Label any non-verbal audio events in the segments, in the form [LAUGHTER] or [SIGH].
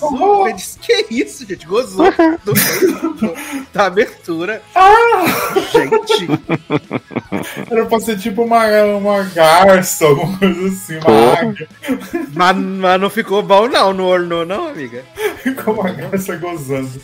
Mais um. Oh. Que isso, gente? Gozou do, da abertura. Ah. Gente. Era pra ser tipo uma, uma garça, alguma coisa assim, uma águia. Mas, mas não ficou bom, não. Não ornou, não, amiga. Ficou uma garça gozando.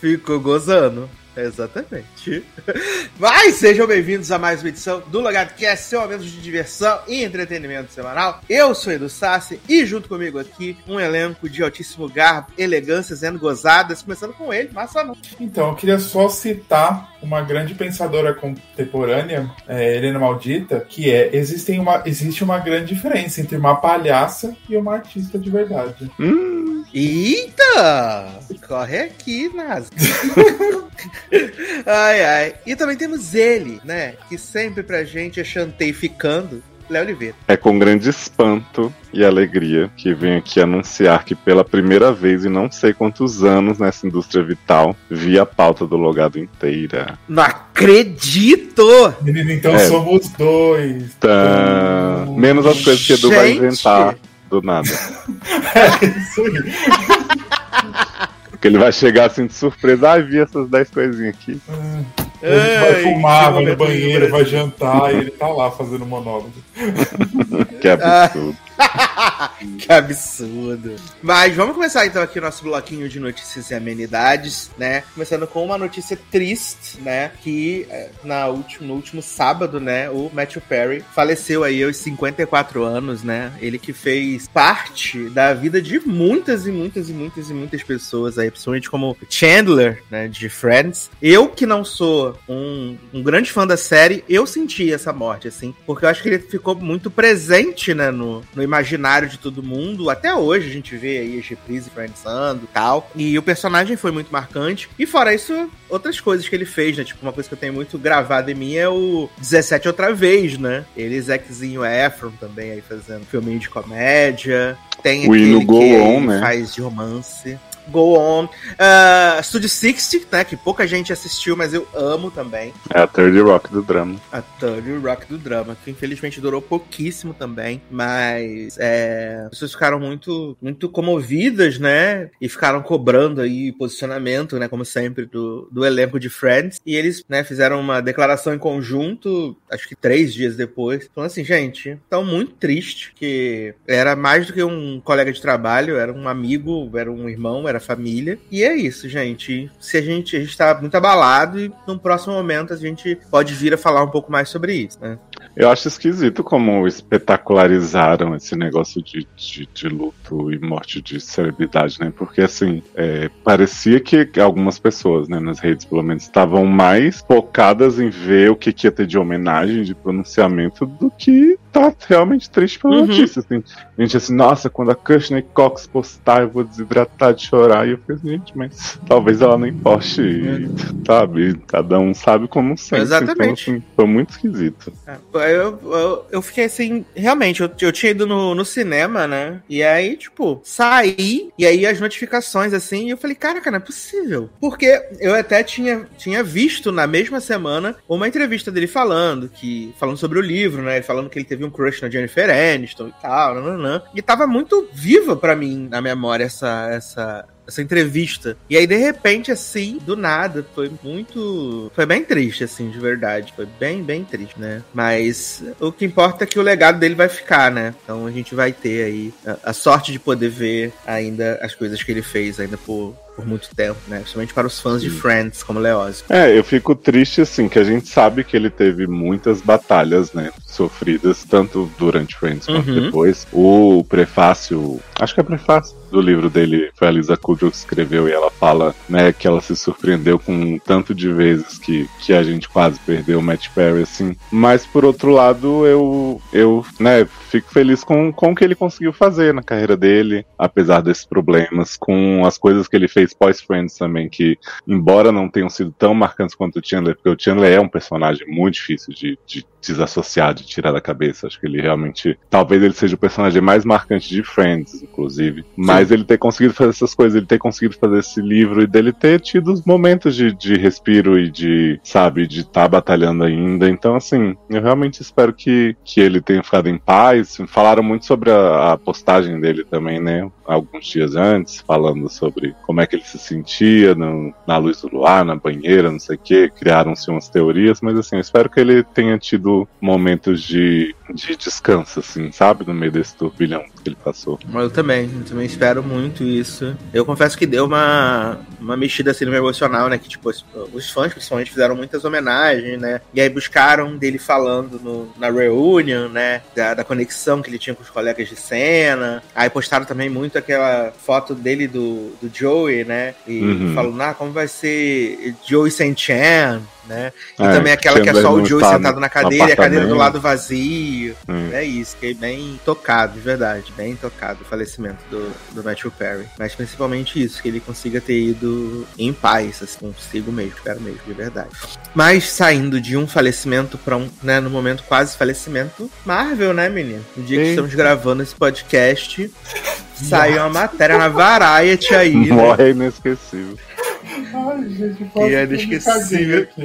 Ficou gozando. Exatamente. [LAUGHS] Mas sejam bem-vindos a mais uma edição do Logado Cast, seu momento de diversão e entretenimento semanal. Eu sou Edu Sassi e junto comigo aqui um elenco de altíssimo garbo, elegância, sendo gozadas, começando com ele, Massa não. Então, eu queria só citar uma grande pensadora contemporânea, é, Helena Maldita, que é existem uma, existe uma grande diferença entre uma palhaça e uma artista de verdade. Hum. Eita! Corre aqui, Nas. [LAUGHS] ai, ai. E também temos ele, né? Que sempre pra gente é chanteificando. Léo Oliveira. É com grande espanto e alegria que venho aqui anunciar que pela primeira vez em não sei quantos anos nessa indústria vital vi a pauta do logado inteira. Não acredito! Menino, então é. somos dois. Tá... Menos as coisas que Edu vai inventar do nada. [LAUGHS] é isso aí. Porque ele vai chegar assim de surpresa. Ah, vi essas 10 coisinhas aqui. Ele vai fumar, vai no banheiro, vai jantar e ele tá lá fazendo monólogo. [LAUGHS] que absurdo. [LAUGHS] que absurdo. Mas vamos começar então aqui o nosso bloquinho de notícias e amenidades, né? Começando com uma notícia triste, né? Que é, na último, no último sábado, né? O Matthew Perry faleceu aí aos 54 anos, né? Ele que fez parte da vida de muitas e muitas e muitas e muitas pessoas aí, principalmente como Chandler, né? De Friends. Eu que não sou um, um grande fã da série, eu senti essa morte, assim, porque eu acho que ele ficou muito presente, né? No, no imaginário de todo mundo. Até hoje a gente vê aí as reprises friendsando e tal. E o personagem foi muito marcante. E fora isso, outras coisas que ele fez, né? Tipo, uma coisa que eu tenho muito gravada em mim é o 17 outra vez, né? Ele, Zackzinho Efron também aí fazendo filminho de comédia. Tem o aquele Go que on, né? faz de romance. Go On. Uh, Studio 60, né? Que pouca gente assistiu, mas eu amo também. É a Third Rock do drama. A Third Rock do drama, que infelizmente durou pouquíssimo também. Mas é, as pessoas ficaram muito, muito comovidas, né? E ficaram cobrando aí posicionamento, né? Como sempre, do, do elenco de Friends. E eles, né, fizeram uma declaração em conjunto, acho que três dias depois. Falando assim, gente, tão muito triste que era mais do que um colega de trabalho, era um amigo, era um irmão, era família. E é isso, gente. Se a gente, a gente tá muito abalado e num próximo momento a gente pode vir a falar um pouco mais sobre isso, né? Eu acho esquisito como espetacularizaram esse negócio de, de, de luto e morte de celebridade, né? Porque, assim, é, parecia que algumas pessoas, né, nas redes, pelo menos, estavam mais focadas em ver o que, que ia ter de homenagem, de pronunciamento, do que tá realmente triste pela uhum. notícia, assim. A gente assim, nossa, quando a Kushner Cox postar, eu vou desidratar de chorar. E eu fiz, gente, mas talvez ela nem poste, é. sabe? Cada um sabe como sente. Exatamente. Então, assim, foi muito esquisito. É, eu, eu, eu, fiquei assim, realmente, eu, eu tinha ido no, no cinema, né? E aí, tipo, saí, e aí as notificações, assim, e eu falei, caraca, não é possível. Porque eu até tinha, tinha visto na mesma semana uma entrevista dele falando que. falando sobre o livro, né? Falando que ele teve um crush na Jennifer Aniston e tal, não. E tava muito viva para mim na memória essa, essa, essa entrevista. E aí, de repente, assim, do nada, foi muito. Foi bem triste, assim, de verdade. Foi bem, bem triste, né? Mas o que importa é que o legado dele vai ficar, né? Então a gente vai ter aí a, a sorte de poder ver ainda as coisas que ele fez ainda por, por muito tempo, né? Principalmente para os fãs de Friends, como Leoz. É, eu fico triste, assim, que a gente sabe que ele teve muitas batalhas, né? Sofridas, tanto durante Friends quanto uhum. depois. O prefácio, acho que é prefácio do livro dele foi a Lisa Kudrow que escreveu e ela fala, né, que ela se surpreendeu com um tanto de vezes que, que a gente quase perdeu o Matt Perry, assim. Mas por outro lado, eu, eu, né, fico feliz com, com o que ele conseguiu fazer na carreira dele, apesar desses problemas, com as coisas que ele fez pós-Friends também, que, embora não tenham sido tão marcantes quanto o Chandler, porque o Chandler é um personagem muito difícil de, de desassociar, de tirar da cabeça. Acho que ele realmente. Talvez ele seja o personagem mais marcante de Friends, inclusive. Mas Sim. ele ter conseguido fazer essas coisas, ele ter conseguido fazer esse livro e dele ter tido os momentos de, de respiro e de, sabe, de estar tá batalhando ainda. Então, assim, eu realmente espero que, que ele tenha ficado em paz. Falaram muito sobre a, a postagem dele também, né? Alguns dias antes, falando sobre como é que ele se sentia no, na luz do luar, na banheira, não sei o que. Criaram-se umas teorias, mas assim, eu espero que ele tenha tido momentos de, de descanso, assim, sabe? No meio desse turbilhão que ele passou. Eu também, eu também espero muito isso. Eu confesso que deu uma, uma mexida assim no meu emocional, né? Que, tipo, os, os fãs principalmente fizeram muitas homenagens, né? E aí buscaram dele falando no, na reunion, né? Da, da conexão que ele tinha com os colegas de cena. Aí postaram também muito aquela foto dele do, do Joey, né? E uhum. falando, ah, como vai ser Joey Saint-Chan, né? E é, também aquela que é só o Joey sentado na cadeira e a cadeira do lado vazio. Hum. É isso, fiquei bem tocado, de verdade. Bem tocado o falecimento do, do Matthew Perry. Mas principalmente isso, que ele consiga ter ido em paz, assim, consigo mesmo, espero mesmo, de verdade. Mas saindo de um falecimento para um, né, no momento quase falecimento, Marvel, né, menino? No dia que estamos gravando esse podcast, [LAUGHS] saiu uma matéria na Variety aí. Né? Morre né? inesquecível. Ai, gente, e é inesquecível. [LAUGHS]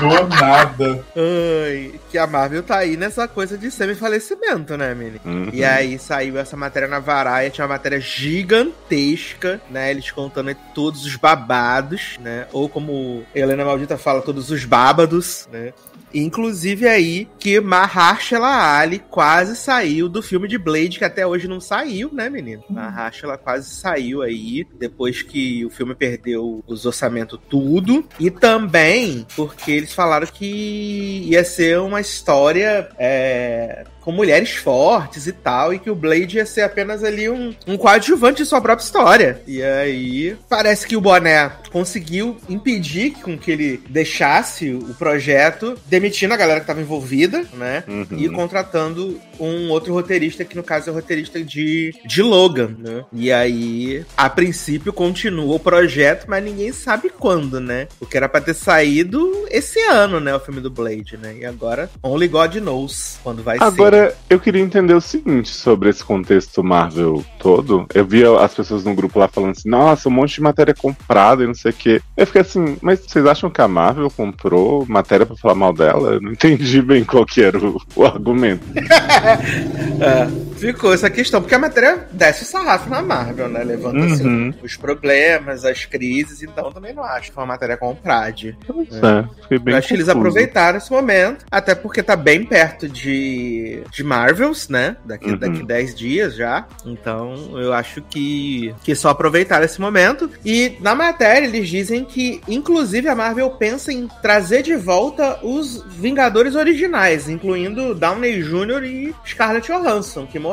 Do nada. Ai, que a Marvel tá aí nessa coisa de semi-falecimento, né, Mini? Uhum. E aí saiu essa matéria na Variety, tinha uma matéria gigantesca, né? Eles contando todos os babados, né? Ou como Helena Maldita fala, todos os bábados, né? Inclusive aí que Mahershala Ali quase saiu do filme de Blade, que até hoje não saiu, né, menino? Uhum. Mahershala quase saiu aí, depois que o filme perdeu os orçamentos tudo. E também porque eles falaram que ia ser uma história é, com mulheres fortes e tal, e que o Blade ia ser apenas ali um, um coadjuvante de sua própria história. E aí, parece que o Boné conseguiu impedir com que ele deixasse o projeto, demitindo a galera que estava envolvida, né? Uhum. E contratando um outro roteirista, que no caso é o roteirista de, de Logan, né? E aí, a princípio, continua o projeto, mas ninguém sabe quando, né? Porque era pra ter saído esse ano, né? O filme do Blade, né? E agora, Only God knows quando vai agora, ser. Agora, eu queria entender o seguinte sobre esse contexto Marvel todo. Eu via as pessoas no grupo lá falando assim, nossa, um monte de matéria comprada e não sei o quê. Eu fiquei assim, mas vocês acham que a Marvel comprou matéria pra falar mal dela? Eu não [LAUGHS] entendi bem qual que era o, o argumento. [LAUGHS] [LAUGHS] uh. Ficou essa questão, porque a matéria desce o sarrafo na Marvel, né? Levanta assim, uhum. assim, os problemas, as crises, então também não acho que foi uma matéria comprada. É, é. bem Eu acho que eles aproveitaram esse momento, até porque tá bem perto de de, Marvels, né? Daqui, uhum. daqui 10 dias já. Então, eu acho que, que só aproveitar esse momento. E na matéria, eles dizem que, inclusive, a Marvel pensa em trazer de volta os Vingadores originais, incluindo Downey Jr. e Scarlett Johansson, que morreram,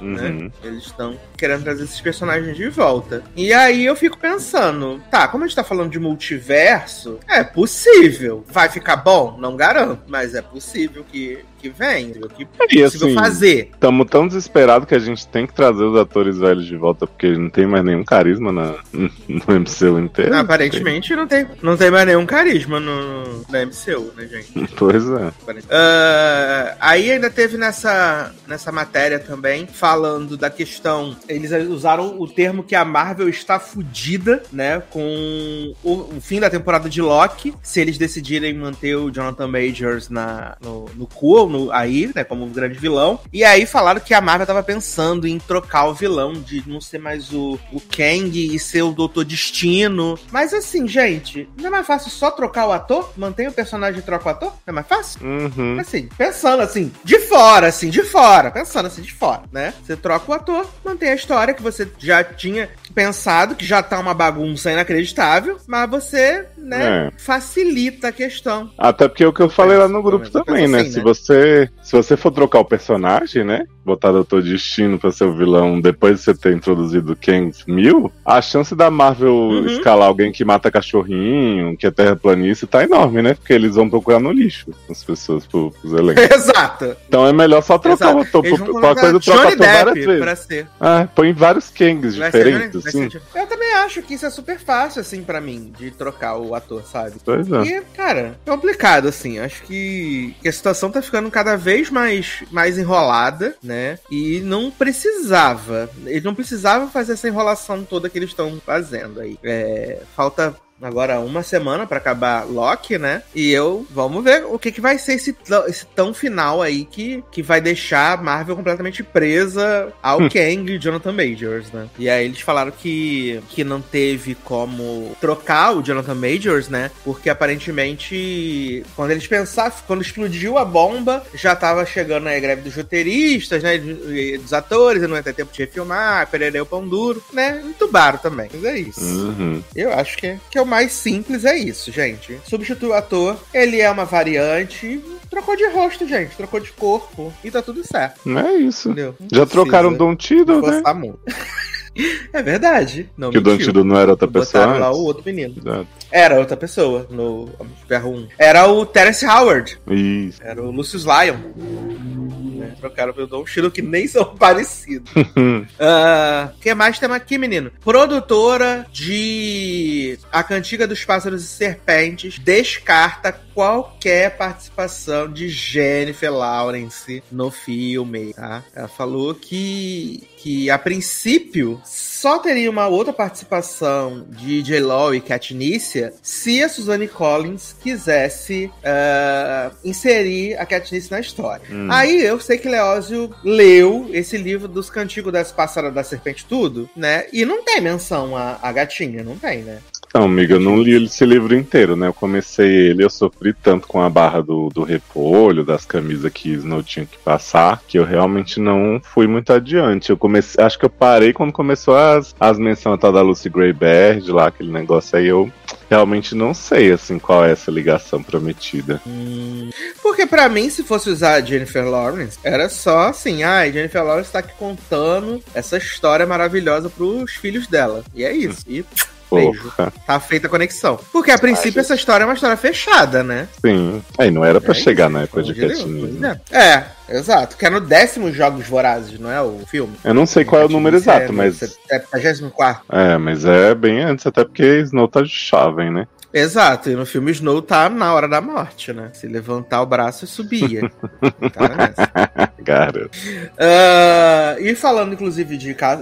né? uhum. né? Eles estão querendo trazer esses personagens de volta. E aí eu fico pensando, tá, como a gente tá falando de multiverso, é possível. Vai ficar bom? Não garanto, mas é possível que que vem, que é possível assim, fazer. Estamos tão desesperados que a gente tem que trazer os atores velhos de volta, porque não tem mais nenhum carisma na, no MCU inteiro. Aparentemente não tem, não tem mais nenhum carisma no, na MCU, né, gente? [LAUGHS] Pois é. Uh, aí ainda teve nessa, nessa matéria também, falando da questão. Eles usaram o termo que a Marvel está fudida, né? Com o, o fim da temporada de Loki. Se eles decidirem manter o Jonathan Majors na, no, no cu, no, aí, né, como um grande vilão. E aí falaram que a Marvel tava pensando em trocar o vilão, de não ser mais o, o Kang e ser o Doutor Destino. Mas assim, gente, não é mais fácil só trocar o ator? Mantém o personagem e troca o ator? Não é mais fácil? Uhum. Assim, pensando assim, de fora, assim, de fora, pensando assim, de fora, né? Você troca o ator, mantém a história que você já tinha pensado, que já tá uma bagunça inacreditável, mas você, né, é. facilita a questão. Até porque é o que eu falei lá no grupo também, né? Assim, se né? você se você for trocar o personagem, né? Botar Doutor Destino pra ser o vilão depois de você ter introduzido Kang Mil, a chance da Marvel uhum. escalar alguém que mata cachorrinho, que é terraplanista, tá enorme, né? Porque eles vão procurar no lixo as pessoas pro, pros [LAUGHS] elencos. Exato. Então é melhor só trocar Exato. o ator. Coisa troca várias vezes. Pra ser. É, Põe vários Kangs diferentes, assim. Eu também acho que isso é super fácil, assim, para mim, de trocar o ator, sabe? Pois é. E, cara, é complicado, assim. Acho que, que a situação tá ficando cada vez mais, mais enrolada, né? E não precisava. Ele não precisava fazer essa enrolação toda que eles estão fazendo aí. É, falta agora uma semana para acabar Loki, né? E eu vamos ver o que, que vai ser esse, esse tão final aí que, que vai deixar a Marvel completamente presa ao hum. Kang e Jonathan Majors, né? E aí eles falaram que, que não teve como trocar o Jonathan Majors, né? Porque aparentemente quando eles pensaram, quando explodiu a bomba, já tava chegando a greve dos roteiristas, né? Dos atores, não ia ter tempo de refilmar, perdereu o pão duro, né? Entubaram também. Mas é isso. Uhum. Eu acho que, que é o mais simples é isso, gente. Substitui o ator, ele é uma variante, trocou de rosto, gente, trocou de corpo e tá tudo certo. Não é isso. Entendeu? Já trocaram Don Tido, né? É verdade. Não que mentiu. o Don Tido não era outra pessoa. Botaram lá o outro menino. Exato. Era outra pessoa no Ferro 1. Era o Terence Howard. Isso. Era o Lucius Lyon né? Trocaram pelo Don Shiro, que nem são [LAUGHS] parecidos. O [LAUGHS] uh, ah, que mais temos aqui, menino? Produtora de A Cantiga dos Pássaros e Serpentes descarta qualquer participação de Jennifer Lawrence no filme, tá? Ela falou que, que a princípio só teria uma outra participação de J. Law e Katniss se a Suzanne Collins quisesse uh, inserir a Katniss na história. Hum. Aí eu sei que Leózio leu esse livro dos Cantigos das Pássaras da Serpente tudo, né? E não tem menção a, a gatinha, não tem, né? Não, amiga, eu não li esse livro inteiro, né? Eu comecei ele, eu sofri tanto com a barra do, do repolho, das camisas que Snow tinha que passar, que eu realmente não fui muito adiante. Eu comecei, acho que eu parei quando começou as, as menções tal da Lucy Greybaird lá, aquele negócio aí, eu realmente não sei, assim, qual é essa ligação prometida. Hum, porque para mim, se fosse usar a Jennifer Lawrence, era só assim, ah, Jennifer Lawrence tá aqui contando essa história maravilhosa pros filhos dela. E é isso. E Beijo. Tá feita a conexão. Porque a princípio essa história é uma história fechada, né? Sim. Aí não era pra é chegar isso, na época de Catnip. É. é. Exato, que é no décimo Jogos Vorazes, não é o filme? Eu não sei qual é o número exato, é mas. É 24. É, mas é bem antes, até porque Snow tá de chave, né? Exato, e no filme Snow tá na hora da morte, né? Se levantar o braço e subia. [LAUGHS] tá Cara. Uh, e falando, inclusive, de ca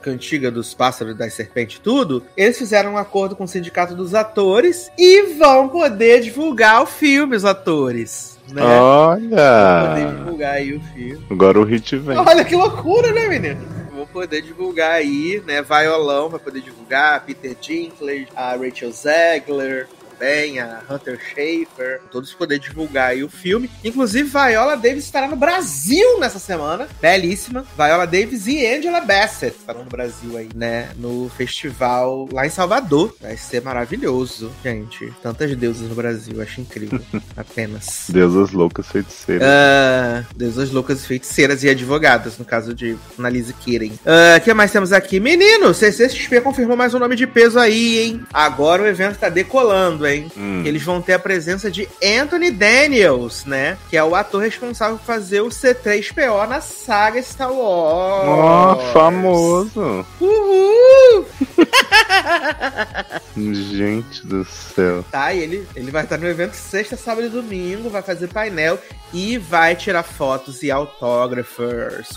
cantiga dos pássaros das serpentes tudo, eles fizeram um acordo com o sindicato dos atores e vão poder divulgar o filme, os atores. Né? Olha! Vão poder divulgar aí o filme. Agora o hit vem. Olha que loucura, né, menino? Vou poder divulgar aí, né? Violão vai poder divulgar, Peter Dinklage, a Rachel Zegler, também, a Hunter Schafer, todos poder divulgar aí o filme. Inclusive, Viola Davis estará no Brasil nessa semana. Belíssima. Viola Davis e Angela Bassett estarão no Brasil aí, né? No festival lá em Salvador. Vai ser maravilhoso, gente. Tantas deusas no Brasil, acho incrível. [LAUGHS] Apenas. Deusas loucas feiticeiras. Uh, deusas loucas feiticeiras e advogadas, no caso de Annalise Kirin. O uh, que mais temos aqui? Menino, CCXP confirmou mais um nome de peso aí, hein? Agora o evento tá decolando hein? Hum. Eles vão ter a presença de Anthony Daniels, né? Que é o ator responsável por fazer o C3PO na saga Star Wars. Oh, famoso. Uhul! [LAUGHS] Gente do céu. Tá, e ele, ele vai estar no evento sexta, sábado e domingo, vai fazer painel e vai tirar fotos e autógrafos.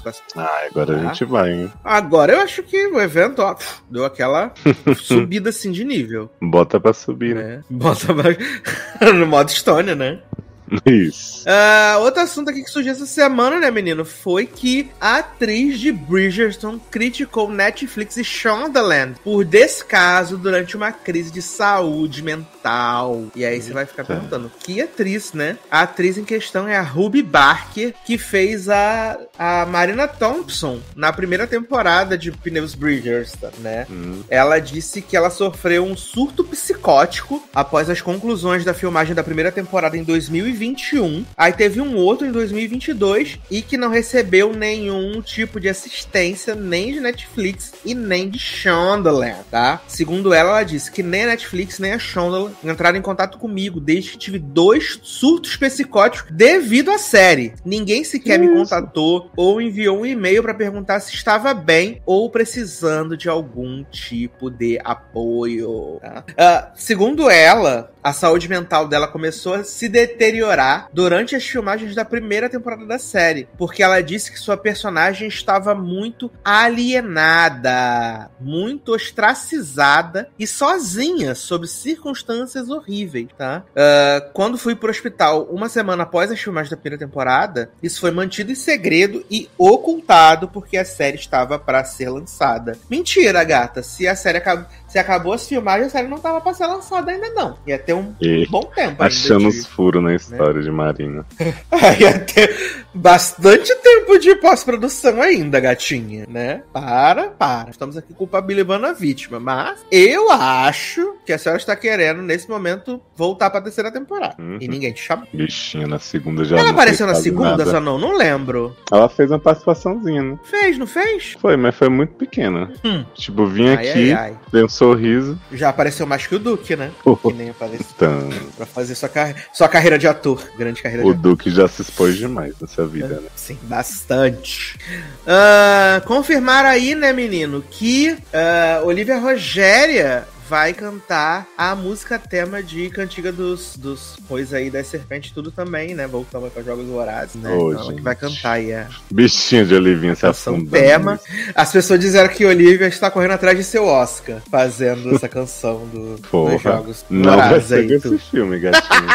As... Ah, agora tá? a gente vai, hein? Agora eu acho que o evento, ó, deu aquela [LAUGHS] subida assim de nível. Bota pra subir, né? É. Bota [LAUGHS] no modo Estônia, né? [LAUGHS] Isso. Uh, outro assunto aqui que surgiu essa semana, né, menino? Foi que a atriz de Bridgerton criticou Netflix e Shondaland por descaso durante uma crise de saúde mental. E aí você vai ficar perguntando, que atriz, né? A atriz em questão é a Ruby Barker, que fez a, a Marina Thompson na primeira temporada de Pneus Bridgerton, né? Hum. Ela disse que ela sofreu um surto psicótico após as conclusões da filmagem da primeira temporada em 2020 2021. Aí teve um outro em 2022 e que não recebeu nenhum tipo de assistência nem de Netflix e nem de Shondaland, tá? Segundo ela, ela disse que nem a Netflix nem a Shondaland entraram em contato comigo desde que tive dois surtos psicóticos devido à série. Ninguém sequer me contatou ou enviou um e-mail para perguntar se estava bem ou precisando de algum tipo de apoio. Tá? Uh, segundo ela, a saúde mental dela começou a se deteriorar durante as filmagens da primeira temporada da série, porque ela disse que sua personagem estava muito alienada, muito ostracizada e sozinha, sob circunstâncias horríveis, tá? Uh, quando fui pro hospital uma semana após as filmagens da primeira temporada, isso foi mantido em segredo e ocultado porque a série estava para ser lançada. Mentira, gata. Se a série acabou se acabou as filmagens, a série não tava pra ser lançada ainda, não. Ia ter um e bom tempo Achando os furos na história né? de Marina. [LAUGHS] Ia ter bastante tempo de pós-produção ainda, gatinha, né? Para, para. Estamos aqui culpabilizando a vítima. Mas eu acho que a senhora está querendo, nesse momento, voltar pra terceira temporada. Uhum. E ninguém te chamou. Bichinha, na segunda já. Ela apareceu na segunda, só não? Não lembro. Ela fez uma participaçãozinha, né? Fez, não fez? Foi, mas foi muito pequena. Hum. Tipo, vim ai, aqui, ai, ai. um sorriso. Já apareceu mais que o Duque, né? Oh. Que nem apareceu. Então... Pra fazer sua, car... sua carreira de ator. Grande carreira o de ator. O Duque já se expôs demais nessa vida, é, né? Sim, bastante. Uh, confirmar aí, né, menino, que uh, Olivia Rogéria vai cantar a música tema de Cantiga dos, dos Coisa aí das Serpentes, tudo também, né? Voltando para Jogos Vorazes, né? Oh, então, que vai cantar aí é. Bichinho de Olivinha se afundando. tema. As pessoas disseram que Olivia está correndo atrás de seu Oscar, fazendo essa canção do, Porra, dos Jogos Não Vorazes vai ser aí, esse filme, gatinho.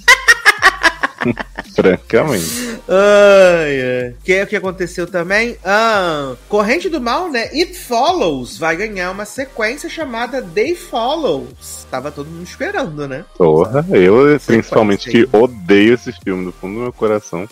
[LAUGHS] [LAUGHS] Francamente. Ai, ai. Que é o que aconteceu também? Ah, Corrente do Mal, né? It Follows vai ganhar uma sequência chamada They Follows. Tava todo mundo esperando, né? Porra, eu principalmente que odeio esse filme do fundo do meu coração.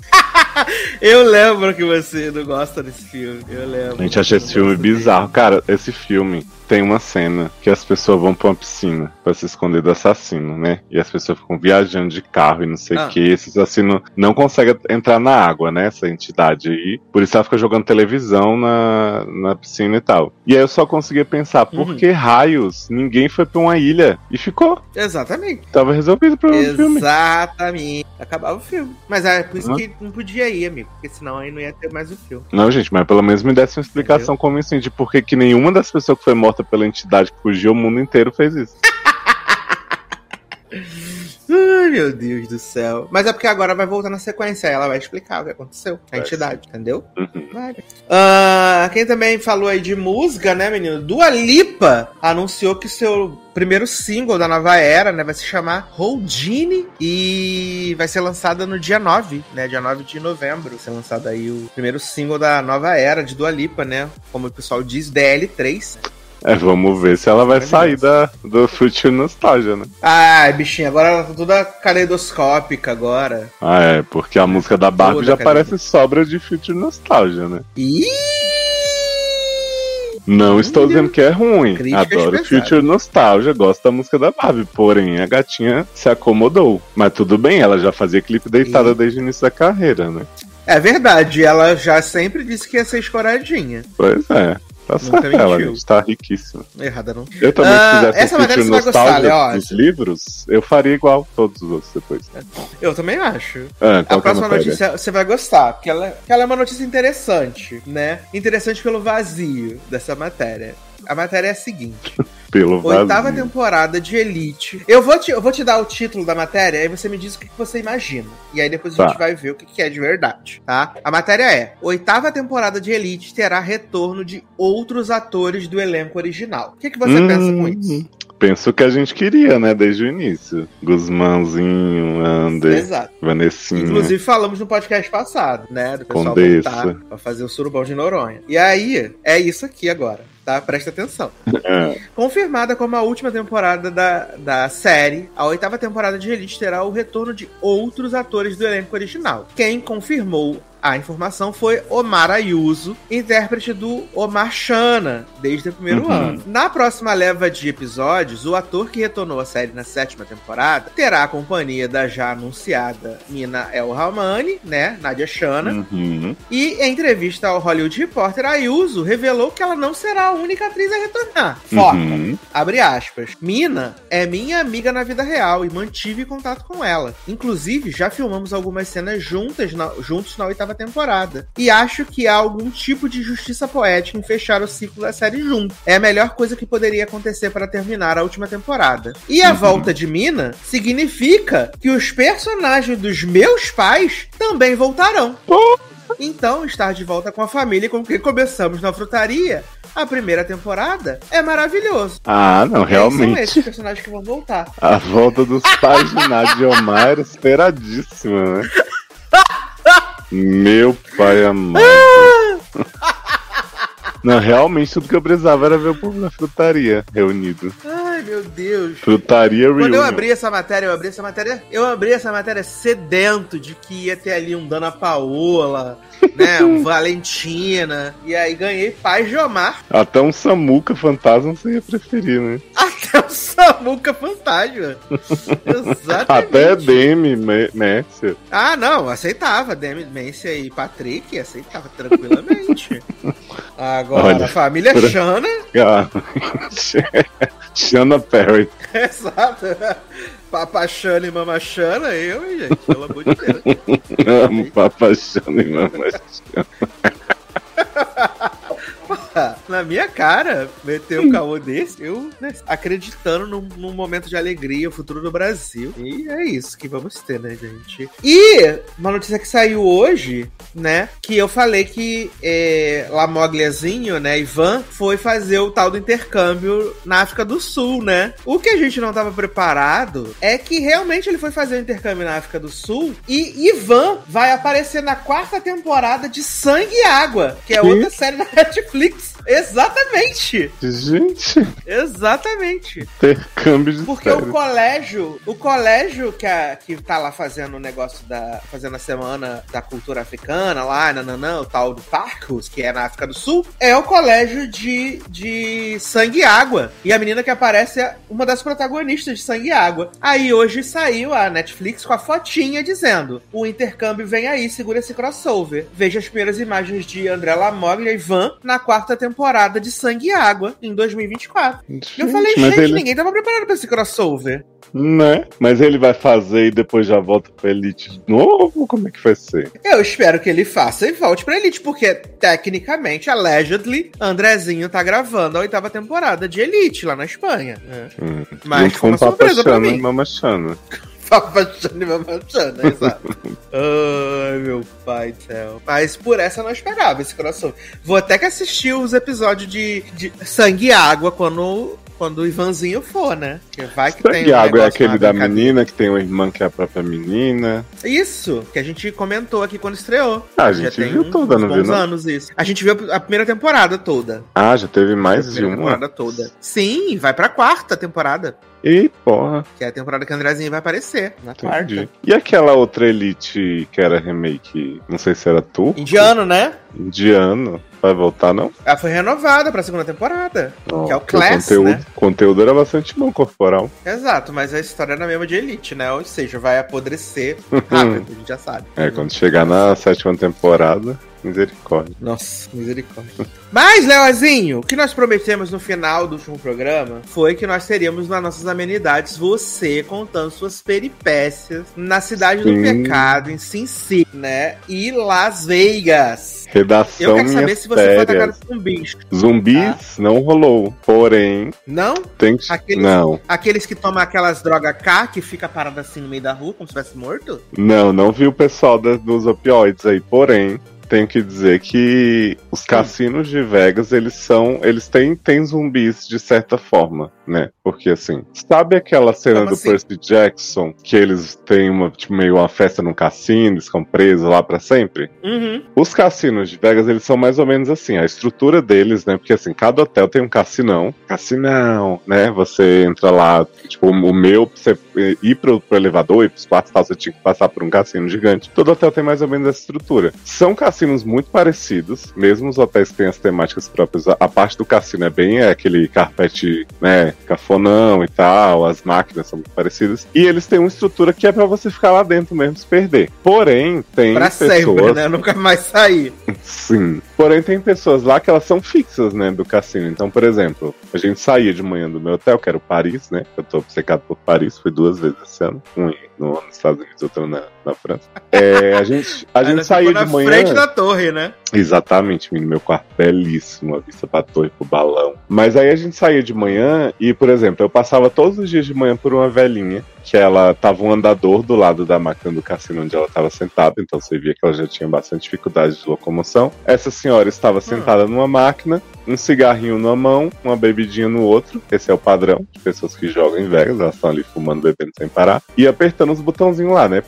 [LAUGHS] eu lembro que você não gosta desse filme. Eu lembro. A gente acha esse filme bizarro. Cara, esse filme tem uma cena que as pessoas vão pra uma piscina para se esconder do assassino, né? E as pessoas ficam viajando de carro e não sei o ah. que. Esse assassino não consegue entrar na água, né? Essa entidade aí. Por isso ela fica jogando televisão na, na piscina e tal. E aí eu só conseguia pensar, por uhum. que raios ninguém foi pra uma ilha e ficou? Exatamente. Tava resolvido pro filme. Exatamente. Acabava o filme. Mas é por isso uhum. que não podia ir, amigo. Porque senão aí não ia ter mais o filme. Não, gente, mas pelo menos me desse uma explicação Entendeu? como assim, de por que nenhuma das pessoas que foi morta pela entidade que fugiu, o mundo inteiro fez isso. [LAUGHS] Ai, meu Deus do céu. Mas é porque agora vai voltar na sequência. Ela vai explicar o que aconteceu. A entidade, entendeu? Uhum. Uh, quem também falou aí de música, né, menino? Dua Lipa anunciou que seu primeiro single da nova era, né, vai se chamar Houdini e vai ser lançada no dia 9, né, dia 9 de novembro. Vai ser lançado aí o primeiro single da nova era de Dua Lipa, né, como o pessoal diz, DL3. É, vamos ver se ela vai sair da, do Future Nostalgia, né? Ah, bichinha, agora ela tá toda caleidoscópica agora. Ah, é, porque a música da Barbie já parece sobra de Future Nostalgia, né? Ih! Não estou dizendo que é ruim. Críticas Adoro Future Nostalgia, gosto da música da Barbie. Porém, a gatinha se acomodou. Mas tudo bem, ela já fazia clipe deitada e... desde o início da carreira, né? É verdade, ela já sempre disse que ia ser escoradinha. Pois é. Tá certo, ela, gente tá riquíssima. Errada não. Eu também, se fizesse essa matéria você vai gostar, Léo. dos livros, eu faria igual todos os outros depois. Eu também acho. Ah, a próxima notícia você vai gostar, porque ela, ela é uma notícia interessante, né? Interessante pelo vazio dessa matéria. A matéria é a seguinte. [LAUGHS] Pelo Oitava temporada de Elite. Eu vou, te, eu vou te dar o título da matéria, aí você me diz o que você imagina. E aí depois a tá. gente vai ver o que é de verdade, tá? A matéria é: Oitava temporada de Elite terá retorno de outros atores do elenco original. O que, que você hum, pensa com isso? Penso que a gente queria, né, desde o início. Guzmãozinho, Ander, Exato. Vanessinha. Inclusive falamos no podcast passado, né, do pessoal Condessa. voltar pra fazer o surubão de Noronha. E aí, é isso aqui agora tá? Presta atenção. É. Confirmada como a última temporada da, da série, a oitava temporada de Elite terá o retorno de outros atores do elenco original. Quem confirmou a informação foi Omar Ayuso, intérprete do Omar Shana, desde o primeiro Uhum. ano. Na próxima leva de episódios, o ator que retornou à série na sétima temporada terá a companhia da já anunciada Mina El Rahmani, né, Nadia Shana, Uhum. e em entrevista ao Hollywood Reporter, Ayuso revelou que ela não será a única atriz a retornar. Foca. Uhum. Abre aspas. Mina é minha amiga na vida real e mantive contato com ela. Inclusive, já filmamos algumas cenas juntas na- juntos na oitava temporada. E acho que há algum tipo de justiça poética em fechar o ciclo da série junto. É a melhor coisa que poderia acontecer para terminar a última temporada. E a Uhum. volta de Mina significa que os personagens dos meus pais também voltarão. Então, estar de volta com a família com quem começamos na frutaria a primeira temporada é maravilhoso. Ah, não, E aí São realmente. esses personagens que vão voltar. A volta dos pais de Nadia Omar era esperadíssima, né? [LAUGHS] Meu pai amado. Não, realmente tudo que eu precisava era ver o povo na frutaria reunido. Ai, meu Deus. Frutaria Quando eu abri essa matéria, eu abri essa matéria, eu abri essa matéria sedento de que ia ter ali um Dana Paola, [LAUGHS] né, um Valentina, e aí ganhei Paz de Omar, Até um Samuca fantasma você ia preferir, né? [LAUGHS] até o Samuca Fantasma. [LAUGHS] Exatamente. Até Demi Mércia. Ah, não, aceitava. Demi Mencia e Patrick, aceitava tranquilamente. Agora, Olha, a família pra- Shana, Ah, Shanna Perry. exato. Papachana e Mamachana, eu, hein, gente, pelo amor de Deus. [LAUGHS] Amo Papa Shanna e Mama Na minha cara, meter um caô desse, eu né, acreditando num, num momento de alegria, o futuro do Brasil. E é isso que vamos ter, né, gente? E uma notícia que saiu hoje, né, que eu falei que é, Lamogliazinho, né, Ivan, foi fazer o tal do intercâmbio na África do Sul, né? O que a gente não tava preparado é que realmente ele foi fazer o intercâmbio na África do Sul e Ivan vai aparecer na quarta temporada de Sangue e Água, que é outra série na [LAUGHS] Netflix. Exatamente! Gente, Exatamente! intercâmbio de Porque o série. colégio, o colégio que, a, que tá lá fazendo o negócio da. fazendo a semana da cultura africana lá, nananã, o tal do Parcos, que é na África do Sul, é o colégio de, de Sangue e Água. E a menina que aparece é uma das protagonistas de Sangue e Água. Aí hoje saiu a Netflix com a fotinha dizendo: o intercâmbio vem aí, segura esse crossover. Veja as primeiras imagens de André Lamoglia e Van na quarta temporada de Sangue e Água, em 2024. E eu falei, gente, ele, ninguém tava preparado pra esse crossover. né? Mas ele vai fazer e depois já volta pra Elite de novo? Como é que vai ser? Eu espero que ele faça e volte pra Elite, porque, tecnicamente, allegedly, Andrezinho tá gravando a oitava temporada de Elite lá na Espanha. né? Hum. Mas foi uma surpresa pra Shanna e mim. Mama [LAUGHS] Shanna. Papachana e mamachana, exato. Ai, meu pai do céu. Mas por essa eu não esperava esse crossover. Vou até que assistir os episódios de, de Sangue e Água quando, quando o Ivanzinho for, né? Vai que tem um Sangue Água é aquele da menina que tem uma irmã que é a própria menina. Isso, que a gente comentou aqui quando estreou. Ah, a Já gente tem viu uns toda, não viu? Não? anos isso. A gente viu a primeira temporada toda. Ah, já teve mais de primeira uma. temporada toda. Sim, vai pra quarta temporada. Ih, porra, Que é a temporada que a Andrezinha vai aparecer. Na entendi. quarta. E aquela outra Elite que era remake? Não sei se era turco? Indiano, né? Indiano. Vai voltar, não? Ela foi renovada pra segunda temporada. Não, Que é o Class, conteúdo, né? conteúdo era bastante bom corporal. Exato, mas a história era a mesma de Elite, né? Ou seja, vai apodrecer [LAUGHS] rápido, a gente já sabe. É, quando chegar na sétima temporada, misericórdia. Nossa, misericórdia. [LAUGHS] Mas, Leozinho, o que nós prometemos no final do último programa foi que nós teríamos nas nossas amenidades você contando suas peripécias na cidade do Sim. pecado, em Sin City, né? E Las Vegas. Eu Redação quero saber se você foi atacado férias. por um bicho. Zumbis não rolou. Porém, Não? tem que. Aqueles- Não, Aqueles que tomam aquelas drogas K que fica parado assim no meio da rua, como se estivesse morto? não, não vi o pessoal dos opioides aí. Porém, tenho que dizer que os cassinos de Vegas, eles são. Eles têm, têm zumbis de certa forma. né? Porque assim, sabe aquela cena Como do assim? Percy Jackson que eles têm uma, tipo, meio uma festa num cassino, eles ficam presos lá pra sempre? Uhum. Os cassinos de Vegas, eles são mais ou menos assim, a estrutura deles, né? Porque assim, cada hotel tem um cassinão. Cassinão, né? Você entra lá, tipo, o meu, pra você ir pro, pro elevador e pros quartos tal, você tinha que passar por um cassino gigante. Todo hotel tem mais ou menos essa estrutura. São cassinos muito parecidos, mesmo os hotéis têm as temáticas próprias. A, parte do cassino é bem é, aquele carpete, né? Cafonão e tal, as máquinas são muito parecidas. E eles têm uma estrutura que é pra você ficar lá dentro mesmo se perder. Porém, tem Pra pessoas. sempre, né? Nunca mais sair. [LAUGHS] Sim. Porém, tem pessoas lá que elas são fixas, né, do cassino. Então, por exemplo, a gente saía de manhã do meu hotel, que era o Paris, né? Eu tô obcecado por Paris, fui duas vezes esse ano. Um no, nos Estados Unidos, outro na, na França. É, a gente, a gente ficou de na manhã. frente da torre, né? Exatamente, menino, meu quarto belíssimo, a vista pra torre, pro balão. Mas aí a gente saía de manhã e, por exemplo, eu passava todos os dias de manhã por uma velhinha, que ela tava um andador do lado da máquina do cassino onde ela tava sentada, então você via que ela já tinha bastante dificuldade de locomoção. Essa senhora estava sentada numa máquina, um cigarrinho numa mão, uma bebidinha no outro. Esse é o padrão de pessoas que jogam em Vegas, elas estão ali fumando, bebendo sem parar, e apertando os botãozinhos lá, né?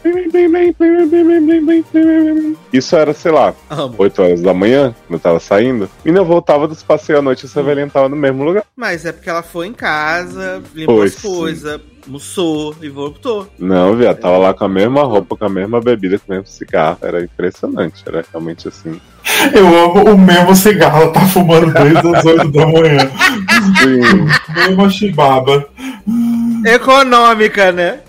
Isso era, sei lá, Amo. 8 horas da manhã, quando eu tava saindo. E eu voltava dos passeios à noite, essa velhinha tava no mesmo lugar. Mas é porque ela foi em casa, limpou Foi, as coisas, almoçou e voltou. Não, viado, tava lá com a mesma roupa, com a mesma bebida, com o mesmo cigarro. Era impressionante, era realmente assim. Eu amo o mesmo cigarro, ela tá fumando desde as 8 da manhã. [LAUGHS] Sim. Mesma chibaba. Econômica, né?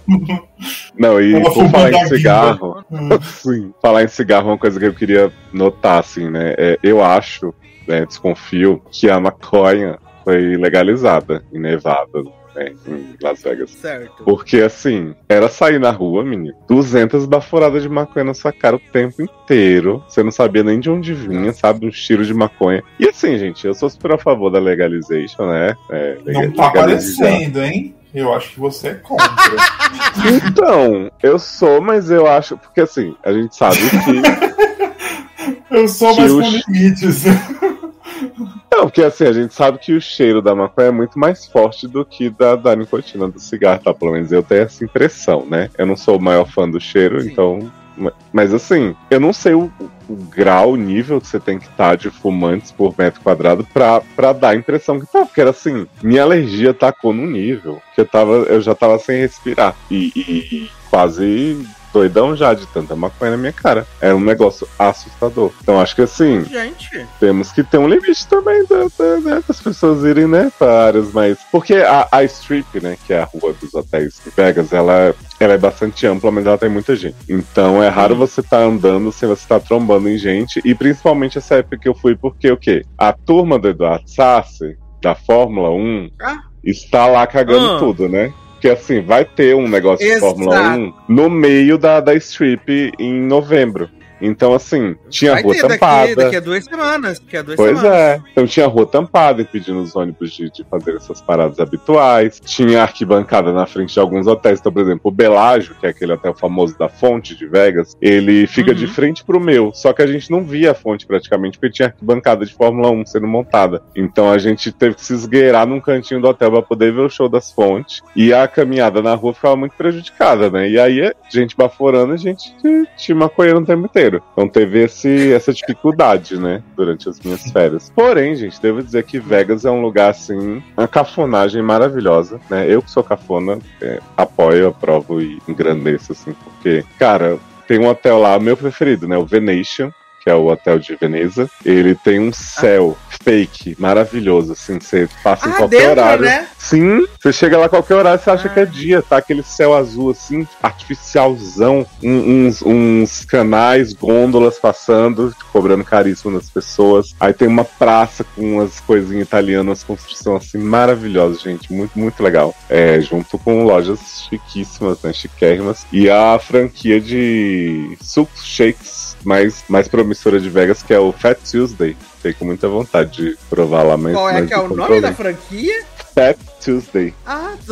Não, e Ela por falar em cigarro, Hum. [LAUGHS] sim, falar em cigarro é uma coisa que eu queria notar, assim, né? É, eu acho, né, desconfio, que a maconha foi legalizada em Nevada, né, em Las Vegas. Certo. Porque assim, era sair na rua, menino, 200 baforadas de maconha na sua cara o tempo inteiro. Você não sabia nem de onde vinha, sabe? Um cheiro de maconha. E assim, gente, eu sou super a favor da legalization, né? É, lega- Não tá aparecendo, hein? Eu acho que você é contra. [LAUGHS] Então, eu sou, mas eu acho. Porque assim, a gente sabe que. [LAUGHS] Eu sou Que mais o com limites. [LAUGHS] Não, porque assim, a gente sabe que o cheiro da maconha é muito mais forte do que da, da nicotina do cigarro, tá? Pelo menos eu tenho essa impressão, né? Eu não sou o maior fã do cheiro, Sim. então. ma- Mas assim, eu não sei o, o grau, o nível que você tem que estar de fumantes por metro quadrado pra, pra dar a impressão que tá. Porque era assim, minha alergia tacou num nível que eu, tava, eu já tava sem respirar. E, e- e quase doidão já de tanta maconha na minha cara. Era um negócio assustador. Então acho que assim, Gente, temos que ter um limite também da, da- né, das pessoas irem, né, para áreas mais. Porque a, a Strip, né, que é a rua dos hotéis de Vegas, ela, ela é bastante ampla, mas ela tem muita gente. Então é raro você estar andando sem você estar trombando em gente. E principalmente essa época que eu fui, porque o quê? A turma do Eduardo Sassi, da Fórmula 1, Ah. está lá cagando Ah. tudo, né? Porque assim, vai ter um negócio de Exato. Fórmula 1 no meio da, da Strip em novembro. Então, assim, tinha vai rua ter daqui, tampada. daqui a duas semanas. Daqui a duas Pois semanas. é. Então tinha rua tampada, impedindo os ônibus de, de fazer essas paradas habituais. Tinha arquibancada na frente de alguns hotéis. Então, por exemplo, o Belágio, que é aquele hotel famoso da Fonte de Vegas, ele fica Uhum. de frente pro meu. Só que a gente não via a fonte praticamente, porque tinha arquibancada de Fórmula 1 sendo montada. Então a gente teve que se esgueirar num cantinho do hotel pra poder ver o show das fontes. E a caminhada na rua ficava muito prejudicada, né? E aí, gente baforando, a gente tinha maconha o tempo inteiro. Então teve esse, essa dificuldade, né? Durante as minhas férias. Porém, gente, devo dizer que Vegas é um lugar, assim, uma cafonagem maravilhosa, né? Eu que sou cafona, é, apoio, aprovo e engrandeço, assim, porque, cara, tem um hotel lá, meu preferido, né? O Venetian. Que é o hotel de Veneza. Ele tem um céu fake, maravilhoso, assim. Você passa em Ah, qualquer dentro, horário. né? Sim, você chega lá a qualquer horário, você acha Ah. que é dia, tá? Aquele céu azul assim, artificialzão, um- uns, uns canais, gôndolas passando, cobrando caríssimo das pessoas. Aí tem uma praça com umas coisinhas italianas, construção assim maravilhosa, gente, muito, muito legal. É, junto com lojas chiquíssimas, né? Chiquérrimas. E a franquia de sucos shakes mais, mais promissora de Vegas, que é o Fat Tuesday. Fiquei com muita vontade de provar lá, mas. Qual é mas que é o nome da franquia? Fat Tuesday. Adoro!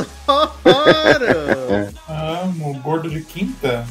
[LAUGHS] Amo, gordo de quinta.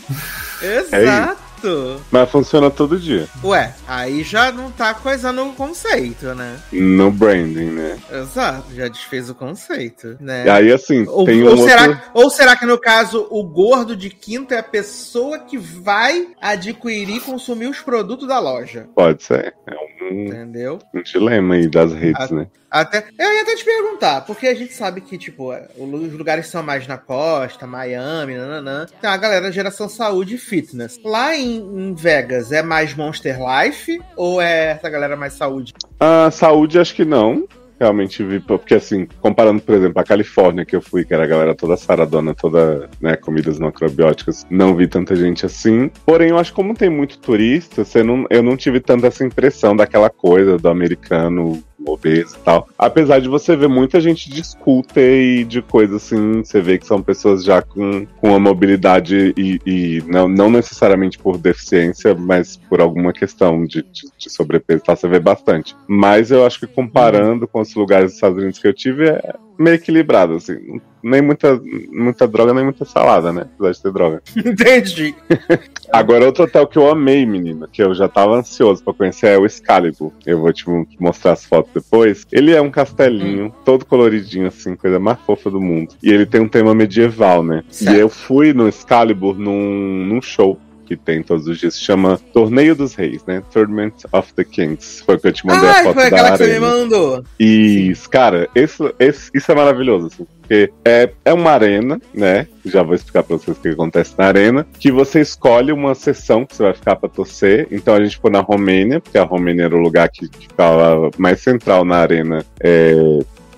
Exato! Exato! Mas funciona todo dia. Ué, aí já não tá coisando o conceito, né? No branding, né? Exato, já desfez o conceito, né? E aí, assim, ou, tem ou um será, outro... ou será que no caso o gordo de quinto é a pessoa que vai adquirir e consumir os produtos da loja? Pode ser. É um, Entendeu? um dilema aí das redes, Ah, né? Até, eu ia até te perguntar, porque a gente sabe que, tipo, os lugares são mais na costa, Miami, nananã. Tem a galera geração saúde e fitness. Lá em, em Vegas, é mais Monster Life ou é essa galera mais saúde? A saúde, acho que não. Realmente vi, porque assim, comparando, por exemplo, a Califórnia que eu fui, que era a galera toda saradona, toda, né, comidas macrobióticas, não vi tanta gente assim. Porém, eu acho que como tem muito turista, você não, eu não tive tanta essa impressão daquela coisa do americano obeso e tal. Apesar de você ver muita gente de scooter e de coisa assim, você vê que são pessoas já com, com uma mobilidade e, e não, não necessariamente por deficiência, mas por alguma questão de, de, de sobrepeso, tá? Você vê bastante. Mas eu acho que comparando com os lugares dos Estados Unidos que eu tive, é meio equilibrado, assim. Nem muita, muita droga, nem muita salada, né? Apesar de ter droga. [LAUGHS] Entendi. Agora, outro hotel que eu amei, menina, que eu já tava ansioso pra conhecer é o Excalibur. Eu vou te mostrar as fotos depois. Ele é um castelinho, todo coloridinho, assim, coisa mais fofa do mundo. E ele tem um tema medieval, né? Certo. E eu fui no Excalibur num, num show que tem todos os dias, se chama Torneio dos Reis, né? Tournament of the Kings. Foi o que eu te mandei a Ah, foto foi da aquela que você me arena. mandou. Isso, cara, esse, esse- isso é maravilhoso, assim, porque é, é uma arena, né? Já vou explicar pra vocês o que acontece na arena, que você escolhe uma sessão que você vai ficar pra torcer. Então a gente foi na Romênia, porque a Romênia era o lugar que ficava mais central na arena. é,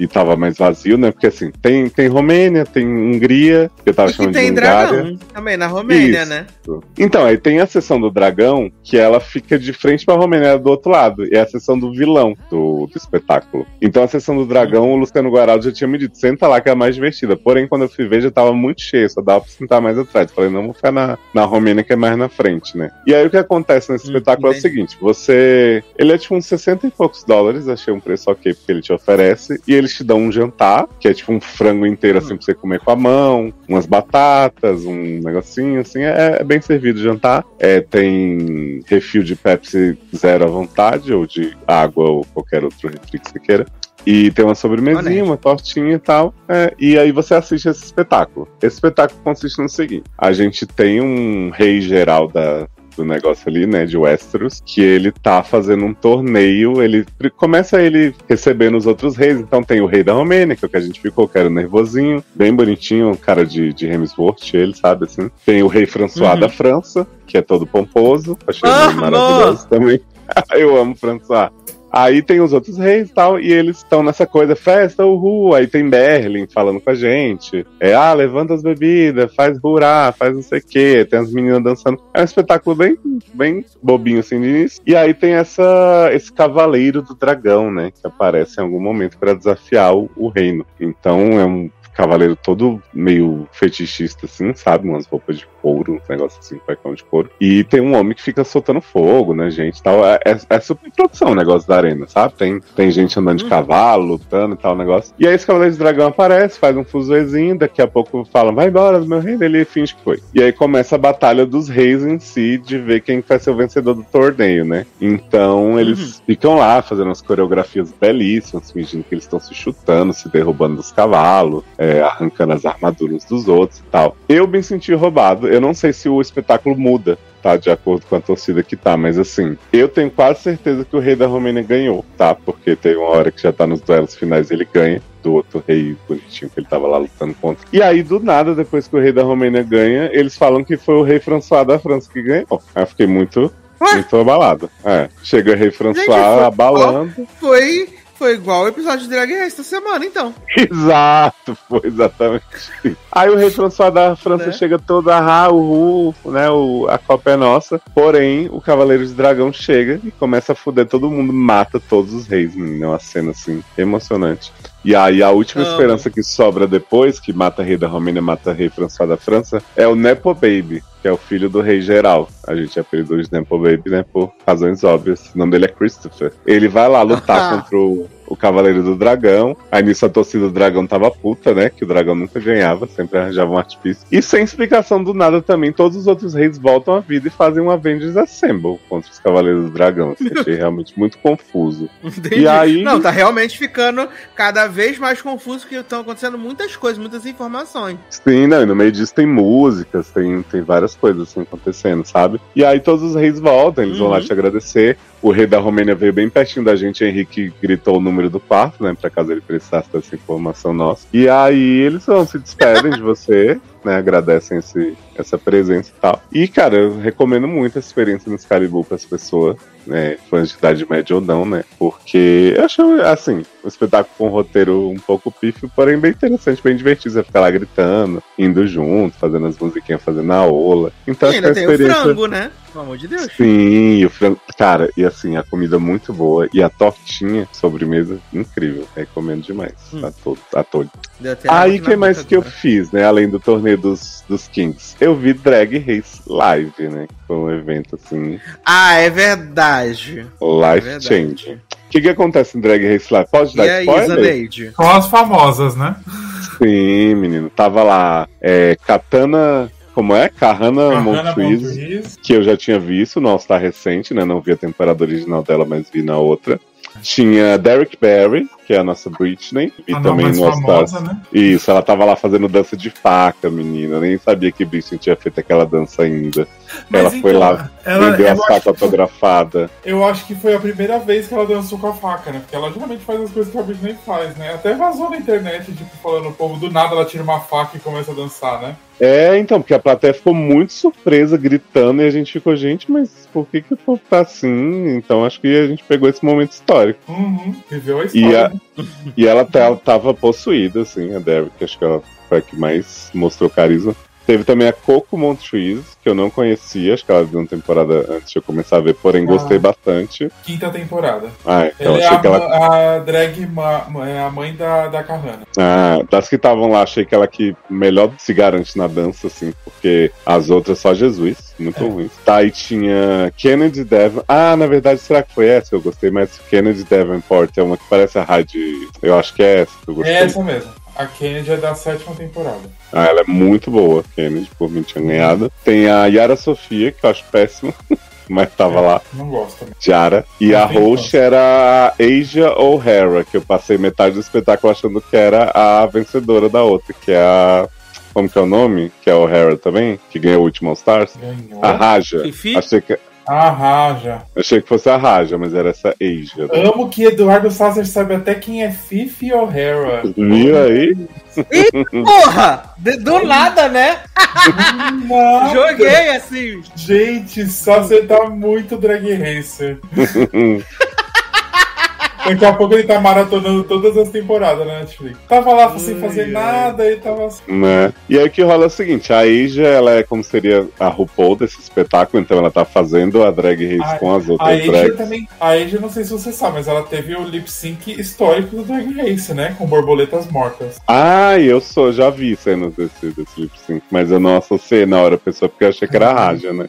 e tava mais vazio, né? Porque assim, tem, tem Romênia, tem Hungria, que eu tava E chamando tem de Hungária. dragão também, na Romênia, Isso. né? Então, aí tem a sessão do dragão, que ela fica de frente pra Romênia, ela é do outro lado. E é a sessão do vilão do, do espetáculo. Então, a sessão do dragão, o Luciano Guaraldo já tinha me dito, senta lá que é a mais divertida. Porém, quando eu fui ver, já tava muito cheio, só dava pra sentar mais atrás. Falei, não, vou ficar na, na Romênia, que é mais na frente, né? E aí, o que acontece nesse Hum, espetáculo é o seguinte, você... Ele é tipo uns 60 e poucos dólares, achei um preço ok, porque ele te oferece. E eles te dão um jantar, que é tipo um frango inteiro, assim, pra você comer com a mão, umas batatas, um negocinho, assim, é, é bem servido o jantar. É, tem refil de Pepsi zero à vontade, ou de água, ou qualquer outro refri que você queira. E tem uma sobremesinha, uma tortinha e tal. é, e aí você assiste esse espetáculo. Esse espetáculo consiste no seguinte: a gente tem um rei geral da, do negócio ali, né, de Westeros, que ele tá fazendo um torneio, ele começa ele recebendo os outros reis, então tem o rei da Romênia, que é o que a gente ficou, que era nervosinho, bem bonitinho, cara de, de Hemsworth, ele, sabe, assim. Tem o rei François Uhum. da França, que é todo pomposo, achei Ah, ele maravilhoso também. [LAUGHS] Eu amo François. Aí tem os outros reis e tal, e eles estão nessa coisa, festa, uhul. Aí tem Berlin falando com a gente. É, ah, levanta as bebidas, faz rurar, faz não sei o quê. Tem as meninas dançando. É um espetáculo bem, bem bobinho assim de início. E aí tem essa, esse cavaleiro do dragão, né? Que aparece em algum momento para desafiar o, o reino. Então é um cavaleiro todo meio fetichista, assim, sabe? Umas roupas de couro, uns negócios assim, cuecão de couro. E tem um homem que fica soltando fogo, né, gente? Tal. É, é, é super produção o negócio da arena, sabe? Tem, tem gente andando de Uhum. cavalo, lutando e tal, negócio. E aí esse cavaleiro de dragão aparece, faz um fuzuezinho, daqui a pouco falam, vai embora meu reino, ele finge que foi. E aí começa a batalha dos reis em si, de ver quem vai ser o vencedor do torneio, né? Então eles ficam lá fazendo umas coreografias belíssimas, fingindo que eles estão se chutando, se derrubando dos cavalos, é, arrancando as armaduras dos outros e tal. Eu me senti roubado. Eu não sei se o espetáculo muda, tá? De acordo com a torcida que tá, mas assim, eu tenho quase certeza que o rei da Romênia ganhou, tá? Porque tem uma hora que já tá nos duelos finais ele ganha. Do outro rei bonitinho que ele tava lá lutando contra. E aí, do nada, depois que o rei da Romênia ganha, eles falam que foi o rei François da França que ganhou. Aí eu fiquei muito, Ué? muito abalado. É, chega o rei François Gente, foi- abalando. Foi, foi igual o episódio de Drag Race esta semana, então. [LAUGHS] Exato, foi exatamente. Aí o rei François da França Né? chega todo, ah, o né, o, a Copa é nossa. Porém, o Cavaleiro de Dragão chega e começa a fuder todo mundo, mata todos os reis, menino. É uma cena, assim, emocionante. E aí a última Amo. esperança que sobra depois, que mata rei da Romênia, mata rei François da França, é o Nepo Baby, que é o filho do rei geral. A gente apelidou de Nepo Baby, né, por razões óbvias. O nome dele é Christopher. Ele vai lá lutar contra o, o Cavaleiro do Dragão. Aí nisso a torcida do Dragão tava puta, né? Que o dragão nunca ganhava, sempre arranjava um artifício. E sem explicação do nada também, todos os outros reis voltam à vida e fazem um Avengers Assemble contra os Cavaleiros do Dragão. Assim, [LAUGHS] achei realmente muito confuso. Entendi. E aí... Não, tá realmente ficando cada vez mais confuso que estão acontecendo muitas coisas, muitas informações. Sim, não, e no meio disso tem músicas, tem, tem várias coisas assim acontecendo, sabe? E aí todos os reis voltam, eles uhum. vão lá uhum. te agradecer. O rei da Romênia veio bem pertinho da gente, Henrique gritou o número do quarto, né? Pra caso ele precisasse dessa informação nossa. E aí eles vão se despedem de você, [LAUGHS] né? Agradecem esse, essa presença e tal. E, cara, eu recomendo muito a experiência no Excalibur para as pessoas, né? Fãs de idade média ou não, né? Porque eu acho, assim, um espetáculo com um roteiro um pouco pífio, porém bem interessante, bem divertido. Você ficar lá gritando, indo junto, fazendo as musiquinhas, fazendo a ola. Então, e ainda tem experiência... o frango, né? Pelo amor de Deus. Sim, o frango. Cara, e assim, a comida muito boa. E a tortinha, sobremesa, incrível. Recomendo demais. Hum. A, todo, a todo. Aí, que mais que eu fiz, né? Além do torneio dos, dos Kings? Eu vi Drag Race Live, né? Foi um evento assim. Ah, é verdade. Life é verdade. Change. O que, que acontece em Drag Race Live? Pode dar e spoiler? Com as famosas, né? Sim, menino. Tava lá é, Katana como é? Kahana Montrese, que eu já tinha visto no All Star recente, né? Não vi a temporada original dela, mas vi na outra. Tinha Derek Barry, que é a nossa Britney, e a também no. Né? Isso, ela tava lá fazendo dança de faca, menina. Nem sabia que Britney tinha feito aquela dança ainda. Mas ela então, foi lá, ela, vendeu a faca autografada. Eu acho que foi a primeira vez que ela dançou com a faca, né? Porque ela geralmente faz as coisas que a Britney faz, né? Até vazou na internet, tipo, falando o povo do nada ela tira uma faca e começa a dançar, né? É, então, porque a plateia ficou muito surpresa, gritando, e a gente ficou, gente, mas por que que o povo tá assim? Então acho que a gente pegou esse momento histórico. Uhum, viveu a história. E, a, e ela, ela tava possuída, assim, a Derek, acho que ela foi a que mais mostrou carisma. Teve também a Coco Montrese, que eu não conhecia, acho que ela deu uma temporada antes de eu começar a ver, porém ah, gostei bastante. Quinta temporada. Ah, então Ele achei é que ela. A drag é a mãe da, da Carrana. Ah, das que estavam lá, achei que ela que melhor se garante na dança, assim, porque as outras só Jesus, muito é. ruins. Tá, e tinha Kennedy Devon. Ah, na verdade, será que foi essa que eu gostei? Mas Kennedy Davenport é uma que parece a rádio. Eu acho que é essa que eu gostei. É essa mesmo. A Kennedy é da sétima temporada. Ah, ela é muito boa, Kennedy, por mim tinha ganhado. Tem a Yara Sofia, que eu acho péssima. [LAUGHS] mas tava é, lá. Não gosto também. Tiara. E a host era a Asia O'Hara, que eu passei metade do espetáculo achando que era a vencedora da outra, que é a. Como que é o nome? Que é a O'Hara também, que ganhou o último All Stars. Ganhou. A Raja. Fifi? Achei que. A Raja. Achei que fosse a Raja, mas era essa Asia. Amo que Eduardo Sasser sabe até quem é Fifi O'Hara. Viu aí? Ih, porra! Do nada, né? Joguei assim. Gente, só você tá muito drag racer. [LAUGHS] Daqui a pouco ele tá maratonando todas as temporadas na Netflix. Tava lá sem fazer nada e tava assim. Né? E aí o que rola é o seguinte: a Asia, ela é como seria a RuPaul desse espetáculo, então ela tá fazendo a drag race a, com as outras a Asia drags. Também, a Asia, não sei se você sabe, mas ela teve o lip sync histórico do drag race, né? Com borboletas mortas. Ah, eu sou, já vi cenas desse, desse lip sync, mas eu não associei na hora a pessoa porque eu achei que era a Raja, né?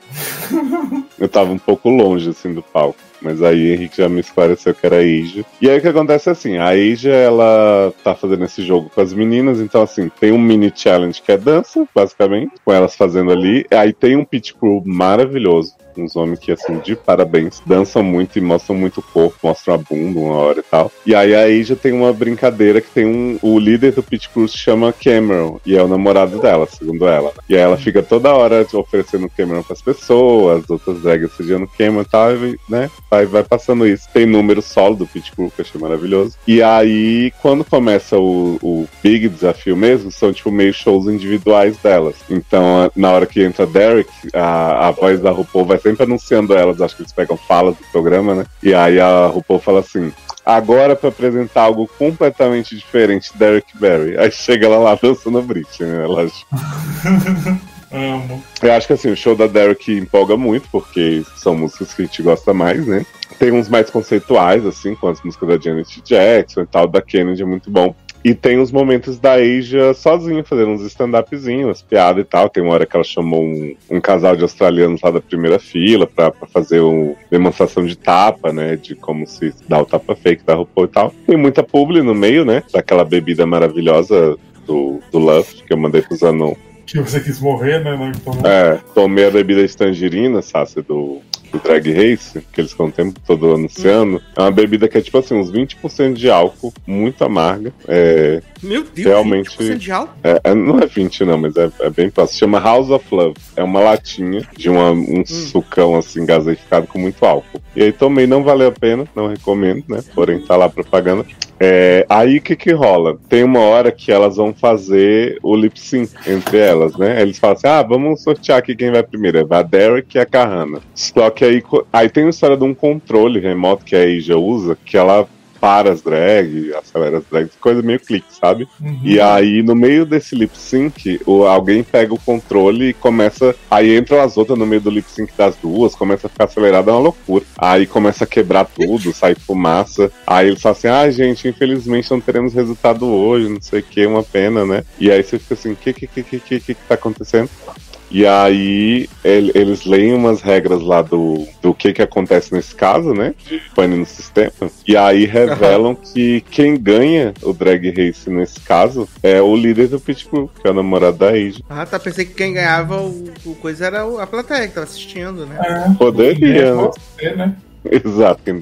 [LAUGHS] eu tava um pouco longe, assim, do palco. Mas aí Henrique já me esclareceu que era a Asia. E aí o que acontece é assim, a Asia, ela tá fazendo esse jogo com as meninas, então assim, tem um mini challenge que é dança, basicamente, com elas fazendo ali. Aí tem um pit crew maravilhoso uns homens que, assim, de parabéns, dançam muito e mostram muito o corpo, mostram a bunda uma hora e tal. E aí aí já tem uma brincadeira que tem um. O líder do Pit Crew se chama Cameron, e é o namorado dela, segundo ela. E aí ela fica toda hora oferecendo Cameron pras pessoas, outras dragas sediando Cameron e tal, e, né? Vai, vai passando isso. Tem número solo do Pit Crew, que eu achei maravilhoso. E aí, quando começa o, o Big Desafio mesmo, são tipo meio shows individuais delas. Então, na hora que entra Derek, a, a voz da RuPaul vai sempre anunciando elas, acho que eles pegam falas do programa, né? E aí a RuPaul fala assim: agora para apresentar algo completamente diferente, Derek Barry. [LAUGHS] Aí chega ela lá dançando Britney, né? Lógico. [LAUGHS] Amo. Eu acho que assim, o show da Derek empolga muito, porque são músicas que a gente gosta mais, né? Tem uns mais conceituais, assim, com as músicas da Janet Jackson e tal, da Kennedy é muito bom. E tem os momentos da Asia sozinha, fazendo uns stand-upzinhos, piada e tal. Tem uma hora que ela chamou um, um casal de australianos lá da primeira fila pra, pra fazer uma demonstração de tapa, né? De como se dá o tapa fake da RuPaul e tal. Tem muita publi no meio, né? Daquela bebida maravilhosa do, do Luff, que eu mandei pro Zanon. Que você quis morrer, né? Então... É, tomei a bebida estangerina, Sácia, do, do Drag Race, que eles ficam o tempo todo anunciando. Hum. É uma bebida que é tipo assim, uns 20% de álcool, muito amarga. É, Meu Deus, realmente, 20% de álcool? É, é, não é 20 não, mas é, é bem fácil. Chama House of Love. É uma latinha de uma, um hum. sucão assim, gaseificado com muito álcool. E aí tomei, não valeu a pena, não recomendo, né? Porém, tá lá propaganda. É, aí o que que rola? Tem uma hora que elas vão fazer o lip sync entre elas, né? Eles falam assim: ah, vamos sortear aqui quem vai primeiro. Vai a Derek e a Kahana. Só que aí, aí tem uma história de um controle remoto que a Asia usa, que ela para as drag, acelera as drags, coisa meio clique, sabe? Uhum. E aí, no meio desse lip sync, o, alguém pega o controle e começa. Aí entram as outras no meio do lip sync das duas, começa a ficar acelerado, é uma loucura. Aí começa a quebrar tudo, [LAUGHS] sai fumaça. Aí eles falam assim: ah, gente, infelizmente não teremos resultado hoje, não sei o que, uma pena, né? E aí você fica assim: o que, que, que, que, que, que tá acontecendo? E aí ele, eles leem umas regras lá do, do que que acontece nesse caso, né? De pane no sistema. E aí revelam uhum. que quem ganha o Drag Race nesse caso é o líder do Pit Crew, que é o namorado da Age. Ah, tá. Pensei que quem ganhava o, o coisa era a plateia que tava assistindo, né? É, Poderia, né? Você, né? [LAUGHS] Exato, quem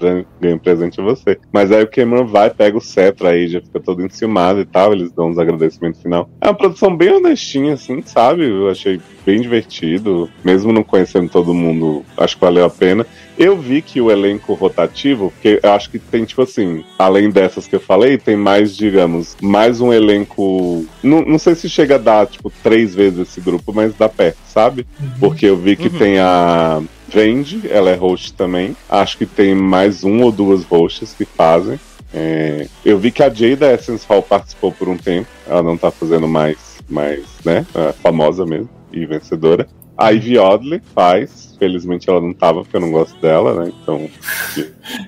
ganha um presente a você. Mas aí o Cameron vai, pega o cetro aí, já fica todo enciumado e tal, eles dão uns agradecimentos final. É uma produção bem honestinha, assim, sabe? Eu achei bem divertido, mesmo não conhecendo todo mundo, acho que valeu a pena. Eu vi que o elenco rotativo, porque eu acho que tem, tipo assim, além dessas que eu falei, tem mais, digamos, mais um elenco. Não, não sei se chega a dar, tipo, três vezes esse grupo, mas dá perto, sabe? Uhum. Porque eu vi que uhum. tem a Vende, ela é host também. Acho que tem mais um ou duas hosts que fazem. É, eu vi que a Jada Essence Hall participou por um tempo. Ela não tá fazendo mais, mais né? É famosa mesmo e vencedora. A Ivy Odley faz. Felizmente ela não tava, porque eu não gosto dela, né? Então.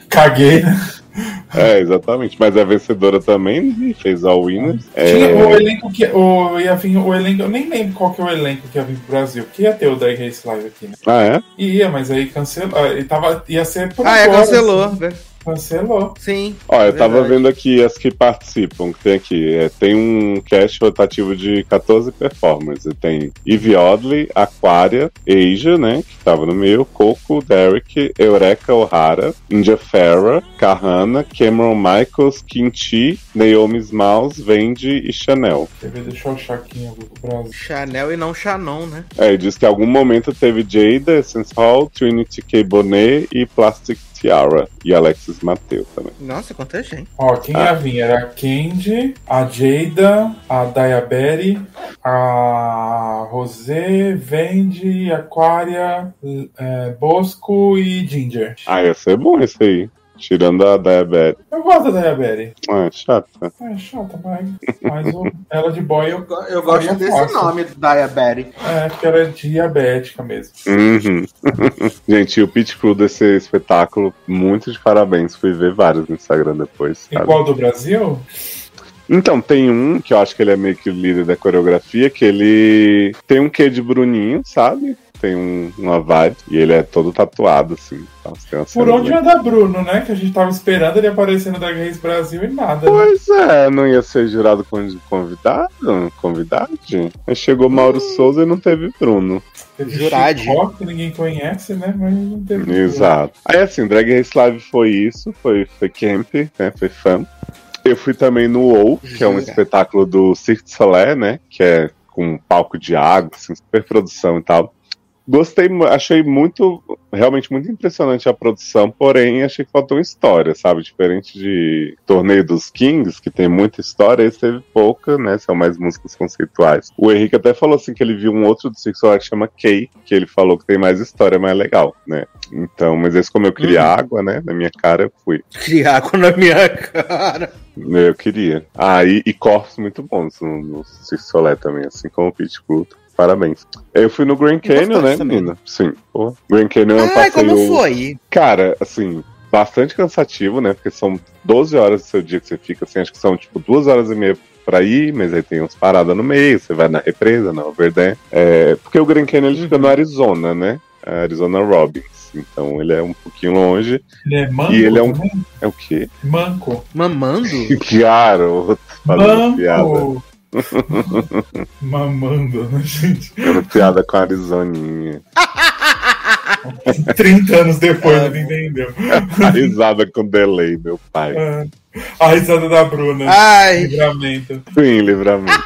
Caguei, né? [LAUGHS] É, exatamente. Mas é vencedora também e fez a Winners. Tinha é... o elenco que. O, ia vir, o elenco, eu nem lembro qual que é o elenco que ia vir pro Brasil. Que ia ter o Drag Race Live aqui, né? Ah, é? Ia, mas aí cancelou. Ah, tava, ia ser por Ah, é, agora, é, cancelou. Assim. Cancelou. Sim. Ó, eu tava vendo aqui as que participam, que tem aqui. É, tem um cast rotativo de 14 performers. Tem Eve Oddly, Aquaria, Asia, né? Que tava no meio, Coco, Derek, Eureka O'Hara, India Farah, Kahana, Cameron Michaels, Kimchi, Naomi Smalls, Vendi e Chanel. Deixa eu achar aqui em algum Chanel e não Shannon, né? É, diz que em algum momento teve Jada, Essence Hall, Trinity K. Bonet e Plastic Tiara e Alexis Mateu também. Nossa, quanta gente. Ó, quem ah. ia vir era a Candy, a Jada, a Diabetes, a Rosé, Vendi, Aquaria, é, Bosco e Ginger. Ah, ia ser bom esse aí. Tirando a Diabetes. Eu gosto da Diabetes. Ah, é chata. É chata, mas, mas o, ela de boy eu, eu gosto desse nome, Diabetes. É, porque ela é diabética mesmo. Uhum. [LAUGHS] Gente, o Pit Crew desse espetáculo, muito de parabéns. Fui ver vários no Instagram depois. Sabe? Igual do Brasil? Então, tem um que eu acho que ele é meio que o líder da coreografia, que ele tem um quê de Bruninho, sabe? Tem um, uma vibe e ele é todo tatuado, assim. Então, Por onde anda Bruno, né? Que a gente tava esperando ele aparecer no Drag Race Brasil e nada. Né? Pois né? é, não ia ser jurado convidado? Convidado? Aí chegou Mauro hum. Souza e não teve Bruno. Teve Jurade. que ninguém conhece, né? Mas não teve. Exato. Aí assim, Drag Race Live foi isso, foi, foi camp, né? Foi fã. Eu fui também no WoW, que é um espetáculo do Cirque du Soleil, né? Que é com um palco de água, assim, super produção e tal. Gostei, achei muito, realmente muito impressionante a produção, porém achei que faltou história, sabe? Diferente de Torneio dos Kings, que tem muita história, esse teve pouca, né? São mais músicas conceituais. O Henrique até falou assim que ele viu um outro do Sexual que chama Kay, que ele falou que tem mais história, mais legal, né? Então, mas esse como eu queria uhum. água, né? Na minha cara, eu fui. [LAUGHS] Queria água na minha cara. Eu queria. Ah, e, e corpos muito bons no, no Cirque também, assim como o Pit Pluto. Parabéns. Eu fui no Grand Canyon, né, menina? Sim. Pô, Grand Canyon ah, eu passei. como foi? Cara, assim, bastante cansativo, né? Porque são 12 horas do seu dia que você fica, assim, acho que são tipo duas horas e meia pra ir, mas aí tem umas paradas no meio, você vai na represa, na Overdam. É, porque o Grand Canyon ele fica no Arizona, né? Arizona Robbins. Então ele é um pouquinho longe. Ele é manco E ele é um- também? É o quê? Manco. Mamando? [LAUGHS] Claro, fazendo piada. [LAUGHS] Mamando, né, gente? Fazendo piada com a Arizoninha. [LAUGHS] 30 anos depois ele entendeu. [LAUGHS] A risada com delay, meu pai. Ah, A risada da Bruna. Ai, Livramento. Sim, livramento.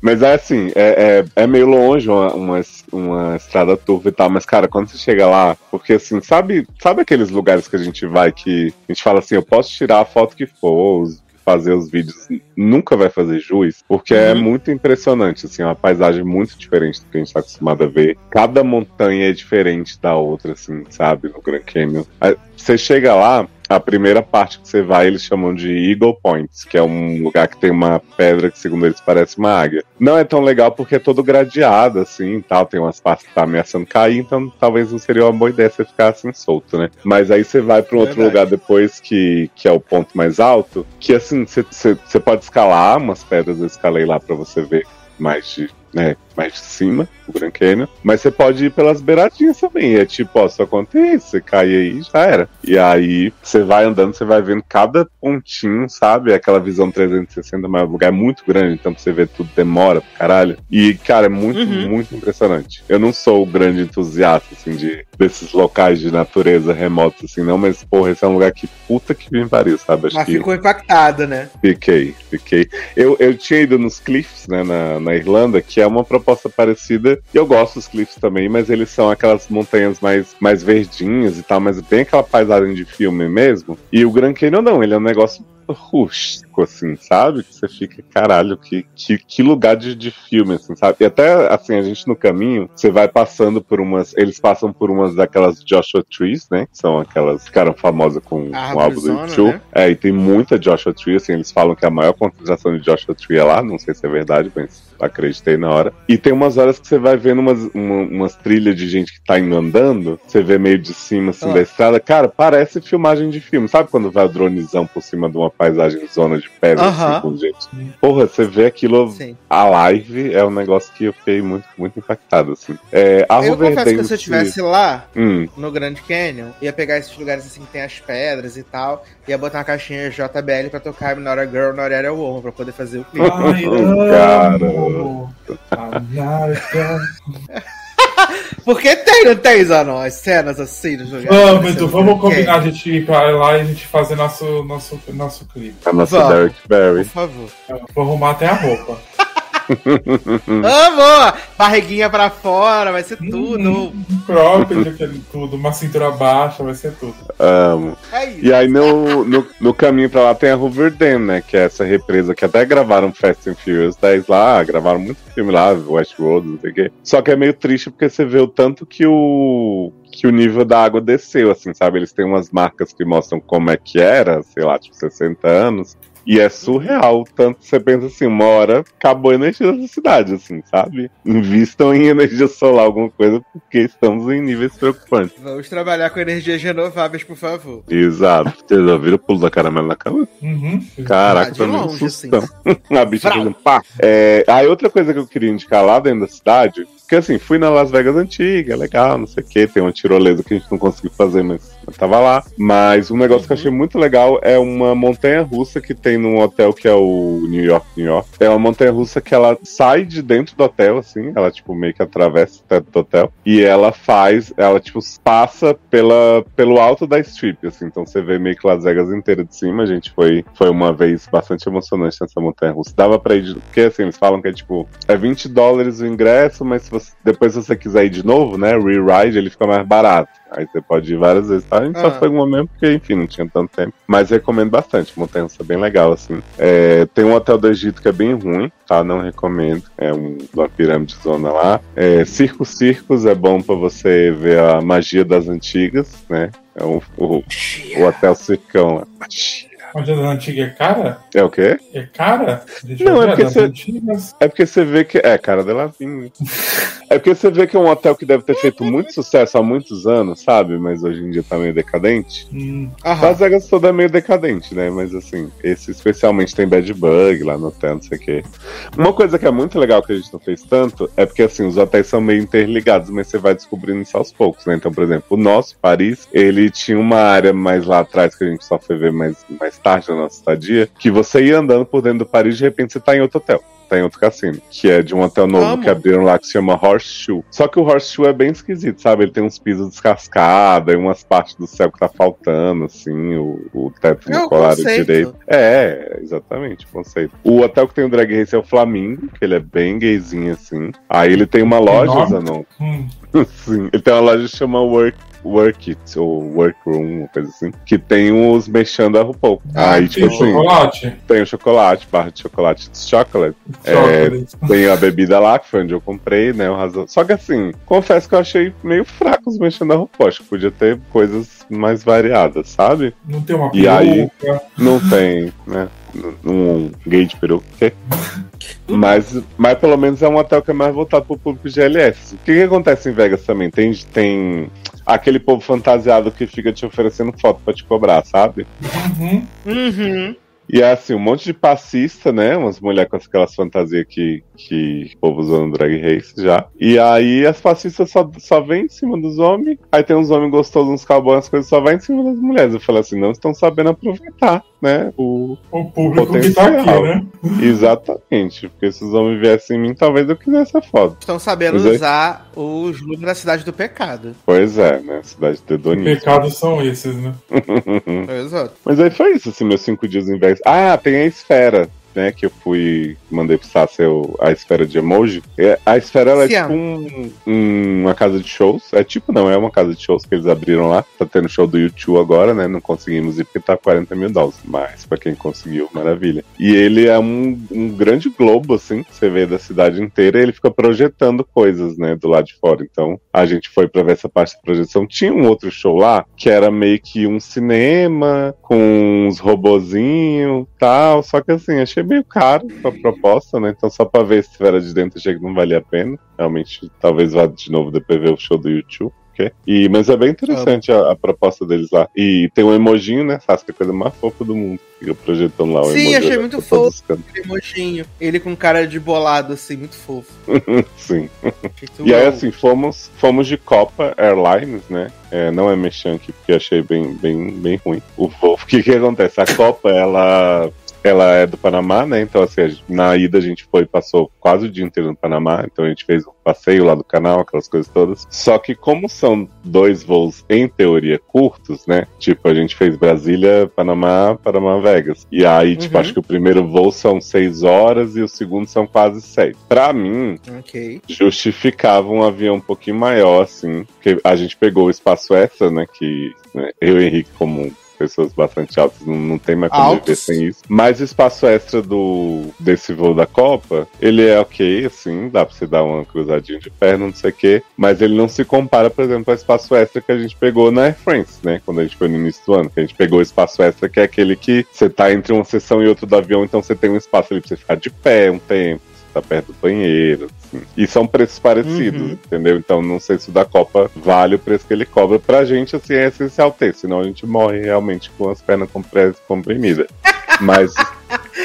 mas é assim, é, é, é meio longe uma, uma, uma estrada turva e tal, mas cara, quando você chega lá, porque assim, sabe, sabe aqueles lugares que a gente vai que a gente fala assim, eu posso tirar a foto que for, fazer os vídeos, nunca vai fazer juiz, porque é Uhum. muito impressionante, assim, é uma paisagem muito diferente do que a gente tá acostumado a ver. Cada montanha é diferente da outra, assim, sabe, no Grand Canyon. Aí, Você chega lá, a primeira parte que você vai, eles chamam de Eagle Points, que é um lugar que tem uma pedra que, segundo eles, parece uma águia. Não é tão legal porque é todo gradeado, assim, e tal, tem umas partes que tá ameaçando cair, então talvez não seria uma boa ideia você ficar assim solto, né? Mas aí você vai pra um outro Verdade. lugar depois que, que é o ponto mais alto, que assim, você- pode escalar umas pedras, eu escalei lá pra você ver mais de, né, mais de cima, o Grand Canyon, mas você pode ir pelas beiradinhas também. É tipo, ó, só acontece, você cai aí já era. E aí você vai andando, você vai vendo cada pontinho, sabe? Aquela visão 360, mas o lugar é muito grande, então pra você ver tudo demora pra caralho. E, cara, é muito, Uhum. muito impressionante. Eu não sou o grande entusiasta, assim, de, desses locais de natureza remotos, assim, não, mas, porra, esse é um lugar que puta que me pariu, sabe? Acho mas que ficou impactada, né? Fiquei, fiquei. Eu, eu tinha ido nos Cliffs, né, na, na Irlanda, que é uma proposta parecida. E eu gosto dos Cliffs também, mas eles são aquelas montanhas mais, mais verdinhas e tal, mas bem aquela paisagem de filme mesmo. E o Grand Canyon não, ele é um negócio rústico, assim, sabe? Que você fica, caralho, que, que, que lugar de, de filme, assim, sabe? E até, assim, a gente no caminho, você vai passando por umas. Eles passam por umas daquelas Joshua Trees, né? Que são aquelas que ficaram famosas com, com o álbum do YouTube. né? É, e tem muita Joshua Tree, assim, eles falam que a maior concentração de Joshua Tree é lá, não sei se é verdade, mas acreditei na hora. E tem umas horas que você vai vendo umas, uma- umas trilhas de gente que tá indo andando, você vê meio de cima, assim, Ah. da estrada. Cara, parece filmagem de filme. Sabe quando vai o dronezão por cima de uma paisagem zona de pedra, assim, com gente? Porra, você vê aquilo Sim. a live, é um negócio que eu fiquei muito, muito impactado, assim. É, a Eu confesso que Riverdale se eu se- estivesse lá, Hum, no Grand Canyon, ia pegar esses lugares assim que tem as pedras e tal, ia botar uma caixinha JBL pra tocar Not a Girl, Not a Woman, pra poder fazer o clipe. Ai, [LAUGHS] Cara. [LAUGHS] Porque tem, não tem, Zanon, as cenas assim nos lugares. Vamos, Edu, é vamos Grand combinar a gente ir pra lá e a gente fazer nosso, nosso, nosso clipe. a nossa Vamos. Derek Barry. Por favor. Vou arrumar até a roupa. [LAUGHS] Amor! Barriguinha pra fora, vai ser tudo. [LAUGHS] Cropped, aquele tudo, uma cintura baixa, vai ser tudo. Amo. É isso. E aí no, no, no caminho pra lá tem a Hoover Dam, né? Que é essa represa que até gravaram Fast and Furious 10 lá, gravaram muito filme lá, Westworld, não sei o quê. Só que é meio triste porque você vê o tanto que o que o nível da água desceu, assim, sabe? Eles têm umas marcas que mostram como é que era, sei lá, tipo 60 anos. E é surreal, tanto que você pensa assim, uma hora acabou a energia da cidade, assim, sabe? Invistam em energia solar, alguma coisa, porque estamos em níveis preocupantes. Vamos trabalhar com energias renováveis, por favor. Exato. Vocês já viram o pulo da caramelo na cama? Uhum. Caraca, Ah, de pra mim é um longe, assim. [LAUGHS] A bicha fazendo pá. É, aí outra coisa que eu queria indicar lá dentro da cidade, porque assim, fui na Las Vegas antiga, legal, não sei o que, tem uma tirolesa que a gente não conseguiu fazer, mas eu tava lá. Mas um negócio que eu achei muito legal é uma montanha russa que tem num hotel que é o New York, New York. É uma montanha russa que ela sai de dentro do hotel, assim, ela tipo meio que atravessa o teto do hotel. E ela faz, ela tipo passa pela, pelo alto da strip, assim, então você vê meio que Las Vegas inteira de cima. A gente foi, foi uma vez bastante emocionante nessa montanha russa. Dava pra ir, de- porque assim, eles falam que é tipo, é 20 dólares o ingresso, mas se você- depois se você quiser ir de novo, né, re-ride, ele fica mais barato. Aí você pode ir várias vezes, tá? A gente Ah. só foi uma mesmo, porque, enfim, não tinha tanto tempo. Mas recomendo bastante, montanha russa é bem legal, assim. É, tem um hotel do Egito que é bem ruim, tá? Não recomendo. É um, uma pirâmide zona lá. É, Circo Circos é bom pra você ver a magia das antigas, né? É o, o, o Hotel Circão. lá. Magia. A da antiga é cara? É o quê? É cara? Deixa não, é porque, você, antigas. é porque você vê que. É, cara dela vinha. É porque você vê que é um hotel que deve ter feito muito sucesso há muitos anos, sabe? Mas hoje em dia tá meio decadente. Hum. Las Vegas toda é meio decadente, né? Mas assim, esse especialmente tem bad bug lá no hotel, não sei o quê. Uma coisa que é muito legal que a gente não fez tanto é porque assim, os hotéis são meio interligados, mas você vai descobrindo isso aos poucos, né? Então, por exemplo, o nosso, Paris, ele tinha uma área mais lá atrás que a gente só foi ver mais, mais tarde na nossa estadia, que você ia andando por dentro do Paris e de repente você tá em outro hotel tá em outro cassino, que é de um hotel novo Amo. que abriram lá que se chama Horseshoe. Só que o Horseshoe é bem esquisito, sabe? Ele tem uns pisos descascados e umas partes do céu que tá faltando, assim, o, o teto é no colar direito. É, exatamente, o conceito. O hotel que tem o Drag Race é o Flamingo, que ele é bem gayzinho, assim. Aí ele tem uma loja, Zanon. Hum. [LAUGHS] Sim, ele tem uma loja que chama Work Work It, ou Workroom, coisa assim, que tem os mexendo a RuPaul. Ah, Aí, tipo tem assim, chocolate? Tem o chocolate, barra de chocolate chocolate. É, tem a bebida lá, que foi onde eu comprei, né? O razão. Só que assim, confesso que eu achei meio fraco os mexendo a RuPaul. Acho que podia ter coisas mais variadas, sabe? Não tem uma E aí, não tem, né? Um gay de peruca. Mas, mas pelo menos é um hotel que é mais voltado pro público GLS. O que, que acontece em Vegas também? Tem, tem aquele povo fantasiado que fica te oferecendo foto pra te cobrar, sabe? Uhum. Uhum. E é assim, um monte de passista, né? Umas mulheres com aquelas fantasias que, que o povo usando drag race já. E aí as passistas só, só vêm em cima dos homens. Aí tem uns homens gostosos, uns cowboys, as coisas só vai em cima das mulheres. Eu falei assim, não estão sabendo aproveitar né, o, o público potencial. que tá aqui, né? [LAUGHS] Exatamente, porque se os homens viessem em mim, talvez eu quisesse a foto. Estão sabendo Mas usar aí... os números da Cidade do Pecado. Pois é, né, Cidade do Hedonismo. Pecados são esses, né? Exato. Mas aí foi isso, assim, meus cinco dias em Vegas. Ah, tem a esfera né, que eu fui, mandei pro Sassi a esfera de emoji. É, a esfera ela é tipo um, um, uma casa de shows. É tipo, não, é uma casa de shows que eles abriram lá. Tá tendo show do YouTube agora, né? Não conseguimos ir porque tá 40 mil dólares. Mas pra quem conseguiu, maravilha. E ele é um, um grande globo, assim, que você vê da cidade inteira, e ele fica projetando coisas, né, do lado de fora. Então, a gente foi pra ver essa parte de projeção. Tinha um outro show lá, que era meio que um cinema, com uns robozinhos tal. Só que assim, achei meio caro a proposta, né? Então só pra ver se era de dentro achei que não valia a pena. Realmente, talvez vá de novo depois ver o show do YouTube. E, mas é bem interessante a, a, proposta deles lá. E tem um emojinho, né? Sasuke é a coisa mais fofa do mundo. Fica projetando lá o Sim, achei muito fofo. Aquele emojinho. Ele com cara de bolado, assim, muito fofo. [LAUGHS] Sim. e aí, assim, fomos, fomos de Copa Airlines, né? É, não é Mechanque, porque achei bem, bem, bem ruim. O voo. O que que acontece? A Copa, ela ela é do Panamá, né? Então, assim, na ida a gente foi, passou quase o dia inteiro no Panamá, então a gente fez um passeio lá do canal, aquelas coisas todas. Só que como são dois voos, em teoria, curtos, né? Tipo, a gente fez Brasília, Panamá, Panamá, Vegas. E aí, tipo, uhum. acho que o primeiro voo são seis horas e o segundo são quase seis. Pra mim, okay. justificava um avião um pouquinho maior, assim, porque a gente pegou o espaço extra, né? Que né, eu e Henrique, como pessoas bastante altas, não, não tem mais como viver sem isso. Mas o espaço extra do desse voo da Copa, ele é ok, assim, dá pra você dar uma cruzadinha de perna, não sei o quê, mas ele não se compara, por exemplo, ao espaço extra que a gente pegou na Air France, né? Quando a gente foi no início do ano, que a gente pegou o espaço extra, que é aquele que você tá entre uma sessão e outra do avião, então você tem um espaço ali pra você ficar de pé um tempo tá perto do banheiro. Assim. E são preços parecidos, uhum. entendeu? Então não sei se o da Copa vale o preço que ele cobra. Pra gente, assim, é essencial ter, senão a gente morre realmente com as pernas comprimidas. [LAUGHS] Mas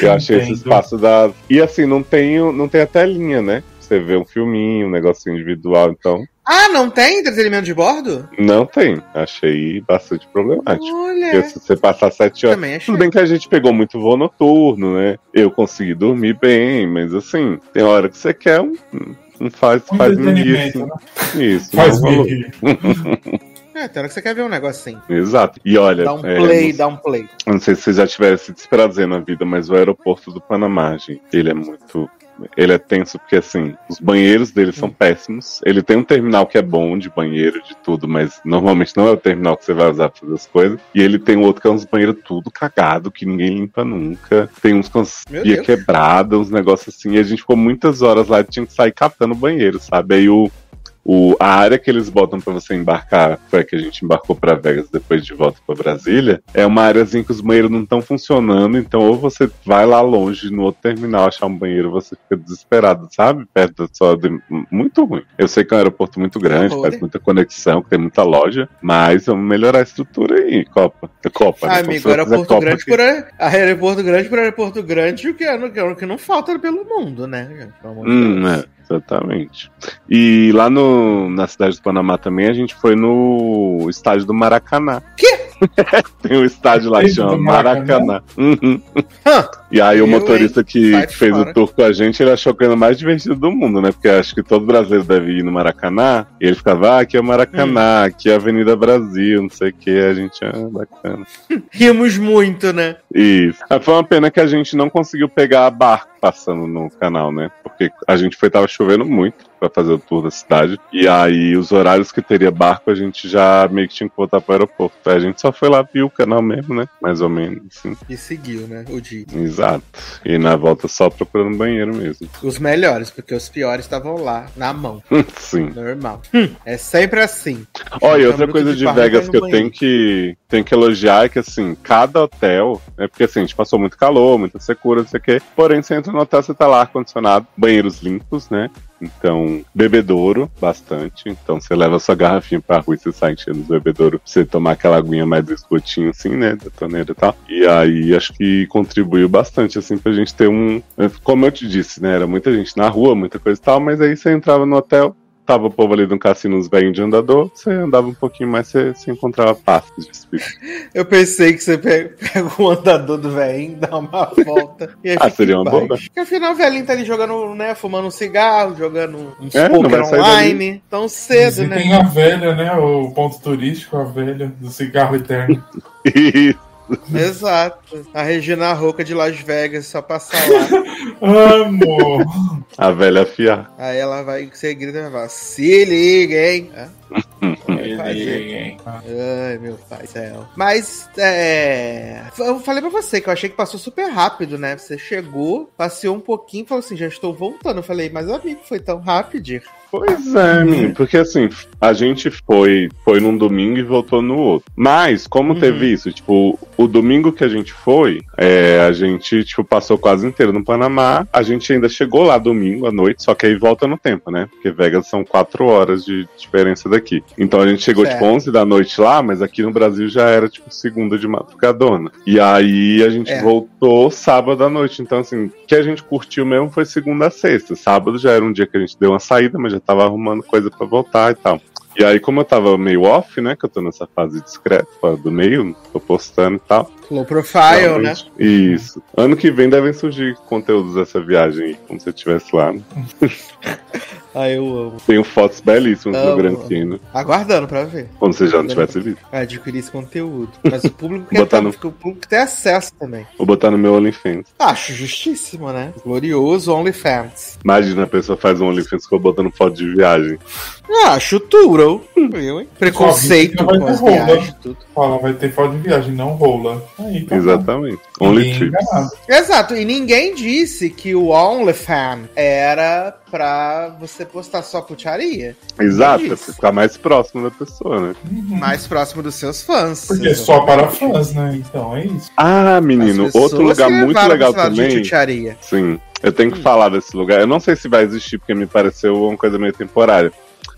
eu achei Entendo. esse espaço da. E assim, não tem, não tem até linha, né? Você vê um filminho, um negocinho individual, então. Ah, não tem entretenimento de bordo? Não tem. Achei bastante problemático. Olha. Porque se você passar sete horas. Também achei. Tudo bem que a gente pegou muito voo noturno, né? Eu consegui dormir bem, mas assim, tem hora que você quer um. um faz, um faz um assim. né? Isso. Faz um [LAUGHS] É, tem hora que você quer ver um negócio assim. Exato. E olha. Dá um play, é, dá um play. Não sei se vocês já tiveram esse desprazer na vida, mas o aeroporto do Panamá, gente, ele é muito ele é tenso porque, assim, os banheiros dele são péssimos. Ele tem um terminal que é bom de banheiro, de tudo, mas normalmente não é o terminal que você vai usar pra fazer as coisas. E ele tem outro que é uns banheiros tudo cagado, que ninguém limpa nunca. Tem uns com as pia quebrada, uns negócios assim. E a gente ficou muitas horas lá e tinha que sair catando banheiro, sabe? Aí o o, a área que eles botam para você embarcar, foi a que a gente embarcou para Vegas depois de volta para Brasília, é uma áreazinha que os banheiros não estão funcionando, então ou você vai lá longe no outro terminal achar um banheiro, você fica desesperado, sabe? Perto da sua. Muito ruim. Eu sei que é um aeroporto muito grande, faz muita conexão, que tem muita loja, mas vamos melhorar a estrutura aí, Copa. Copa, né? ah, né? Amigo, aeroporto grande, por, aeroporto grande por aeroporto grande, o que, é, o que não falta pelo mundo, né? Hum, é. Exatamente. E lá no, na cidade do Panamá também a gente foi no estádio do Maracanã. Quê? [LAUGHS] Tem um estádio lá que chama Maracanã. Uhum. E aí o motorista hein? que fez fora. o tour com a gente, ele achou que era o mais divertido do mundo, né? Porque acho que todo brasileiro deve ir no Maracanã. E ele ficava, ah, aqui é o Maracanã, hum. aqui é a Avenida Brasil, não sei o que. A gente, ah, bacana. [LAUGHS] Rimos muito, né? Isso. Foi uma pena que a gente não conseguiu pegar a barco passando no canal, né? Porque a gente foi, tava chovendo muito para fazer o tour da cidade. E aí, os horários que teria barco, a gente já meio que tinha que voltar pro aeroporto. Aí a gente só foi lá, viu o canal mesmo, né? Mais ou menos, assim. E seguiu, né? O dia. Exato. E na volta só procurando banheiro mesmo. [LAUGHS] Os melhores, porque os piores estavam lá, na mão. [LAUGHS] Sim. Normal. Hum, é sempre assim. Olha, e outra coisa de, de Vegas que eu tenho que, tenho que elogiar é que, assim, cada hotel, né? Porque assim, a gente passou muito calor, muita secura, não sei o quê. Porém, você entra no hotel, você tá lá ar-condicionado, banheiros limpos, né? Então, bebedouro, bastante. Então, você leva sua garrafinha pra rua e você sai enchendo os bebedouro pra você tomar aquela aguinha mais esgotinho, assim, né? Da torneira e tal. E aí, acho que contribuiu bastante, assim, pra gente ter um. Como eu te disse, né? Era muita gente na rua, muita coisa e tal, mas aí você entrava no hotel, tava o povo ali no cassino, os velhos de andador, você andava um pouquinho mais, você, você encontrava passos de espírito. Eu pensei que você pega, [LAUGHS] pega o andador do velhinho, dá uma volta e Ah, seria uma boa. Porque afinal o velhinho tá ali jogando, né, fumando um cigarro, jogando um é, poker online, tão cedo, né? tem a velha, né, o ponto turístico, a velha do cigarro eterno. [LAUGHS] Isso. [LAUGHS] Exato. A Regina Roca de Las Vegas, só passar lá. Amo! A velha afiar. Aí ela vai, você grita e vai falar, se liga, [LAUGHS] hein? Ai, meu pai do céu. Mas, é. Eu falei pra você que eu achei que passou super rápido, né? Você chegou, passeou um pouquinho e falou assim: já estou voltando. Eu falei, mas amigo, foi tão rápido. Pois é, uhum. porque assim, a gente foi, foi num domingo e voltou no outro. Mas, como uhum. teve isso, tipo, o domingo que a gente foi, é, a gente, tipo, passou quase inteiro no Panamá. A gente ainda chegou lá domingo à noite, só que aí volta no tempo, né? Porque Vegas são quatro horas de diferença daqui. Então a gente chegou, tipo, certo. tipo, 11 da noite lá, mas aqui no Brasil já era, tipo, segunda de madrugadona. E aí a gente é. voltou sábado à noite. Então, assim, o que a gente curtiu mesmo foi segunda a sexta. Sábado já era um dia que a gente deu uma saída, mas já tava arrumando coisa para voltar e tal. E aí, como eu tava meio off, né? Que eu tô nessa fase discreta, fora do meio, tô postando e tal. Low profile, né? Isso. Ano que vem devem surgir conteúdos dessa viagem aí, como se eu estivesse lá. Né? [LAUGHS] Ah, eu amo. Tenho fotos belíssimas amo, no Grand Canyon. Aguardando pra ver. Quando você já não tivesse visto. Adquirir esse conteúdo. Mas o público [LAUGHS] quer botar no... o público tem acesso também. Vou botar no meu OnlyFans. Acho justíssimo, né? Glorioso OnlyFans. Imagina, a pessoa faz um OnlyFans com botando foto de viagem. Ah, acho tudo. Eu, hein? Preconceito com as viagens, tudo. Fala, vai ter foto de viagem, não rola. Aí, tá Exatamente. Bom. Only trips. Exato, e ninguém disse que o OnlyFans era pra você postar só putaria. Exato, pra ficar mais próximo da pessoa, né? Uhum. Mais próximo dos seus fãs. Porque é só para fãs, né? Então é isso. Ah, menino, outro lugar muito legal também. Sim. Eu tenho que hum. falar desse lugar. Eu não sei se vai existir, porque me pareceu uma coisa meio temporária.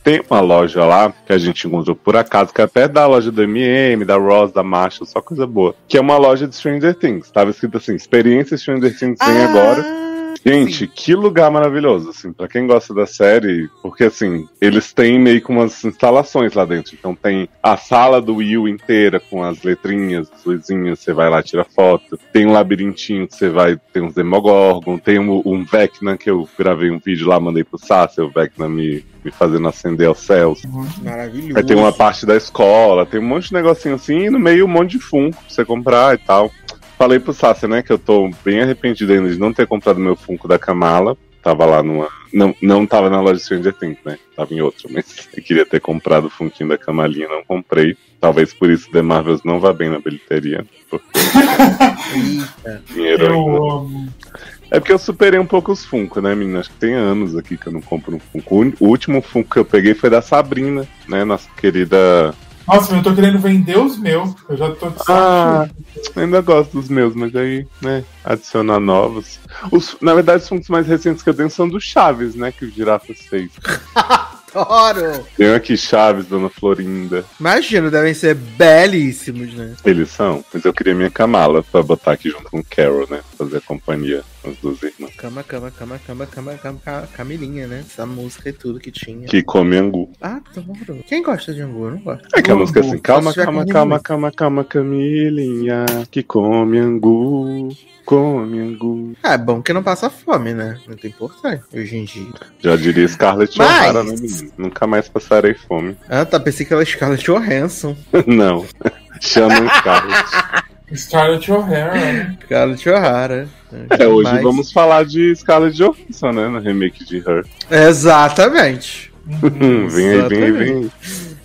Tem uma loja lá que a gente encontrou por acaso, que é perto da loja do MM, da Ross, da Marshall, só coisa boa. Que é uma loja de Stranger Things. Tava escrito assim: experiência Stranger Things vem ah. agora Gente, Sim. que lugar maravilhoso, assim, para quem gosta da série, porque assim, eles têm meio que umas instalações lá dentro. Então tem a sala do Will inteira com as letrinhas, as luzinhas, você vai lá tira foto. Tem um labirintinho que você vai, tem uns Demogorgon, tem um, um Vecna que eu gravei um vídeo lá, mandei pro Sassi, o Vecna me, me fazendo acender aos céus. Maravilhoso. Aí tem uma parte da escola, tem um monte de negocinho assim, e no meio um monte de funko pra você comprar e tal. Falei pro Sassi, né, que eu tô bem arrependido ainda de não ter comprado meu Funko da Kamala. Tava lá numa. Não, não tava na loja de Stranger Things, né? Tava em outro, mas [LAUGHS] eu queria ter comprado o Funkinho da Kamalinha, não comprei. Talvez por isso The Marvels não vá bem na bilheteria. Porque. [LAUGHS] Dinheiro eu amo. É porque eu superei um pouco os Funko, né, menina? Acho que tem anos aqui que eu não compro um Funko. O último Funko que eu peguei foi da Sabrina, né? Nossa querida. Nossa, eu tô querendo vender os meus. Eu já tô Ah, ainda gosto dos meus, mas aí, né, adicionar novos. Os, na verdade, os Funkos mais recentes que eu tenho são do Chaves, né, que o Girafas fez. [LAUGHS] Adoro! Tenho aqui Chaves, Dona Florinda. Imagina, devem ser belíssimos, né? Eles são, mas eu queria minha Kamala pra botar aqui junto com o Carol, né? Fazer companhia com as duas irmãs. Cama, cama, cama, cama, cama, cama, cama, Camilinha, né? Essa música e tudo que tinha. Que come angu. Adoro. Quem gosta de angu? Eu não gosto. É que a música é assim, calma, calma, calma, muito. calma, calma, Camilinha, que come angu, come angu. Ah, é bom que não passa fome, né? Muito importante hoje em dia. Já diria Scarlett Mas- O'Hara, né, menino? Nunca mais passarei fome. [LAUGHS] Ah, tá. Pensei que ela é Scarlett Johansson. Não. Chamam Scarlett. Scarlett O'Hara? Scarlett O'Hara. É, hoje Mas- vamos falar de Scarlett Johansson, né? No remake de Her. Exatamente. [LAUGHS] Vem aí, vem aí, vem aí.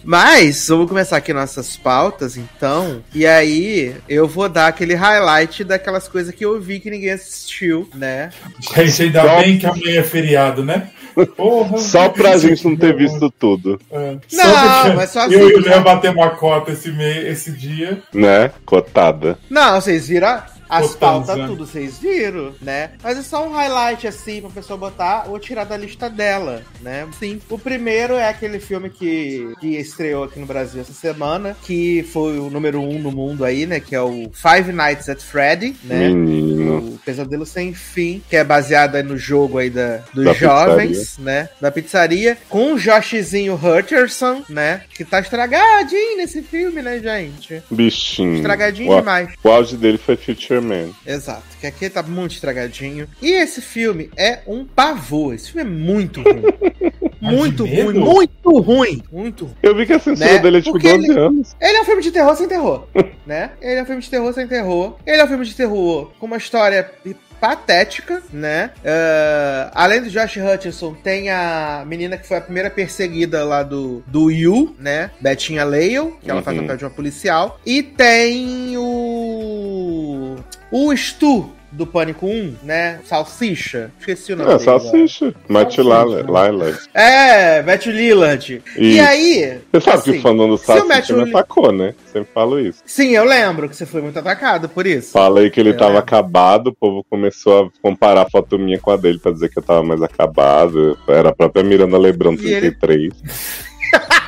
Mas, vamos começar aqui nossas pautas, então. E aí, eu vou dar aquele highlight daquelas coisas que eu vi que ninguém assistiu, né? [LAUGHS] Gente, ainda Só- bem que amanhã é feriado, né? Porra. Só pra gente não ter visto tudo, É. Não, mas só [LAUGHS] Eu e o assim, Léo né? batemos uma cota esse, me... esse dia. né? Cotada. Não, vocês viram as pautas, tudo, vocês viram, né? Mas é só um highlight assim pra pessoa botar ou tirar da lista dela, né? Sim. O primeiro é aquele filme que, que estreou aqui no Brasil essa semana, que foi o número um no mundo aí, né? Que é o Five Nights at Freddy, né? Menino. O Pesadelo Sem Fim, que é baseado aí no jogo aí da, dos Da jovens, né? Da pizzaria, com o Joshzinho Hutcherson, né? Que tá estragadinho nesse filme, né, gente? Bichinho. Estragadinho o, demais. o auge dele foi Future Man. Exato, que aqui tá muito estragadinho. E esse filme é um pavor. Esse filme é muito ruim. [LAUGHS] Mas muito ruim, medo? muito ruim, muito ruim. Eu vi que a censura Né? dele é tipo Porque 12 ele- anos. Ele é um filme de terror sem terror, [LAUGHS] né? Ele é um filme de terror sem terror. Ele é um filme de terror com uma história patética, né? Ah, além do Josh Hutcherson, tem a menina que foi a primeira perseguida lá do, do You, né? Betinha Lale, que ela faz o Uhum. papel de uma policial. E tem o... O Stu, do Pânico 1, né? Salsicha. Esqueci o nome É, dele. só agora. assiste. Matt Salsicha. Lila. É, Matt Lillard. E, E- aí... Você sabe que assim, o fandom do Salsicha me Lillard- atacou, né? Sempre falo isso. Sim, eu lembro que você foi muito atacado por isso. Falei que ele Eu tava lembro. acabado, o povo começou a comparar a foto minha com a dele pra dizer que eu tava mais acabado. Era a própria Miranda Lebrão E ele- 33. [LAUGHS]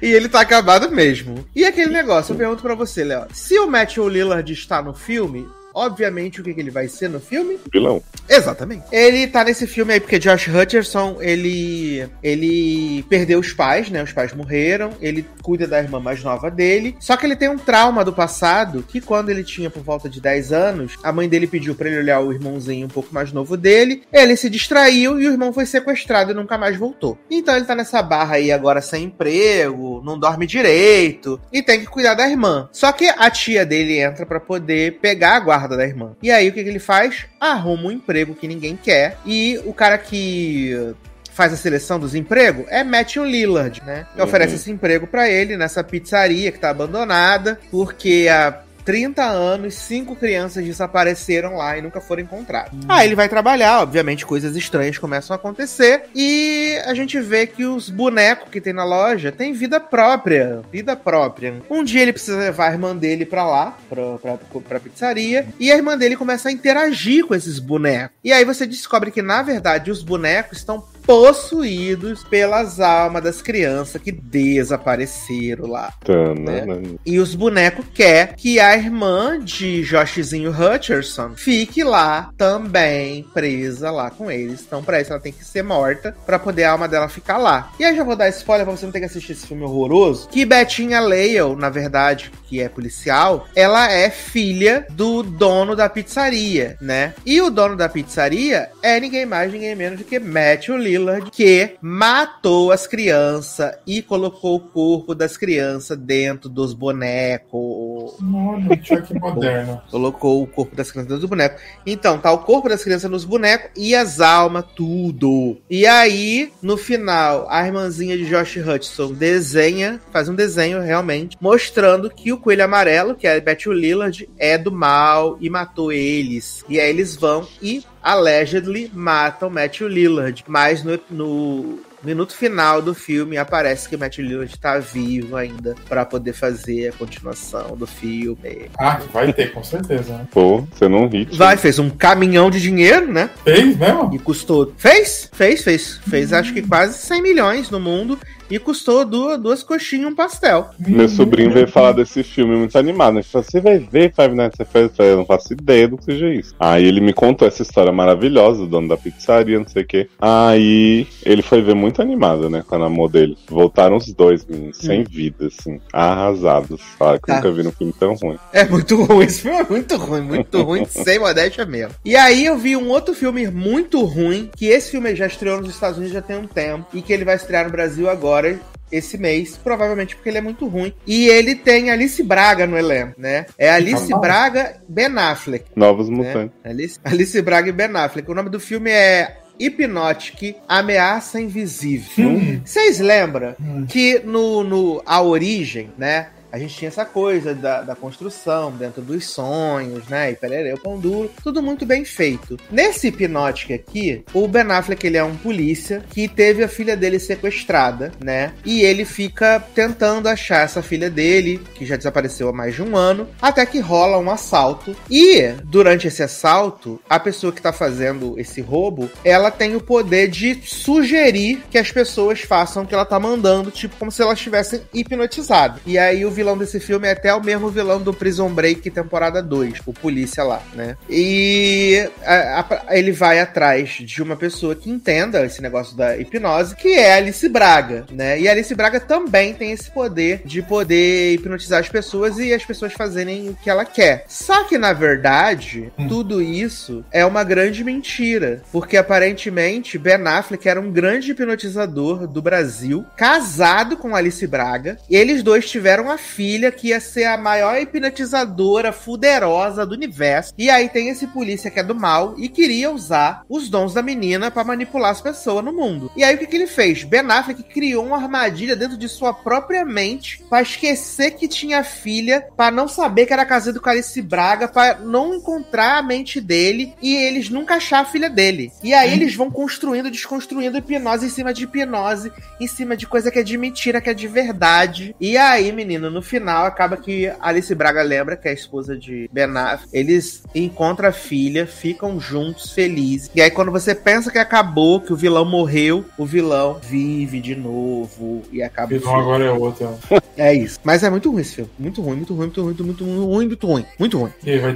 E ele tá acabado mesmo. E aquele negócio, eu pergunto pra você, Léo. Se o Matthew Lillard está no filme, obviamente o que, que ele vai ser no filme? Vilão. Exatamente. Ele tá nesse filme aí porque Josh Hutcherson, ele ele perdeu os pais, né? Os pais morreram, ele cuida da irmã mais nova dele. Só que ele tem um trauma do passado que quando ele tinha por volta de 10 anos, a mãe dele pediu pra ele olhar o irmãozinho um pouco mais novo dele. Ele se distraiu e o irmão foi sequestrado e nunca mais voltou. Então ele tá nessa barra aí agora sem emprego, não dorme direito e tem que cuidar da irmã. Só que a tia dele entra pra poder pegar a guarda da irmã. E aí o que, que ele faz? Arruma um emprego que ninguém quer e o cara que faz a seleção dos empregos é Matthew Lillard, né? Que Uhum. oferece esse emprego pra ele nessa pizzaria que tá abandonada porque há 30 anos, cinco crianças desapareceram lá e nunca foram encontradas. Aí ele vai trabalhar, obviamente coisas estranhas começam a acontecer e a gente vê que os bonecos que tem na loja têm vida própria, vida própria. Um dia ele precisa levar a irmã dele pra lá, pra, pra, pra pizzaria, e a irmã dele começa a interagir com esses bonecos. E aí você descobre que, na verdade, os bonecos estão possuídos pelas almas das crianças que desapareceram lá. Tanana. E os bonecos quer que a irmã de Joshzinho Hutcherson fique lá também presa lá com eles. Então, pra isso, ela tem que ser morta pra poder a alma dela ficar lá. E aí já vou dar spoiler pra você não ter que assistir esse filme horroroso. Que Bettinha Lale, na verdade, que é policial, ela é filha do dono da pizzaria, né? E o dono da pizzaria é ninguém mais, ninguém menos do que Matthew Lillard, que matou as crianças e colocou o corpo das crianças dentro dos bonecos. O. [LAUGHS] Moderno. Colocou o corpo das crianças dentro do boneco. Então, tá o corpo das crianças nos bonecos e as almas, tudo. E aí, no final, a irmãzinha de Josh Hudson desenha, faz um desenho realmente, mostrando que o coelho amarelo, que é Matthew Lillard, é do mal e matou eles. E aí eles vão e allegedly matam Matthew Lillard. Mas no, no minuto final do filme aparece que Matt Lillard tá vivo ainda para poder fazer a continuação do filme. Ah, vai ter, com certeza, né? Pô, você não ri. Vai, fez um caminhão de dinheiro, né? Fez mesmo? E custou. Fez? Fez, fez. Fez acho que quase 100 milhões no mundo e custou duas, duas coxinhas e um pastel. Meu sobrinho veio falar desse filme muito animado. Ele falou: Você vai ver Five Nights at Freddy's? Eu não faço ideia do que seja isso. Aí ele me contou essa história maravilhosa, do dono da pizzaria, não sei o quê. Aí ele foi ver muito animado, né, com a namor dele. Voltaram os dois, meninos, sem Hum. vida, assim, arrasados. Fala que Tá. nunca vi um filme tão ruim. É muito ruim, esse filme é muito ruim, muito ruim, [LAUGHS] sem modéstia mesmo. E aí eu vi um outro filme muito ruim, que esse filme já estreou nos Estados Unidos já tem um tempo, e que ele vai estrear no Brasil agora, esse mês, provavelmente porque ele é muito ruim. E ele tem Alice Braga no elenco, né? É Alice. Braga Ben Affleck. Novos né? Mutantes. Alice, Alice Braga e Ben Affleck. O nome do filme é Hypnotic, Ameaça Invisível. Hum. Vocês lembram Hum. que no, no A Origem, né? A gente tinha essa coisa da, da construção dentro dos sonhos, né? E perereu, pão duro, tudo muito bem feito. Nesse Hypnotic aqui, o Ben Affleck, ele é um polícia que teve a filha dele sequestrada, né? E ele fica tentando achar essa filha dele, que já desapareceu há mais de um ano, até que rola um assalto. E, durante esse assalto, a pessoa que tá fazendo esse roubo, ela tem o poder de sugerir que as pessoas façam o que ela tá mandando, tipo como se elas estivessem hipnotizadas. E aí o vilão desse filme é até o mesmo vilão do Prison Break temporada 2, o polícia lá, né? E a- a- ele vai atrás de uma pessoa que entenda esse negócio da hipnose, que é Alice Braga, né? E Alice Braga também tem esse poder de poder hipnotizar as pessoas e as pessoas fazerem o que ela quer. Só que, na verdade, Hum. tudo isso é uma grande mentira. Porque aparentemente Ben Affleck era um grande hipnotizador do Brasil, casado com Alice Braga. E eles dois tiveram a filha que ia ser a maior hipnotizadora fuderosa do universo. E aí tem esse polícia que é do mal e queria usar os dons da menina pra manipular as pessoas no mundo. E aí o que, que ele fez? Ben Affleck criou uma armadilha dentro de sua própria mente pra esquecer que tinha filha, pra não saber que era casado com Alice Braga, pra não encontrar a mente dele e eles nunca achar a filha dele. E aí eles vão construindo, desconstruindo hipnose em cima de hipnose, em cima de coisa que é de mentira, que é de verdade. E aí, menino, no final acaba que Alice Braga lembra que é a esposa de Ben Affleck. Eles encontram a filha, ficam juntos, felizes. E aí, quando você pensa que acabou, que o vilão morreu, o vilão vive de novo e acaba o Vilão filme. agora é outro. É isso. Mas é muito ruim esse filme. Muito ruim, muito ruim, muito ruim, muito, ruim, muito ruim. Muito ruim.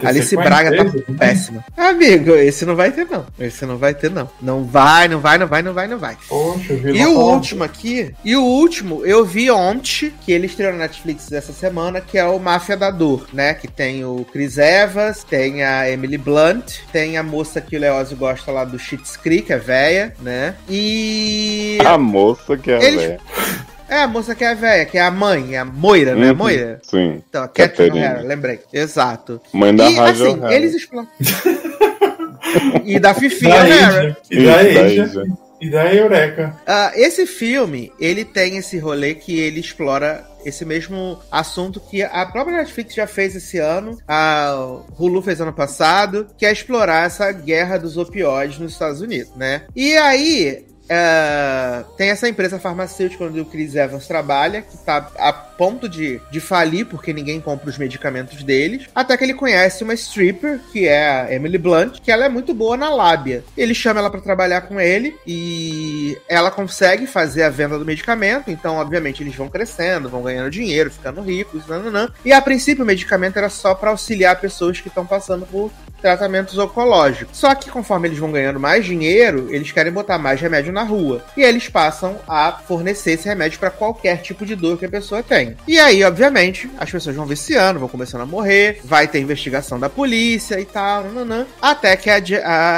Alice Braga tá desse? péssima. Amigo, esse não vai ter, não. Esse não vai ter, não. Não vai, não vai, não vai, não vai, não vai. Poxa, E o tá- último aqui, e o último, eu vi ontem, que ele estreou na Netflix essa semana, que é o Máfia da Dor, né? Que tem o Chris Evans, tem a Emily Blunt, tem a moça que o Leózio gosta lá do Schitt's Creek, é véia, né? E... A moça que é a Eles- velha. É, a moça que é véia, que é a mãe, é a Moira, né? Uhum. Moira? Sim. Então, a Catherine. O'Hara, lembrei. Exato. Mãe da e Raja assim, O'Hara. eles [LAUGHS] e da Fifi O'Hara. E da Asia. E da Eureka. Ah, esse filme, ele tem esse rolê que ele explora esse mesmo assunto que a própria Netflix já fez esse ano, a Hulu fez ano passado, que é explorar essa guerra dos opioides nos Estados Unidos, né? E aí, é, tem essa empresa farmacêutica onde o Chris Evans trabalha, que tá a ponto de, de falir porque ninguém compra os medicamentos deles, até que ele conhece uma stripper, que é a Emily Blunt, que ela é muito boa na lábia. Ele chama ela pra trabalhar com ele e ela consegue fazer a venda do medicamento, então obviamente eles vão crescendo, vão ganhando dinheiro, ficando ricos, nananã. E a princípio o medicamento era só pra auxiliar pessoas que estão passando por tratamentos oncológicos. Só que conforme eles vão ganhando mais dinheiro, eles querem botar mais remédio na rua. E eles passam a fornecer esse remédio para qualquer tipo de dor que a pessoa tem. Tem. E aí, obviamente, as pessoas vão viciando, vão começando a morrer, vai ter investigação da polícia e tal, nananã, até que a,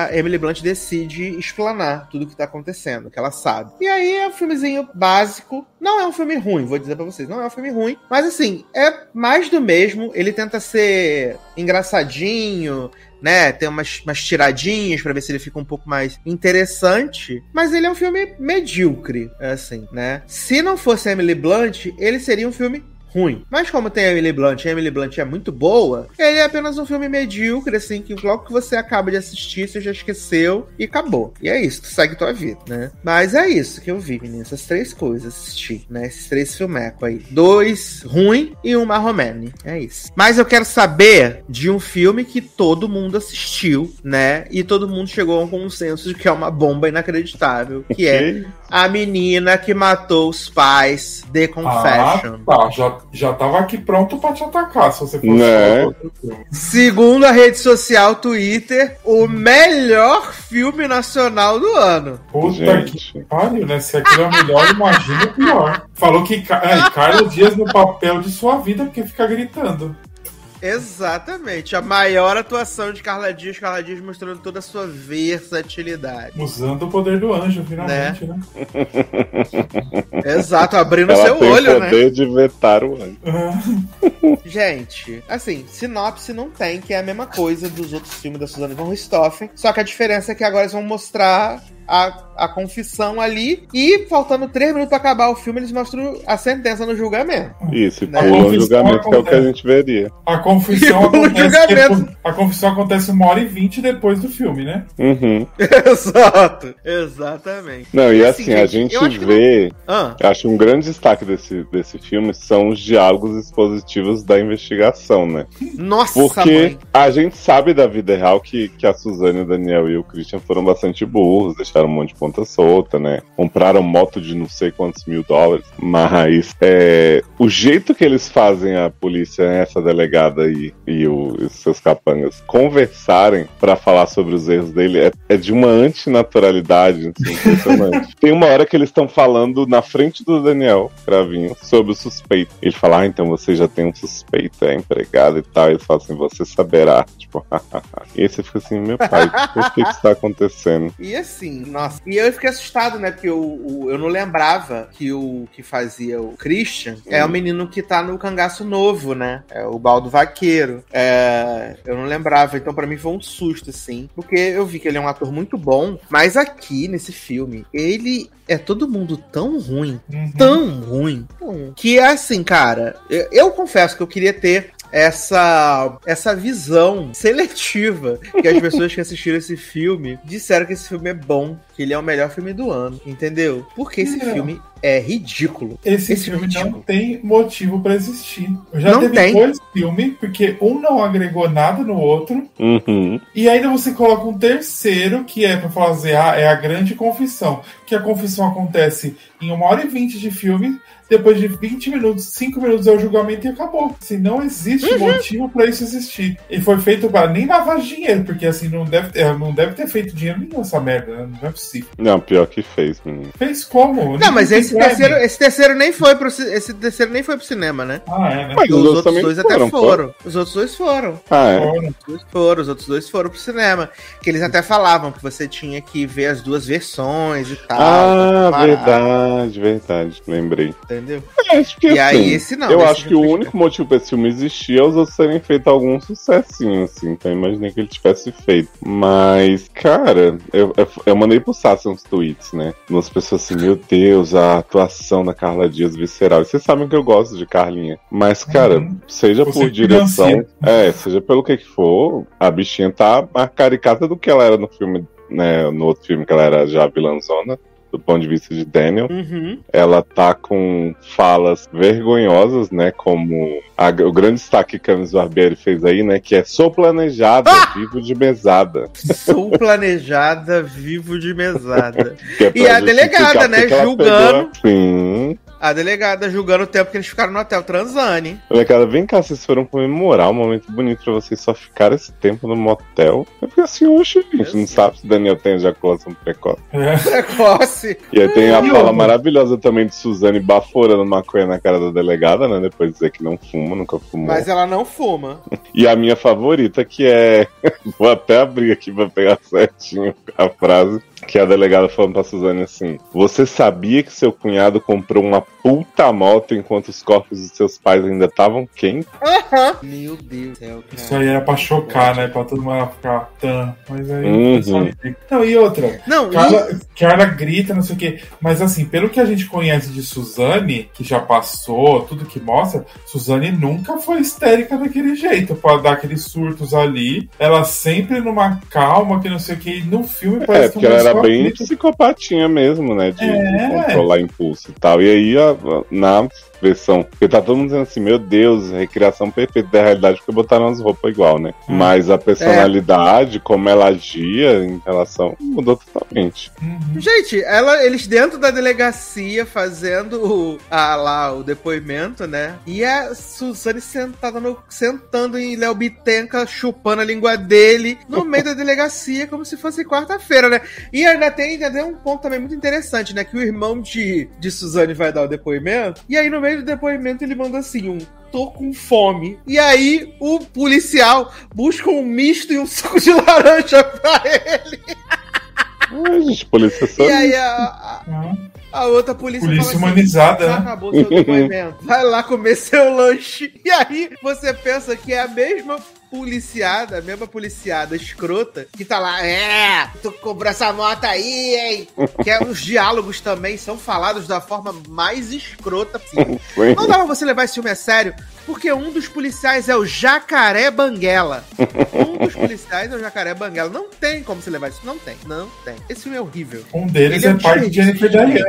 a Emily Blunt decide explanar tudo o que tá acontecendo, que ela sabe. E aí é um filmezinho básico, não é um filme ruim, vou dizer pra vocês, não é um filme ruim, mas assim, é mais do mesmo, ele tenta ser engraçadinho, né? Tem umas, umas tiradinhas para ver se ele fica um pouco mais interessante. Mas ele é um filme medíocre, assim, né? Se não fosse Emily Blunt, ele seria um filme ruim. Mas como tem a Emily Blunt e a Emily Blunt é muito boa, ele é apenas um filme medíocre, assim, que logo que você acaba de assistir, você já esqueceu e acabou. E é isso, tu segue tua vida, né? Mas é isso que eu vi, meninas. Essas três coisas assisti, né? Esses três filmecos aí. Dois ruim e um marromene. É isso. Mas eu quero saber de um filme que todo mundo assistiu, né? E todo mundo chegou a um consenso de que é uma bomba inacreditável, que é a menina que matou os pais, The Confession. Ah, tá. Já, já tava aqui pronto pra te atacar, se você fosse Né? Segundo a rede social Twitter, o melhor filme nacional do ano. Puta Gente. que pariu, né? Se aquilo é o melhor, [LAUGHS] imagina o pior. Falou que é, Carlos Dias no papel de sua vida, porque fica gritando. Exatamente. A maior atuação de Carla Dias, Carla Dias mostrando toda a sua versatilidade. Usando o poder do anjo, finalmente, né? [LAUGHS] Exato, abrindo Ela seu tem olho, o né? poder de vetar o anjo. [LAUGHS] Gente, assim, sinopse não tem, que é a mesma coisa dos outros filmes da Suzanne von Richthofen, só que a diferença é que agora eles vão mostrar a, a confissão ali e, faltando três minutos pra acabar o filme, eles mostram a sentença no julgamento. Isso, e Né? pula o julgamento, que é o que a gente veria. A confissão [LAUGHS] o acontece. depois- a confissão acontece uma hora e vinte depois do filme, né? Uhum. [LAUGHS] Exato, exatamente. Não, e Assim, assim, a gente, acho vê. Ah, Eu acho um grande destaque desse, desse filme são os diálogos expositivos da investigação, né? nossa, Porque mãe. a gente sabe da vida real que, que a Suzane, o Daniel e o Christian foram bastante burros, deixaram um monte de ponta solta, né? Compraram moto de não sei quantos mil dólares. Mas é, o jeito que eles fazem a polícia, essa delegada e, e o- os seus capangas, conversarem pra falar sobre os erros dele é, é de uma antinaturalidade assim, impressionante. [LAUGHS] Tem uma hora que eles estão falando na frente do Daniel Cravinho sobre o suspeito. Ele fala, ah, então você já tem um suspeito, é empregado e tal. Ele fala assim, você saberá. Tipo, [LAUGHS] e aí você fica assim, meu pai, o que está acontecendo? E assim, nossa. E eu fiquei assustado, né? Porque o- eu não lembrava que o que fazia o Christian é o menino que tá no cangaço novo, né? É o Baldo Vaqueiro. É, eu não lembrava, então pra mim foi um susto, assim. Porque eu vi que ele é um ator muito bom, mas aqui nesse filme, ele é todo mundo tão ruim, Uhum. tão ruim, que é assim, cara. Eu, eu confesso que eu queria ter essa essa visão seletiva que as [LAUGHS] pessoas que assistiram esse filme disseram que esse filme é bom, que ele é o melhor filme do ano, entendeu? Porque esse Não. filme é ridículo. Esse, Esse filme ridículo. não tem motivo pra existir. Já Não teve tem. dois filmes, porque um não agregou nada no outro, Uhum. e ainda você coloca um terceiro, que é pra fazer ah, é a grande confissão. Que a confissão acontece em uma hora e vinte de filme, depois de 20 minutos, 5 minutos é o julgamento e acabou. Assim, não existe Uhum. motivo pra isso existir. E foi feito para nem lavar dinheiro, porque assim, não deve, ter, não deve ter feito dinheiro nenhum essa merda, né? Não é possível. Não, pior que fez, menino. Fez como? Não, mas Nem esse terceiro, esse terceiro nem foi pro esse terceiro nem foi pro cinema, né? Ah, é, né? Mas Os, os outros dois até foram, foram. Os outros dois foram. Ah, é. Foram. Os dois foram, os outros dois foram pro cinema. Que eles até falavam que você tinha que ver as duas versões e tal. Ah, verdade, verdade. Lembrei. Entendeu? É, acho que E aí, assim, esse não, Eu acho que o foi único motivo pra esse filme existir é os outros terem feito algum sucessinho, assim. Então eu imaginei que ele tivesse feito. Mas, cara, eu, eu, eu mandei pro Sassi uns tweets, né? Umas pessoas assim, meu Deus, a atuação da Carla Dias visceral. E vocês sabem que eu gosto de Carlinha. Mas, cara, Uhum. seja Você por direção. financia. É, seja pelo que que for, a bichinha tá mais caricata do que ela era no filme, né? No outro filme que ela era já vilãzona. Do ponto de vista de Daniel Uhum. ela tá com falas vergonhosas, né? Como a- o grande destaque que Camis Barbieri fez aí, né? Que é sou planejada, Ah! vivo de mesada. [LAUGHS] Sou planejada, vivo de mesada. É E a delegada, né, julgando. pegou. A delegada julgando o tempo que eles ficaram no hotel transane. Delegada, vem cá, vocês foram comemorar um momento bonito pra vocês só ficar esse tempo no motel. Eu fiquei assim, oxe, gente, não sabe se o Daniel tem ejaculação precoce. É. [LAUGHS] Precoce. E aí tem a fala maravilhosa também de Suzane baforando maconha na cara da delegada, né? Depois de dizer que não fuma, nunca fumou. Mas ela não fuma. [LAUGHS] E a minha favorita, que é. [LAUGHS] Vou até abrir aqui pra pegar certinho a frase. Que é a delegada falando pra Suzane assim: Você sabia que seu cunhado comprou uma puta moto enquanto os corpos de seus pais ainda estavam quentes? Meu Deus do céu, cara. Isso aí era pra chocar, né? Pra todo mundo ficar tan. Mas aí. Uhum. Não, e outra. Não, e... Carla, Carla grita, não sei o quê. Mas assim, pelo que a gente conhece de Suzane, que já passou, tudo que mostra, Suzane nunca foi histérica daquele jeito, pra dar aqueles surtos ali. Ela sempre numa calma, que não sei o quê. E no filme É, parece porque que ela era bem psicopatinha mesmo, né? De, de É. controlar impulso e tal. E aí, na versão. Porque tá todo mundo dizendo assim, meu Deus, recriação perfeita da realidade, porque botaram as roupas igual, né? Hum. Mas a personalidade, como ela agia em relação, mudou totalmente. Uhum. Gente, ela, eles dentro da delegacia fazendo o, a, lá o depoimento, né? E a Suzane sentada no, sentando em Léo Bitenca, chupando a língua dele no meio da delegacia, como se fosse quarta-feira, né? E ainda tem, ainda tem um ponto também muito interessante, né? Que o irmão de, de Suzane vai dar o depoimento, e aí no meio do depoimento ele manda assim: um tô com fome. E aí o policial busca um misto e um suco de [LAUGHS] laranja pra ele. Polícia só. E aí a, a, a outra polícia, Polícia fala assim, humanizada, né? acabou seu [LAUGHS] depoimento. Vai lá comer seu lanche. E aí você pensa que é a mesma policiada, a mesma policiada escrota, que tá lá, é, tu comprou essa moto aí, hein? [LAUGHS] que é, os diálogos também são falados da forma mais escrota possível. [LAUGHS] Não dá pra você levar esse filme a sério, porque um dos policiais é o Jacaré Banguela. [LAUGHS] Um dos policiais é o Jacaré Banguela. Não tem como você levar isso. Não tem, não tem. Esse filme é horrível. Um deles Ele é é, pai de Jennifer Diane.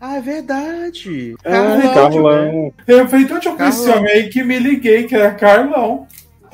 Ah, é verdade. Carlão, tipo, Carlão. Eu falei, então eu conheci Carlão. homem aí que me liguei, que era Carlão.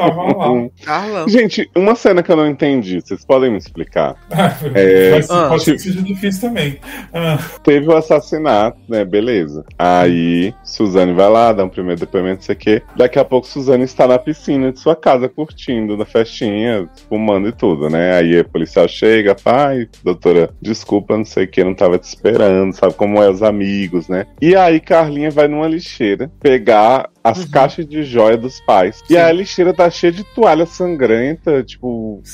Lá. [LAUGHS] Carlão. Gente, uma cena que eu não entendi, vocês podem me explicar? [LAUGHS] É, Mas ah. pode ser que seja difícil também. Ah, Teve o assassinato, né? Beleza. Aí, Suzane vai lá, dá um primeiro depoimento, não sei o quê. Daqui a pouco, Suzane está na piscina de sua casa, curtindo, na festinha, fumando e tudo, né? Aí a policial chega, pai, doutora, desculpa, não sei o que, não tava te esperando, sabe como é os amigos, né? E aí, Carlinha vai numa lixeira pegar as caixas de joia dos pais. E Sim. a lixeira tá cheia de toalha sangrenta, tipo. [LAUGHS]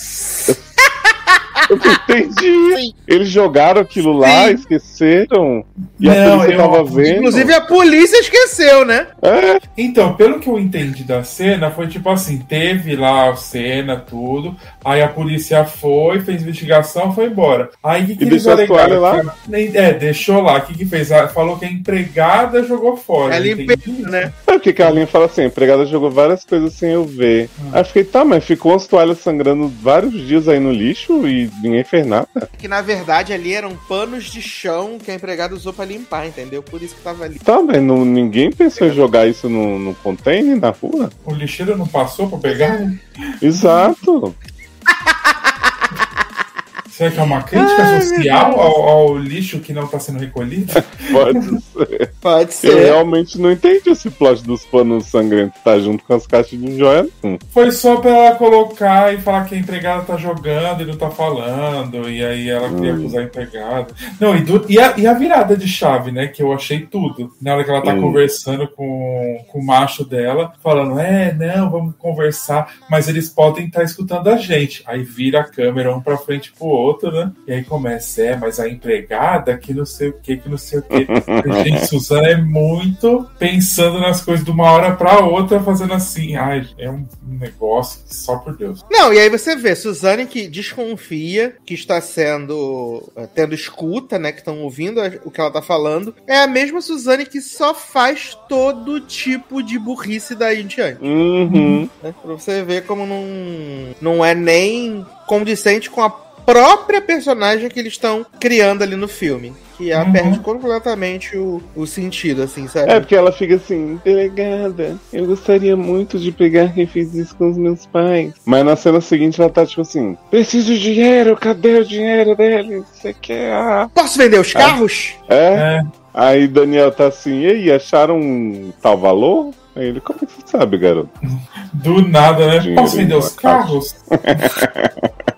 [LAUGHS] Eu não entendi. Sim. Eles jogaram aquilo lá, Sim. esqueceram. E a Não, polícia eu- tava vendo. Inclusive a polícia esqueceu, né? É, Então, pelo que eu entendi da cena, foi tipo assim: teve lá a cena, tudo. Aí a polícia foi, fez investigação, foi embora. Aí o que, que E eles deixou a toalha alegaram? Nem- É, deixou lá. O que, que fez? Ah, Falou que a empregada jogou fora. Ela Entendi impediu, né? é porque Carlinha fala assim: a empregada jogou várias coisas sem eu ver. Aí eu fiquei, tá, mas ficou umas toalhas sangrando vários dias aí no lixo e ninguém fez nada. Que na verdade ali eram panos de chão que a empregada usou pra limpar, entendeu? Por isso que tava ali. Tá, mas não, ninguém pensou em jogar isso no, no container, na rua? O lixeiro não passou pra pegar? Exato. [LAUGHS] Será que é uma crítica Ai, social ao, ao lixo que não tá sendo recolhido? [LAUGHS] Pode ser. Pode Eu realmente não entendi esse plot dos panos sangrentos tá junto com as caixas de joia. Foi só pra ela colocar e falar que a empregada tá jogando e não tá falando, e aí ela queria Hum. acusar a empregada. Não, e, do- e a, e a virada de chave, né? Que eu achei tudo. Na hora que ela tá Hum. conversando com, com o macho dela, falando, é, não, vamos conversar, mas eles podem estar escutando a gente. Aí vira a câmera um pra frente pro outro, né? E aí começa, é, mas a empregada que não sei o que, que não sei o que. [LAUGHS] gente, Suzana é muito pensando nas coisas de uma hora pra outra, fazendo assim. Ai, é um negócio que só por Deus. Não, e aí você vê, Suzane que desconfia que está sendo. eh, tendo escuta, né? Que estão ouvindo a- o que ela tá falando. É a mesma Suzane que só faz todo tipo de burrice daí em diante. Uhum. Né? Pra você ver como não, não é nem condicente com a própria personagem que eles estão criando ali no filme. Que ela Uhum. perde completamente o, o sentido, assim, sabe? É, porque ela fica assim, delegada, eu gostaria muito de pegar quem fez isso com os meus pais. Mas na cena seguinte ela tá tipo assim, preciso de dinheiro, cadê o dinheiro dele? Você quer? Ah. Posso vender os carros? É? É, Aí Daniel tá assim, e aí, acharam um tal valor? Aí ele, como é que você sabe, garoto? Do nada, né? Dinheiro Posso vender os carros? [LAUGHS]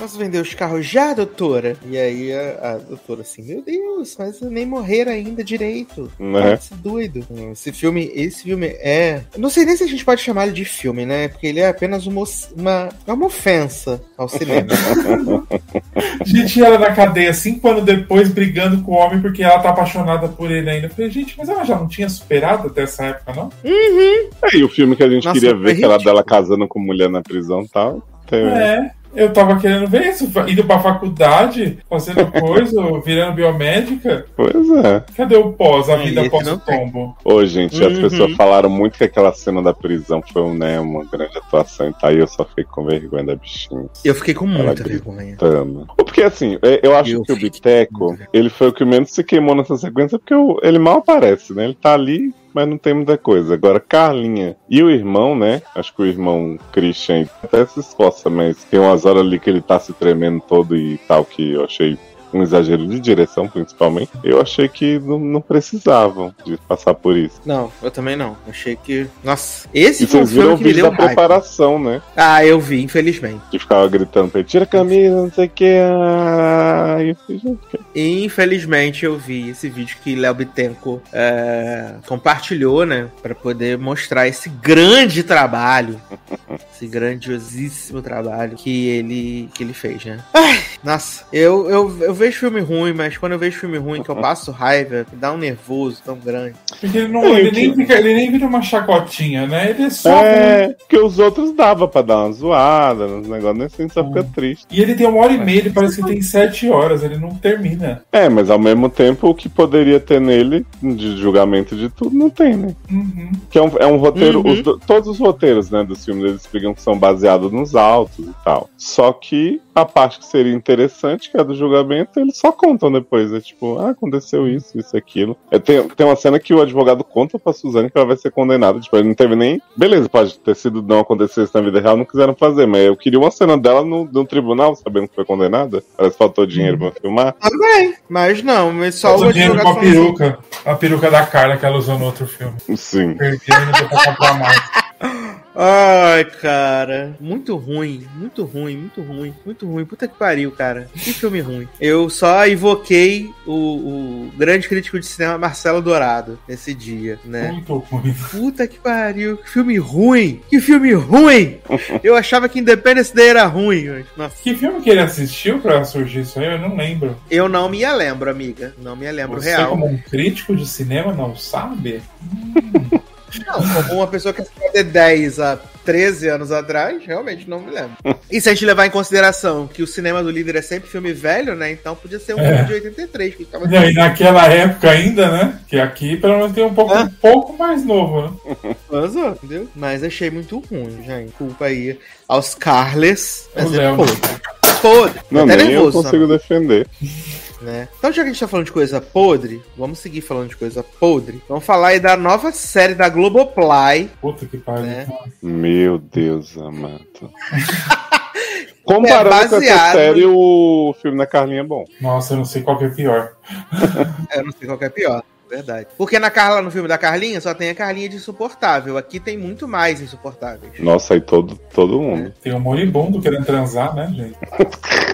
Posso vender os carros já, doutora? E aí a, a doutora assim, meu Deus, mas nem morreram ainda direito. Né? Esse doido. Hum, Esse filme, esse filme é. Não sei nem se a gente pode chamar ele de filme, né? Porque ele é apenas uma, uma, é uma ofensa ao cinema. [LAUGHS] Gente, ela na cadeia cinco anos depois brigando com o homem porque ela tá apaixonada por ele ainda. Eu falei, gente, mas ela já não tinha superado até essa época, não? É, e o filme que a gente Nossa, queria ver, que era dela casando com mulher na prisão e tal. teve. É. Eu tava querendo ver isso, indo pra faculdade, fazendo [LAUGHS] coisa, virando biomédica. Pois é. Cadê o pós, a É, vida após tem. tombo? Ô, gente, as Uhum. pessoas falaram muito que aquela cena da prisão foi né, uma grande atuação e tá aí eu só fiquei com vergonha da bichinha. Eu fiquei com muita Ela vergonha. Tama. Porque assim, é- eu acho Eu que o Biteco, ele foi o que menos se queimou nessa sequência, porque ele mal aparece, né? Ele tá ali, mas não tem muita coisa. Agora, Carlinha e o irmão, né? Acho que o irmão Christian até se esforça, mas tem umas horas ali que ele tá se tremendo todo e tal, que eu achei um exagero de direção, principalmente. Eu achei que não, não precisavam de passar por isso. Não, eu também não. Achei que. Nossa, esse E foi vocês viram o vídeo da raiva. preparação, né? Ah, eu vi, infelizmente. Que ficava gritando pra ele, tira a camisa, não sei o que. Ah, que- Infelizmente eu vi esse vídeo que Léo Bittenco é, compartilhou, né? Pra poder mostrar esse grande trabalho. [LAUGHS] esse grandiosíssimo trabalho que ele, que ele fez, né? Ai, nossa, eu, eu, eu vejo filme ruim, mas quando eu vejo filme ruim que eu [LAUGHS] passo raiva, me dá um nervoso tão grande. Porque ele, não, É, ele, que- nem fica, ele nem vira uma chacotinha, né? Ele é só. É, porque os outros dava pra dar uma zoada, nos negócios nem assim, só fica triste. E ele tem uma hora e meia, ele parece que tem sete horas, ele não termina. É, mas ao mesmo tempo o que poderia ter nele, de julgamento de tudo, não tem, né? Uhum. Que é um, é um roteiro, Uhum. os do- todos os roteiros, né, dos filmes, eles explicam que são baseados nos autos e tal. Só que a parte que seria interessante, que é do julgamento, eles só contam depois, é tipo, ah, aconteceu isso, isso, aquilo. É, tem, tem uma cena que o advogado conta pra Suzane que ela vai ser condenada, tipo, ele não teve nem... Beleza, pode ter sido não acontecer isso na vida real, não quiseram fazer, mas eu queria uma cena dela no, no tribunal, sabendo que foi condenada. Parece que faltou dinheiro pra filmar. Também, mas não, mas só Só o o dinheiro com a assim, peruca. A peruca da cara que ela usou no outro filme. Sim. Perdi não deu pra comprar mais. [LAUGHS] Ai, cara. Muito ruim, muito ruim, muito ruim, muito ruim. Puta que pariu, cara. Que filme ruim. Eu só invoquei o, o grande crítico de cinema Marcelo Dourado nesse dia, né? Muito ruim. Puta que pariu. Que filme ruim. Que filme ruim. Eu achava que Independence Day era ruim. mas, Nossa, Que filme que ele assistiu pra surgir isso aí? Eu não lembro. eu não me lembro, amiga. Não me lembro Você, real. como um crítico de cinema, não sabe? [LAUGHS] Não, como uma pessoa que assistiu de 10 a 13 anos atrás, realmente não me lembro. E se a gente levar em consideração que o cinema do líder é sempre filme velho, né? Então podia ser um É. filme de 83 que tava E aí, naquela época ainda, né? Que aqui pelo menos tem um pouco, Hã? um pouco mais novo, né? Vazou, entendeu? Mas achei muito ruim, gente. Culpa aí aos Carles. Mas é podre. Podre. Não, nem eu nervoso, consigo defender. Né? Então, já que a gente tá falando de coisa podre, vamos seguir falando de coisa podre. Vamos falar aí da nova série da Globoplay. Puta que pariu. Né? Meu Deus amado. [LAUGHS] Comparando com essa baseado série, o filme da Carlinha é bom. Nossa, eu não sei qual que é pior. [LAUGHS] Eu não sei qual que é pior. Verdade. Porque na Carla, no filme da Carlinha, só tem a Carlinha de insuportável. Aqui tem muito mais insuportáveis. Nossa, aí todo, todo mundo. Tem um moribundo querendo transar, né, gente? [LAUGHS]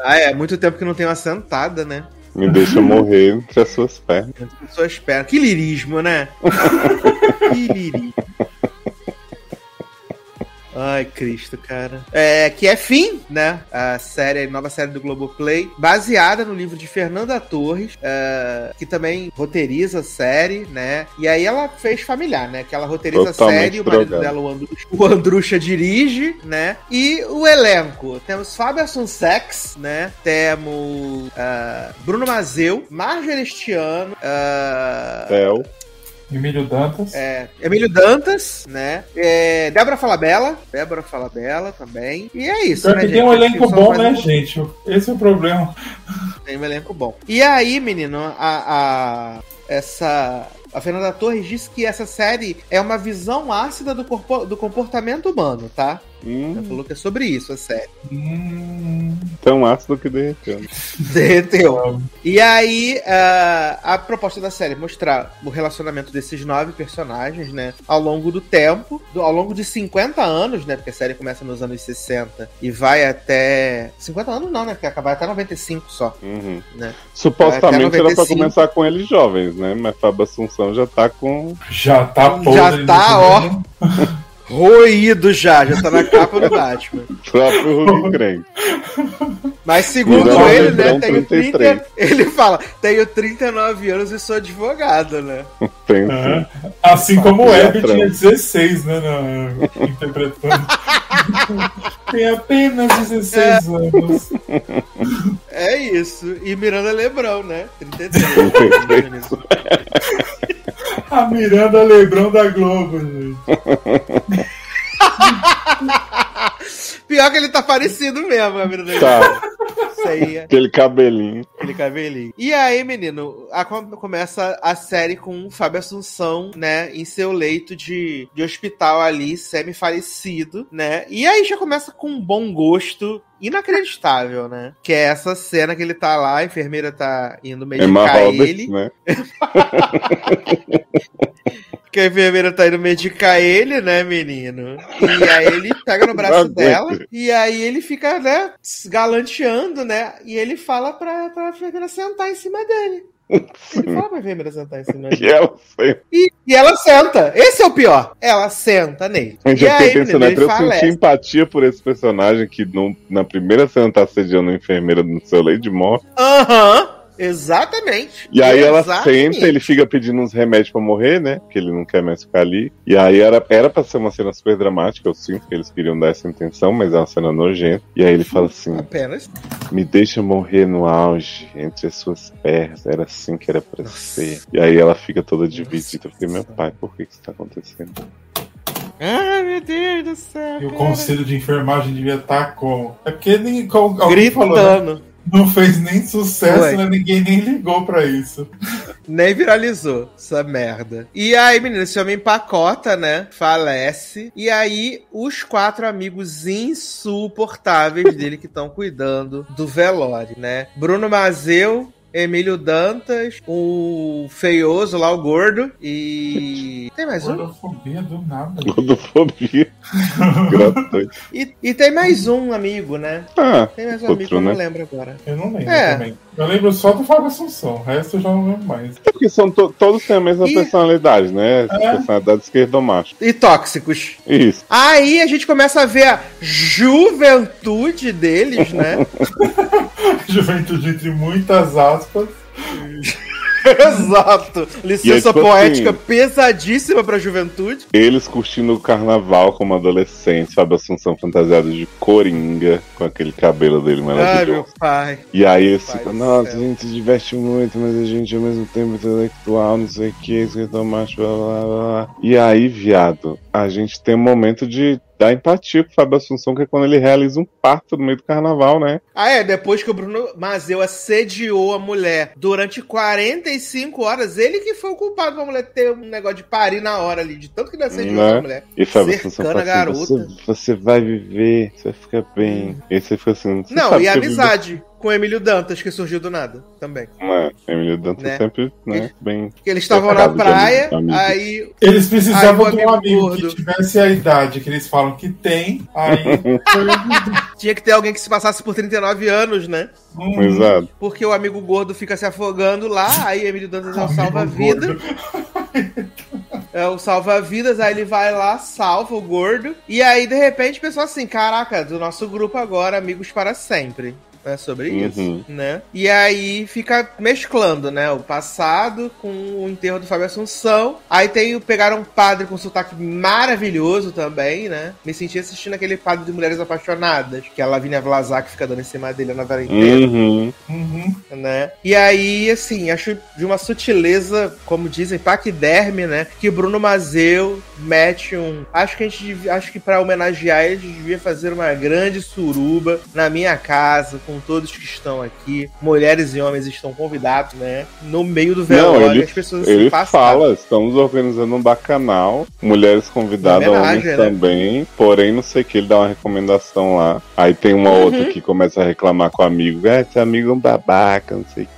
Ah, é. Muito tempo que não tem uma sentada, né? Me deixa morrer entre as suas pernas. As pessoas esperam. Que lirismo, né? [LAUGHS] que lirismo. Ai, Cristo, cara. É, que é Fim, né? A série, a nova série do Globoplay, baseada no livro de Fernanda Torres, é, que também roteiriza a série, né? E aí ela fez familiar, né? Que ela roteiriza Totalmente a série, o marido dela, o Andrucha, o Andrucha dirige, né? E o elenco. Temos Fábio Assunsex, né? Temos ah, Bruno Mazeu, Marjorie Estiano, Theo. Emílio Dantas. é, Emílio Dantas, né? É, Débora Falabella. Débora Falabella também. E é isso, Pior né, que tem um elenco bom, né, um- gente? Esse é o problema. Tem um elenco bom. E aí, menino, a, a- essa. A Fernanda Torres disse que essa série é uma visão ácida do, corpo- do comportamento humano, tá? Hum. Ela falou que é sobre isso a série. Hum. Tão ácido que derreteu. [LAUGHS] derreteu. E aí, uh, a proposta da série é mostrar o relacionamento desses nove personagens, né? Ao longo do tempo, do, ao longo de 50 anos, né? Porque a série começa nos anos 60 e vai até. 50 anos não, né? Porque acabar até 95 só. Uhum. Né? Supostamente era pra começar com eles jovens, né? Mas Fábio Assunção já tá com. Já tá podre. Já tá, ó. Roído já, já tá na capa do Batman. Próprio Rubem [LAUGHS] Crente. Mas segundo Não, ele, né, tenho 30, ele fala, tenho 39 anos e sou advogado, né? Tem uhum. Assim como o Web tinha 16, né, na... interpretando. [LAUGHS] Tem apenas 16 é. anos. É isso. E Miranda Lebrão, né? 33. [LAUGHS] A Miranda Lebrão da Globo, gente. [LAUGHS] Pior que ele tá parecido mesmo, Miranda Tá. É... Aquele cabelinho. Aquele cabelinho. E aí, menino, a, começa a série com o Fábio Assunção, né, em seu leito de, de hospital ali, semi-falecido, né? E aí já começa com um bom gosto inacreditável, né? Que é essa cena que ele tá lá, a enfermeira tá indo medicar ele. Né? [LAUGHS] que a enfermeira tá indo medicar ele, né, menino? E aí ele pega no braço dela e aí ele fica, né, galanteando, né? E ele fala pra, pra enfermeira sentar em cima dele. Ele fala pra enfermeira sentar em cima [LAUGHS] dele. E ela senta. E, e, ela senta. Esse é o pior. Ela senta nele. Gente fiquei pensando, eu senti empatia por esse personagem que no, na primeira cena tá assediando a enfermeira no seu leito de morte. Aham. Uhum. Exatamente. E aí ela senta, ele fica pedindo uns remédios para morrer, né? Porque ele não quer mais ficar ali. E aí era, era pra ser uma cena super dramática, eu sinto que eles queriam dar essa intenção, mas é uma cena nojenta. E aí ele fala assim: Apenas. Me deixa morrer no auge, entre as suas pernas. Era assim que era pra Nossa. ser. E aí ela fica toda dividida. Eu fiquei, meu pai, por que, que isso tá acontecendo? Ai, meu Deus do céu. E o conselho de enfermagem devia estar tá com. É porque nem. Gritando. Falou, né? Não fez nem sucesso, né? ninguém nem ligou pra isso. Nem viralizou essa merda. E aí, menino, esse homem empacota, né? Falece. E aí, os quatro amigos insuportáveis dele que estão cuidando do velório, né? Bruno Mazeu, Emílio Dantas, o feioso lá, o gordo, e. Tem mais um? Gordofobia do nada. Gordofobia. [LAUGHS] e, e tem mais um amigo, né? Ah, tem mais um outro, amigo que eu não né? lembro agora. Eu não lembro é. também. Eu lembro só do Fábio Assunção, o resto eu já não lembro mais. É porque são to todos têm a mesma e... personalidade, né? É. Personalidade esquerdo-macho. E tóxicos. Isso. Aí a gente começa a ver a juventude deles, né? [LAUGHS] juventude entre muitas aspas. [LAUGHS] [LAUGHS] Exato. Licença tipo poética assim, pesadíssima pra juventude. Eles curtindo o carnaval como adolescentes, Fábio Assunção fantasiado de coringa, com aquele cabelo dele maravilhoso. Ai, meu pai. E aí eles ficam, nossa, a gente se diverte muito, mas a gente ao mesmo tempo é intelectual, não sei o que, escritor macho, blá blá blá. E aí, viado, a gente tem um momento de dá empatia com o Fábio Assunção, que é quando ele realiza um parto no meio do carnaval, né? Ah, é, depois que o Bruno Mazeu assediou a mulher durante 45 horas, ele que foi o culpado pra mulher ter um negócio de parir na hora ali, de tanto que ele assediou né? a mulher. E Fábio Assunção fala assim, garota. Você, você, vai viver, você vai ficar bem. Hum. E você fica assim... Não, e a amizade com o Emílio Dantas, que surgiu do nada também. É, Emílio Dantas né? sempre, né, bem. Que eles estavam na praia, aí. Eles precisavam aí de um amigo gordo. que tivesse a idade que eles falam que tem, aí. [LAUGHS] Tinha que ter alguém que se passasse por 39 anos, né? Hum. Exato. Porque o amigo gordo fica se afogando lá, aí Emílio Dantas é o salva-vida. é o salva-vidas, aí ele vai lá, salva o gordo. E aí, de repente, o pessoal assim: caraca, do nosso grupo agora, amigos para sempre né, sobre uhum. isso, né? E aí fica mesclando, né, o passado com o enterro do Fábio Assunção. Aí tem o pegaram um padre com sotaque maravilhoso também, né? Me senti assistindo aquele padre de Mulheres Apaixonadas, que é a Lavínia Vlasak fica dando em cima dele na novela inteira. Uhum. Uhum. Né? E aí, assim, acho de uma sutileza, como dizem, paquiderme, né? Que Bruno Mazeu mete um. Acho que a gente acho que para homenagear ele, a gente devia fazer uma grande suruba na minha casa com todos que estão aqui. Mulheres e homens estão convidados, né? No meio do velório, Não, ele, as pessoas ele fala, estamos organizando um bacanal, mulheres convidadas, homens né? também, porém não sei o que, ele dá uma recomendação lá. Aí tem uma uhum. outra que começa a reclamar com o amigo, é, esse amigo é um babaca, não sei o que.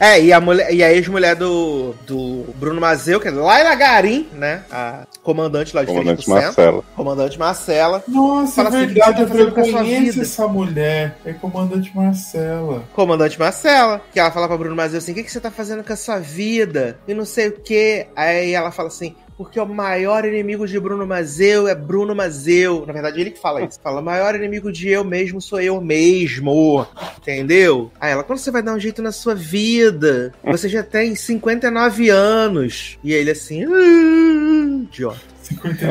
É, e a, mulher, e a ex-mulher do, do Bruno Mazeu, que é Laila Garim, né? A comandante lá de Comandante Marcela. Comandante Marcela. Nossa, é assim, verdade, assim, eu conheço essa mulher. É Comandante Marcela. Comandante Marcela. Que ela fala pra Bruno Mazeu assim, o que, que você tá fazendo com a sua vida? E não sei o que. Aí ela fala assim, porque o maior inimigo de Bruno Mazeu é Bruno Mazeu. Na verdade, ele que fala isso. Fala, o maior inimigo de eu mesmo sou eu mesmo. Entendeu? Aí ela, quando você vai dar um jeito na sua vida? Você já tem 59 anos. E ele assim, ah, idiota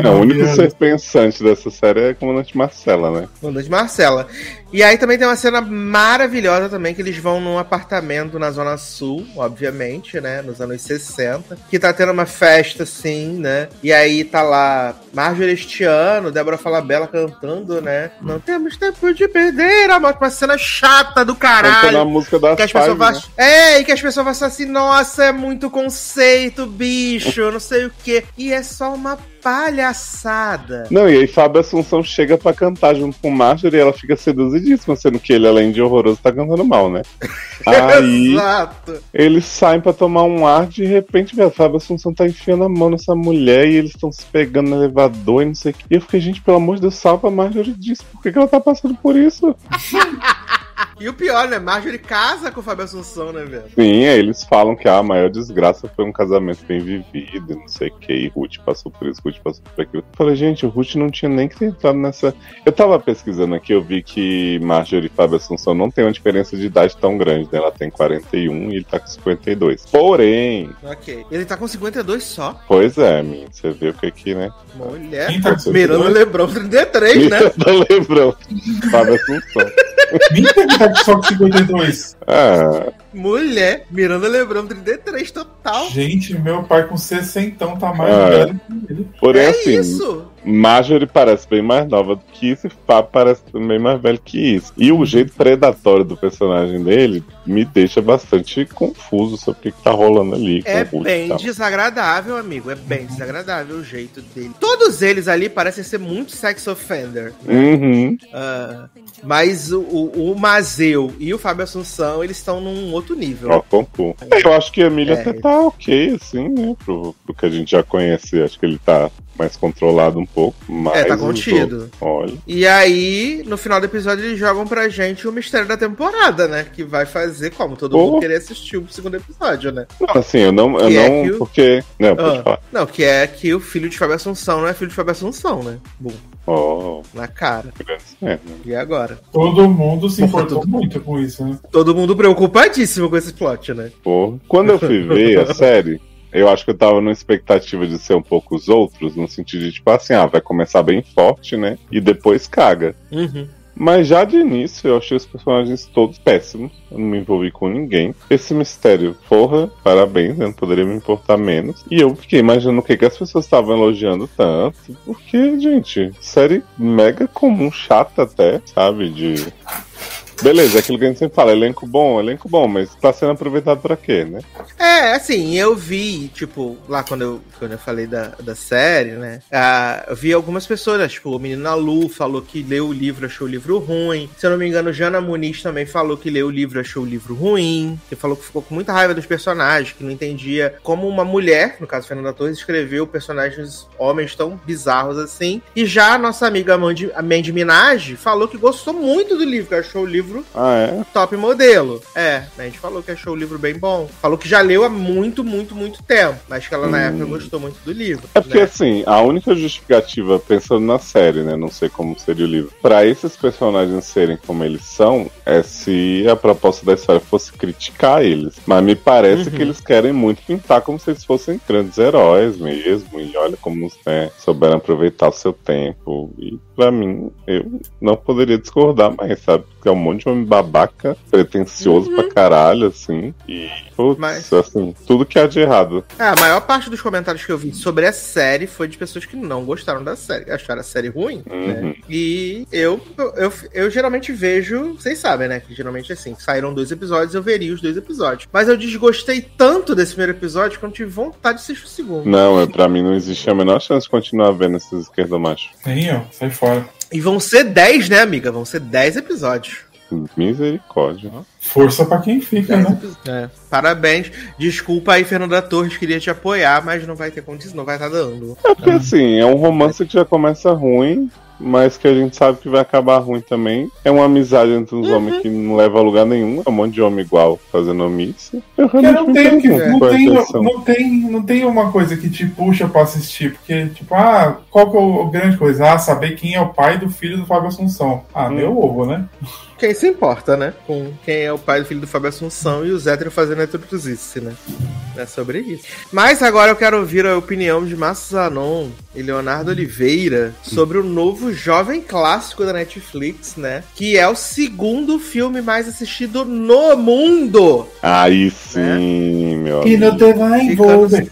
é, o único ser pensante dessa série é a Comandante Marcela, né? Comandante Marcela. E aí também tem uma cena maravilhosa também, que eles vão num apartamento na Zona Sul, obviamente, né? Nos anos 60. Que tá tendo uma festa, assim, né? E aí tá lá Marjorie este ano, Débora Falabella cantando, né? Não temos tempo de perder, a uma cena chata do caralho. A música da que as pessoas né? É, e que as pessoas falam assim, nossa, é muito conceito, bicho, não sei o quê. E é só uma palhaçada. Não, e aí Fábio Assunção chega para cantar junto com Marjorie e ela fica seduzidíssima, sendo que ele, além de horroroso, tá cantando mal, né? [LAUGHS] Aí Exato. eles saem para tomar um ar, de repente, velho, Fábio Assunção tá enfiando a mão nessa mulher e eles estão se pegando no elevador e não sei o que. E eu fiquei, gente, pelo amor de Deus, salva a Marjorie disso. Por que, que ela tá passando por isso? [LAUGHS] E o pior, né? Marjorie casa com o Fábio Assunção, né, velho? Sim, aí eles falam que a maior desgraça foi um casamento bem vivido, não sei o que, e Ruth passou por isso, Ruth passou por aquilo. Eu falei, gente, o Ruth não tinha nem que ter entrado nessa. Eu tava pesquisando aqui, eu vi que Marjorie e Fábio Assunção não tem uma diferença de idade tão grande, né? Ela tem 41 e ele tá com 52. Porém. Ok. Ele tá com 52 só? Pois é, minha. Você vê o que aqui, né? Mulher. Tá Miranda Lebrão 33, né? Miranda Lebrão. Fábio Assunção. Tá só com 52. Ah. Mulher, Miranda Lebrão 33 total. Gente, meu pai com 60 tá mais ah. velho que ele. Porém, é assim, isso. Marjorie parece bem mais nova do que isso e Fábio parece bem mais velho que isso. E o jeito predatório do personagem dele me deixa bastante confuso sobre o que, que tá rolando ali. É bem desagradável, amigo. É bem desagradável o jeito dele. Todos eles ali parecem ser muito sex offender. Né? Uhum. Uh, mas o, o, Mazeu e o Fábio Assunção, eles estão num outro nível. Ó, Eu acho que a Emília é. até tá ok, assim, né? Pro, pro que a gente já conhece. Acho que ele tá mais controlado um pouco. Mais é, tá contido. Olha. E aí, no final do episódio, eles jogam pra gente o mistério da temporada, né? Que vai fazer como? Todo oh. mundo querer assistir o segundo episódio, né? Não, assim, eu não. Eu é não o... Porque. Não, pode ah. falar. Não, que é que o filho de Fábio Assunção não é filho de Fábio Assunção, né? Bom. Oh. Na cara. E agora? Todo mundo se importou [LAUGHS] muito com isso, né? Todo mundo preocupadíssimo com esse plot, né? Pô, quando eu fui ver a [LAUGHS] série, eu acho que eu tava numa expectativa de ser um pouco os outros, no sentido de, tipo assim, ah, vai começar bem forte, né? E depois caga. Uhum. Mas já de início eu achei os personagens todos péssimos. Eu não me envolvi com ninguém. Esse mistério, porra, parabéns, eu não poderia me importar menos. E eu fiquei imaginando o que, que as pessoas estavam elogiando tanto. Porque, gente, série mega comum, chata até, sabe? De Beleza, é aquilo que a gente sempre fala, elenco bom, elenco bom, mas tá sendo aproveitado pra quê, né? É, assim, eu vi, tipo, lá quando eu, quando eu falei da, da série, né? Uh, eu vi algumas pessoas, né, tipo, o menino Lu falou que leu o livro, achou o livro ruim. Se eu não me engano, Jana Muniz também falou que leu o livro, achou o livro ruim. Que falou que ficou com muita raiva dos personagens, que não entendia como uma mulher, no caso Fernanda Torres, escreveu personagens homens tão bizarros assim. E já a nossa amiga Mandy, Mandy Minaj falou que gostou muito do livro, que achou o livro livro ah, é? top modelo. É, a gente falou que achou o livro bem bom. Falou que já leu há muito, muito, muito tempo. Mas que ela na hum. época gostou muito do livro. É porque, né? assim, a única justificativa, pensando na série, né? Não sei como seria o livro. Pra esses personagens serem como eles são, é se a proposta da história fosse criticar eles. Mas me parece uhum. que eles querem muito pintar como se eles fossem grandes heróis mesmo. E olha como né, souberam aproveitar o seu tempo. E pra mim, eu não poderia discordar mais, sabe? Porque é um monte monte de homem babaca, pretencioso uhum. pra caralho, assim. E, putz, Mas... assim, tudo que há de errado. É, a maior parte dos comentários que eu vi sobre a série foi de pessoas que não gostaram da série, acharam a série ruim, né? uhum. né? E eu, eu, eu, eu, geralmente vejo, vocês sabem, né? Que geralmente assim, saíram dois episódios, eu veria os dois episódios. Mas eu desgostei tanto desse primeiro episódio que eu não tive vontade de assistir o segundo. Não, é, pra mim não existe a menor chance de continuar vendo esses esquerdomachos. Nem eu, sai fora. E vão ser 10, né, amiga? Vão ser 10 episódios. Misericórdia. Força para quem fica, né? É. Parabéns. Desculpa aí, Fernanda Torres, queria te apoiar, mas não vai ter condição, não vai estar dando. É porque assim, é um romance que já começa ruim, mas que a gente sabe que vai acabar ruim também. É uma amizade entre os uhum. homens que não leva a lugar nenhum. É um monte de homem igual fazendo omissa. Eu não tem, que, não, tem, não, tem, não tem uma coisa que te puxa pra assistir. Porque, tipo, ah, qual que é o grande coisa? Ah, saber quem é o pai do filho do Fábio Assunção. Ah, hum. meu ovo, né? Quem se importa, né? Com quem é o pai do filho do Fábio Assunção e o Zétero fazendo a heterotusice, né? É sobre isso. Mas agora eu quero ouvir a opinião de Márcio Zanon e Leonardo Oliveira sobre o novo jovem clássico da Netflix, né? Que é o segundo filme mais assistido no mundo. Aí sim, né? meu E não te vai envolver.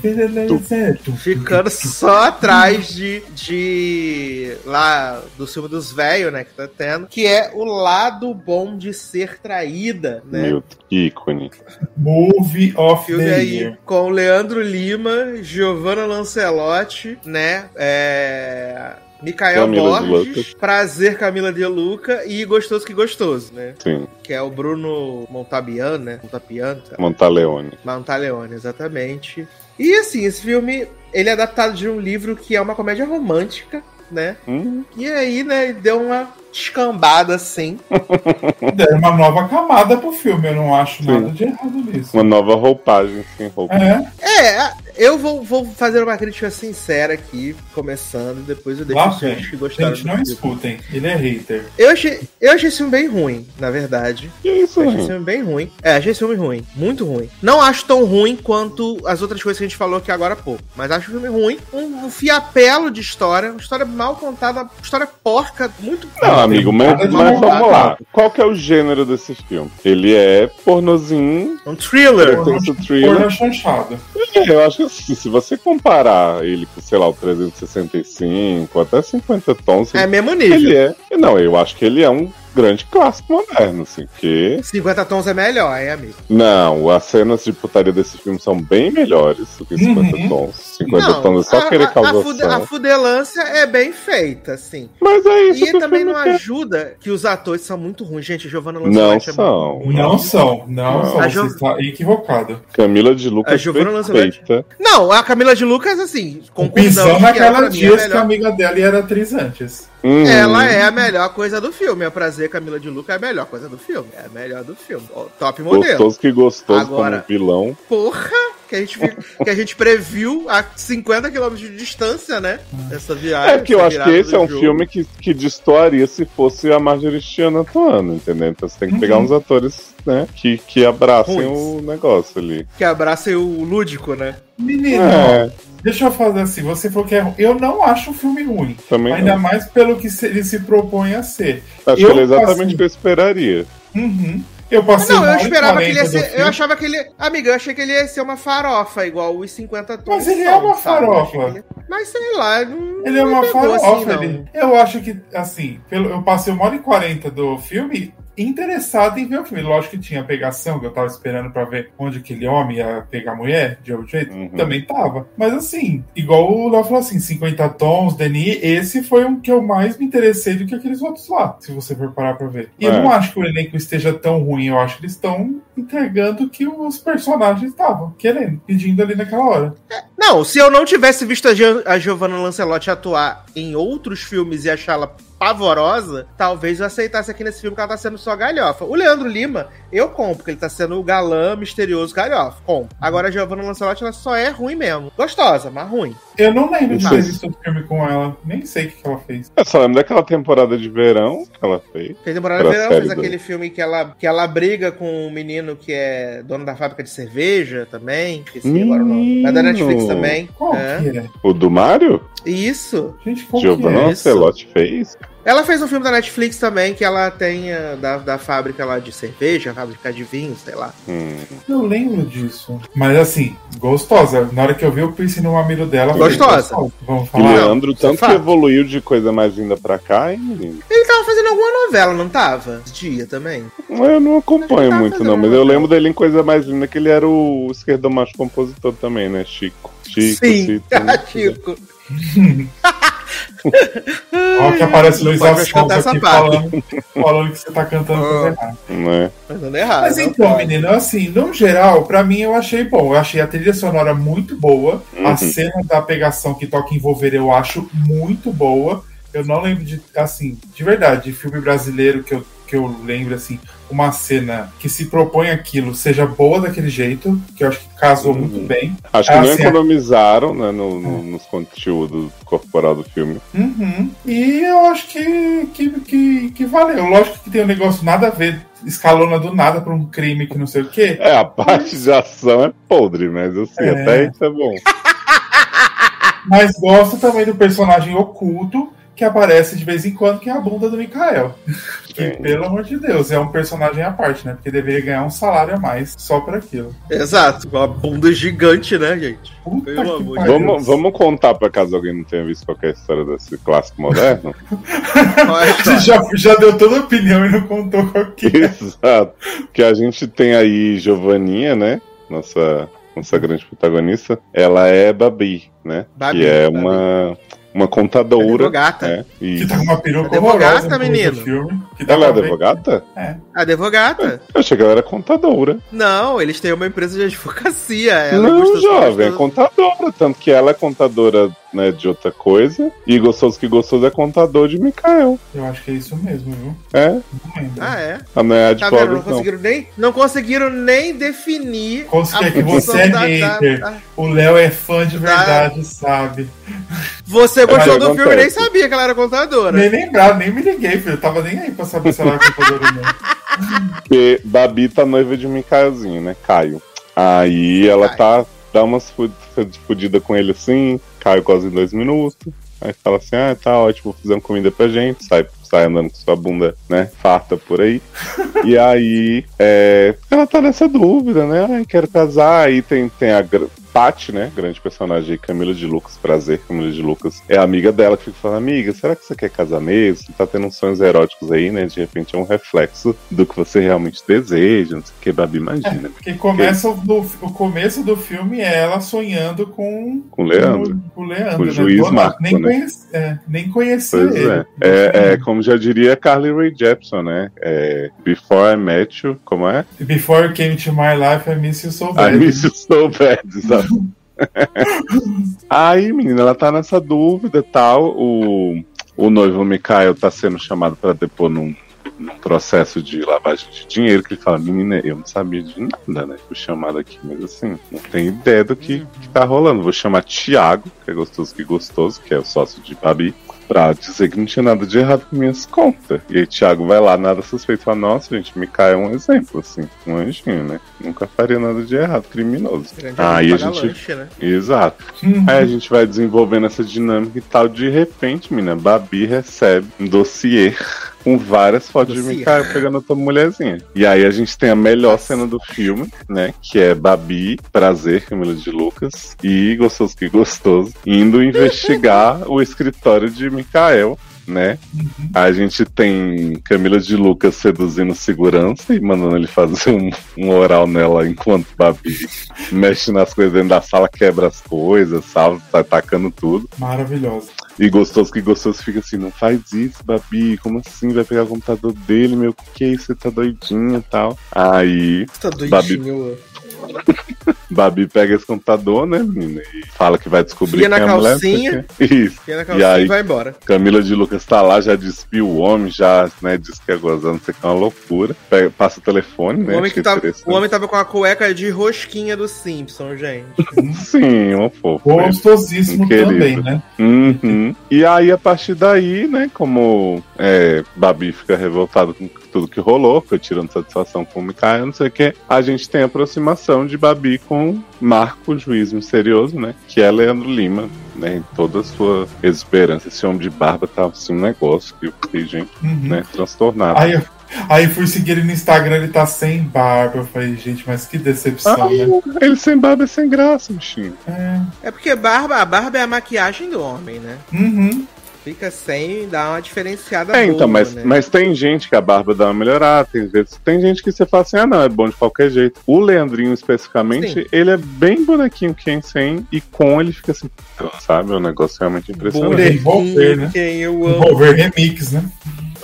Ficando, ficando só atrás de, de lá do filme dos velhos, né? Que tá tendo, que é o lado bom de ser traída, né? Meu ícone. Movie of Filme the aí year. com Leandro Lima, Giovanna Lancelotti, né? É... Micael Camila Borges, Prazer Camila de Luca e Gostoso que Gostoso, né? Sim. Que é o Bruno Montabian, né? Montapian. Tá? Montaleone. Montaleone, exatamente. E assim, esse filme, ele é adaptado de um livro que é uma comédia romântica, né? Hum. E aí, né, deu uma descambada assim. [LAUGHS] Deram uma nova camada pro filme, eu não acho Sim. nada de errado nisso. Uma nova roupagem, sem roupa. É, é eu vou, vou fazer uma crítica sincera aqui, começando, depois eu deixo vocês que gostaram. Gente, não escutem, ele é hater. Eu achei, eu achei esse filme bem ruim, na verdade. Que isso, eu achei esse filme bem ruim. É, achei esse filme ruim, muito ruim. Não acho tão ruim quanto as outras coisas que a gente falou aqui agora há pouco, mas acho o filme ruim. Um, um fiapelo de história, uma história mal contada, uma história porca, muito. Não, amigo, mas, mas vamos lá. Qual que é o gênero desse filme? Ele é pornozinho. Um thriller. Porno, thriller. Porno chanchado. É, eu acho que assim, se você comparar ele com, sei lá, o 365, até 50 tons. É mesmo nível. Ele é. Não, eu acho que ele é um grande clássico moderno, assim, que... 50 tons é melhor, é, amigo? Não, as cenas de putaria desse filme são bem melhores do que 50 uhum. tons. 50 não, tons é só a, querer causar a, fude, a fudelância é bem feita, assim. Mas é isso E também não quer. ajuda que os atores são muito ruins. Gente, Giovanna Lancelotti não é são. Muito não são, não, não. são. Jo... Você está equivocado. Camila de Lucas a Giovanna Lancelotti... Não, a Camila de Lucas, assim, concordando naquela dias que a amiga dela era atriz antes. Uhum. Ela é a melhor coisa do filme. É prazer Camila de Luca é a melhor coisa do filme. É a melhor do filme. Top modelo. Gostoso que gostoso Agora, como vilão. Porra! Que a, gente, [LAUGHS] que a gente previu a 50 km de distância, né? Essa viagem. É que eu acho que esse é um jogo. filme que, que destoaria se fosse a Marjorie Chan atuando, entendeu? Então você tem que uhum. pegar uns atores, né? Que, que abracem Ruins. o negócio ali. Que abracem o lúdico, né? Menino, é. Deixa eu fazer assim, você falou que é Eu não acho o filme ruim. Também ainda não. mais pelo que ele se propõe a ser. Acho eu, que é exatamente assim, o que eu esperaria. Uhum. Eu passei Não, eu esperava que ele ia ser. Eu achava que ele. Amiga, eu achei que ele ia ser uma farofa, igual os 50 tons. Mas ele é uma farofa. Ele... Mas sei lá. Não, ele é uma farofa. Assim, ele... Eu acho que, assim, pelo... eu passei uma hora e quarenta do filme interessado em ver o filme. Lógico que tinha pegação, que eu tava esperando para ver onde aquele homem ia pegar a mulher, de outro jeito. Uhum. Também tava. Mas assim, igual o Léo falou assim, 50 tons, Denis, esse foi um que eu mais me interessei do que aqueles outros lá, se você for parar pra ver. E é. eu não acho que o elenco esteja tão ruim, eu acho que eles estão entregando o que os personagens estavam querendo, pedindo ali naquela hora. Não, se eu não tivesse visto a, Gio a Giovanna Lancelotti atuar em outros filmes e achá-la pavorosa, talvez eu aceitasse aqui nesse filme que ela tá sendo só galhofa. O Leandro Lima, eu compro, porque ele tá sendo o galã misterioso galhofa. Compro. Agora a Giovanna Lancelotti, ela só é ruim mesmo. Gostosa, mas ruim. Eu não lembro de ter visto o filme com ela. Nem sei o que, ela fez. Eu só lembro daquela temporada de verão que ela fez. Fez temporada de verão, fez aquele filme que ela, que ela briga com um menino que é dono da fábrica de cerveja também. Esqueci hum, agora o nome. É da Netflix também. Qual é. é? O do Mário? Isso. Gente, qual Giovanna que é? Lancelotti fez? Ela fez um filme da Netflix também, que ela tem uh, da, da fábrica lá de cerveja, fábrica de vinho, sei lá. Hum. Eu lembro disso. Mas assim, gostosa. Na hora que eu vi, eu pensei no amigo dela. Gostosa. Vamos falar. Leandro, tanto que evoluiu de coisa mais linda pra cá, hein, menino? Ele tava fazendo alguma novela, não tava? Dia também. Eu não acompanho muito, não, mas eu lembro dele em coisa mais linda, que ele era o esquerdo macho compositor também, né? Chico. Chico, Sim, [LAUGHS] Chico. Chico. Olha que aparece Luiz Alfonso aqui falando, falando que você tá cantando coisa errada. Não é? Cantando errado. Mas então, menino, assim, no geral, pra mim eu achei bom. Eu achei a trilha sonora muito boa. Uhum. A cena da pegação que toca envolver eu acho muito boa. Eu não lembro de, assim, de verdade, de filme brasileiro que eu, que eu lembro, assim, uma cena que se propõe aquilo seja boa daquele jeito, que eu acho que casou uhum. muito bem. Acho que assim, não economizaram né, no, no, nos conteúdos corporal do filme. Uhum. E eu acho que, que, que, que valeu. Lógico que tem um negócio nada a ver escalona do nada pra um crime que não sei o quê. É, a parte mas... de ação é podre, mas assim, é... até isso é bom. [LAUGHS] Mas gosto também do personagem oculto que aparece de vez em quando, que é a bunda do Mikael. [LAUGHS] que, pelo amor de Deus, é um personagem à parte, né? Porque deveria ganhar um salário a mais só por aquilo. Exato, uma bunda gigante, né, gente? Pelo amor de vamos, vamos contar pra caso alguém não tenha visto qualquer história desse clássico moderno? [LAUGHS] Você já, já deu toda a opinião e não contou qualquer. Exato. Que a gente tem aí Giovaninha, né? Nossa nossa grande protagonista, ela é Babi, né? Babi, que é Babi. uma uma contadora. Advogata. Né? Que tá com uma peruca advogata, menino. Filme, que ela é advogata? É. Advogata. Eu achei que ela era contadora. Não, eles têm uma empresa de advocacia. Ela não, jovem, é contadora. Tanto que ela é contadora né, de outra coisa. E Gostoso que Gostoso é contador de Mikael. Eu acho que é isso mesmo, viu? É? Ah, é? Ah, não é advogado, tá não, conseguiram Nem, não conseguiram nem definir. Consegui, que você é hater. Da, da, o Léo é fã de verdade, da... sabe? Você gostou do filme e nem sabia que ela era contadora. Nem lembrava, nem me liguei, filho. Eu tava nem aí pra saber se ela era contadora ou não. Porque Babi tá noiva de Mikaelzinho, né? Caio. Aí ela Caio. tá. Dá umas fodidas com ele assim, Caio quase em dois minutos. Aí fala assim: ah, tá ótimo, uma comida pra gente. Sai, sai andando com sua bunda, né, farta por aí. [LAUGHS] e aí, é, ela tá nessa dúvida, né? Ai, quero casar. Aí tem, tem a Paty, né? Grande personagem Camila de Lucas, prazer, Camila de Lucas. É amiga dela que fica falando, amiga, será que você quer casar mesmo? Você tá tendo uns sonhos eróticos aí, né? De repente é um reflexo do que você realmente deseja, não sei o que, Babi, imagina. É, [LAUGHS] porque começa do, o começo do filme é ela sonhando com... Com Leandro. Com o Leandro, com o né? juiz Marco, nem, né? conhece, é, nem conhecia pois ele. É. É, é, como já diria Carly Rae Jepsen, né? É, Before I Met You, como é? Before You Came to My Life, I Miss You So Bad. I Miss You So Bad, [LAUGHS] [LAUGHS] Aí, menina, ela tá nessa dúvida tal. O, o noivo Mikael tá sendo chamado para depor num, num, processo de lavagem de dinheiro. Que ele fala: Menina, eu não sabia de nada, né? Fui chamado aqui, mas assim, não tenho ideia do que, que tá rolando. Vou chamar Tiago, que é gostoso que gostoso, que é o sócio de Babi pra dizer que não tinha nada de errado com minhas contas. E aí Thiago vai lá, nada suspeito, fala, nossa, gente, me cai um exemplo, assim, um anjinho, né? Nunca faria nada de errado, criminoso. Aí a gente. Lanche, né? Exato. Uhum. Aí a gente vai desenvolvendo essa dinâmica e tal. De repente, mina, Babi recebe um dossiê com várias fotos de Mikael pegando a tua mulherzinha. E aí a gente tem a melhor cena do filme, né? Que é Babi, Prazer, Camila de Lucas, e Gostoso que Gostoso, indo [LAUGHS] investigar o escritório de Mikael né? Uhum. A gente tem Camila de Lucas seduzindo segurança e mandando ele fazer um, um oral nela enquanto Babi mexe nas coisas dentro da sala, quebra as coisas, sabe? Tá atacando tudo. Maravilhoso. E gostoso que gostoso fica assim, não faz isso, Babi, como assim? Vai pegar o computador dele, meu, o que é isso? Você tá doidinha e tal. Aí. Você tá doidinho, Babi... Babi pega esse computador, né, menina? E fala que vai descobrir Fia quem calcinha, é a mulher. Isso. Fia na calcinha e, aí, vai embora. Camila de Lucas tá lá, já despiu o homem, já, né, diz que é gozando, sei que é uma loucura. Pega, passa o telefone, né? O homem, que tava, o homem tava com a cueca de rosquinha do Simpson, gente. Sim, um fofo. Gostosíssimo também, né? Uhum. E aí, a partir daí, né, como é, Babi fica revoltado com tudo que rolou, foi tirando satisfação com o Mikael, não sei o que, a gente tem a aproximação de Babi com Marco, juiz misterioso, né? Que é Leandro Lima, né? Em toda a sua esperança. Esse homem de barba tava assim um negócio que eu fiquei, gente, uhum. né? Transtornado. Aí eu, Aí fui seguir ele no Instagram, ele tá sem barba. Eu falei, gente, mas que decepção, Ai, né? Ele sem barba é sem graça, bichinho. É. é porque barba, a barba é a maquiagem do homem, né? Uhum. Fica sem dar uma diferenciada é, então, boa, então, mas, né? mas tem gente que a barba dá uma melhorada, tem vezes. Tem gente que você fala assim, ah não, é bom de qualquer jeito. O Leandrinho, especificamente, Sim. ele é bem bonequinho quem sem, e com ele fica assim, sabe? O é negócio realmente impressionante. Envolver, né? Quem eu amo. Envolver remix, né?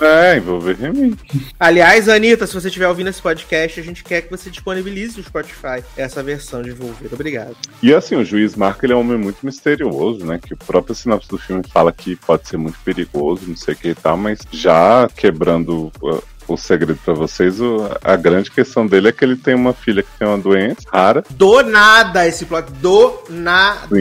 É, envolver remix. Aliás, Anitta, se você estiver ouvindo esse podcast, a gente quer que você disponibilize no Spotify essa versão de envolver. Obrigado. E assim, o juiz Marco ele é um homem muito misterioso, né? Que o próprio sinopse do filme fala que pode ser muito perigoso, não sei o que e tal, mas já quebrando uh, o segredo para vocês, o, a grande questão dele é que ele tem uma filha que tem uma doença rara. Do nada esse plot, do nada. Sim.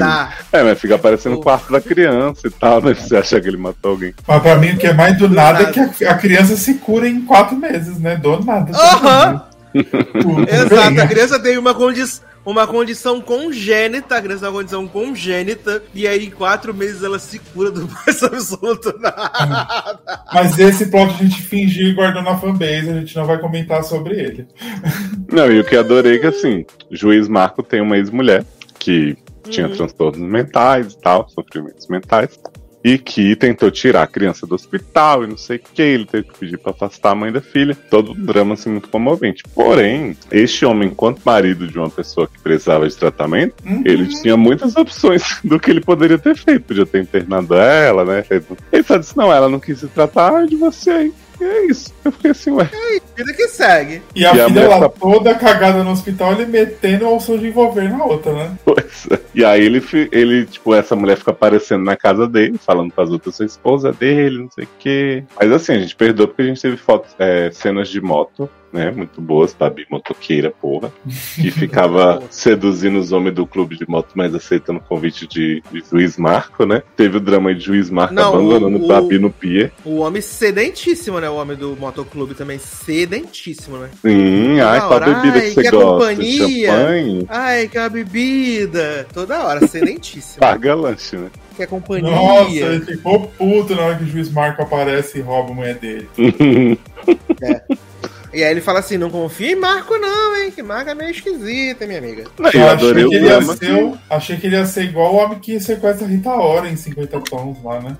É, mas fica aparecendo o quarto da criança e tal, né? Você acha que ele matou alguém. Mas pra mim o que é mais do, do nada, nada, é que a, a, criança se cura em quatro meses, né? Do nada. Aham. Uhum. Exato, a criança tem uma condição uma condição congênita, a criança tem uma condição congênita, e aí em quatro meses ela se cura do [LAUGHS] mais absoluto nada. Mas esse plot a gente fingiu e guardou na fanbase, a gente não vai comentar sobre ele. Não, e o que adorei é que assim, juiz Marco tem uma ex-mulher que tinha uhum. transtornos mentais e tal, sofrimentos mentais e que tentou tirar a criança do hospital e não sei o que, ele teve que pedir para afastar a mãe da filha. Todo um drama assim muito comovente. Porém, este homem, enquanto marido de uma pessoa que precisava de tratamento, uhum. ele tinha muitas opções [LAUGHS] do que ele poderia ter feito. Podia ter internado ela, né? Ele só disse: não, ela não quis se tratar de você aí. E é isso. Eu fiquei assim, ué. É vida que segue. E a e filha lá tá... toda cagada no hospital, ele metendo o som de envolver na outra, né? Pois é. E aí ele, ele, tipo, essa mulher fica aparecendo na casa dele, falando as outras, sua esposa dele, não sei o quê. Mas assim, a gente perdoa porque a gente teve fotos, é, cenas de moto né? Muito boas, Babi motoqueira, porra. Que ficava [LAUGHS] seduzindo os homens do clube de moto, mas aceitando o convite de, de Juiz Marco, né? Teve o drama de Juiz Marco Não, abandonando o, Babi no pier. O homem sedentíssimo, né? O homem do motoclube também, sedentíssimo, né? Sim, ai, qual bebida ai, que você que gosta? Companhia. Champanhe? Ai, que a bebida. Toda hora, sedentíssimo. [LAUGHS] Paga lanche, né? Que é companhia. Nossa, ele ficou puto na hora que o juiz Marco aparece e rouba a mulher dele. [LAUGHS] é. E aí ele fala assim: não confia em Marco, não, hein? Que Marco é meio esquisito, hein, minha amiga. Não, eu, eu achei, que ele ia ser, achei que ele ia ser igual o homem que sequestra Rita Ora em 50 tons lá, né?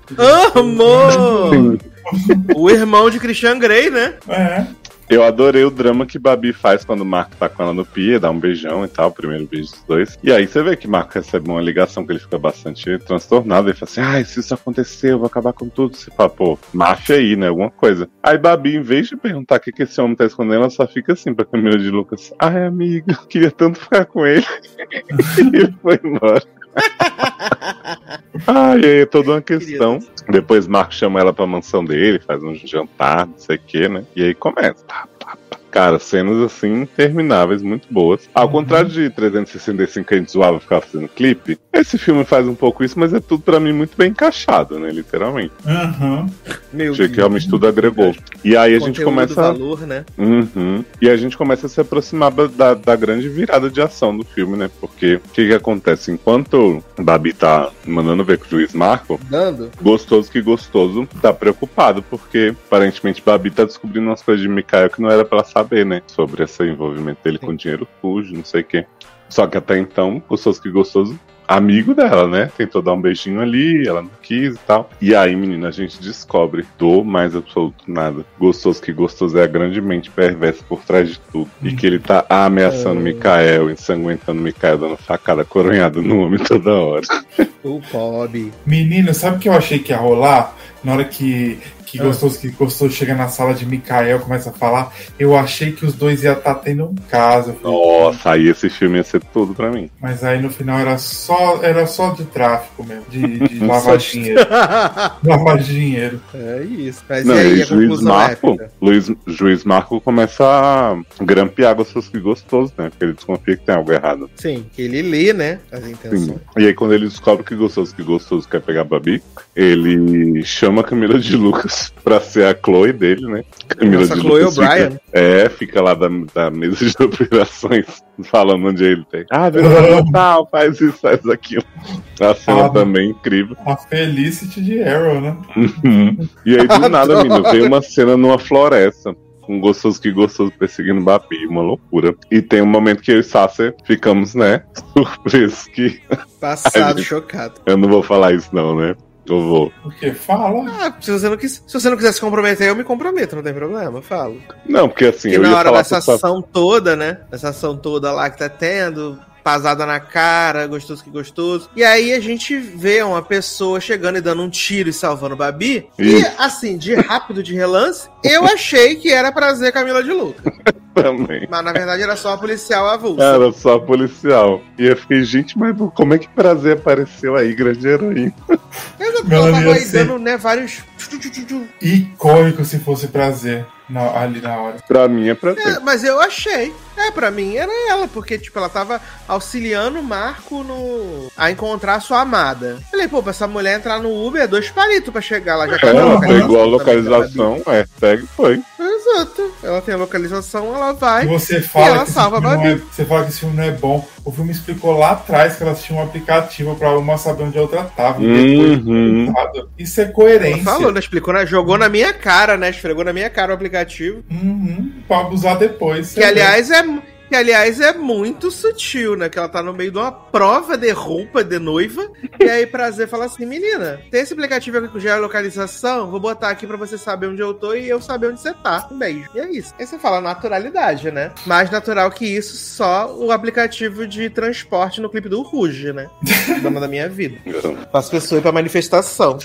Amor! [LAUGHS] o irmão de Christian Grey, né? É. Eu adorei o drama que Babi faz quando o Marco tá com ela no pia, dá um beijão e tal, primeiro beijo dos dois. E aí você vê que Marco recebe uma ligação que ele fica bastante transtornado. Ele fala assim: ai, se isso acontecer, eu vou acabar com tudo. Você fala, pô, máfia aí, né? Alguma coisa. Aí Babi, em vez de perguntar o que, que esse homem tá escondendo, ela só fica assim pra Camila de Lucas: ai, amigo, queria tanto ficar com ele. [LAUGHS] e foi embora. [LAUGHS] Ai, é toda uma questão. Depois Marco chama ela pra mansão dele, faz um jantar, não sei o que, né? E aí começa. Pá. Cara, cenas assim intermináveis, muito boas. Ao uhum. contrário de 365 que a gente zoava ficar fazendo clipe, esse filme faz um pouco isso, mas é tudo para mim muito bem encaixado, né? Literalmente. Uhum. Meu Achei que realmente tudo agregou. E aí a gente começa. Valor, né? Uhum. E a gente começa a se aproximar da, da grande virada de ação do filme, né? Porque o que, que acontece? Enquanto Babi tá mandando ver com o juiz Marco, Dando. gostoso que gostoso, tá preocupado, porque aparentemente Babi tá descobrindo umas coisas de Mikael que não era pra saber, né? Sobre esse envolvimento dele Sim. com dinheiro sujo, não sei o quê. Só que até então, gostoso que gostoso, amigo dela, né? Tentou dar um beijinho ali, ela não quis e tal. E aí, menina, a gente descobre do mais absoluto nada. Gostoso que gostoso é a grande mente perversa por trás de tudo. E que ele tá ameaçando é... Mikael, ensanguentando Mikael, dando facada coronhada no homem toda hora. [LAUGHS] O Bob. Menina, sabe o que eu achei que ia rolar? Na hora que que gostoso, que gostoso chega na sala de Mikael, começa a falar. Eu achei que os dois iam estar tá tendo um caso. Nossa, aí esse filme ia ser tudo pra mim. Mas aí no final era só, era só de tráfico mesmo, de, de [LAUGHS] lavar dinheiro. [LAUGHS] lavar dinheiro. É isso. Mas Não, e aí, e juiz Marco, Luiz, juiz Marco começa a grampear gostoso que gostoso, né? Porque ele desconfia que tem algo errado. Sim, que ele lê, né? As intenções. Sim. E aí quando ele descobre que gostoso que gostoso quer pegar Babi, ele chama a Camila de Lucas pra ser a Chloe dele, né? Camila Nossa, de Chloe O'Brien. É, fica lá da, da mesa de [LAUGHS] operações falando onde ele tem. Ah, virou tal, faz isso, faz aquilo. A cena ah, também é incrível. A Felicity de Arrow, né? Uhum. E aí, do [LAUGHS] nada, menino, veio uma cena numa floresta com gostoso que gostoso perseguindo Babi, uma loucura. E tem um momento que eu e Sasser ficamos, né, [LAUGHS] surpresos que. Passado, gente... chocado. Eu não vou falar isso, não, né? Eu vou. O que? Fala. Ah, se você, não quis, se você não quiser se comprometer, eu me comprometo, não tem problema, eu falo. Não, porque assim. E na hora dessa ação toda, né? Essa ação toda lá que tá tendo, pasada na cara, gostoso que gostoso. E aí a gente vê uma pessoa chegando e dando um tiro e salvando o Babi. Isso. E assim, de rápido de relance, eu achei que era prazer Camila de Luca. [LAUGHS] Também. Mas na verdade era só a policial avulsa. Era só a policial. E eu fiquei, gente, mas como é que prazer apareceu aí, grande heroína? Eu tava aí dando, né, vários. Icônico se fosse prazer na, ali na hora. Pra mim é prazer. É, mas eu achei. É, pra mim era ela, porque, tipo, ela tava auxiliando o Marco no... a encontrar a sua amada. Falei, pô, pra essa mulher entrar no Uber é dois palitos pra chegar, ela já tá é, ela pegou a localização, é, pega e foi. Exato. Ela tem a localização, ela vai. Você fala, ela que salva a é, você fala que esse filme não é bom. O filme explicou lá atrás que elas tinham um aplicativo pra uma saber onde a outra tava. Uhum. Isso é coerência. Ela falou, né? Explicou, né? Jogou na minha cara, né? Esfregou na minha cara o aplicativo. Uhum. Pra abusar depois. Que, aliás, é que, aliás, é muito sutil, né? Que ela tá no meio de uma prova de roupa de noiva. e aí, prazer, fala assim: menina, tem esse aplicativo aqui com geolocalização? Vou botar aqui pra você saber onde eu tô e eu saber onde você tá. Um beijo. E é isso. Aí você fala naturalidade, né? Mais natural que isso, só o aplicativo de transporte no clipe do Ruge, né? [LAUGHS] Dama da minha vida. Faço pessoa ir pra manifestação.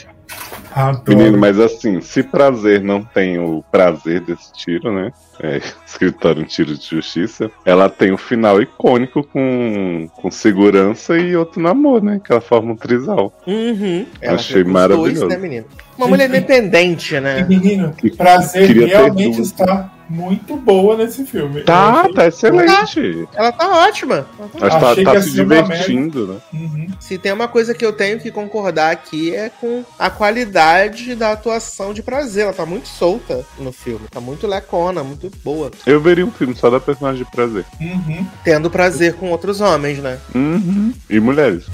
Adoro. Menino, mas assim, se prazer não tem o prazer desse tiro, né? É, [LAUGHS] escritório um tiro de justiça, ela tem o um final icônico com, com segurança e outro namoro, né? Que ela forma um trisal. Uhum. Achei maravilhoso. Dois, né, Uma mulher independente, né? Menino, prazer realmente está muito boa nesse filme. Tá, tá excelente. Ela tá ótima. Ela tá, tá, tá se divertindo, né? Uhum. Se tem uma coisa que eu tenho que concordar aqui é com a qualidade da atuação de prazer. Ela tá muito solta no filme. Tá muito lecona, muito boa. Eu veria um filme só da personagem de prazer. Uhum. Tendo prazer com outros homens, né? Uhum. E mulheres.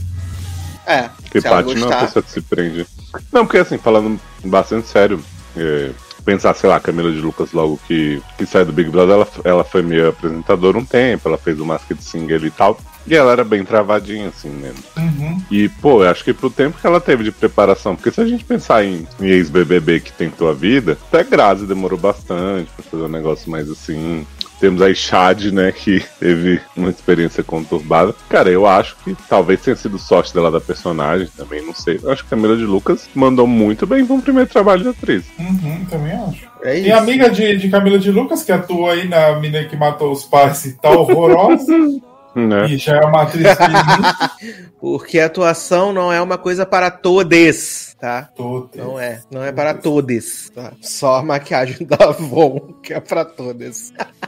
É. Porque Paty não é uma pessoa que se prende. Não, porque assim, falando bastante sério, é, pensar, sei lá, Camila de Lucas logo que, que sai do Big Brother, ela, ela foi meio apresentadora um tempo, ela fez o Masked Singer e tal. E ela era bem travadinha, assim, né? Uhum. E, pô, eu acho que pro tempo que ela teve de preparação, porque se a gente pensar em, em ex-BBB que tentou a vida, até Grazi demorou bastante pra fazer um negócio mais assim, temos aí Chad, né, que [LAUGHS] teve uma experiência conturbada. Cara, eu acho que talvez tenha sido sorte dela da personagem também, não sei. Eu acho que a Camila de Lucas mandou muito bem um primeiro trabalho de atriz. Uhum, também acho. É Tem amiga de, de Camila de Lucas que atua aí na menina que matou os pais e tá horrorosa. [LAUGHS] Né? E já é uma atriz [LAUGHS] Porque a atuação não é uma coisa para todos, tá? Todos. Não é. Não é para todos. Tá? Só a maquiagem [LAUGHS] da Avon que é para todos. [LAUGHS]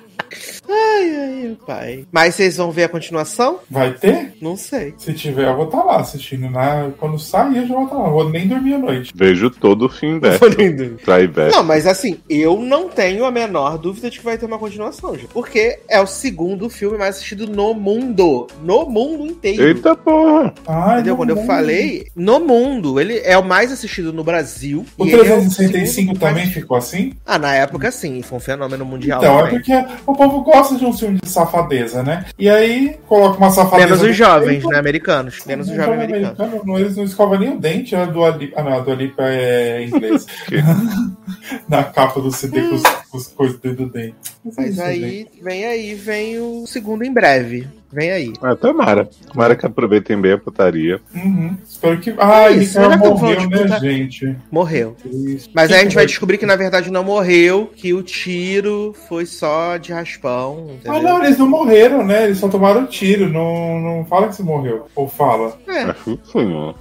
Ai, ai, pai. Mas vocês vão ver a continuação? Vai ter? Não sei. Se tiver, eu vou estar tá lá assistindo. Né? Quando sair, eu já vou estar tá lá. vou nem dormir à noite. Vejo todo o fim dessa. Não, mas assim, eu não tenho a menor dúvida de que vai ter uma continuação, gente. Porque é o segundo filme mais assistido no mundo. No mundo inteiro. Eita porra! Ai, Entendeu? Quando mundo. eu falei, no mundo. Ele é o mais assistido no Brasil. O 365 é o também mais... ficou assim? Ah, na época sim. Foi um fenômeno mundial. Então, é também. é porque o povo gosta de um filme de safadeza, né? E aí coloca uma safadeza. Menos os jovens, né? Americanos. Menos os jovens americanos. Americano, eles não escovam nem o dente, a do Alipa. Ah, não, a do Alipa é inglês. [LAUGHS] [LAUGHS] Na capa do CD com, com as coisas dentro do dente. Mas, Mas aí, vem aí, vem o segundo em breve. Vem aí. Ah, tomara. Tomara que aproveitem bem a putaria. Uhum. Espero que. Ah, ele morreu, né, gente? Morreu. Isso. Mas aí a gente vai descobrir que na verdade não morreu, que o tiro foi só de raspão. Entendeu? Ah, não, eles não morreram, né? Eles só tomaram tiro. Não, não fala que se morreu. Ou fala. É.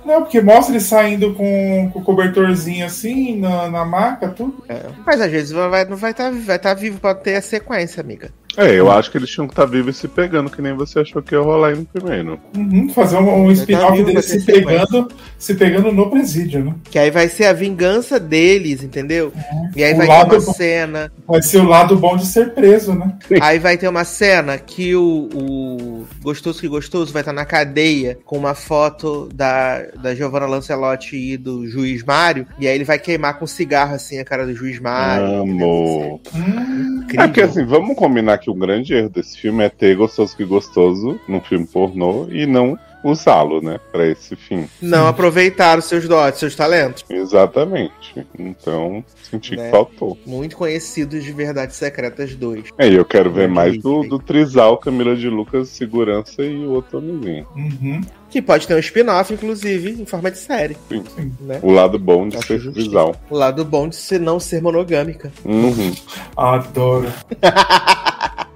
Não, porque mostra ele saindo com, com o cobertorzinho assim, na, na maca, tudo. É. Mas às vezes vai, não vai estar tá, vai tá vivo pra ter a sequência, amiga. É, eu acho que eles tinham que estar vivos e se pegando, que nem você achou que ia rolar aí no primeiro. Uhum, fazer um, um spin-off deles se pegando, se pegando no presídio, né? Que aí vai ser a vingança deles, entendeu? E aí O vai ter uma bom. cena. Vai ser o lado bom de ser preso, né? Aí vai ter uma cena que o, o Gostoso que Gostoso vai estar na cadeia com uma foto da, da Giovanna Lancelotti e do juiz Mário. E aí ele vai queimar com cigarro assim a cara do juiz Mário. Amo. Hum. É porque assim, vamos combinar que o grande erro desse filme é ter gostoso que gostoso num filme pornô e não usá-lo, né, pra esse fim. Não aproveitar os seus dotes, seus talentos. Exatamente. Então, senti Né? que faltou. Muito conhecidos de Verdades Secretas 2. É, e eu quero ver mais do, do Trisal, Camila de Lucas, Segurança e o outro homenzinho. uhum. Que pode ter um spin-off, inclusive, em forma de série. Sim. Né? O lado bom de Acho ser justiça. Trisal. O lado bom de se não ser monogâmica. Uhum. Adoro. [LAUGHS]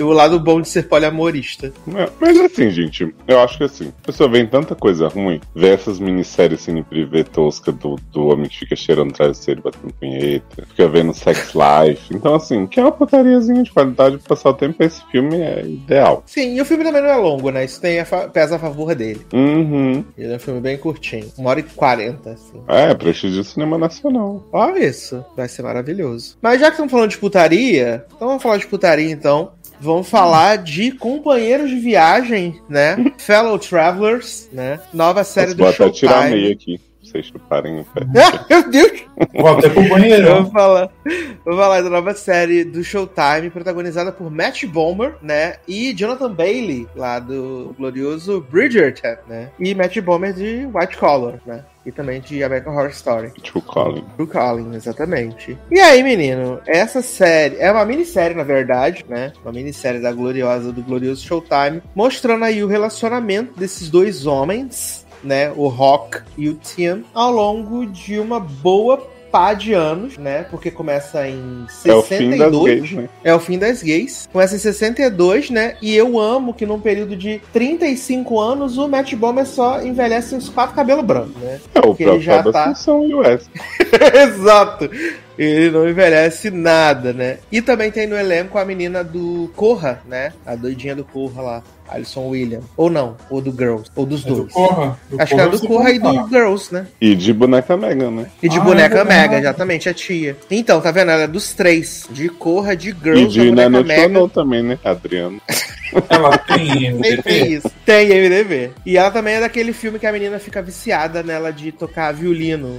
O lado bom de ser poliamorista. É, mas assim, gente, eu acho que assim, a pessoa vê tanta coisa ruim, vê essas minisséries cine privê tosca do, do homem que fica cheirando travesseiro, batendo punheta, fica vendo Sex Life. Então, assim, que é uma putariazinha de qualidade pra passar o tempo, esse filme é ideal. Sim, e o filme também não é longo, né? Isso tem a pesa a favor dele. Uhum. Ele é um filme bem curtinho. Uma hora e quarenta, assim. É, prestígio do cinema nacional. Olha isso. Vai ser maravilhoso. Mas já que estamos falando de putaria, então vamos falar de putaria então. Vamos falar de companheiros de viagem, né? [LAUGHS] Fellow Travelers, né? Nova série Mas do vou até tirar a meia Showtime. aqui, pra vocês chuparem o pé. Ah, [LAUGHS] meu Deus! Vou até pro Eu banheirão. vou falar, vou falar da nova série do Showtime, protagonizada por Matt Bomer, né? E Jonathan Bailey, lá do glorioso Bridgerton, né? E Matt Bomer de White Collar, né? E também de American Horror Story. Tipo Colin. True Calling, exatamente. E aí, menino, essa série é uma minissérie, na verdade, né? Uma minissérie da gloriosa, do glorioso Showtime, mostrando aí o relacionamento desses dois homens, né? O Rock e o Tim, ao longo de uma boa pá de anos, né? Porque começa em É o fim das 62. gays, né? É o fim das gays. Começa em 62, né? E eu amo que num período de 35 anos o Matt Bomer só envelhece uns quatro cabelos brancos, né? É o ele já tá- o Wes. [LAUGHS] Exato. Ele não envelhece nada, né? E também tem no elenco a menina do Corra, né? A doidinha do Corra lá. Alison William. Ou não, ou do Girls. Ou dos É do dois. Corra. Do Acho que é do Corra e do Girls, né? E de boneca Megan, né? E de Ah, boneca é Mega, exatamente, a tia. Então, tá vendo? Ela é dos três. De Corra, de E Girls, de da boneca Mega. Também, né, Adriano? [LAUGHS] Ela tem Nem tem isso. Tem MDB. E ela também é daquele filme que a menina fica viciada nela de tocar violino.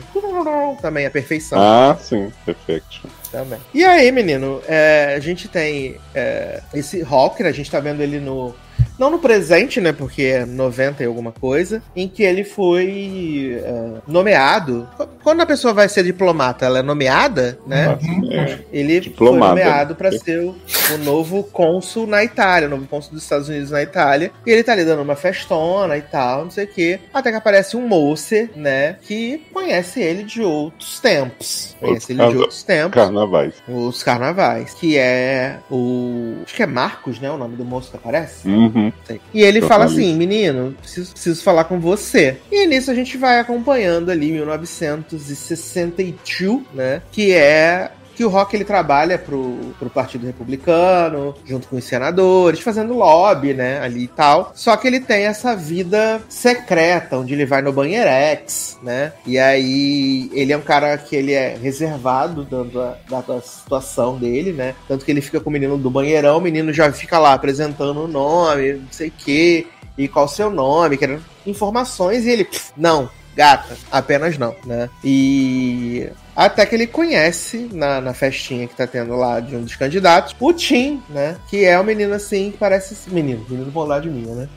Também, a perfeição. Ah, sim, perfeito. Também. E aí, menino, é, a gente tem é, esse Hawker, a gente tá vendo ele no. Não no presente, né? Porque é 90 e alguma coisa. Em que ele foi é, nomeado. Quando a pessoa vai ser diplomata, ela é nomeada, né? Uhum. É. Ele Diplomada. foi nomeado pra ser o, o novo cônsul na Itália, o novo cônsul dos Estados Unidos na Itália. E ele tá ali dando uma festona e tal, não sei o quê. Até que aparece um moço, né? Que conhece ele de outros tempos. Conhece ele de Outros outros tempos. Carnavais. Os carnavais. Que é o. Acho que é Marcos, né? O nome do moço que aparece. Uhum. E ele fala assim: menino, preciso, preciso falar com você. E nisso a gente vai acompanhando ali 1962, né? Que é. Que o Rock ele trabalha pro, pro Partido Republicano, junto com os senadores, fazendo lobby, né? Ali e tal. Só que ele tem essa vida secreta, onde ele vai no banheirex, né? E aí ele é um cara que ele é reservado, dando a, dada a situação dele, né? Tanto que ele fica com o menino do banheirão, o menino já fica lá apresentando o nome, não sei o quê, e qual o seu nome, querendo informações, e ele, "Pff, não, gata, apenas não, né? E até que ele conhece na, na festinha que tá tendo lá de um dos candidatos, o Tim, né? Que é um menino assim que parece. Menino, menino bom lá de mim, né?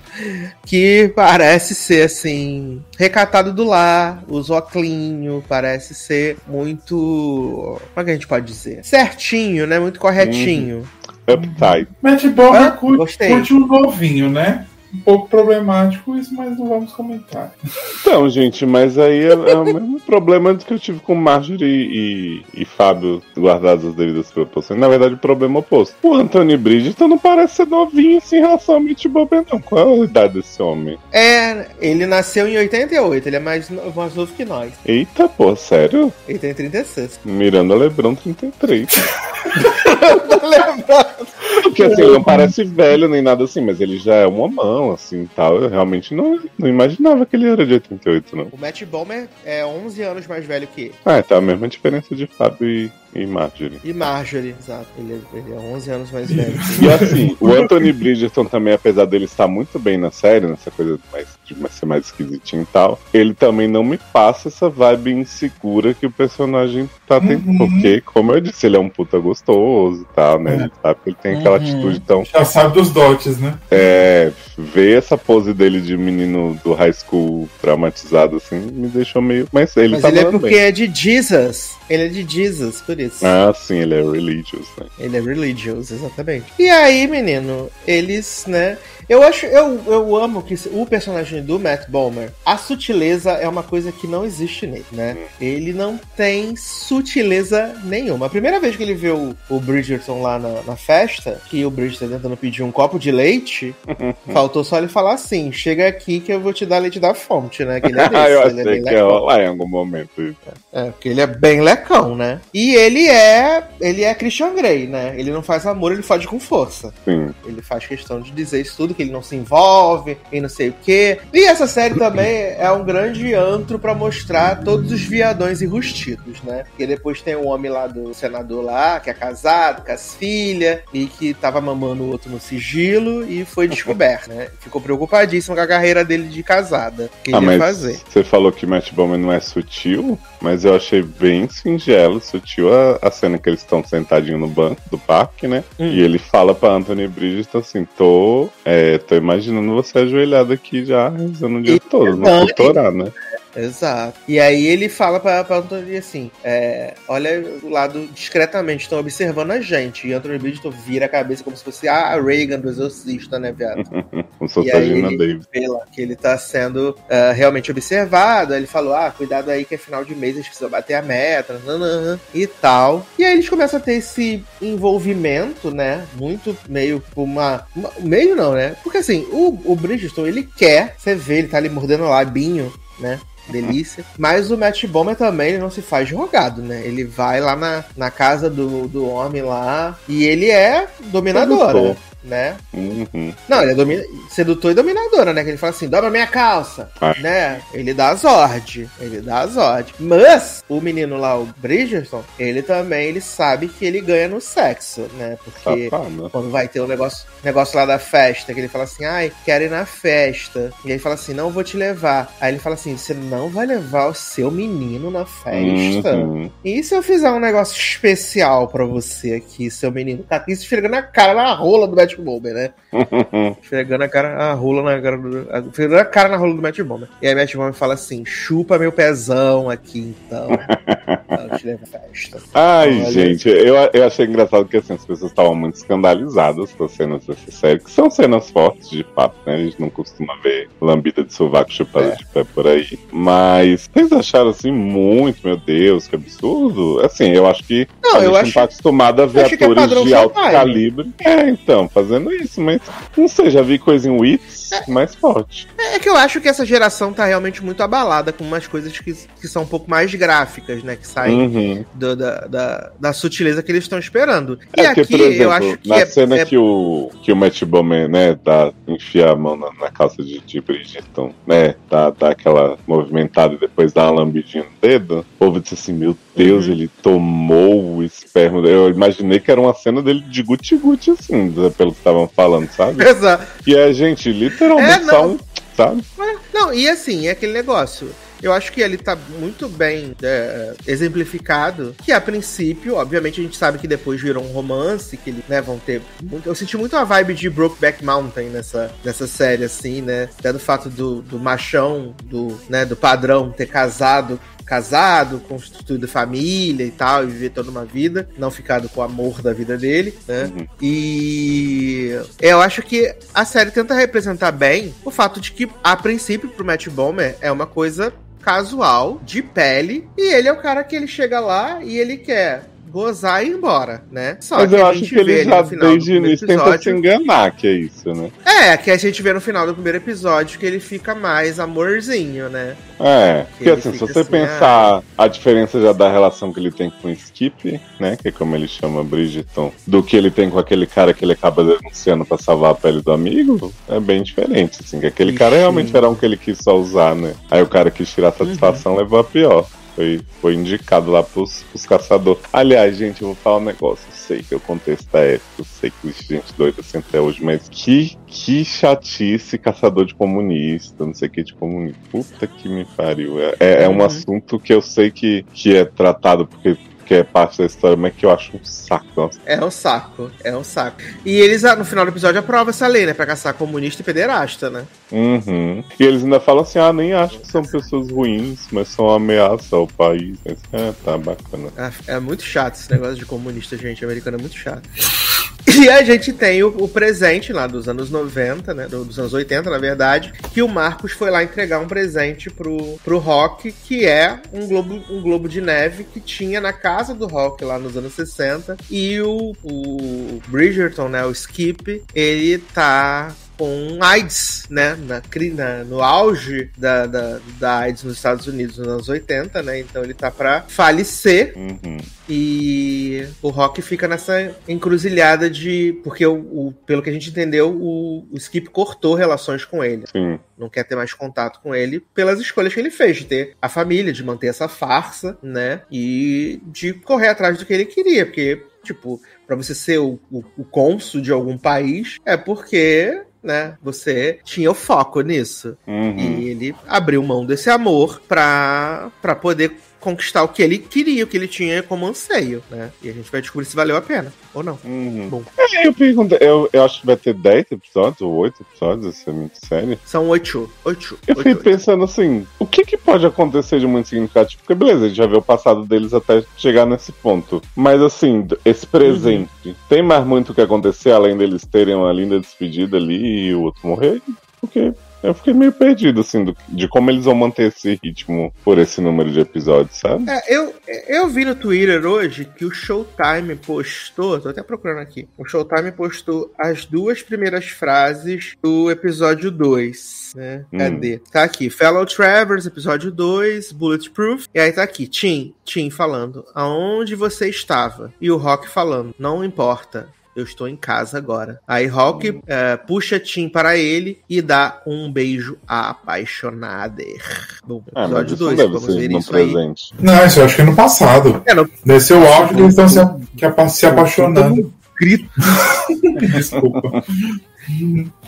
Que parece ser assim. Recatado do lar, usa óculinho, parece ser muito. Como é que a gente pode dizer? Certinho, né? Muito corretinho. Uptight. Matt Bomer Ah, curte, curte um novinho, né? Um pouco problemático isso, mas não vamos comentar. Então, gente, mas aí é, é o mesmo [LAUGHS] problema que eu tive com Marjorie e, e Fábio guardados as devidas proporções. Na verdade, o problema oposto. O Anthony Bridgerton não parece ser novinho assim, em relação ao Mitch Bober, não. Qual é a idade desse homem? É, ele nasceu em 88, ele é mais, mais novo que nós. Eita, pô, sério? Ele tem 36. Miranda Lebron 33. Tô lembrando. Porque assim, ele não parece velho nem nada assim, mas ele já é uma mão, assim tal. Eu realmente não, não imaginava que ele era de 88, não. O Matt Bomer é 11 anos mais velho que ele. Ah, tá a mesma diferença de Fábio e, e Marjorie. E Marjorie, exato. Ele, é, ele é 11 anos mais velho. e assim, o Anthony Bridgerton também, apesar dele estar muito bem na série, nessa coisa mais, de ser mais esquisitinho e tal, ele também não me passa essa vibe insegura que o personagem tá tendo. Uhum. Porque, como eu disse, ele é um puta gostoso e tal, né? É. Ele sabe que ele tem aquela uhum. atitude tão. Já sabe dos dotes, né? É, ver essa pose dele de menino do high school traumatizado assim me deixou meio. Mas ele Mas tá ele é porque bem. é de Jesus. Ele é de Jesus, por isso. Ah, sim, ele é religious, né? Ele é religious, exatamente. E aí, menino, eles, né? Eu acho, eu, eu amo que o personagem do Matt Bomer, a sutileza é uma coisa que não existe nele, né? Ele não tem sutileza nenhuma. A primeira vez que ele vê o, o Bridgerton lá na, na festa, que o Bridgerton tá tentando pedir um copo de leite, [LAUGHS] faltou só ele falar assim: chega aqui que eu vou te dar leite da fonte, né? Que ele é [LAUGHS] desse, eu ele é bem que rolar em algum momento. É, porque ele é bem lecão, né? E ele é. Ele é Christian Grey, né? Ele não faz amor, ele faz com força. Sim. Ele faz questão de dizer isso tudo, que ele não se envolve e não sei o quê. E essa série também é um grande antro para mostrar todos os viadões enrustidos, né? Porque depois tem o homem lá do senador lá, que é casado, com as filhas, e que tava mamando o outro no sigilo e foi descoberto, né? Ficou preocupadíssimo com a carreira dele de casada. Que ah, ele ia fazer. Você falou que Matt Bowman não é sutil, mas eu achei bem singelo, sutil a, a cena que eles estão sentadinhos no banco do parque, né? Hum. E ele fala pra Anthony Bridges assim: tô, é, tô imaginando você ajoelhado aqui já rezando o dia e todo, no doutorar, né? Exato. E aí ele fala pra, pra Anthony assim: é, olha o lado discretamente, estão observando a gente. E Anthony Bridgerton vira a cabeça como se fosse a Reagan do Exorcista, né, viado? como se fosse a Gina Davis. que ele tá sendo uh, realmente observado. Aí ele falou: ah, cuidado aí que é final de mês, a gente precisa bater a meta, nanana, e tal. E aí eles começam a ter esse envolvimento, né? Muito meio uma. uma meio não, né? Porque assim, o, o Bridgerton, ele quer, você vê, ele tá ali mordendo o labinho, né? Delícia. Mas o Matt Bomer também ele não se faz jogado, né? Ele vai lá na, na casa do, do homem lá e ele é dominador né? Uhum. Não, ele é domina... sedutor e dominadora, né? Que ele fala assim, dobra minha calça, ah. né? Ele dá as ordens, ele dá as ordens. Mas o menino lá, o Bridgerton, ele também, ele sabe que ele ganha no sexo, né? Porque quando vai ter o um negócio, negócio lá da festa, que ele fala assim, ai, quero ir na festa. E ele fala assim, não vou te levar. Aí ele fala assim, você não vai levar o seu menino na festa? Uhum. E se eu fizer um negócio especial para você aqui, seu menino? Tá aqui esfregando a cara na rola do Matt Bomber, né? [LAUGHS] esfregando a cara, a rola na cara do. Esfregando a cara na rola do Matt Bomber. E aí Matt Bomber fala assim: chupa meu pezão aqui, então. [LAUGHS] eu te levo festa. Ai, então, gente, eu, eu achei engraçado que assim, as pessoas estavam muito escandalizadas com as cenas dessa série, que são cenas fortes de fato, né? A gente não costuma ver lambida de sovaco chupada é. de pé por aí. Mas vocês acharam assim muito, meu Deus, que absurdo? Assim, eu acho que não, a gente acho... não tá acostumado a ver é atores é de alto calibre. É, então, fazendo isso, mas não sei, já vi coisa em Wits é, mais forte. É que eu acho que essa geração tá realmente muito abalada com umas coisas que, que são um pouco mais gráficas, né? Que saem uhum. do, da, da, da, sutileza que eles estão esperando. É e porque, aqui, por exemplo, eu acho que. Na é, cena é... que, o, que o Matt Bowman, né, dá, enfia a mão na, na calça de, de Bridgerton, né, dá, dá aquela movimentada e depois dá uma lambidinha no dedo, o povo disse assim: Meu Deus, uhum. ele tomou o esperma. Eu imaginei que era uma cena dele de guti-guti, assim, pelo que estavam falando, sabe? [LAUGHS] Exato. E a gente, literalmente, é, um. Sabe? Não, e assim, é aquele negócio. Eu acho que ele tá muito bem é, exemplificado. Que a princípio, obviamente, a gente sabe que depois virou um romance, que eles né, vão ter. Muito, eu senti muito a vibe de Brokeback Mountain nessa, nessa série, assim, né? Até do fato do, do machão, do, né, do padrão ter casado casado, constituído família e tal, e viver toda uma vida, não ficado com o amor da vida dele, né? Uhum. E eu acho que a série tenta representar bem o fato de que, a princípio, pro Matt Bomer é uma coisa casual, de pele, e ele é o cara que ele chega lá e ele quer gozar e ir embora, né? Só Mas eu acho que ele já desde o início tenta se enganar, que é isso, né? É, que a gente vê no final do primeiro episódio que ele fica mais amorzinho, né? É, porque assim, se você assim, pensar ah, a diferença já da relação que ele tem com o Skip, né? Que é como ele chama Bridgeton, do que ele tem com aquele cara que ele acaba denunciando pra salvar a pele do amigo, é bem diferente, assim. Que aquele Ixi. cara realmente era um que ele quis só usar, né? Aí o cara quis tirar a satisfação, uhum. levou a pior. Foi, foi indicado lá pros, pros caçadores. Aliás, gente, eu vou falar um negócio. Eu sei que o contexto é épico, eu sei que existe gente doida assim até hoje, mas que, que chatice caçador de comunista, não sei o que de comunista. Puta que me pariu. É, é, é um uhum. assunto que eu sei que, que é tratado porque que é parte da história, mas que eu acho um saco. Nossa. É um saco, é um saco. E eles, ah, no final do episódio, aprovam essa lei, né? Pra caçar comunista e pederasta, né? Uhum. E eles ainda falam assim: ah, nem acho que são pessoas ruins, mas são uma ameaça ao país. É, tá bacana. É, é muito chato esse negócio de comunista, gente. Americano é muito chato. [LAUGHS] E a gente tem o, o, presente lá dos anos 90, né? Dos anos 80, na verdade, que o Marcos foi lá entregar um presente pro, pro Rock, que é um globo, um globo de neve que tinha na casa do Rock lá nos anos 60. E o, o Bridgerton, né? O Skip, ele tá com AIDS, né? Na, na, no auge da, da, da AIDS nos Estados Unidos nos anos 80, né? Então ele tá pra falecer. Uhum. E o Rock fica nessa encruzilhada de. Porque, o, o, pelo que a gente entendeu, o, o Skip cortou relações com ele. Sim. Não quer ter mais contato com ele pelas escolhas que ele fez, de ter a família, de manter essa farsa, né? E de correr atrás do que ele queria. Porque, tipo, para você ser o, o, o cônsul de algum país, é porque né? Você tinha o foco nisso. Uhum. E ele abriu mão desse amor pra, pra poder conquistar o que ele queria, o que ele tinha como anseio, né? E a gente vai descobrir se valeu a pena ou não. Uhum. Bom. É, eu pergunto, eu, eu acho que vai ter 10 episódios ou 8 episódios, essa é muito sério. São 8. 8. Eu fiquei pensando assim, o que, que pode acontecer de muito significativo? Porque beleza, a gente já vê o passado deles até chegar nesse ponto. Mas assim, esse presente, uhum. tem mais muito o que acontecer além deles terem uma linda despedida ali e o outro morrer? Porque eu fiquei meio perdido, assim, do, de como eles vão manter esse ritmo por esse número de episódios, sabe? É, eu, eu vi no Twitter hoje que o Showtime postou, tô até procurando aqui, o Showtime postou as duas primeiras frases do episódio 2, né? Hum. Cadê? Hum. Tá aqui, Fellow Travers, episódio 2, Bulletproof, e aí tá aqui, Tim, Tim falando, aonde você estava? E o Rock falando, não importa, eu estou em casa agora. Aí Hawk é, puxa Tim para ele e dá um beijo apaixonado. Bom, ah, episódio 2, é, vamos ver isso presente. aí. Não, isso eu acho que é no passado. É, no... Nesse é o áudio que eles estão se, se apaixonando. Grito. [LAUGHS] Desculpa.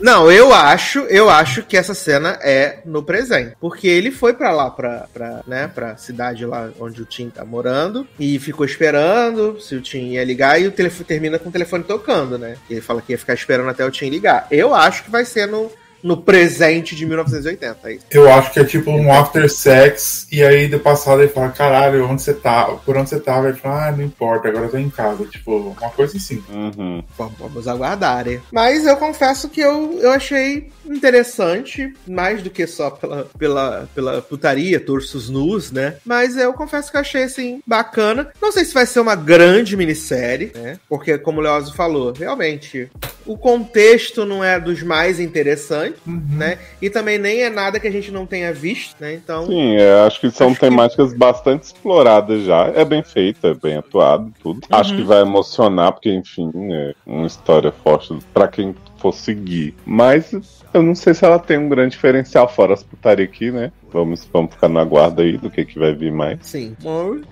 Não, eu acho, eu acho que essa cena é no presente, porque ele foi para lá para, pra, né, pra cidade lá onde o Tim tá morando e ficou esperando se o Tim ia ligar e o telefone termina com o telefone tocando, né? Ele fala que ia ficar esperando até o Tim ligar. Eu acho que vai ser no no presente de 1980. É eu acho que é tipo um after sex, e aí do passado ele fala, caralho, onde você tá? Por onde você tava? Ele fala, ah, não importa, agora eu tô em casa. Tipo, uma coisa assim. Uhum. Vamos aguardar, né? Mas eu confesso que eu, eu achei interessante, mais do que só pela, pela, pela putaria, torsos nus, né? Mas eu confesso que eu achei, assim, bacana. Não sei se vai ser uma grande minissérie, né? Porque, como o Leozio falou, realmente, o contexto não é dos mais interessantes, uhum. né? E também nem é nada que a gente não tenha visto, né? Então. Sim, é, acho que são acho temáticas que... bastante exploradas já. É bem feita, é bem atuado, tudo. Uhum. Acho que vai emocionar, porque, enfim, é uma história forte para quem for seguir. Mas eu não sei se ela tem um grande diferencial fora as putaria aqui, né? Vamos, vamos ficar na guarda aí do que, que vai vir mais. Sim.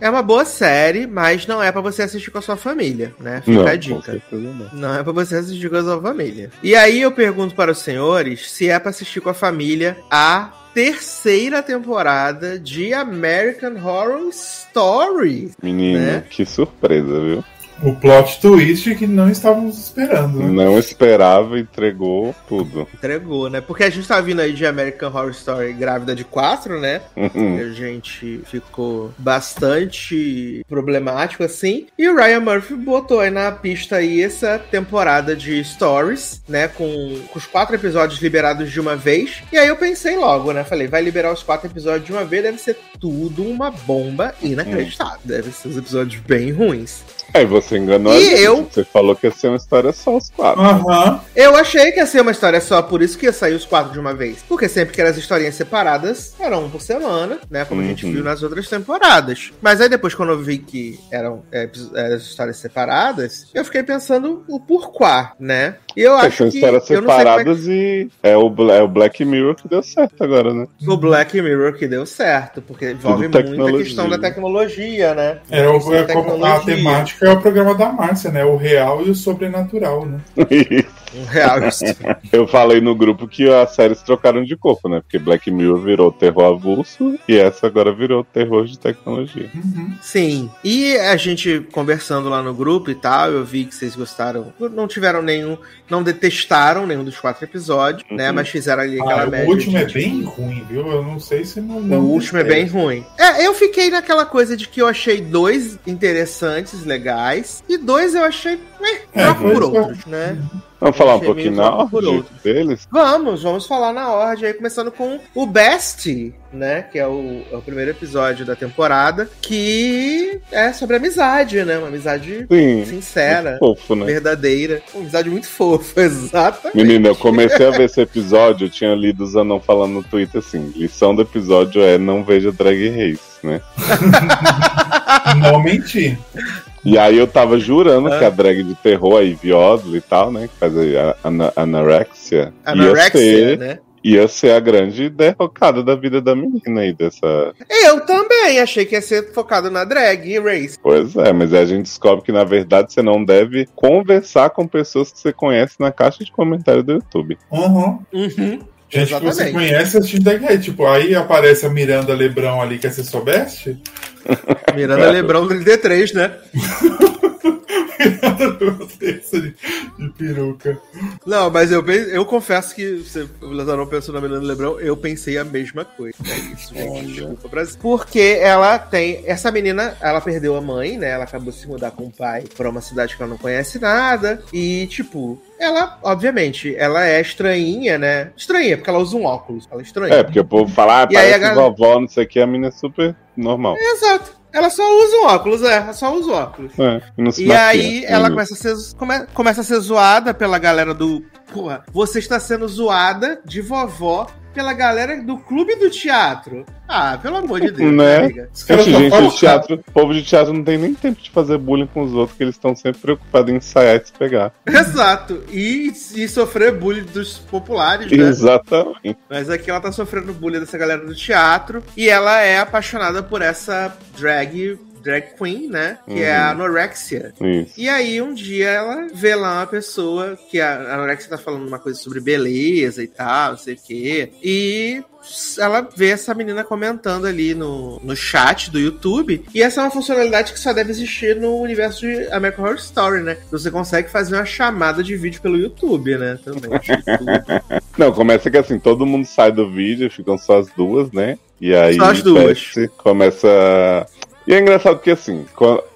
É uma boa série, mas não é para você assistir com a sua família, né? Fica não, a dica. Não. não é para você assistir com a sua família. E aí eu pergunto para os senhores se é para assistir com a família a terceira temporada de American Horror Story. Menino, né? que surpresa, viu? O plot twist que não estávamos esperando. Né? Não esperava, entregou tudo. Entregou, né? Porque a gente tá vindo aí de American Horror Story grávida de quatro, né? Uhum. A gente ficou bastante problemático assim. E o Ryan Murphy botou aí na pista aí essa temporada de Stories, né? Com, com os quatro episódios liberados de uma vez. E aí eu pensei logo, né? Falei, vai liberar os quatro episódios de uma vez, deve ser tudo uma bomba inacreditável. Uhum. Deve ser os episódios bem ruins. Aí você enganou E a gente. eu- Você falou que ia ser uma história só os quatro. Aham. Eu achei que ia ser uma história só, por isso que ia sair os quatro de uma vez. Porque sempre que eram as historinhas separadas, eram um por semana, né? Como a gente Uhum. viu nas outras temporadas. Mas aí depois, quando eu vi que eram é, as histórias separadas, eu fiquei pensando o porquê, né? E eu É, acho são que. histórias é que separadas e é o, Bla- é o Black Mirror que deu certo agora, né? o Black Mirror que deu certo, porque envolve muita questão da tecnologia, né? É, o, é como a temática é o programa da Márcia, né? O real e o sobrenatural, né? [LAUGHS] Um real. [LAUGHS] Eu falei no grupo que as séries trocaram de corpo, né? Porque Black Mirror virou terror avulso e essa agora virou terror de tecnologia. Uhum. Sim. E a gente conversando lá no grupo e tal, eu vi que vocês gostaram. Não tiveram nenhum. Não detestaram nenhum dos quatro episódios, né? Uhum. Mas fizeram ali aquela Ah, média. o último de, é bem ruim, viu? Eu não sei se não. O não último é bem ruim. É, eu fiquei naquela coisa de que eu achei dois interessantes, legais, e dois eu achei. Eh, É, troco por é. outros, né? Vamos falar um pouquinho na ordem deles? Vamos, vamos falar na ordem aí, começando com o Best, né? Que é o, é o primeiro episódio da temporada, que é sobre amizade, né? Uma amizade Sim. sincera, fofo, né? verdadeira. Uma amizade muito fofa, [LAUGHS] exatamente. Menina, eu comecei a ver esse episódio, eu tinha lido os anão falando no Twitter assim: lição do episódio é não veja Drag Race, né? [LAUGHS] Não mentir. E aí eu tava jurando Ah. que a drag de terror, a Ivy Oddly e tal, né? Que faz a ana- anorexia, ia Anorexia, ser, né? ia ser a grande derrocada da vida da menina aí dessa. Eu também achei que ia ser focado na drag race. Pois é, mas aí a gente descobre que na verdade você não deve conversar com pessoas que você conhece na caixa de comentário do YouTube. Uhum. Uhum. Gente que você conhece assistindo Drag Race. Tipo, aí aparece a Miranda Lebrão ali, quer ser sua best? Miranda Lebrão do LD3, né? [LAUGHS] De, de peruca. Não, mas eu, eu confesso que você, o Lazarão pensou na Miranda Lebrão, eu pensei a mesma coisa. É isso, gente. Desculpa, Brasil. Porque ela tem. Essa menina, ela perdeu a mãe, né? Ela acabou de se mudar com o pai pra uma cidade que ela não conhece nada. E, tipo, ela, obviamente, ela é estranhinha, né? Estranha, porque ela usa um óculos. Ela é estranha. É, porque o povo fala, ah, E parece a vovó, não sei o que, a menina é super normal. Exato. Ela só usa óculos, é. Ela só usa o óculos. É, e não se maquia. aí ela Hum. começa a, ser, come- começa a ser zoada pela galera do. Porra, você está sendo zoada de vovó pela galera do clube do teatro. Ah, pelo amor de Deus, Né? né, Gente, gente, o teatro, o povo de teatro não tem nem tempo de fazer bullying com os outros, que eles estão sempre preocupados em ensaiar e se pegar. Exato. E, e sofrer bullying dos populares, né? Exatamente. Mas aqui ela tá sofrendo bullying dessa galera do teatro. E ela é apaixonada por essa drag, drag queen, né? Que é a Uhum. anorexia. Isso. E aí, um dia, ela vê lá uma pessoa que a Anorexia tá falando uma coisa sobre beleza e tal, não sei o quê. E ela vê essa menina comentando ali no, no chat do YouTube. E essa é uma funcionalidade que só deve existir no universo de American Horror Story, né? Você consegue fazer uma chamada de vídeo pelo YouTube, né? Também. YouTube. [LAUGHS] Não, começa que assim, todo mundo sai do vídeo, ficam só as duas, né? E aí Só as duas. Começa. E é engraçado porque assim,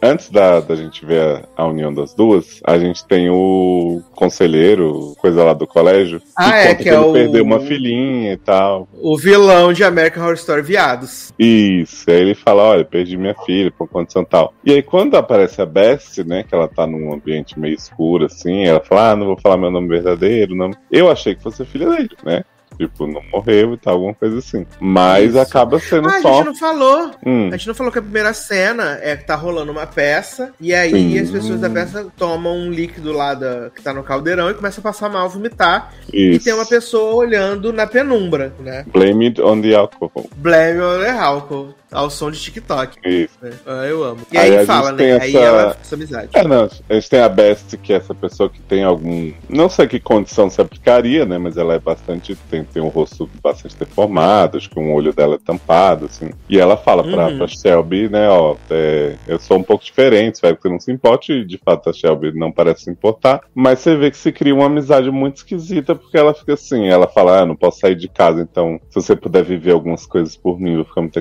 antes da, da gente ver a, a união das duas, a gente tem o conselheiro, coisa lá do colégio, Ah, é, conta que que é ele o- perdeu uma filhinha e tal. o vilão de American Horror Story Viados. Isso, aí ele fala, olha, perdi minha filha por condição tal. E aí quando aparece a Bess, né, que ela tá num ambiente meio escuro, assim, ela fala, ah, não vou falar meu nome verdadeiro, não. Eu achei que fosse filha dele, né? Tipo, não morreu e tal, alguma coisa assim. Mas Isso. acaba sendo Ah, a só. gente não falou. Hum, A gente não falou que a primeira cena é que tá rolando uma peça, e aí Sim. as pessoas da peça tomam um líquido lá da, que tá no caldeirão e começam a passar mal, vomitar. E isso. tem uma pessoa olhando na penumbra, né? Blame it on the alcohol. Blame on the alcohol, ao som de TikTok. Isso. né? Ah, eu amo. E Aí aí, fala, né? Aí essa- ela essa amizade. É, não, a gente tem a Best, que é essa pessoa que tem algum. Não sei que condição se aplicaria, né? Mas ela é bastante. Tem, tem um rosto bastante deformado, acho que um olho dela é tampado, assim. E ela fala pra, Uhum. pra Shelby, né, ó, é, eu sou um pouco diferente, espero que você não se importe, e de fato a Shelby não parece se importar. Mas você vê que se cria uma amizade muito esquisita, porque ela fica assim, ela fala, ah, não posso sair de casa, então se você puder viver algumas coisas por mim, eu vou ficar muito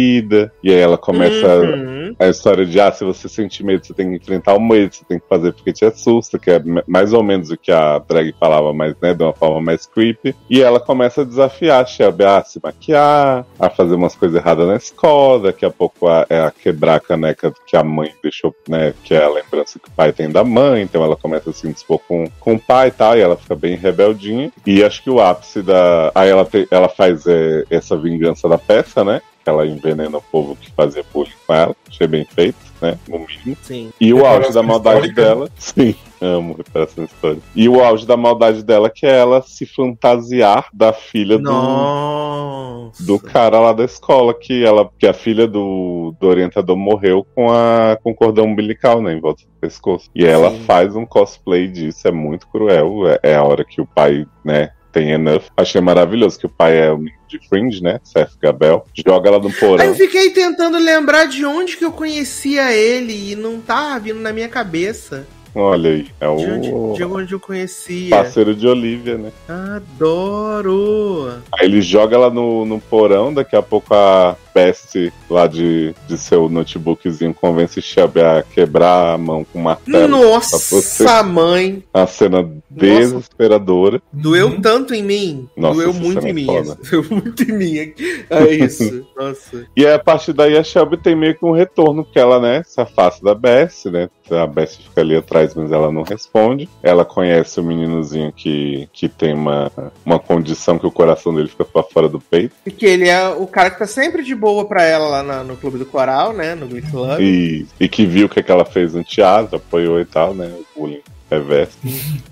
agradecida. E aí ela começa Uhum. a história de, ah, se você sentir medo, você tem que enfrentar o medo, você tem que fazer porque te assusta, que é mais ou menos o que a drag falava, mas, né, de uma forma mais creepy. E ela ela começa a desafiar a Shelby a se maquiar, a fazer umas coisas erradas na escola, daqui a pouco a, é a quebrar a caneca que a mãe deixou, né? Que é a lembrança que o pai tem da mãe, então ela começa a se dispor com, com o pai e tal, e ela fica bem rebeldinha. E acho que o ápice da. Aí ela, te, ela faz é, essa vingança da peça, né? Ela envenena o povo que fazia bullying com ela. Achei bem feito, né? No mínimo. Sim. E o auge da maldade histórica. dela. [LAUGHS] Sim, amo reparação histórica. E o auge da maldade dela que é ela se fantasiar da filha do, Nossa. do cara lá da escola, que ela, que a filha do, do orientador morreu com a com o cordão umbilical, né, em volta do pescoço. E ela Sim. faz um cosplay disso, é muito cruel. É, é a hora que o pai, né, tem enough. Achei maravilhoso que o pai é o menino de Fringe, né, Seth Gabel. Joga ela no Aí porão. eu fiquei tentando lembrar de onde que eu conhecia ele e não tá vindo na minha cabeça. Olha aí, é De onde, o de onde eu conhecia. parceiro de Olivia, né. Adoro! Aí ele joga ela no, no porão, daqui a pouco a Best lá de, de seu notebookzinho convence Shelby a quebrar a mão com martelo. Nossa, você. mãe! A cena desesperadora. Doeu Uhum. tanto em mim. Nossa, Doeu muito em é mim. [LAUGHS] Doeu muito em mim. É isso. [LAUGHS] Nossa. E aí, a partir daí a Shelby tem meio que um retorno, porque ela, né, se afasta da Bess, né? A Bess fica ali atrás, mas ela não responde. Ela conhece o meninozinho que, que tem uma, uma condição que o coração dele fica pra fora do peito. Porque ele é o cara que tá sempre de boa pra ela lá na- no clube do coral, né? No Glee Club. E, e que viu o que, é que ela fez no teatro, apoiou e tal, né? O bullying reverso.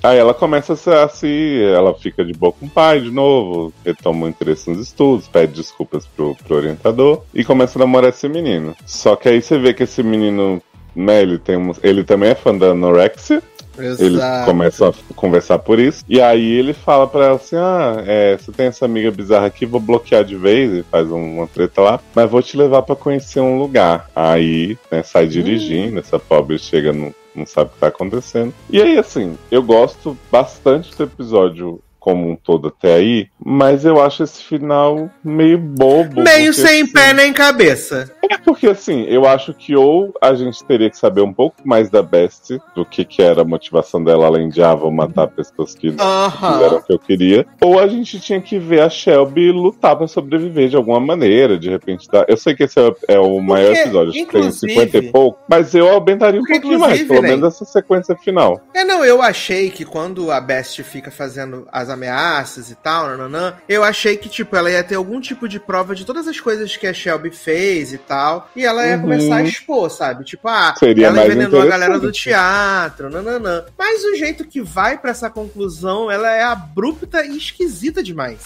Aí ela começa a se, a se. Ela fica de boa com o pai de novo, retoma o interesse nos estudos, pede desculpas pro, pro orientador e começa a namorar esse menino. Só que aí você vê que esse menino. Né, ele, tem um, ele também é fã da anorexia, eles Exato. começam a conversar por isso. E aí ele fala pra ela assim: Ah, é, você tem essa amiga bizarra aqui, vou bloquear de vez e faz um- uma treta lá, mas vou te levar pra conhecer um lugar. Aí, né, sai dirigindo, essa pobre chega no. Não sabe o que tá acontecendo. E aí, assim, eu gosto bastante do episódio como um todo até aí, mas eu acho esse final meio bobo. Meio porque, sem assim, pé nem cabeça. é porque assim, eu acho que ou a gente teria que saber um pouco mais da Best, do que, que era a motivação dela, além de ah, vou matar pessoas que não fizeram Aham. o que eu queria, ou a gente tinha que ver a Shelby lutar pra sobreviver de alguma maneira, de repente. Dar... Eu sei que esse é, é o maior episódio, acho que tem inclusive- 50 e pouco, mas eu aumentaria um Porque, pouquinho mais, pelo né? menos essa sequência final. É, não, eu achei que quando a Best fica fazendo as ameaças e tal, nananã, eu achei que, tipo, ela ia ter algum tipo de prova de todas as coisas que a Shelby fez e tal, e ela ia Uhum. começar a expor, sabe? Tipo, ah, Seria ela envenenou a galera do teatro, nananã. Mas o jeito que vai pra essa conclusão, ela é abrupta e esquisita demais.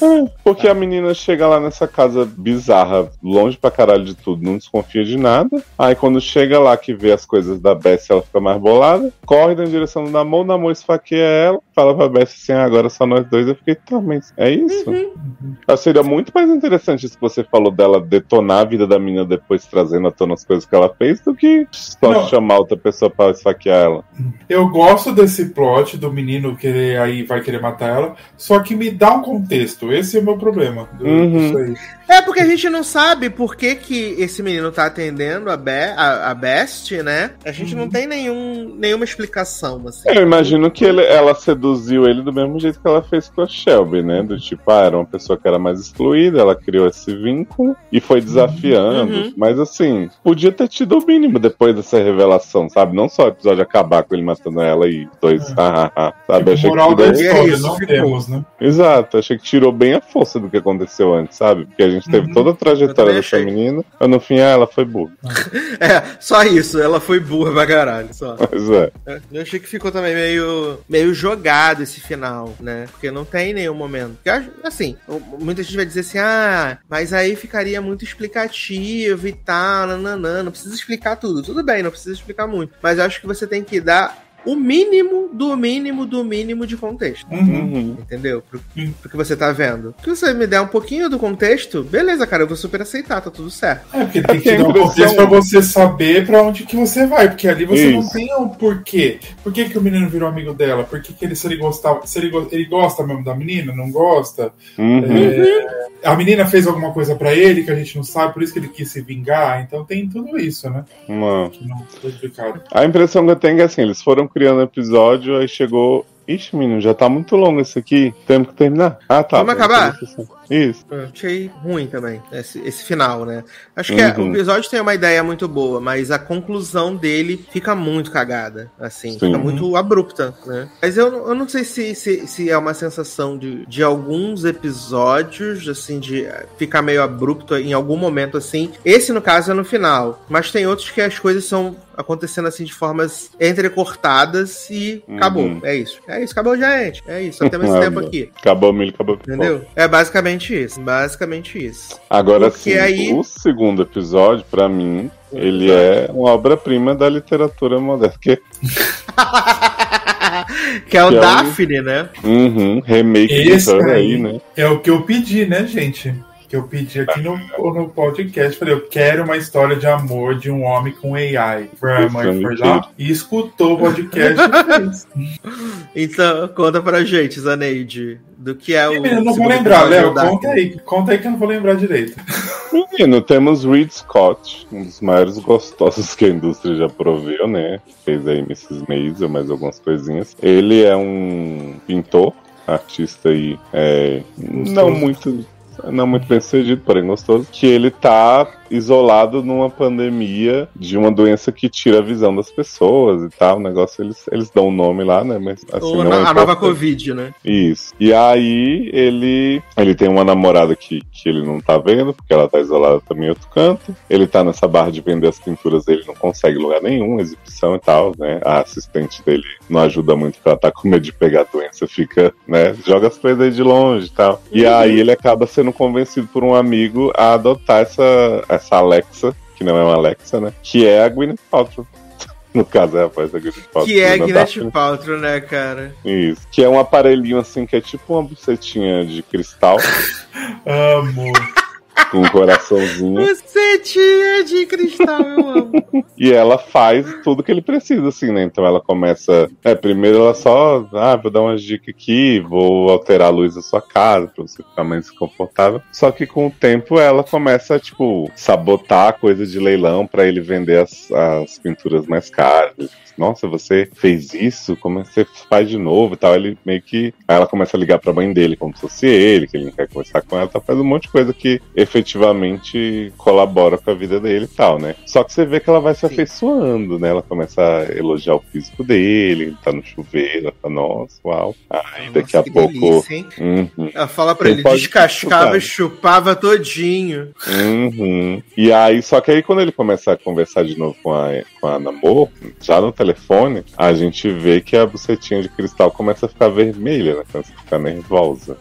Porque a menina chega lá nessa casa bizarra, longe pra caralho de tudo, não desconfia de nada. Aí quando chega lá que vê as coisas da Bess, ela fica mais bolada, corre na direção do Namor, o Namor esfaqueia ela, fala pra Bess assim, ah, agora só nós dois. Eu fiquei, tá, mas é isso? Eu seria muito mais interessante isso que você falou dela detonar a vida da menina depois trazendo à tona as coisas que ela fez do que só Não. chamar outra pessoa pra esfaquear ela. Eu gosto desse plot do menino querer aí vai querer matar ela, só que me dá um contexto. Esse é o meu problema. Uhum. É porque a gente não sabe por que, que esse menino tá atendendo a, Be a, a Best, né? A gente não tem nenhum, nenhuma explicação, assim. Eu imagino que ele- ela seduziu ele do mesmo jeito que ela fez com a Shelby, né? Do tipo, ah, era uma pessoa que era mais excluída, ela criou esse vínculo e foi desafiando. Uhum. Mas assim, podia ter tido o mínimo depois dessa revelação, sabe? Não só o episódio acabar com ele matando ela e dois, É. ah, ah, ah, sabe? Tipo, Achei moral que da tirou... história, isso, não ficou. temos, né? Exato, achei que tirou bem a força do que aconteceu antes, sabe? Porque a gente teve Uhum. toda a trajetória dessa achei. menina, mas no fim ah, ela foi burra. [LAUGHS] É, só isso. Ela foi burra pra caralho, só. É. É, Eu achei que ficou também meio, meio jogado esse final, né? Porque não tem nenhum momento. Assim, muita gente vai dizer assim, ah, mas aí ficaria muito explicativo e tal, nananã, não precisa explicar tudo. Tudo bem, não precisa explicar muito. Mas eu acho que você tem que dar o mínimo do mínimo do mínimo de contexto. Uhum. Uhum. Entendeu? Pro, Sim. pro que você tá vendo. Se você me der um pouquinho do contexto, beleza, cara, eu vou super aceitar, tá tudo certo. É, porque tem que dar um contexto pra você saber pra onde que você vai, porque ali você não Isso. tem um porquê. Por que, que o menino virou amigo dela? Por que, que ele, se ele gostava, se ele, go- ele gosta mesmo da menina, não gosta? Uhum. É, a menina fez alguma coisa pra ele que a gente não sabe, por isso que ele quis se vingar. Então tem tudo isso, né? Que não foi explicado. A impressão que eu tenho é que assim, eles foram criando episódio, aí chegou Ixi, menino, já tá muito longo isso aqui. Temos que terminar. Ah, tá. Vamos acabar? Isso. Eu achei ruim também, esse, esse final, né? Acho que é- Uhum. o episódio tem uma ideia muito boa, mas a conclusão dele fica muito cagada, assim, Sim. fica muito abrupta, né? Mas eu, eu não sei se, se, se é uma sensação de, de alguns episódios, assim, de ficar meio abrupto em algum momento, assim. Esse, no caso, é no final, mas tem outros que as coisas são acontecendo assim de formas entrecortadas e Uhum. acabou. É isso. É isso, acabou, gente. É isso, [LAUGHS] esse Ah, tempo aqui. Acabou milho, acabou. Entendeu? É basicamente isso. Basicamente isso. Agora Porque sim, aí- o segundo episódio, pra mim, ele é uma obra-prima da literatura moderna. Que, [LAUGHS] que é o Que é Daphne, né? uhum, remake Esse aí, aí. né? É o que eu pedi, né, gente? Que eu pedi aqui no, no podcast. Falei, eu quero uma história de amor de um homem com AI. A mãe foi lá e escutou o podcast. Então, conta pra gente, Zaneide, do que é o. Menino, eu não vou lembrar, Léo. Conta aí. Conta aí que eu não vou lembrar direito. Menino, temos Reed Scott, um dos maiores gostosos que a indústria já proveu, né? Fez aí Mrs. Maisel, mais algumas coisinhas. Ele é um pintor, artista aí, é, não muito. Não muito bem sucedido, porém gostoso. Que ele tá isolado numa pandemia de uma doença que tira a visão das pessoas e tal. O negócio, eles, eles dão um nome lá, né? Mas assim, Ou na- é a nova. Covid, né? Isso. E aí ele ele tem uma namorada que, que ele não tá vendo, porque ela tá isolada também em outro canto. Ele tá nessa barra de vender as pinturas dele, não consegue lugar nenhum, exibição e tal, né? A assistente dele não ajuda muito porque ela tá com medo de pegar a doença, fica, né? Joga as coisas aí de longe e tal. E aí ele acaba sendo convencido por um amigo a adotar essa, essa Alexa, que não é uma Alexa, né? Que é a Gwyneth Paltrow. [LAUGHS] No caso, é a voz da Gwyneth Paltrow. Que é na Gwyneth. Paltrow, né, cara? Isso. Que é um aparelhinho assim, que é tipo uma bucetinha de cristal, [LAUGHS] Amo. Com um coraçãozinho. Você tinha de cristal, eu amo. e ela faz tudo que ele precisa, assim, né? Então ela começa. É, primeiro ela só. Ah, vou dar umas dicas aqui, vou alterar a luz da sua casa pra você ficar mais confortável. Só que com o tempo ela começa a, tipo, sabotar a coisa de leilão pra ele vender as, as pinturas mais caras. Nossa, você fez isso? Como é que você faz de novo e tal? Ele meio que. Aí ela começa a ligar pra mãe dele, como se fosse ele, que ele não quer conversar com ela, tá? faz um monte de coisa que efetivamente colabora com a vida dele e tal, né? Só que você vê que ela vai se afeiçoando, né? Ela começa a elogiar o físico dele, ele tá no chuveiro, ela fala, nossa, uau. Aí daqui a Nossa, que pouco. delícia? Uhum. Ela fala pra Você ele, descascava e chupava todinho. Uhum. E aí, só que aí quando ele começa a conversar de novo com a, com a Namor, já no telefone, a gente vê que a bucetinha de cristal começa a ficar vermelha, né? Começa a ficar nervosa.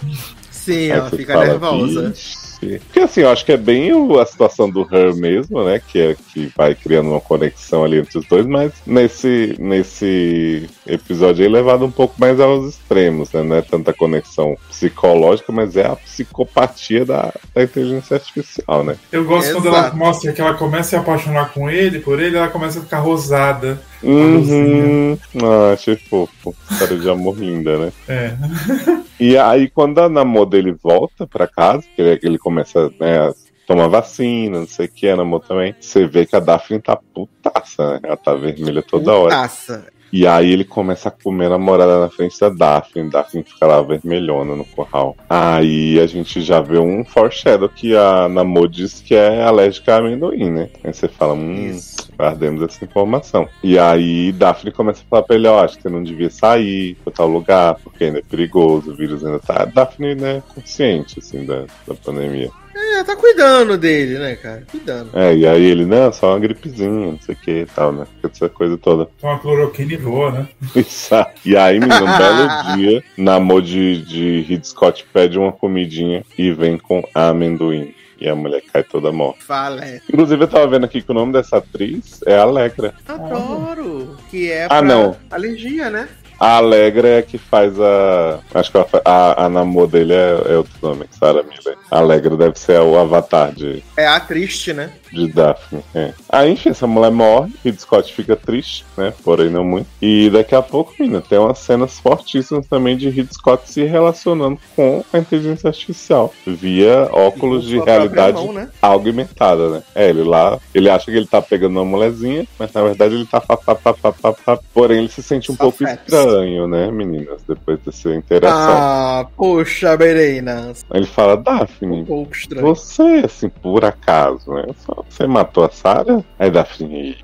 Sim, Aí ela fica fala, nervosa. "Vixe." Porque assim, eu acho que é bem o- a situação do Her mesmo, né? Que é que vai criando uma conexão ali entre os dois, mas nesse, nesse episódio aí levado um pouco mais aos extremos, né? Não é tanta conexão psicológica, mas é a psicopatia da, da inteligência artificial, né? Eu gosto Exato. quando ela mostra que ela começa a se apaixonar com ele, por ele, ela começa a ficar rosada. Uhum. Ah, achei fofo. História de amor linda, né? É. [LAUGHS] E aí, quando a namor dele volta pra casa, que ele, ele começa né, a tomar vacina, não sei o que, a namor também, você vê que a Daphne tá putaça, né? Ela tá vermelha toda hora. Putaça. E aí ele começa a comer a namorada na frente da Daphne. Daphne fica lá vermelhona no curral. Aí a gente já vê um foreshadow que a Namor diz que é alérgica a amendoim, né? Aí você fala, hum, Isso. Guardemos essa informação. E aí Daphne começa a falar pra ele, ó, acho que você não devia sair pra tal lugar, porque ainda é perigoso, o vírus ainda tá. Daphne, né, consciente, assim, da, da pandemia. É, tá cuidando dele, né, cara? Cuidando. É, e aí ele, não, só uma gripezinha, não sei o que e tal, né? Essa coisa toda. Toma cloroquina e voa, né? [LAUGHS] Exato. E aí, menino, um belo [LAUGHS] dia, Namor de, de Reed Scott pede uma comidinha e vem com amendoim. E a mulher cai toda morta. Fala. é. Inclusive, eu tava vendo aqui que o nome dessa atriz é Alegra. Adoro. Que é Ah, não. alergia, né? A Alegra é que faz a. Acho que ela a, a namor dele é, é outro nome, Sarah Miller. A Alegra deve ser o avatar de, É a triste, né? de Daphne. É. Aí, enfim, essa mulher morre, Reed Scott fica triste, né? Porém, não muito. E daqui a pouco, menina, tem umas cenas fortíssimas também de Reed Scott se relacionando com a inteligência artificial via óculos E de realidade mão, né? augmentada, né? É, ele lá, ele acha que ele tá pegando uma mulherzinha, mas na verdade ele tá fa, fa, fa, fa, fa, fa, porém ele se sente um Só pouco estranho, estranho, né, meninas? Depois dessa interação. Ah, poxa, meninas. Aí ele fala, Daphne, Um pouco estranho. você, assim, por acaso, né? Só você matou a Sarah? Aí Daphne,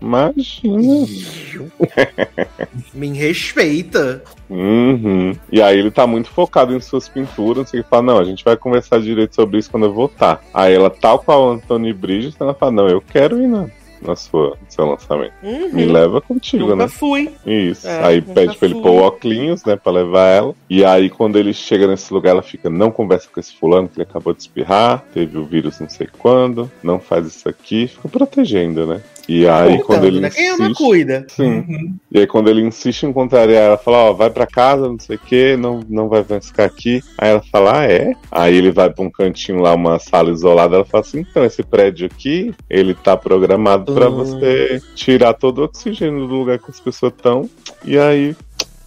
imagina. [LAUGHS] Me respeita. Uhum. E aí ele tá muito focado em suas pinturas, e ele fala, não, a gente vai conversar direito sobre isso quando eu voltar. Aí ela, tal qual o Anthony Bridges, ela fala, não, eu quero ir na, na sua, no seu lançamento. Uhum. Me leva contigo, Nunca né? fui. Isso. É, aí pede pra ele fui. pôr o óculos, né, pra levar ela. E aí quando ele chega nesse lugar, ela fica, não conversa com esse fulano que ele acabou de espirrar, teve o vírus não sei quando, não faz isso aqui, fica protegendo, né? E aí Voltando, quando ele né? Quem ama, insiste... cuida. Sim. Uhum. E aí quando ele insiste em contrariar, ela fala, ó, vai pra casa, não sei o que, não, não vai ficar aqui. Aí ela fala, ah, é? Aí ele vai pra um cantinho lá, uma sala isolada, ela fala assim, então, esse prédio aqui, ele tá programado pra Hum. você tirar todo o oxigênio do lugar que as pessoas estão. E aí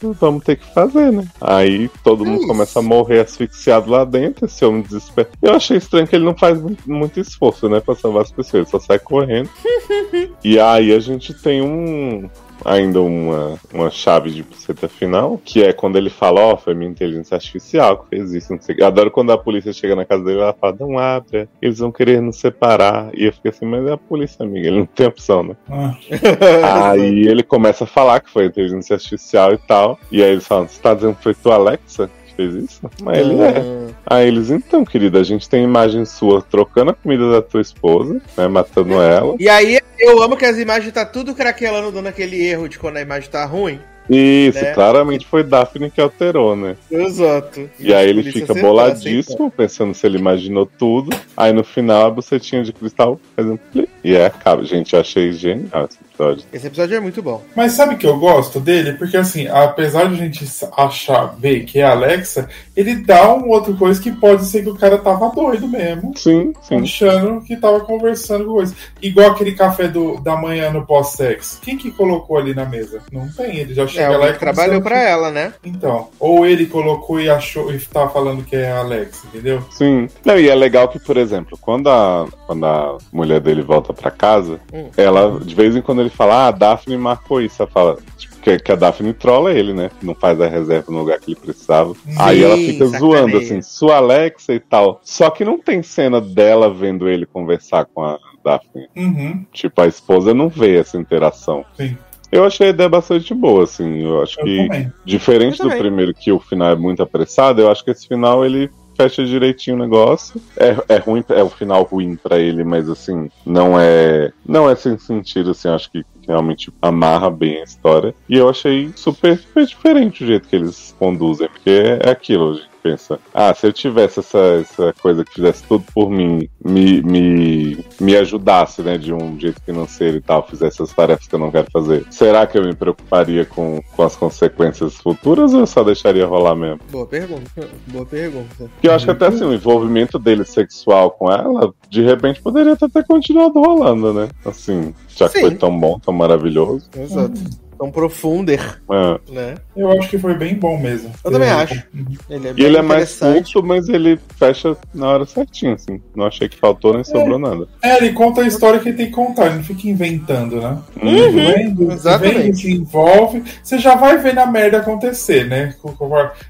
vamos ter que fazer, né? Aí todo mundo isso. começa a morrer asfixiado lá dentro, esse homem desespera. Eu achei estranho que ele não faz mu- muito esforço, né, pra salvar as pessoas, ele só sai correndo. [LAUGHS] e aí a gente tem um. Ainda uma, uma chave de buceta final, que é quando ele fala, ó, foi minha inteligência artificial que fez isso, não sei. Eu adoro quando a polícia chega na casa dele e ela fala, não abre, eles vão querer nos separar. E eu fico assim, mas é a polícia, amiga, ele não tem opção, né? Ah, [LAUGHS] Aí ele começa a falar que foi inteligência artificial e tal. E aí eles falam: Você tá dizendo que foi tua Alexa fez isso? Mas ele é. Hum. Aí eles, então, querida, a gente tem imagem sua trocando a comida da tua esposa, né? Matando ela. E aí, eu amo que as imagens tá tudo craquelando, dando aquele erro de quando a imagem tá ruim. Isso, Né? claramente foi Daphne que alterou, né? Exato. E aí ele fica acertou, boladíssimo, pensando se ele imaginou tudo. Aí no final a bucetinha de cristal faz um pli. E aí acaba. Gente, eu achei genial episódio. Esse episódio é muito bom. Mas sabe que eu gosto dele? Porque assim, apesar de a gente achar, ver que é a Alexa, ele dá um outro coisa que pode ser que o cara tava doido mesmo. Sim, sim. Achando que tava conversando com coisa. Igual aquele café do, da manhã no pós-sex. Quem que colocou ali na mesa? Não tem, ele já É, chega lá alguém e trabalhou pra ela, né? Então, ou ele colocou e achou e tá falando que é a Alexa, entendeu? Sim. Não, e é legal que, por exemplo, quando a, quando a mulher dele volta pra casa, Hum. ela, de vez em quando ele fala, ah, a Daphne marcou isso. Ela fala, tipo, que, que a Daphne trola ele, né? Não faz a reserva no lugar que ele precisava. Aí ela fica sacaneia. zoando, assim, sua Alexa e tal. Só que não tem cena dela vendo ele conversar com a Daphne. Uhum, Tipo, a esposa não vê essa interação. sim. Eu achei a ideia bastante boa, assim. Eu acho Eu que, também. diferente Eu do também. primeiro, que o final é muito apressado, eu acho que esse final ele fecha direitinho o negócio. É, é ruim, é um final ruim pra ele, mas assim, não é. Não é sem sentido, assim, acho que realmente amarra bem a história. E eu achei super, super diferente o jeito que eles conduzem, porque é aquilo, gente pensa, ah, se eu tivesse essa, essa coisa que fizesse tudo por mim, me, me, me ajudasse, né, de um jeito financeiro e tal, fizesse as tarefas que eu não quero fazer, será que eu me preocuparia com, com as consequências futuras ou eu só deixaria rolar mesmo? Boa pergunta. [LAUGHS] Boa pergunta. Porque eu acho que até assim, o envolvimento dele sexual com ela, de repente poderia até ter continuado rolando, né? Assim, já que Sim. foi tão bom, tão maravilhoso. Exato. Tão profunder, É. né? Eu acho que foi bem bom mesmo. Eu também Eu- acho. Ele é E ele é mais curto, mas ele fecha na hora certinha, assim. Não achei que faltou nem sobrou nada. É, ele conta a história que ele tem que contar, ele não fica inventando, né? Uhum. Vendo, exatamente. vendo, se envolve, você já vai vendo a merda acontecer, né?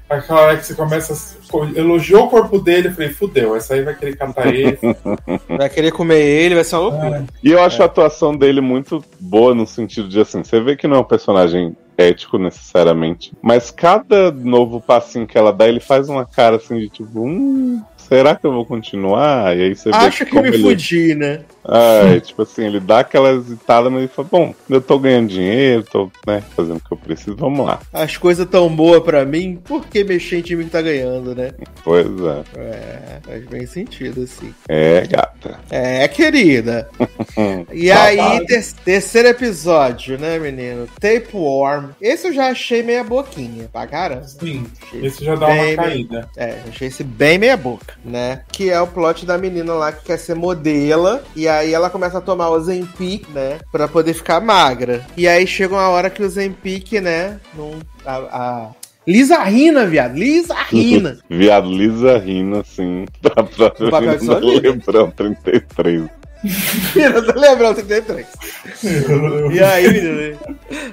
Aquela hora que você começa a elogiou o corpo dele, eu falei, fudeu, essa aí vai querer catar ele. [LAUGHS] Vai querer comer ele, vai ser uma loucura. E eu acho a atuação dele muito boa no sentido de assim, você vê que não é um personagem ético necessariamente, mas cada novo passinho que ela dá, ele faz uma cara assim de tipo, hum, será que eu vou continuar? E aí você vê Acho que como me ele- fudi, né? É, tipo assim, ele dá aquela hesitada, mas ele fala, bom, eu tô ganhando dinheiro, tô, né, fazendo o que eu preciso, vamos lá. As coisas tão boas pra mim, por que mexer em time que tá ganhando, né? Pois é. É, faz bem sentido, assim. É, gata. É, querida. [LAUGHS] E aí, ter- terceiro episódio, né, menino? Tapeworm. Esse eu já achei meia boquinha, pra caramba. Sim, Achei esse já dá uma caída. É, achei esse bem meia boca, né? Que é o plot da menina lá que quer ser modela. E aí ela começa a tomar o Zempic, né? Pra poder ficar magra. E aí chega uma hora que o Zempic, né? Não, a, a... Lisa Rina, viado. Lisa Rina. [LAUGHS] Viado Lisa rindo, assim, [LAUGHS] pra No papel de sua vida. Lebrão 33. Menina, você lembra? 33. e aí, menina,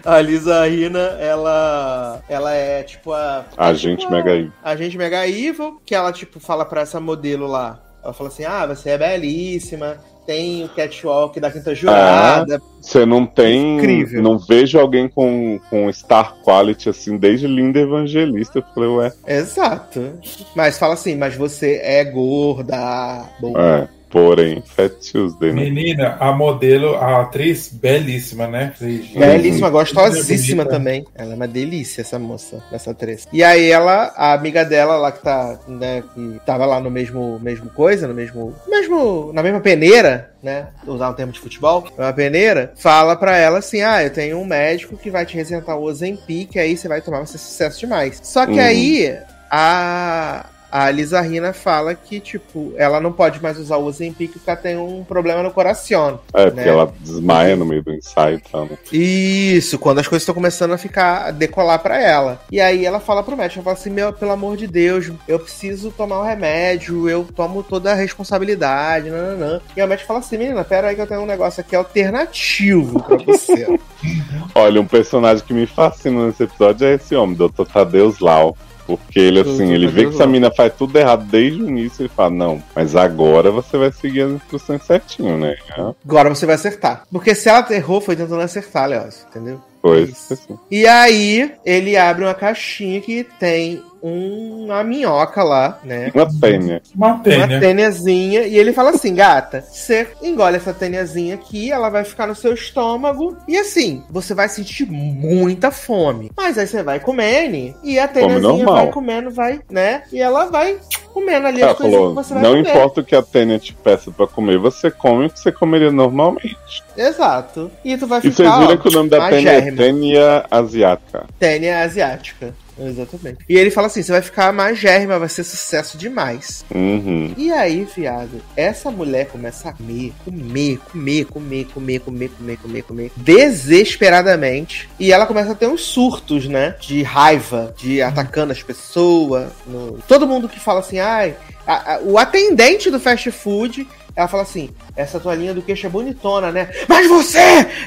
a Lisa Rina, ela, ela é tipo a. Agente tipo, Mega Evil. Agente Mega Evil, que ela, tipo, fala pra essa modelo lá. Ela fala assim: ah, você é belíssima, tem o catwalk da quinta jurada. Você não tem. Incrível. Não vejo alguém com, com star quality assim, desde Linda Evangelista. Eu falei, ué. Exato. Mas fala assim, mas você é gorda. Boa. É, porém, Fat Tuesday, né? Menina, a modelo, a atriz, belíssima, né? Belíssima, gostosíssima bonita. também. Ela é uma delícia, essa moça, essa atriz. E aí ela, a amiga dela lá que tá, né, que tava lá no mesmo, mesmo coisa, no mesmo, mesmo, na mesma peneira, né, usar um termo de futebol, uma peneira, fala pra ela assim, ah, eu tenho um médico que vai te receitar o Ozempic, aí você vai tomar, vai ser sucesso demais. Só que Uhum. aí, a... A Lisa Rina fala que, tipo, ela não pode mais usar o Ozempic porque ela tem um problema no coração. É, porque né? ela desmaia no meio do ensaio e tal, né? Isso, quando as coisas estão começando a ficar a decolar pra ela. E aí ela fala pro médico, ela fala assim: "Meu, pelo amor de Deus, eu preciso tomar o remédio, eu tomo toda a responsabilidade, nananã". E o médico fala assim: "Menina, pera aí que eu tenho um negócio aqui alternativo pra você". [LAUGHS] Olha, um personagem que me fascina nesse episódio é esse homem, Dr. Tadeus Lau. Porque ele, assim, ele vê que essa mina faz tudo errado desde o início. Ele fala: Não, mas agora você vai seguir as instruções certinho, né? Agora você vai acertar. Porque se ela errou, foi tentando acertar, Leócio, entendeu? Pois, Isso. assim. E aí, ele abre uma caixinha que tem uma minhoca lá, né? Uma tênia. Uma uma tênia. têniazinha e ele fala assim, gata, você engole essa têniazinha aqui, ela vai ficar no seu estômago e assim, você vai sentir muita fome. Mas aí você vai comendo e a têniazinha normal. vai comendo, vai, né? E ela vai comendo ali Ela as falou: que você vai Não comer. importa o que a tênia te peça pra comer, você come o que você comeria normalmente. Exato. E tu vai E vocês ficar, viram ó, que o nome da tênia é tênia asiática. Tênia asiática. Exatamente. E ele fala assim: você vai ficar magérrima, vai ser sucesso demais. Uhum. E aí, viado, essa mulher começa a comer, comer, comer, comer, comer, comer, comer, comer, comer, desesperadamente. E ela começa a ter uns surtos, né? De raiva, de atacando as pessoas. no- Todo mundo que fala assim, ai, o atendente do fast food. Ela fala assim: essa tua linha do queixo é bonitona, né? Mas você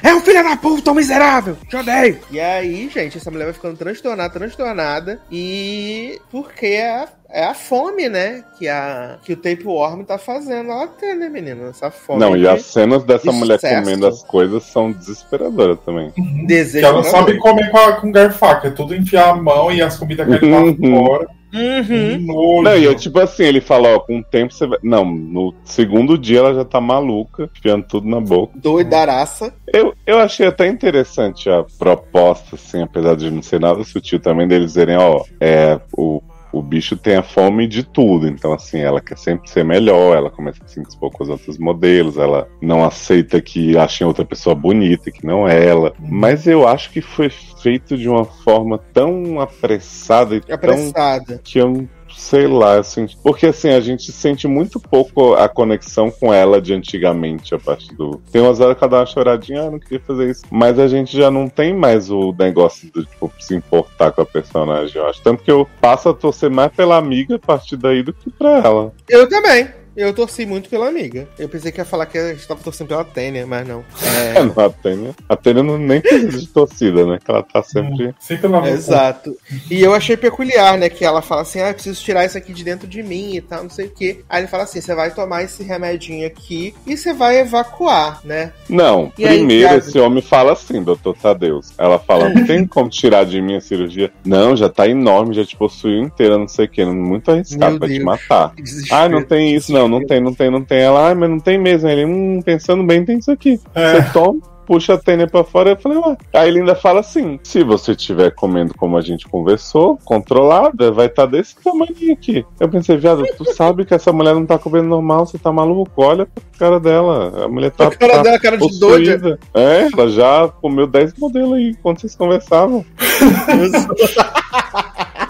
é um filho da puta, um miserável! Te odeio! E aí, gente, essa mulher vai ficando transtornada, transtornada. E porque é a, é a fome, né? Que, a, que o tapeworm tá fazendo ela ter, né, menina? Essa fome. Não, e as cenas dessa de mulher sucesso. comendo as coisas são desesperadoras também. Que desejo. ela não sabe comer com, a, com garfaca, é tudo enfiar a mão e as comidas caem Uhum. fora. Uhum. Não, e é tipo assim, ele fala, ó, com o tempo você vai. Não, no segundo dia ela já tá maluca, enfiando tudo na boca. Doidaraça. Eu, eu achei até interessante a proposta, assim, apesar de não ser nada sutil também, deles dizerem, ó, é, o, o bicho tem a fome de tudo, então assim, ela quer sempre ser melhor, ela começa a se indispor com os outros modelos, ela não aceita que achem outra pessoa bonita, que não é ela. Mas eu acho que foi feito de uma forma tão apressada e tão Apressada. que eu sei lá, assim, porque assim, a gente sente muito pouco a conexão com ela de antigamente, a partir do. Tem umas horas que ela dá uma choradinha, ah, não queria fazer isso. Mas a gente já não tem mais o negócio de, tipo, se importar com a personagem, eu acho. Tanto que eu passo a torcer mais pela amiga a partir daí do que pra ela. Eu também. Eu torci muito pela amiga. Eu pensei que ia falar que a gente tava torcendo pela Tênia, mas não. É, não, a Tênia. A Tênia não nem precisa de torcida, né? Que ela tá sempre. Sempre lá no Exato. E eu achei peculiar, né? Que ela fala assim: ah, eu preciso tirar isso aqui de dentro de mim e tal, não sei o quê. Aí ele fala assim: você vai tomar esse remedinho aqui e você vai evacuar, né? Não, E aí, primeiro Thiago? esse homem fala assim, doutor Tadeus. Ela fala, não tem como tirar de mim a cirurgia. Não, já tá enorme, já te possuiu inteira, não sei o que. Muito arriscado Meu pra te Deus. matar. [LAUGHS] Ah, não tem isso, não, não tem, não tem, não tem. Ela, ah, mas não tem mesmo. Ele, hum, pensando bem, tem isso aqui. É. Você toma, puxa a tênia pra fora. Eu falei, ué. Aí ele ainda fala assim: se você estiver comendo como a gente conversou, controlada, vai estar desse tamanho aqui. Eu pensei, viado, tu [LAUGHS] sabe que essa mulher não tá comendo normal, você tá maluco? Olha pra cara dela. A mulher tá. A cara tá dela, cara de doida. É, ela já comeu 10 modelos aí quando vocês conversavam. [LAUGHS]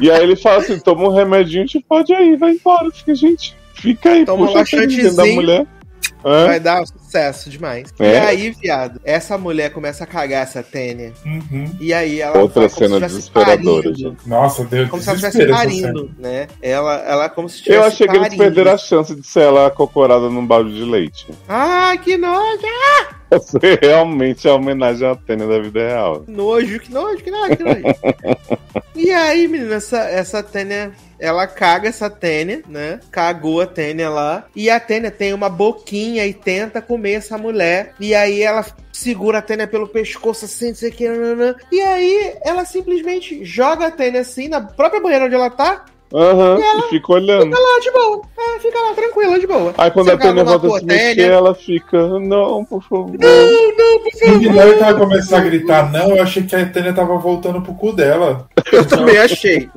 E aí ele fala assim: toma um remedinho, te pode aí, vai embora. Fica, gente, fica aí, Toma um puxa a tênia da mulher. É? Vai dar sucesso demais. É? E aí, viado, essa mulher começa a cagar essa Tênia. Uhum. E aí ela Outra cena desesperadora. Nossa, Deus Como se ela estivesse parindo, né? Ela, ela como se estivesse Eu achei parindo. que eles perderam a chance de ser ela cocorada num balde de leite. Ah, que nojo! Ah! Essa é realmente a homenagem à Tênia da vida real. Nojo, que nojo, que nojo, que nojo. [LAUGHS] e aí, menina, essa, essa Tênia ela caga essa Tênia, né? Cagou a Tênia lá. E a Tênia tem uma boquinha e tenta comer essa mulher. E aí ela segura a Tênia pelo pescoço assim, não sei o que. E aí ela simplesmente joga a Tênia assim na própria banheira onde ela tá. Aham, uhum, e, e fica olhando. Fica lá de boa. É, fica lá tranquila, de boa. Aí quando Você a Tênia volta a se mexer, ela fica, não, por favor. Não, não, por favor. E que ela começou a gritar não, eu achei que a Tênia tava voltando pro cu dela. Eu também achei.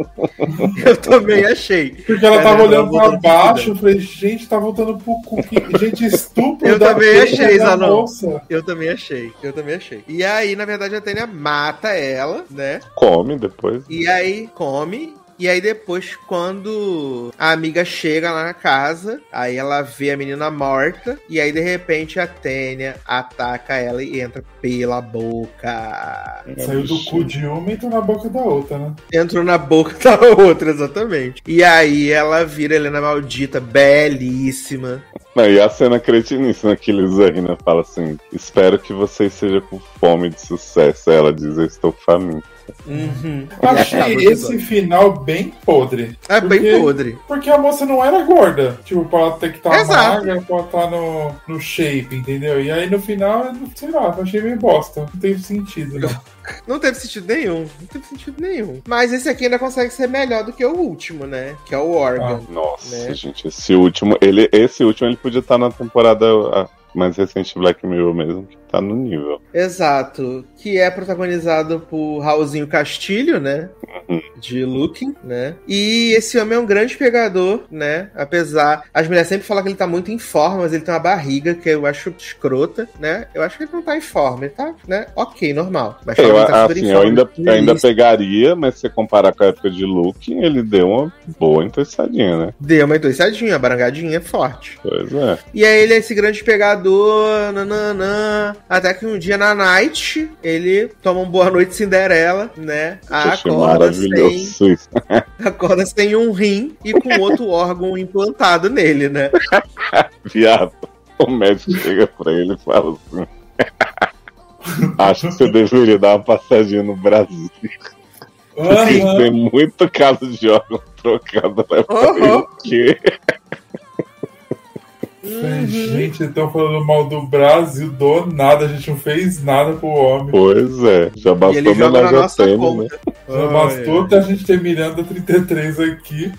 Eu também achei. Porque ela tava olhando pra baixo, eu falei, gente, tá voltando pro cu. Gente, estúpido. Eu também achei, Zanon. Eu também achei. Eu também achei. E aí, na verdade, a Tênia mata ela, né? Come depois. E aí, come. E aí depois, quando a amiga chega lá na casa, aí ela vê a menina morta, e aí de repente a Tênia ataca ela e entra pela boca. Saiu do cu de uma e entrou na boca da outra, né? Entrou na boca [LAUGHS] da outra, exatamente. E aí ela vira Helena Maldita, belíssima. Não, e a cena cretiníssima que Lizarina fala assim: Espero que você seja com fome de sucesso. Aí ela diz: Eu estou faminta. Uhum. Achei esse final bem podre. É porque, bem podre. Porque a moça não era gorda. Tipo, pra ela ter que estar tá magra, pra estar tá no, no shape, entendeu? E aí no final, sei lá, achei meio bosta. Não teve sentido, né? [LAUGHS] Não teve sentido nenhum. Não teve sentido nenhum. Mas esse aqui ainda consegue ser melhor do que o último, né? Que é o Organ. Ah, nossa, né? gente, esse último, ele, esse último ele podia estar na temporada mais recente Black Mirror mesmo, que tá no nível. Exato. Que é protagonizado por Raulzinho Castilho, né? Uhum. De Looking, né? E esse homem é um grande pegador, né? Apesar. As mulheres sempre falam que ele tá muito em forma, mas ele tem uma barriga que eu acho escrota, né? Eu acho que ele não tá em forma, ele tá, né? Ok, normal. Mas eu, tá assim, eu ainda, eu ainda pegaria, mas se comparar com a época de Looking, ele deu uma boa entorçadinha, né? Deu uma entorçadinha, a barangadinha é forte. Pois é. E aí ele é esse grande pegador, nananã. Até que um dia na night, ele toma um boa noite Cinderela, né? Acorda sem, [LAUGHS] acorda sem um rim e com outro órgão implantado nele, né? [LAUGHS] Viado, o médico chega pra ele e fala assim: [LAUGHS] Acho que você deveria dar uma passadinha no Brasil. Uhum. Tem muito caso de órgão trocado, né? Uhum. Porque... Uhum. Gente, estão falando mal do Brasil do nada, a gente não fez nada pro homem. Pois é, já bastou na nossa né? Já bastou até a gente ter Miranda 33 aqui.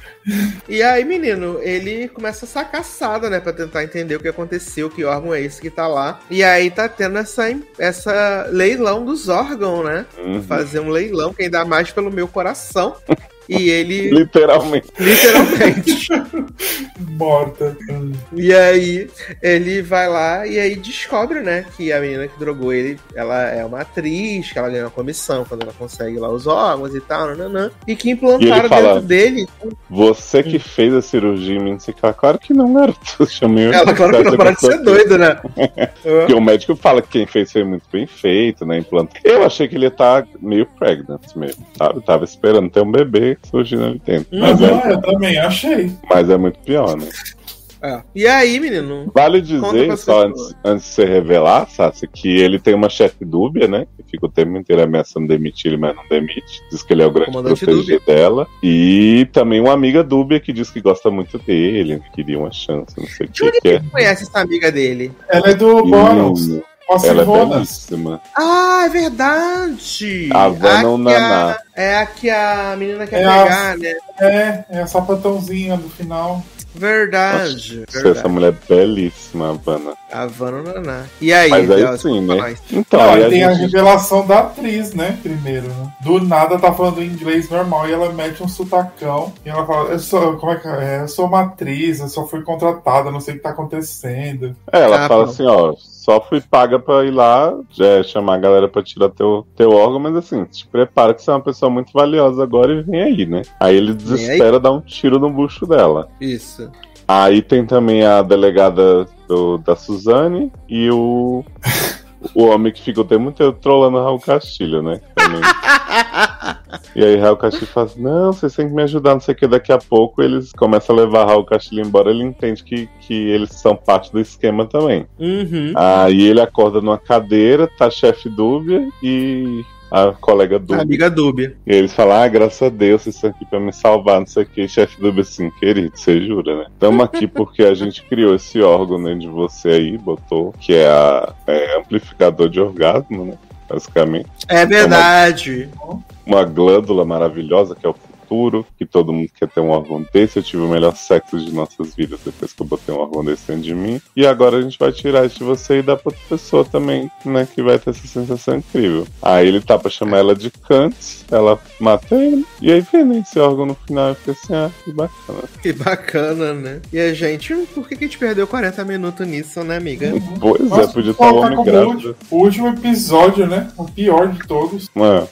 E aí, menino, ele começa essa caçada, né, pra tentar entender o que aconteceu, que órgão é esse que tá lá. E aí tá tendo essa, essa leilão dos órgãos, né? Uhum. Fazer um leilão, quem dá mais pelo meu coração. E ele. Literalmente. Literalmente. [LAUGHS] Morta. E aí ele vai lá e aí descobre, né, que a menina que drogou ele, ela é uma atriz, que ela ganha uma comissão quando ela consegue lá os órgãos e tal, nananã, e que implantaram e fala, dentro dele. Você que fez a cirurgia em mim, você fala, claro que não, garoto. [LAUGHS] Chamei ela, claro que não pode ser doido, né? [LAUGHS] Porque o médico fala que quem fez foi muito bem feito, né? Implanta. Eu achei que ele ia estar tá meio pregnant mesmo, sabe? Tava esperando ter um bebê surgindo ali dentro. Mas uhum, é, eu também achei. Mas é muito pior, né? É. E aí, menino? Vale dizer, só antes, antes de você revelar, Sassi, que ele tem uma chefe dúbia, né? Que fica o tempo inteiro ameaçando demitir ele, mas não demite. Diz que ele é o grande proteger dela. E também uma amiga dúbia que diz que gosta muito dele, queria uma chance, não sei o que. que é. conhece essa amiga dele? Ela é do Boros. Ela é belíssima. Ah, é verdade! A Vanna Naná. É a que a menina quer é pegar, a, né? É, é a sapatãozinha do final. Verdade. Nossa, verdade. Essa mulher é belíssima, Havana. Havana Naná. E aí, Mas aí sim, né? Então, Não, aí tem a, gente... a, revelação da atriz, né? Primeiro, né? Do nada tá falando inglês normal e ela mete um sotacão. E ela fala, eu sou, como é que é? Eu sou uma atriz, eu só fui contratada, não sei o que tá acontecendo. É, ela ah, fala assim, ó, só fui paga pra ir lá, já chamar a galera pra tirar teu, teu órgão, mas assim, te prepara que você é uma pessoa muito valiosa agora e vem aí, né? Aí ele desespera dar um tiro no bucho dela. Isso. Aí tem também a delegada do, da Suzane e o. [LAUGHS] o homem que fica o tempo inteiro trolando Raul Castilho, né? [LAUGHS] E aí Raul Castilho fala assim, não, vocês têm que me ajudar, não sei o que. Daqui a pouco eles começam a levar Raul Castilho embora, ele entende que, que eles são parte do esquema também. Uhum. Aí ele acorda numa cadeira, tá chefe dúbia e a colega dúbia. Amiga dúbia. E eles falam, ah, graças a Deus, vocês estão aqui pra me salvar, não sei o que. Chefe dúbia assim, querido, você jura, né? Estamos aqui porque a gente criou esse órgão né, de você aí, botou, que é, a, é amplificador de orgasmo, né? Basicamente. É verdade. Uma glândula maravilhosa que é o futuro, que todo mundo quer ter um órgão desse. Eu tive o melhor sexo de nossas vidas depois que eu botei um órgão desse dentro de mim. E agora a gente vai tirar isso de você e dar pra outra pessoa também, né? Que vai ter essa sensação incrível. Aí ele tá pra chamar ela de Kant, ela mata ele, e aí vem né, esse órgão no final e fica assim, ah, que bacana. Que bacana, né? E a gente, por que, que a gente perdeu 40 minutos nisso, né, amiga? Pois é, Nossa, podia estar o colocar homem último, o último episódio, né? O pior de todos. É.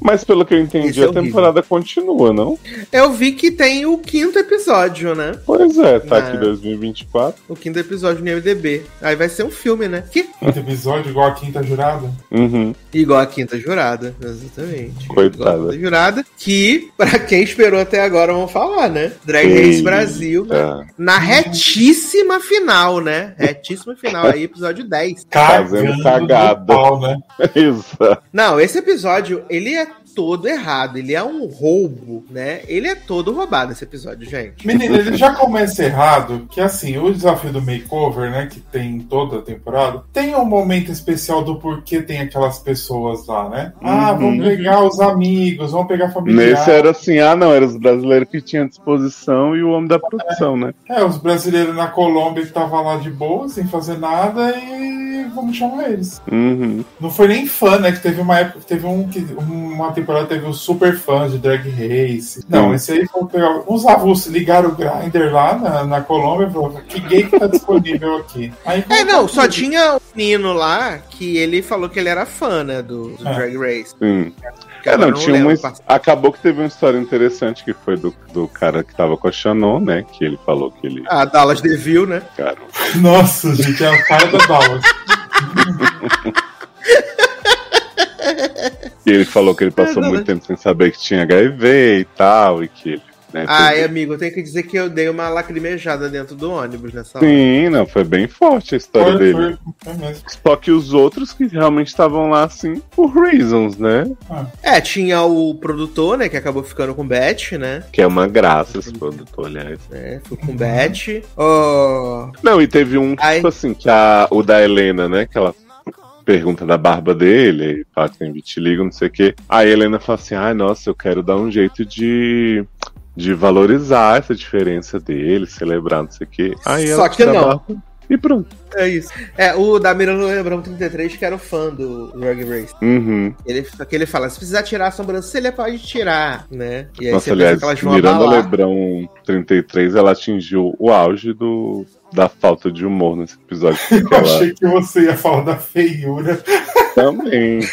Mas pelo que eu entendi, Isso é a temporada continua, não? Eu vi que tem o quinto episódio, né? Pois é, tá Ah. aqui 2024. O quinto episódio no MDB. Aí vai ser um filme, né? Que [LAUGHS] Quinto episódio, igual a quinta jurada. Uhum. igual a quinta jurada, exatamente. Coitada. Igual a quinta jurada, que, pra quem esperou até agora, vamos falar, né? Drag Race Eita. Brasil, né? na retíssima final, né? Retíssima final aí, episódio 10. Fazendo Cagando cagada. no pau, né? [LAUGHS] Exato. Não, esse episódio, ele é todo errado. Ele é um roubo, né? Ele é todo roubado, esse episódio, gente. Menino, ele já começa errado, que assim, o desafio do makeover, né, que tem em toda a temporada, tem um momento especial do porquê tem aquelas pessoas lá, né? Ah, Uhum. vamos pegar os amigos, vamos pegar familiares. Nesse era assim, ah não, eram os brasileiros que tinham disposição e o homem da produção, né? É, os brasileiros na Colômbia que estavam lá de boa, sem fazer nada, e vamos chamar eles. Uhum. Não foi nem fã, né? Que teve uma época, teve um, que, uma temporada teve um super fã de Drag Race. Não, Hum. esse aí foi pegar. Uns avulsos ligaram o Grindr lá na, na Colômbia e falaram: que gay que tá disponível aqui? Aí, É, não, só tinha um menino lá que ele falou que ele era fã, né, do, do É. Drag Race. Que É, não, eu tinha lembro, uma. Acabou que teve uma história interessante que foi do, do cara que tava com a Shannon, né? Que ele falou que ele. A Dallas Deville, né? Cara, Nossa, gente, é a cara da Dallas. [LAUGHS] e ele falou que ele passou É, muito tempo sem saber que tinha HIV e tal, e que ele. Né, Ai, teve- amigo, eu tenho que dizer que eu dei uma lacrimejada dentro do ônibus nessa hora. Sim, não, foi bem forte a história Foi, dele. foi, foi. Só que os outros que realmente estavam lá, assim, por reasons, né? É, tinha o produtor, né, que acabou ficando com Beth, né? Que é uma graça esse produtor, aliás. É, ficou com Beth. Ó, Não, e teve um, Ai. tipo assim, que a, o da Helena, né? Que ela pergunta da barba dele, fala que tem vitiligo, não sei o quê. Aí a Helena fala assim, ai, nossa, eu quero dar um jeito de, de valorizar essa diferença dele, celebrar, não sei o quê. Aí Só ela que não. barba E pronto. É isso. É, o da Miranda Lebrão 33, que era o fã do Drag Race. Uhum. Ele, só que ele fala, se precisar tirar a sobrancelha, pode tirar, né? E aí Nossa, você pensa aliás, que elas vão Miranda abalar. Lebrão 33, ela atingiu o auge do, da falta de humor nesse episódio. [LAUGHS] Eu ela achei que você ia falar da feiura. também. [LAUGHS]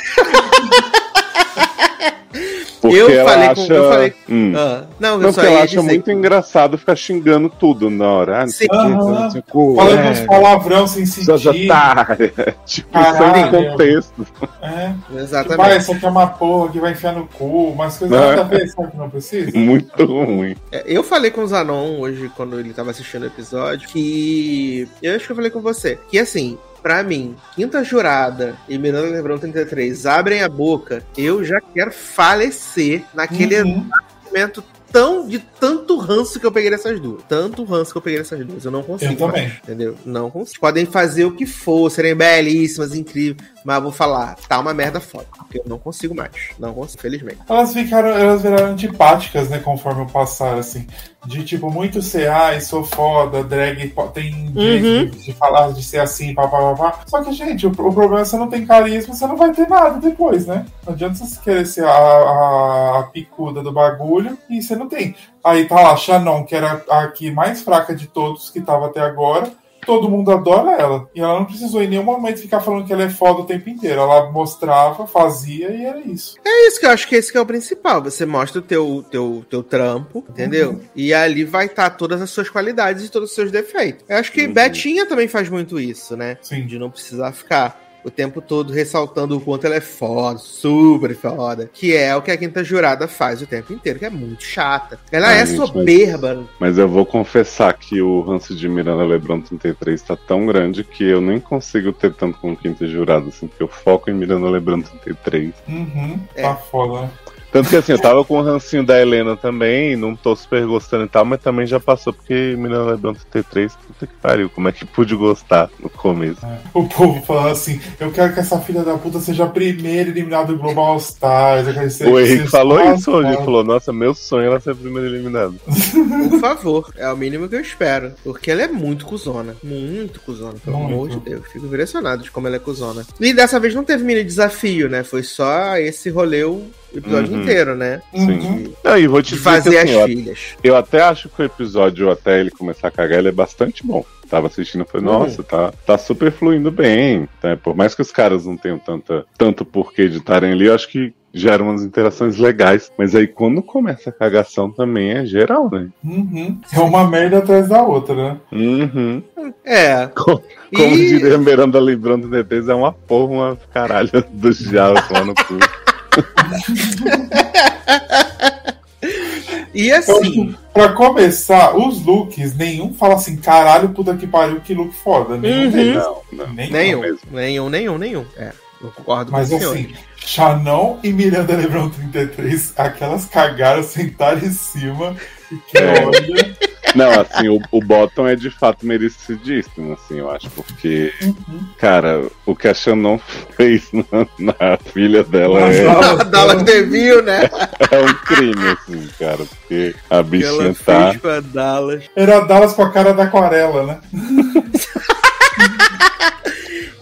Porque Eu ela falei com- acha... eu falei- Hum. Ah, não, eu Não, só porque ela acha dizer muito que- engraçado ficar xingando tudo na hora. Ah, não sei o que, Aham. não sei o que, Falando é, uns palavrão sem sentido. otárias. [LAUGHS] Tipo, Caralho. sem contexto. É. Tipo, ah, Exatamente. isso aqui é uma porra que vai enfiar no cu, umas coisas Não. nada a ver, sabe que não precisa? [LAUGHS] Muito ruim. É, Eu falei com o Zanon hoje, quando ele tava assistindo o episódio, que. Eu acho que eu falei com você. Que assim, pra mim, Quinta Jurada e Miranda Lebrão 33 abrem a boca, eu já quero falecer naquele Uhum. momento tão de tanto ranço que eu peguei dessas duas. Tanto ranço que eu peguei dessas duas. Eu não consigo. Eu também. mais, entendeu? Não consigo. Podem fazer o que for, serem belíssimas, incríveis. Mas eu vou falar, tá uma merda foda. Porque eu não consigo mais. Não consigo, felizmente. Elas ficaram, elas viraram antipáticas, né, conforme o passar, assim. De tipo, muito ser, ai, sou foda, drag tem jeito de, de falar, de ser assim, pá, pá, pá, pá. Só que, gente, o, o problema é que você não tem carisma, você não vai ter nada depois, né? Não adianta você querer ser a, a, a picuda do bagulho e você não tem. Aí tá lá, Shannon, que era a que mais fraca de todos que tava até agora. Todo mundo adora ela. E ela não precisou em nenhum momento ficar falando que ela é foda o tempo inteiro. Ela mostrava, fazia e era isso. É isso que eu acho que esse que é o principal. Você mostra o teu, teu, teu trampo, entendeu? Uhum. E ali vai estar tá todas as suas qualidades e todos os seus defeitos. Eu acho que uhum. Betinha também faz muito isso, né? Sim. De não precisar ficar o tempo todo ressaltando o quanto ela é foda, super foda. Que é o que a quinta jurada faz o tempo inteiro, que é muito chata. Ela é gente, soberba. Mas, mas, eu vou confessar que o ranço de Miranda Lebron 33 tá tão grande que eu nem consigo ter tanto com quinta jurada, assim, porque eu foco em Miranda Lebron 33. Uhum, é. tá foda. Tanto que assim, eu tava com o rancinho da Helena também, não tô super gostando e tal, mas também já passou, porque Menina Lebrão 33, puta que pariu, como é que pude gostar no começo? É. O povo falando assim, eu quero que essa filha da puta seja a primeira eliminada do Global Stars. o Henrique falou isso hoje, ele falou, nossa, meu sonho é ela ser a primeira eliminada. Por favor, é o mínimo que eu espero, porque ela é muito cuzona, muito cuzona, pelo muito. amor de Deus. Fico impressionado de como ela é cuzona. E dessa vez não teve mini desafio, né? Foi só esse rolê o episódio uhum. inteiro, né? Sim. Uhum. vou te de fazer assim, as eu, filhas. Eu até acho que o episódio, até ele começar a cagar, ele é bastante bom. Tava assistindo e falei, uhum. nossa, tá, tá super fluindo bem. Né? Por mais que os caras não tenham tanta, tanto porquê de estarem ali, eu acho que geram umas interações legais. Mas aí quando começa a cagação também é geral, né? Uhum. É uma merda atrás da outra, né? Uhum. É. Como, como e... diria Miranda lembrando de é uma porra, uma caralho dos diabos lá no cu. [LAUGHS] e assim. Pra começar, os looks, nenhum fala assim, caralho, puta que pariu, que look foda. Nenhum uhum. Não, não. Nenhum, nenhum, nenhum, nenhum, nenhum. É, eu concordo Mas com assim, Shannon e Miranda Lebron 33, aquelas cagaram, sentaram em cima. Que é. Não, assim, o, o Bottom é de fato merecidíssimo, assim, eu acho, porque, uhum. cara, o que a Shannon [LAUGHS] fez na, na filha dela é. A Dallas Deville, né? [LAUGHS] É um crime, assim, cara, porque a bichinha tá. Fez com a Dallas. Era a Dallas com a cara da aquarela, né? [LAUGHS]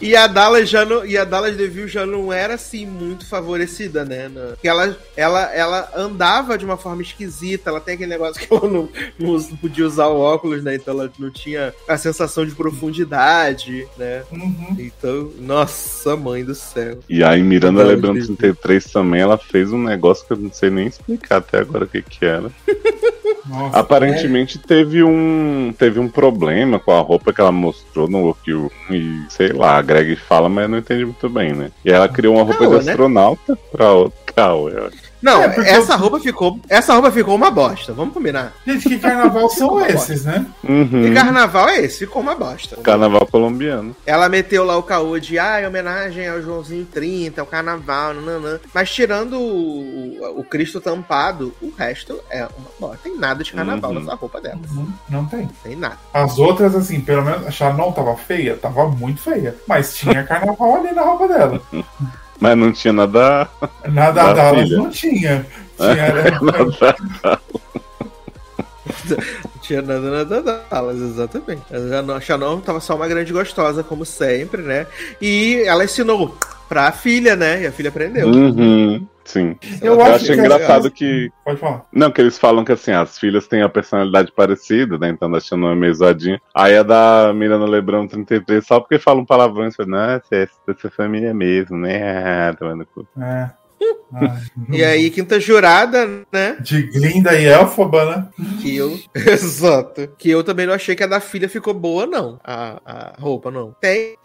E a Dallas já não, e a Dallas Deville já não era assim muito favorecida, né? Porque ela, ela, ela andava de uma forma esquisita, ela tem aquele negócio que ela não, não podia usar o óculos, né? Então ela não tinha a sensação de profundidade, né? Uhum. Então, nossa mãe do céu. E aí Miranda Lebrão 33 também, ela fez um negócio que eu não sei nem explicar até agora o que que era. [LAUGHS] Nossa, Aparentemente é. teve um teve um problema com a roupa que ela mostrou no workroom e sei lá, a Greg fala, mas não entendi muito bem, né? E ela criou uma roupa Caô, de né? astronauta né? pra. Caô, eu acho. Não, é essa eu... roupa ficou. Essa roupa ficou uma bosta, vamos combinar. Gente, que carnaval são esses, né? Uhum. Que carnaval é esse? Ficou uma bosta. Carnaval colombiano. Ela meteu lá o caô de ah, em homenagem ao Joãozinho 30, o carnaval, nananã. Mas tirando o, o, Cristo tampado, o resto é uma bosta. Tem nada de carnaval uhum. nessa roupa dela. Uhum. Não tem. Tem nada. As outras, assim, pelo menos a Chanel tava feia, tava muito feia. Mas tinha carnaval ali na roupa dela. [LAUGHS] Mas não tinha nada. Nada da Dallas não tinha. Tinha. [LAUGHS] nada não tinha nada nada Dallas, exatamente. A Shannon tava só uma grande gostosa, como sempre, né? E ela ensinou pra filha, né? E a filha aprendeu. Uhum. Sim. Eu, eu acho, acho engraçado que. Pode falar. Não, que eles falam que assim, as filhas têm a personalidade parecida, né? Então a Shannon é meio zoadinha. Aí a da Miranda Lebrão 33, só porque falam palavrões, nossa, essa, essa família mesmo, né? Ah, tomando cu. É e aí, quinta jurada, né? De Glinda e Elfaba, né? Que eu. [LAUGHS] Exato. Que eu também não achei que a da filha ficou boa, não. A, a roupa, não. Tem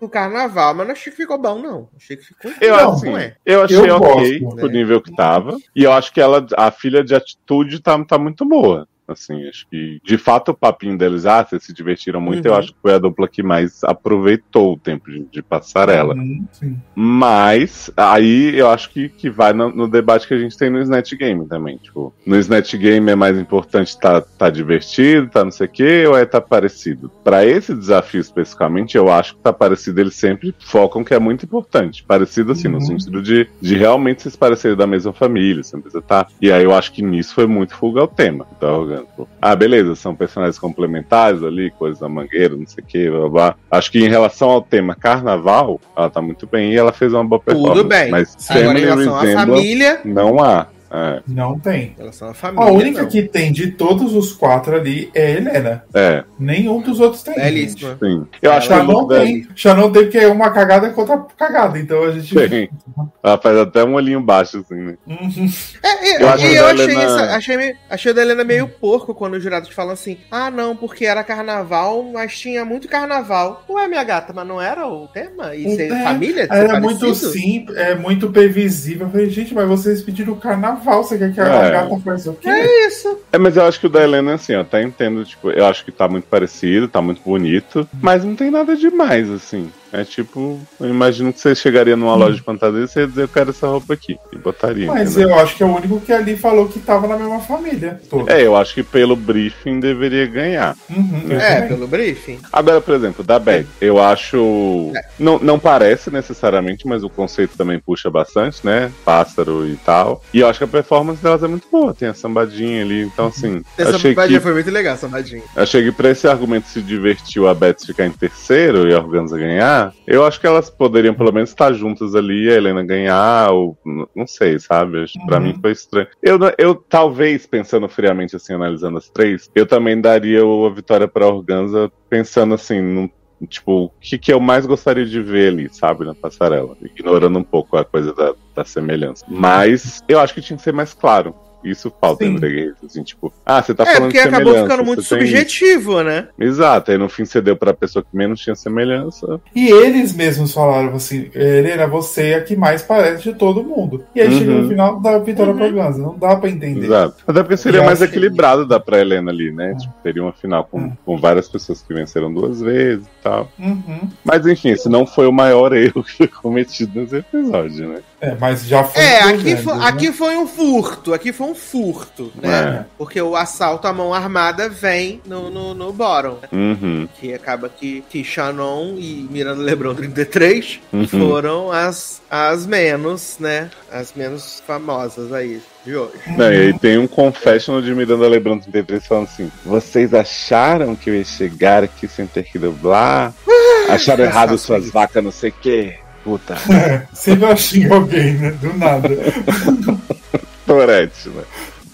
no carnaval, mas não achei que ficou bom, não. Achei que ficou. Eu, não, assim, é. eu achei eu ok gosto, pro né? nível que tava. E eu acho que ela, a filha de atitude tá, tá muito boa. Assim, acho que de fato o papinho deles, ah, vocês se divertiram muito, uhum. eu acho que foi a dupla que mais aproveitou o tempo de, de passarela. Uhum, Mas aí eu acho que, que vai no, no, debate que a gente tem no Snatch Game também. Tipo, no Snatch Game é mais importante tá, tá divertido, tá não sei o quê, ou é tá parecido? Para esse desafio especificamente, eu acho que tá parecido, eles sempre focam que é muito importante. Parecido assim, uhum. no sentido de, de realmente se parecerem da mesma família, sempre tá. E aí eu acho que nisso foi muito fuga ao tema. Então, exemplo. Ah, beleza, são personagens complementares ali, coisas da mangueira, não sei o que, blá, blá. Acho que em relação ao tema carnaval, ela tá muito bem e ela fez uma boa performance. Tudo bem. Mas Agora, em relação à família. Não há. É. Não tem. Em relação à família. A única não. que tem de todos os quatro ali é a Helena. É, Nenhum dos outros tem. Belíssima. sim. Eu acho que muito da- tem. Shannon tem porque é uma cagada contra cagada. Então a gente. Tem. Ela faz até um olhinho baixo, assim, né? Uhum. É, e Eu eu, acho e eu a achei, Helena- essa, achei, meio- achei o da Helena meio porco quando os jurados falam assim: ah, não, porque era carnaval, mas tinha muito carnaval. Ué, minha gata, mas não era o tema? E ser É, família? Era muito parecido? simples, é muito previsível. Eu falei, gente, mas vocês pediram carnaval, quer que a É. gata faça o quê? É isso. É, mas eu acho que o da Helena, assim, eu até entendo, tipo, eu acho que tá muito parecido, tá muito bonito, mas não tem nada demais, assim. É tipo, eu imagino que você chegaria numa loja de fantasia e você ia dizer, eu quero essa roupa aqui. E botaria. Mas entendeu? eu acho que é o único que ali falou que tava na mesma família. Toda. É, eu acho que pelo briefing deveria ganhar. Uhum, É, também. pelo briefing. Agora, por exemplo, da Bag, eu acho. Não, não parece necessariamente, mas o conceito também puxa bastante, né? Pássaro e tal. E eu acho que a performance delas é muito boa. Tem a sambadinha ali. Então, assim, Essa achei sambadinha que, foi muito legal, sambadinha. achei que pra esse argumento se divertiu a Beth ficar em terceiro e a Organza ganhar, eu acho que elas poderiam pelo menos estar juntas ali e a Helena ganhar, ou não sei, sabe? Pra Uhum. mim foi estranho. Eu, eu, talvez, pensando friamente assim, analisando as três, eu também daria a vitória pra Organza pensando assim, num tipo, o que, que eu mais gostaria de ver ali, sabe, na passarela. Ignorando um pouco a coisa da, da semelhança. Mas eu acho que tinha que ser mais claro. Isso falta Sim. em assim, tipo, ah, você tá É, falando porque acabou ficando muito tem isso. subjetivo, né? Exato, aí no fim você deu pra pessoa que menos tinha semelhança. E eles mesmos falaram assim: Helena, você é a que mais parece de todo mundo. E aí Uhum. chega no final da vitória Uhum. pra Ganza. Não dá pra entender. Exato. Até porque seria Eu mais achei- equilibrado da pra Helena ali, né? É. Tipo, teria uma final com, É. com várias pessoas que venceram duas vezes e tal. Uhum. Mas enfim, esse não foi o maior [LAUGHS] erro que foi cometido nesse episódio, né? É, mas já foi. É, aqui foi, né? aqui foi um furto, aqui foi um furto, né? É. Porque o assalto à mão armada vem no, no, no bottom. Uhum. Que acaba que, que Shannon e Miranda Lebron 33 Uhum. foram as, as menos, né? As menos famosas aí de hoje. Não, e aí tem um confessional de Miranda Lebrão 33 falando assim: Vocês acharam que eu ia chegar aqui sem ter que dublar? Acharam eu errado suas vacas, não sei o quê? Puta, É, sempre eu xingo alguém, né? Do nada. [LAUGHS] Torete, né?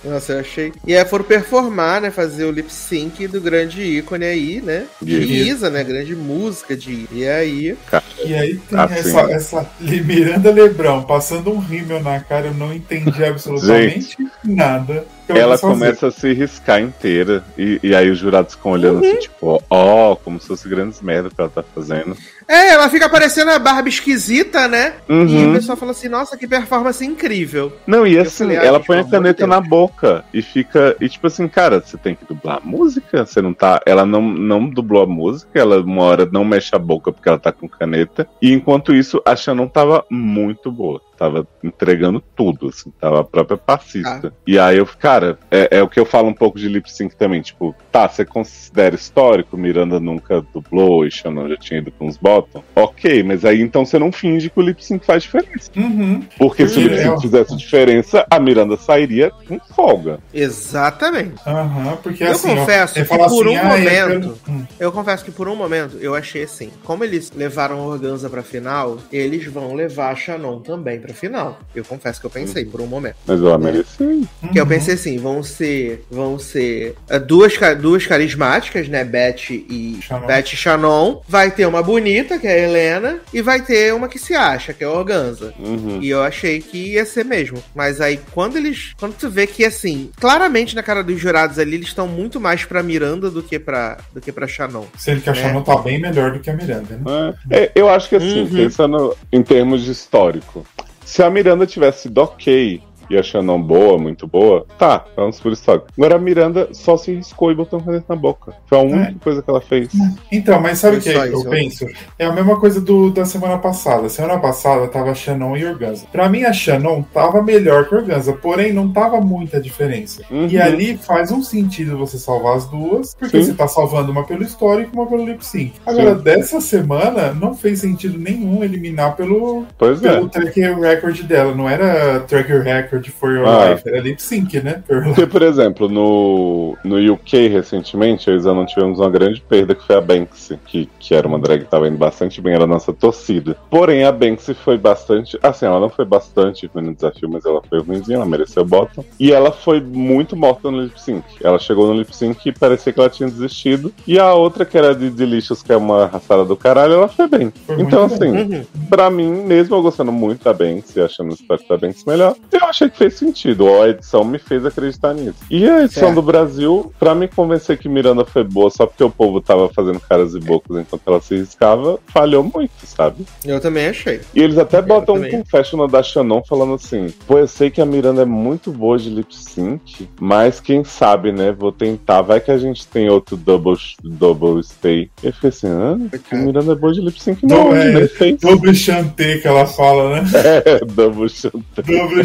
Nossa, eu achei. E aí foram performar, né? Fazer o lip sync do grande ícone aí, né? De. Isa, né? Grande música de. E aí. E aí tem Assim. essa, essa Miranda Lebrão passando um rímel na cara, eu não entendi [LAUGHS] absolutamente nada. Ela começa a se riscar inteira. E, e aí os jurados ficam olhando Uhum. assim, tipo, ó, como se fosse grandes merda que ela tá fazendo. É, ela fica parecendo a Barbie esquisita, né? E o Uhum. pessoal fala assim: nossa, que performance incrível. Não, e assim, falei, ah, ela gente, põe a caneta na boca e fica. E tipo assim, cara, você tem que dublar a música? Você não tá. Ela não, não dublou a música, ela uma hora não mexe a boca porque ela tá com caneta. E enquanto isso, a Shannon tava muito boa. Tava entregando tudo, assim, tava a própria passista. E aí eu, cara, é, é o que eu falo um pouco de lip sync também. Tipo, tá, você considera histórico, Miranda nunca dublou e Shannon já tinha ido com os bottom? Ok, mas aí então você não finge que o lip sync faz diferença. Uhum. Porque se o lip é. sync fizesse diferença, a Miranda sairia com folga. Exatamente. Aham, porque Eu assim. confesso ele que por assim, um "Ah, é momento- pelo- Hum. Eu confesso que por um momento eu achei assim: como eles levaram a Organza pra final, eles vão levar a Shannon também pra final. Eu confesso que eu pensei por um momento. Mas ela merecia. Que eu Uhum. pensei assim, vão ser, vão ser uh, duas, duas carismáticas, né, Beth e Shannon. Beth e Shannon. Vai ter uma bonita, que é a Helena, e vai ter uma que se acha, que é a Organza. Uhum. E eu achei que ia ser mesmo. Mas aí, quando eles. Quando tu vê que, assim, claramente na cara dos jurados ali, eles estão muito mais pra Miranda do que pra, do que pra Shannon. Sendo que a É. Shannon tá bem melhor do que a Miranda, né? É, é, eu acho que assim, Uhum. pensando em termos de histórico, se a Miranda tivesse sido ok e a Shannon boa, muito boa, tá, vamos por histórico. Agora a Miranda só se riscou e botou um caneta na boca. Foi a única coisa que ela fez. Então, mas sabe o que eu penso? É a mesma coisa do, da semana passada. Semana passada tava Shannon e Organza. Pra mim, a Shannon tava melhor que a Organza, porém não tava muita diferença. Uhum. E ali faz um sentido você salvar as duas, porque Sim. você tá salvando uma pelo histórico e uma pelo lip sync. Agora, Sim. dessa semana, não fez sentido nenhum eliminar pelo, Pois é. pelo track record dela. Não era track record Perfect for Your ah. Life era lip sync, né? Porque, por exemplo, no, no UK recentemente, eles não tivemos uma grande perda que foi a Banksy, que, que era uma drag que tava indo bastante bem, era a nossa torcida. Porém, a Banksy foi bastante. Assim, ela não foi bastante no desafio, mas ela foi ruimzinha, ela mereceu o bottom. E ela foi muito morta no lip sync. Ela chegou no lip sync e parecia que ela tinha desistido. E a outra, que era de Delicious, que é uma raçada do caralho, ela foi bem. Foi então, assim, bem. pra mim, mesmo eu gostando muito da Banksy, achando o esporte da Banksy melhor, eu achei que fez sentido. A edição me fez acreditar nisso. E a edição é. do Brasil, pra me convencer que Miranda foi boa só porque o povo tava fazendo caras e bocas enquanto ela se riscava, falhou muito, sabe? Eu também achei. E eles até eu botam também. um confessional da Shannon falando assim: pô, eu sei que a Miranda é muito boa de lip sync, mas quem sabe, né? Vou tentar. Vai que a gente tem outro double, double stay. E eu fiquei assim: ah, que Miranda é boa de lip sync, não, não é, fez. Double chanté que ela fala, né? [LAUGHS] É, double chanté. Double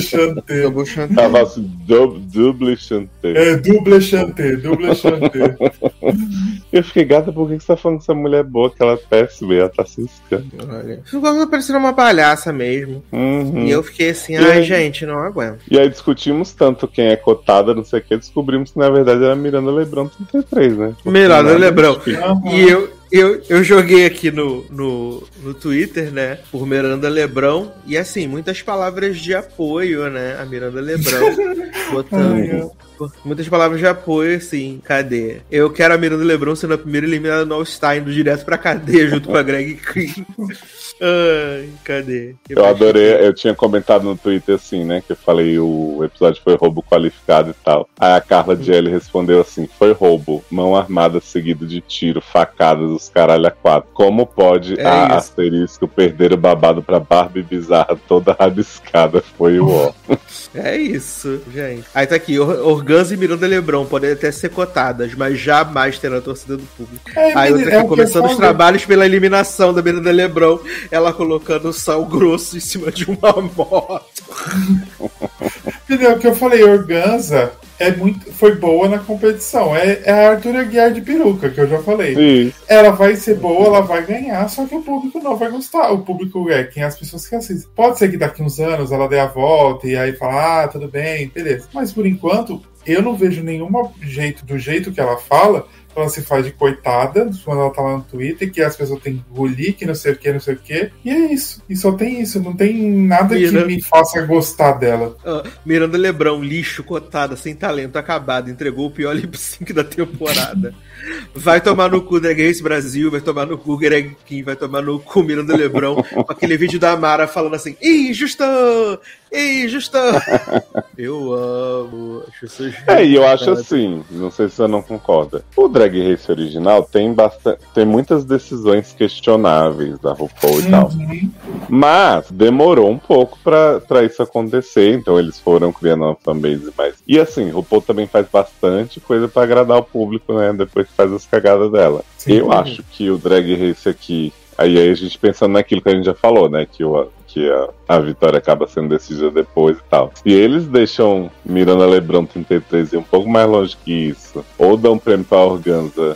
chanté. double chanté. Tava assim, double chanté. É, double chanté, double chanté. [LAUGHS] eu fiquei gata, por que você tá falando que essa mulher é boa, que ela é péssima e ela tá se escando? Olha. Ficou parecendo uma palhaça mesmo. Uhum. E eu fiquei assim, ai, aí, gente, não aguento. E aí discutimos tanto quem é cotada, não sei o que, descobrimos que na verdade era Miranda Lebrão 33, né? Miranda Lebrão. Uhum. E eu, eu, eu joguei aqui no, no, no Twitter, né? Por Miranda Lebrão. E assim, muitas palavras de apoio, né? A Miranda Lebrão. [LAUGHS] botando. Muitas palavras de apoio, assim, cadê? Eu quero a Miranda Lebrão sendo a primeira eliminada no All-Star, indo direto pra cadeia junto com a Greg Queen. [LAUGHS] Ai, cadê? Que eu adorei, eu tinha comentado no Twitter assim, né? Que eu falei o episódio foi roubo qualificado e tal. Aí a Carla Jelly respondeu assim: foi roubo, mão armada seguido de tiro, facadas, os caralho a quatro. Como pode é a isso. asterisco perder o babado pra Barbie bizarra toda rabiscada? Foi o ó. [LAUGHS] É isso, gente. Aí tá aqui, Organza e Miranda Lebrão podem até ser cotadas, mas jamais terão a torcida do público. É, Aí outra é começando os trabalhos pela eliminação da Miranda Lebrão ela colocando sal grosso em cima de uma moto. Entendeu? O que eu falei, Organza é muito, foi boa na competição. É, é a Arthur Aguiar de peruca, que eu já falei. Ela vai ser boa, ela vai ganhar, só que o público não vai gostar. O público é quem as pessoas que assistem. Pode ser que daqui uns anos ela dê a volta e aí fala, ah, tudo bem, beleza. Mas por enquanto, eu não vejo nenhum jeito, do jeito que ela fala, ela se faz de coitada quando ela tá lá no Twitter, que as pessoas têm que engolir, que não sei o que, não sei o que. E é isso. E só tem isso. Não tem nada Miranda... que me faça gostar dela. Uh, Miranda Lebrão, lixo, cotada, sem talento, acabado. Entregou o pior lip sync da temporada. Vai tomar no cu Drag Race Brasil, vai tomar no cu Greg Kim, vai tomar no cu Miranda Lebrão, com aquele vídeo da Mara falando assim, injusto! Injusto! [LAUGHS] eu amo. Acho isso é, e eu acho assim, não sei se você não concorda. O Drag Race original tem bastante. tem muitas decisões questionáveis da RuPaul e tal. Uhum. Mas demorou um pouco pra, pra isso acontecer, então eles foram criando uma fanbase mais. E assim, RuPaul também faz bastante coisa para agradar o público, né? Depois faz as cagadas dela. Sim, eu acho que o Drag Race aqui. Aí, aí a gente pensando naquilo que a gente já falou, né? Que o, que a, a vitória acaba sendo decidida depois e tal. Se eles deixam Miranda Lebrão 33 ir um pouco mais longe que isso, ou dão prêmio pra Organza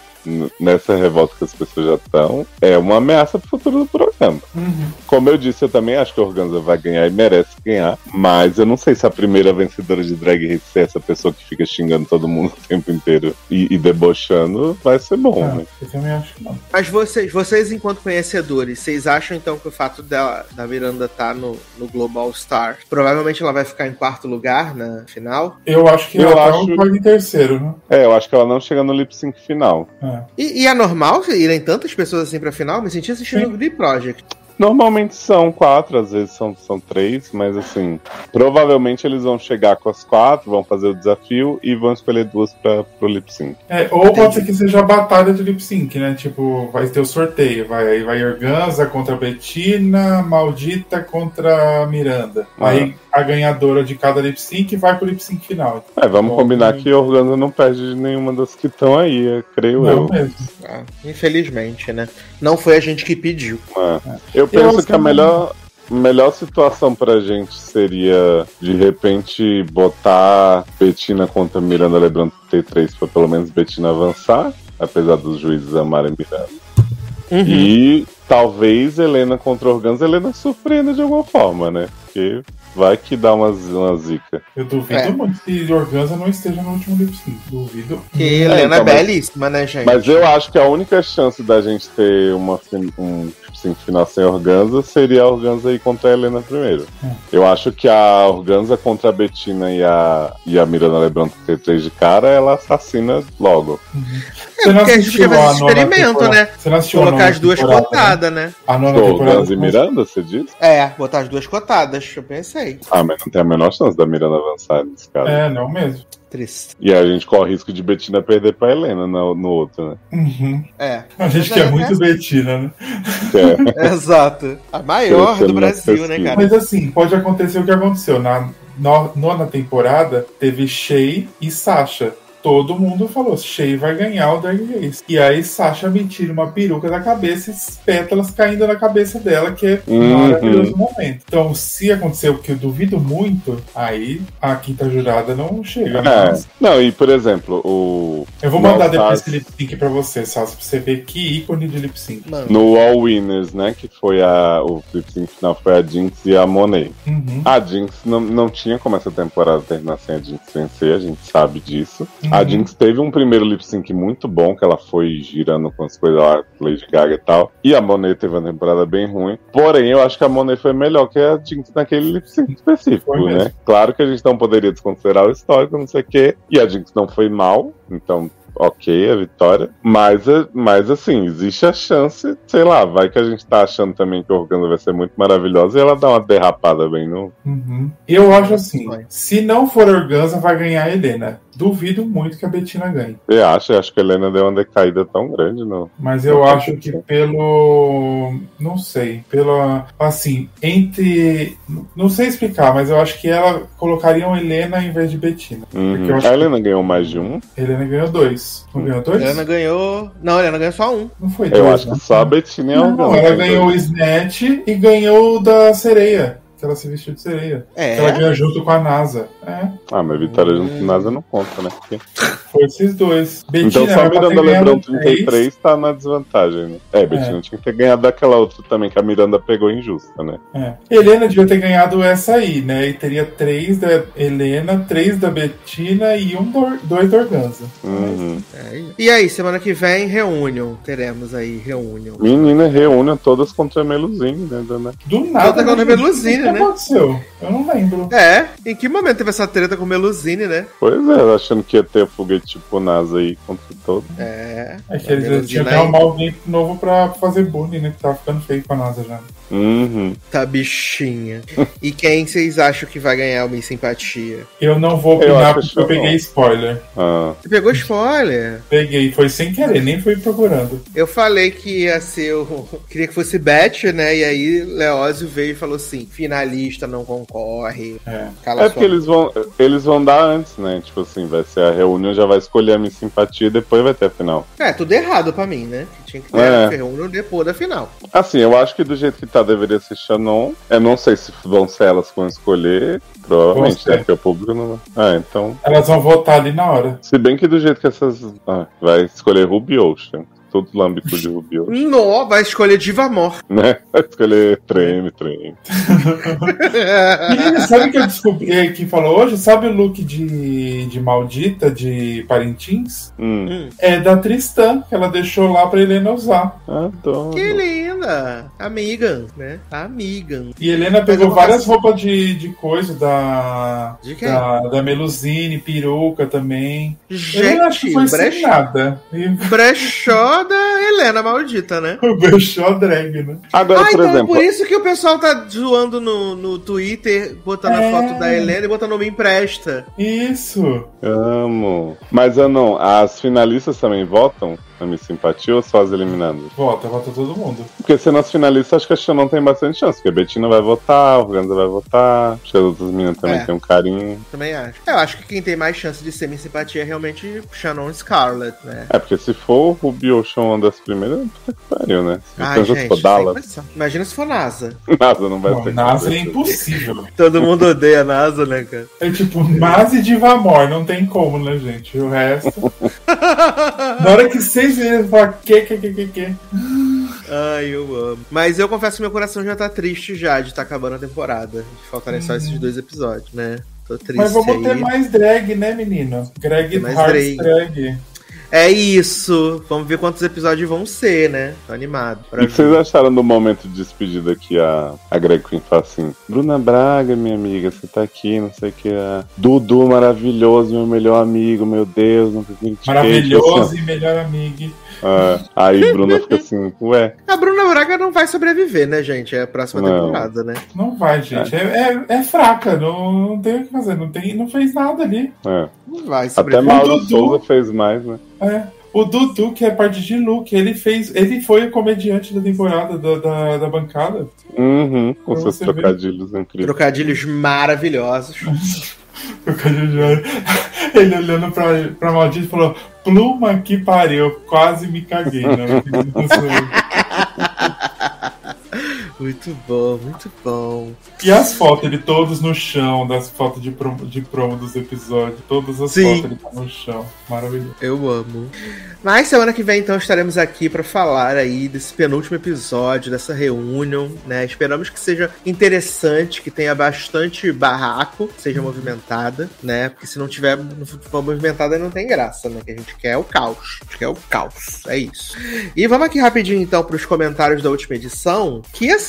nessa revolta que as pessoas já estão, é uma ameaça pro futuro do programa. Uhum. Como eu disse, eu também acho que a Organza vai ganhar e merece ganhar, mas eu não sei se a primeira vencedora de Drag Race é essa pessoa que fica xingando todo mundo [LAUGHS] o tempo inteiro e, e debochando, vai ser bom, né? Eu também acho que não. Mas vocês, vocês, enquanto conhecedores, vocês acham então que o fato da, da Miranda estar tá no, no Global Star, provavelmente ela vai ficar em quarto lugar na final? Eu acho que eu ela tá acho... tá em terceiro, né? É, eu acho que ela não chega no lip sync final. É. E, e, é normal irem tantas pessoas assim pra final? Me senti assistindo o The Project. Normalmente são quatro, às vezes são, são três, mas assim, provavelmente eles vão chegar com as quatro, vão fazer o desafio e vão escolher duas para pro lip sync. É, ou pode ser que seja a batalha de lip sync, né? Tipo, vai ter o sorteio, vai, vai Organza contra Bettina, Maldita contra Miranda. Ah. Aí a ganhadora de cada lip sync vai pro lip sync final. É, vamos Bom, combinar que Organza não perde nenhuma das que estão aí, creio não eu. Mesmo. Infelizmente, né? Não foi a gente que pediu. É. Eu penso eu que a melhor melhor situação pra gente seria, de repente, botar Betina contra Miranda Lebrão T3 pra pelo menos Betina avançar, apesar dos juízes amarem Miranda. Uhum. E talvez Helena contra Organza, Helena surpreenda de alguma forma, né? Porque vai que dá uma, uma zica. Eu duvido É. muito que Organza não esteja no último lip sync. Duvido. Que É, Helena é então, mas- belíssima, né, gente? Mas eu acho que a única chance da gente ter uma, um lip sync final sem Organza seria a Organza ir contra a Helena primeiro. Hum. Eu acho que a Organza contra a Bettina e a, e a Miranda Lebrão ter três de cara, ela assassina logo. Você não porque a gente a esse experimento, né? Você não assistiu a Colocar as duas né? cotadas, né? A nona Pô, temporada. Organza e Miranda, você disse? É, botar as duas cotadas, eu pensei. Ah, mas não tem a menor chance da Miranda avançar nesse caso. É, não mesmo. Triste. E a gente corre o risco de Bettina perder pra Helena no, no outro, né? Uhum. É. A gente Mas quer é- muito é- Betina, né? Que é- [LAUGHS] Exato. A maior do Brasil, né, cara? Mas assim, pode acontecer o que aconteceu. Na no- nona temporada, teve Shay e Sasha. Todo mundo falou, Shay vai ganhar o Drag Race. E aí Sasha me tira uma peruca da cabeça e pétalas caindo na cabeça dela, que é um Uhum. maravilhoso momento. Então, se acontecer o que eu duvido muito, aí a quinta jurada não chega. É. Mas Não, e por exemplo, o. eu vou mandar depois esse lip sync pra você, Sasha, pra você ver que ícone de lip sync. Mano. No All Winners, né? Que foi a. O lip sync final foi a Jinx e a Monet. Uhum. A Jinx não, não tinha como essa temporada terminar sem a Jinx vencer, a gente sabe disso. A Uhum. Jinx teve um primeiro lip sync muito bom, que ela foi girando com as coisas lá, Lady Gaga e tal. E a Monet teve uma temporada bem ruim. Porém, eu acho que a Monet foi melhor que a Jinx naquele lip sync específico, né? Claro que a gente não poderia desconsiderar o histórico, não sei o quê. E a Jinx não foi mal, então. Ok, a vitória. Mas, é- mas assim, existe a chance, sei lá, vai que a gente tá achando também que o Organa vai ser muito maravilhosa e ela dá uma derrapada bem no, Uhum. Eu acho assim, se não for Organza, vai ganhar a Helena. Duvido muito que a Bettina ganhe. Você acha? Eu acho que a Helena deu uma decaída tão grande, não. Mas eu acho que pelo. Não sei. Pela. Assim, entre. Não sei explicar, mas eu acho que ela colocaria uma Helena em vez de Bettina. Uhum. Porque eu acho A que- Helena ganhou mais de um. A Helena ganhou dois. Não ganhou dois? Helena ganhou. Não, Helena ganhou só um. Não foi dois. Eu acho né? que só a Bettina e a Não, ela ganhou o. Snatch e ganhou o da sereia. Que ela se vestiu de sereia. Que ela É. ganhou junto com a NASA. É, Ah, mas Vitória junto com NASA não conta, né? Porque- foi esses dois. Então só a Miranda Lebrão três. 33 tá na desvantagem, né? É, Bettina tinha que ter ganhado daquela outra também, que a Miranda pegou injusta, né? É. Helena devia ter ganhado essa aí, né? E teria três da Helena, três da Bettina e um do, dois da Organza. Uhum. É. E aí, semana que vem, reunion. Teremos aí reunion. Menina, reúne todas contra a Melusine, né, dona? Do nada. Toda contra né? Melusine, que né? aconteceu? Eu não lembro. É, em que momento teve essa treta com Melusine, né? Pois é, achando que ia ter foguete tipo NASA aí contra todo. É. É que A eles tinham que arrumar alguém novo pra fazer bullying, né? Que tava ficando feio com a NASA já. Uhum. Tá bichinha. [LAUGHS] e quem vocês acham que vai ganhar o Miss Simpatia? Eu não vou Eu opinar acho porque eu eu peguei não. spoiler. Ah, Você pegou spoiler? Peguei, foi sem querer, nem fui procurando. Eu falei que ia ser o. Queria que fosse Beth, né? E aí Leózio veio e falou assim: finalista não concorre. É. Cala É sua porque eles vão, eles vão dar antes, né? Tipo assim, vai ser a reunião, já vai escolher a minha simpatia e depois vai ter a final. É, tudo errado pra mim, né? Que tinha que ter É. a reunião depois da final. Assim, eu acho que do jeito que tá, deveria ser Shannon. Eu não sei se vão ser elas que vão escolher. Provavelmente, né? Porque o público não. Ah, então. Elas vão votar ali na hora. Se bem que do jeito que essas. Ah, vai escolher Ruby Ocean. Tudo lâmbico de Ruby Ocean. Nó, vai escolher Diva Mor. né? Vai escolher treme, treme. Menina, sabe o que eu descobri eh, que falou hoje? Sabe o look de, de maldita de Parintins? Hum, É da Tristan, que ela deixou lá pra Helena usar. adoro. que linda! Amiga, né? Amiga. E Helena eu pegou várias roupas de, de coisa da. De quem? Da, da Melusine, peruca também. eu Gente, acho que foi sem brechó, nada. E da Helena maldita, né? [LAUGHS] Deixou a drag, né? Agora, ah, por então exemplo. por isso que o pessoal tá zoando no, no Twitter, botando É. a foto da Helena e botando me empresta. Isso. Amo. Mas não. As finalistas também votam na minha simpatia ou só as eliminadas? Vota, vota todo mundo. Porque sendo as finalistas, acho que a Shannon tem bastante chance. Porque a Bettina vai votar, a Organza vai votar. Acho que as outras meninas também É. têm um carinho. Também acho. Eu acho que quem tem mais chance de ser minha simpatia é realmente Shannon Scarlett, né? É, porque se for o Ruby Ocean uma das primeiras, puta que pariu, né? Se Ai, gente, for Dallas. Imagina se for NASA. [LAUGHS] nada, não vai Não, ser. NASA é impossível. [LAUGHS] Todo mundo odeia a NASA, né, cara? É tipo, Mas e Divamor, não tem como, né, gente? O resto. [LAUGHS] Na hora que falar que, que, que, que, que. Ai, eu amo. Mas eu confesso que meu coração já tá triste já de estar tá acabando a temporada. Faltarem só esses dois episódios, né? Tô triste. Mas vamos aí. ter mais drag, né, menino? Greg mais drag. drag. É isso. Vamos ver quantos episódios vão ser, né? Tô animado. O que vocês acharam do momento de despedida que a, a Greg Queen fala assim: Bruna Braga, minha amiga, você tá aqui, não sei o que. A... Dudu, maravilhoso, meu melhor amigo, meu Deus, não sei Maravilhoso assim, e melhor amigo. Ah, aí Bruna fica assim, ué. A Bruna Braga não vai sobreviver, né, gente? É a próxima não. temporada, né? Não vai, gente. É, é, é fraca, não, não tem o que fazer, não, tem, não fez nada ali. É. Não vai sobreviver. Até Mauro Souza fez mais, né? É. O Dudu, que é parte de Luke, ele fez. Ele foi o comediante da temporada da, da, da bancada. Uhum, com seus trocadilhos ver. incríveis. Trocadilhos maravilhosos. [LAUGHS] trocadilhos. Ele olhando pra, pra Maldito e falou: Pluma que pariu, quase me caguei, né? Muito bom, muito bom. E as fotos de todos no chão, das fotos de promo, de promo dos episódios, todas as Sim. fotos ele tá no chão. Maravilhoso. Eu amo. Mas semana que vem, então, estaremos aqui para falar aí desse penúltimo episódio, dessa reunião, né? Esperamos que seja interessante, que tenha bastante barraco, seja movimentada, né? Porque se não tiver for movimentada, não tem graça, né? Que a gente quer o caos. A gente quer o caos. É isso. E vamos aqui rapidinho, então, para os comentários da última edição. Que, assim,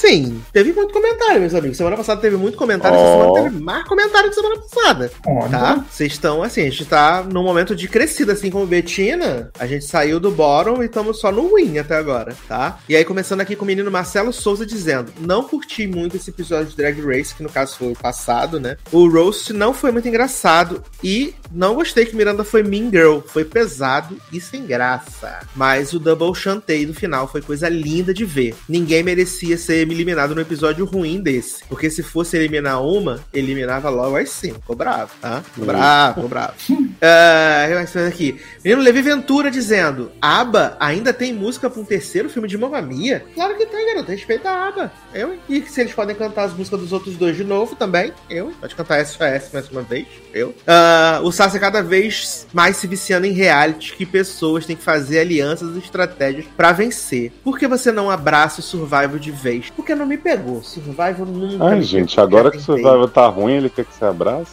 teve muito comentário, meus amigos. Semana passada teve muito comentário, oh. essa semana teve mais comentário que semana passada. Oh, tá? Vocês estão, assim, a gente tá num momento de crescida, assim como Betina. A gente gente saiu do bottom e estamos só no win até agora, tá? E aí, começando aqui com o menino Marcelo Souza dizendo: Não curti muito esse episódio de Drag Race, que no caso foi o passado, né? O roast não foi muito engraçado e não gostei que Miranda foi Mean Girl. Foi pesado e sem graça. Mas o Double Chantei do final foi coisa linda de ver. Ninguém merecia ser eliminado no episódio ruim desse. Porque se fosse eliminar uma, eliminava logo as cinco. Ficou bravo, tá? Ficou bravo, ficou bravo. [LAUGHS] uh, aqui. Menino Levi Ventura dizendo Aba ainda tem música pra um terceiro filme de Mamma Mia? Claro que tem, garoto. Respeita a Aba. Eu, e se eles podem cantar as músicas dos outros dois de novo também, eu. Pode cantar SOS mais uma vez, eu. Uh, o Sassi cada vez mais se viciando em reality que pessoas têm que fazer alianças e estratégias para vencer. Por que você não abraça o Survival de vez? Porque não me pegou. Survival nunca. Ai, gente, pegou, agora que o Survival tá ruim, ele quer que você abrace?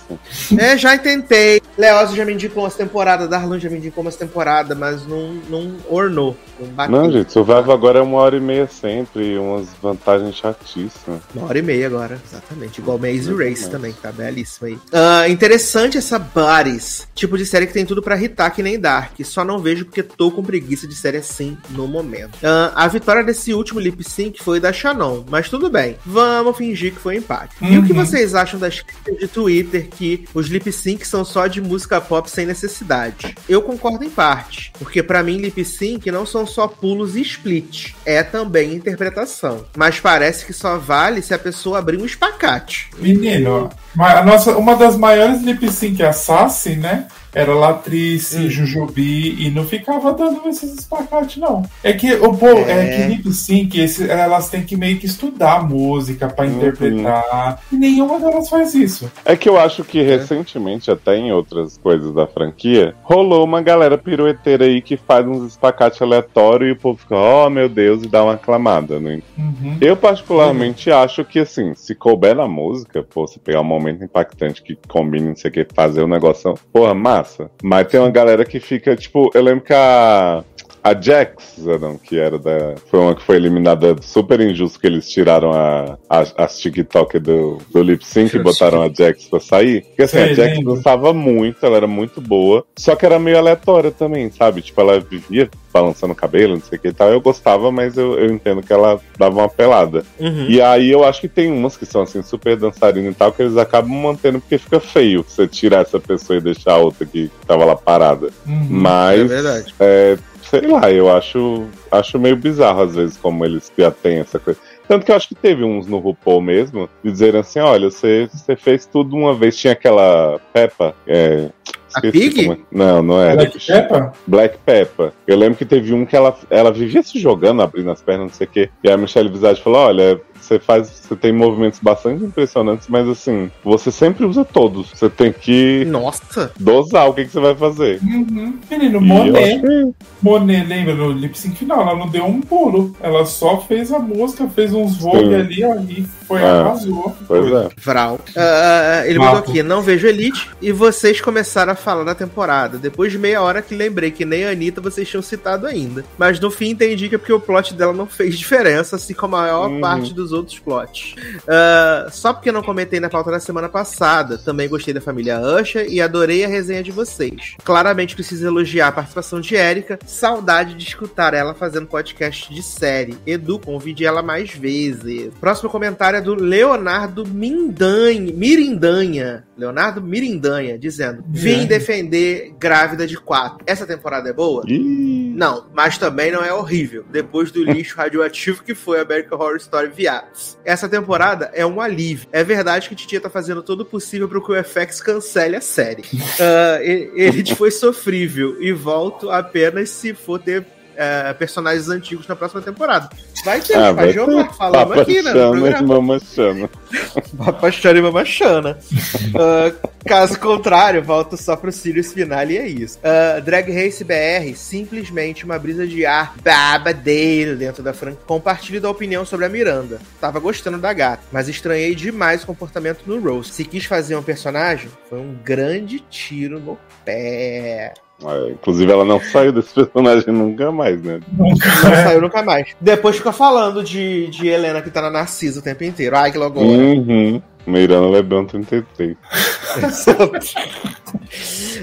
É, já tentei. Leoz já me indicou umas temporadas, Darlan já me indicou umas temporadas, mas não, não ornou. Não, não gente, Survival agora é uma hora e meia sempre, umas vantagens chatíssimas. Uma hora e meia agora, exatamente. Igual Maze Race também, que tá belíssimo aí. Uh, interessante essa Buddies. Tipo de série que tem tudo para irritar que nem Dark. Só não vejo porque tô com preguiça de série assim no momento. Uh, a vitória desse último lip sync foi da Shannon, mas tudo bem. Vamos fingir que foi um empate. Uhum. E o que uhum. vocês acham das críticas de Twitter que os lip syncs são só de música pop sem necessidade? Eu concordo em parte, porque para mim lip sync não são só pulos e split, é também interpretação. Mas parece que só vale se a pessoa abrir um espacate. Menino, a nossa, uma das maiores lip sync assassin, né? Era Latrice, hum. Jujubi e não ficava dando esses espacates, não. É que o povo, é. é. que lip sync, esse, elas têm que meio que estudar a música para uhum. interpretar. E nenhuma delas faz isso. É que eu acho que é. recentemente, até em outras coisas da franquia, rolou uma galera pirueteira aí que faz uns espacates aleatórios e o povo fica, oh meu Deus, e dá uma aclamada, né? Uhum. Eu, particularmente, uhum. acho que assim, se couber na música, pô, você pegar um momento impactante que combine, não sei o que, fazer o um negócio, porra, massa massa. Mas tem uma galera que fica, tipo, eu lembro que a. A Jax, não, que era da. Foi uma que foi eliminada super injusto que eles tiraram a, a, as TikTok do, do lip sync e botaram a Jax pra sair. Porque assim, Sei, a Jax dançava muito, ela era muito boa. Só que era meio aleatória também, sabe? Tipo, ela vivia balançando o cabelo, não sei o que e tal. Eu gostava, mas eu, eu entendo que ela dava uma pelada. Uhum. E aí eu acho que tem umas que são assim, super dançarinas e tal, que eles acabam mantendo porque fica feio você tirar essa pessoa e deixar a outra que tava lá parada. Uhum. Mas. É verdade. É, sei lá, eu acho, acho meio bizarro às vezes como eles já têm essa coisa. Tanto que eu acho que teve uns no RuPaul mesmo, de dizer assim, olha, você, você fez tudo uma vez, tinha aquela Peppa, é, esqueci Pig? como é. Não, não era. Black Peppa? Black Peppa. Eu lembro que teve um que ela, ela vivia se jogando, abrindo as pernas, não sei o quê. E a Michelle Visage falou: olha, você faz. Você tem movimentos bastante impressionantes, mas assim, você sempre usa todos. Você tem que Nossa! dosar o que, que você vai fazer. Uhum. Menino, E Monet. achei- Monet, lembra no lip sync final? Ela não deu um pulo. Ela só fez a música, fez uns Sim. ali, ó, e foi Ah, arrasou. Pois é. Vral. Ah, ele Mato. mandou aqui, não vejo Elite, e vocês começaram a falar da temporada. Depois de meia hora que lembrei que nem a Anitta vocês tinham citado ainda. Mas no fim entendi que é porque o plot dela não fez [LAUGHS] diferença, assim como a maior Uhum. parte dos outros plots. Ah, só porque não comentei na pauta da semana passada. Também gostei da família Usher e adorei a resenha de vocês. Claramente preciso elogiar a participação de Erika. Saudade de escutar ela fazendo podcast de série. Edu, convide ela mais vezes. Próximo comentário é do Leonardo Mindanha, Mirindanha. Leonardo Mirindanha, dizendo: Vim defender Grávida de 4. Essa temporada é boa? Ih, Não, mas também não é horrível. Depois do lixo [LAUGHS] radioativo que foi American Horror Story Viados. Essa temporada é um alívio. É verdade que Titia tá fazendo todo o possível pro que o FX cancele a série. [LAUGHS] Ah, e- Elite foi sofrível e volto apenas se for ter eh, personagens antigos na próxima temporada. Vai ter, ah, ah, vai ter falando Papa aqui, né? Chama e. Mama Chama. [LAUGHS] Papachana e Mamachana. Uh, caso contrário, volto só pro Sirius final e é isso. Uh, Drag Race BR, simplesmente uma brisa de ar babadeiro dentro da franquia. Compartilhe da opinião sobre a Miranda. Tava gostando da gata, mas estranhei demais o comportamento no Rose. Se quis fazer um personagem, foi um grande tiro no pé. É, inclusive, ela não saiu desse [LAUGHS] personagem nunca mais, né? Nunca Não é. saiu nunca mais. Depois fica falando de, de Helena que tá na Narcisa o tempo inteiro. Ai, que loucura. Uhum. Meirana Lebrão 33.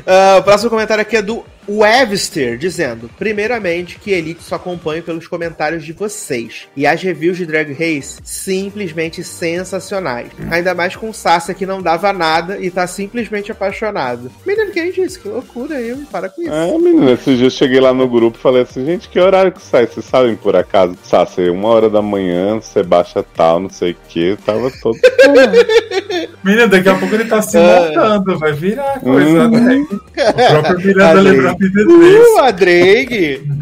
Ah, o próximo comentário aqui é do Webster, dizendo: Primeiramente, que Elite só acompanho pelos comentários de vocês. E as reviews de Drag Race simplesmente sensacionais. Ainda mais com Sasha que não dava nada e tá simplesmente apaixonado. Menino, quem disse? Que loucura, eu para com isso. É, menina, esse dia eu cheguei lá no grupo e falei assim, gente, que horário que sai? Vocês sabem por acaso? Sassi, uma hora da manhã, você baixa tal, não sei o que, tava todo. [LAUGHS] Menino, daqui a pouco ele tá se É. montando, vai virar coisa, Uhum. né? [LAUGHS] O próprio Miranda lembrou. Uh, a Drake! [LAUGHS]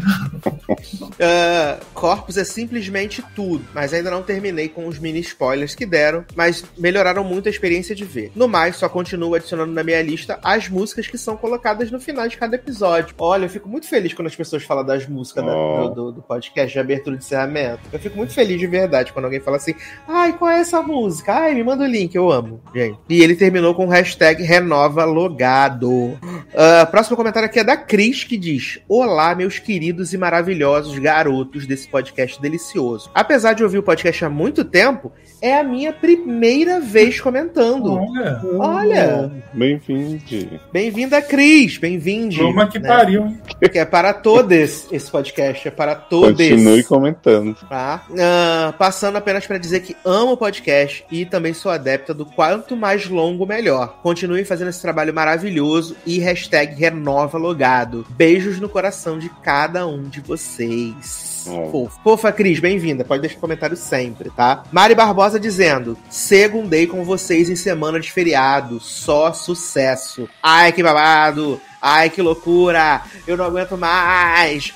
Ah, Corpus é simplesmente tudo, mas ainda não terminei com os mini spoilers que deram, mas melhoraram muito a experiência de ver. No mais, só continuo adicionando na minha lista as músicas que são colocadas no final de cada episódio. Olha, eu fico muito feliz quando as pessoas falam das músicas da- Oh. do, do- do podcast de abertura e de encerramento. Eu fico muito feliz de verdade quando alguém fala assim: ai, qual é essa música? Ai, me manda o link, eu amo, gente. E ele terminou com o hashtag renova logado. Ah, próximo comentário aqui é da Cris, que diz: Olá, meus queridos e maravilhosos garotos desse podcast delicioso. Apesar de ouvir o podcast há muito tempo, é a minha primeira vez comentando. Olha, Olha, Bem-vindo. bem-vinda, Cris, bem-vinde. Toma que né? pariu, hein? Que é para todos esse podcast, é para todos. Continue comentando. Tá? Ah, passando apenas para dizer que amo o podcast e também sou adepta do quanto mais longo, melhor. Continue fazendo esse trabalho maravilhoso e hashtag renova logado. Beijos no coração de cada um de vocês. Oh. Fofa. Fofa, Cris, bem-vinda. Pode deixar comentário sempre, tá? Mari Barbosa dizendo: Segundei com vocês em semana de feriado. Só sucesso. Ai, que babado. Ai, que loucura! Eu não aguento mais!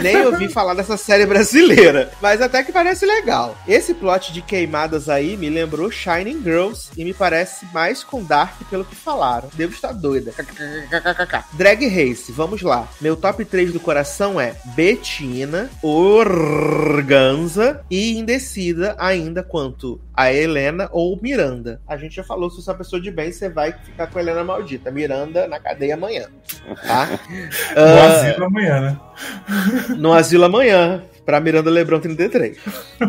Nem ouvi falar dessa série brasileira, mas até que parece legal. Esse plot de queimadas aí me lembrou Shining Girls e me parece mais com Dark pelo que falaram. Devo estar doida. Drag Race, vamos lá. Meu top 3 do coração é Betina, Organza e indecida ainda quanto a Helena ou Miranda. A gente já falou, se você é uma pessoa de bem, você vai ficar com a Helena maldita. Miranda na cadeia amanhã. Tá? [LAUGHS] No Ah, asilo amanhã, né? no asilo amanhã, pra Miranda Lebrão 33.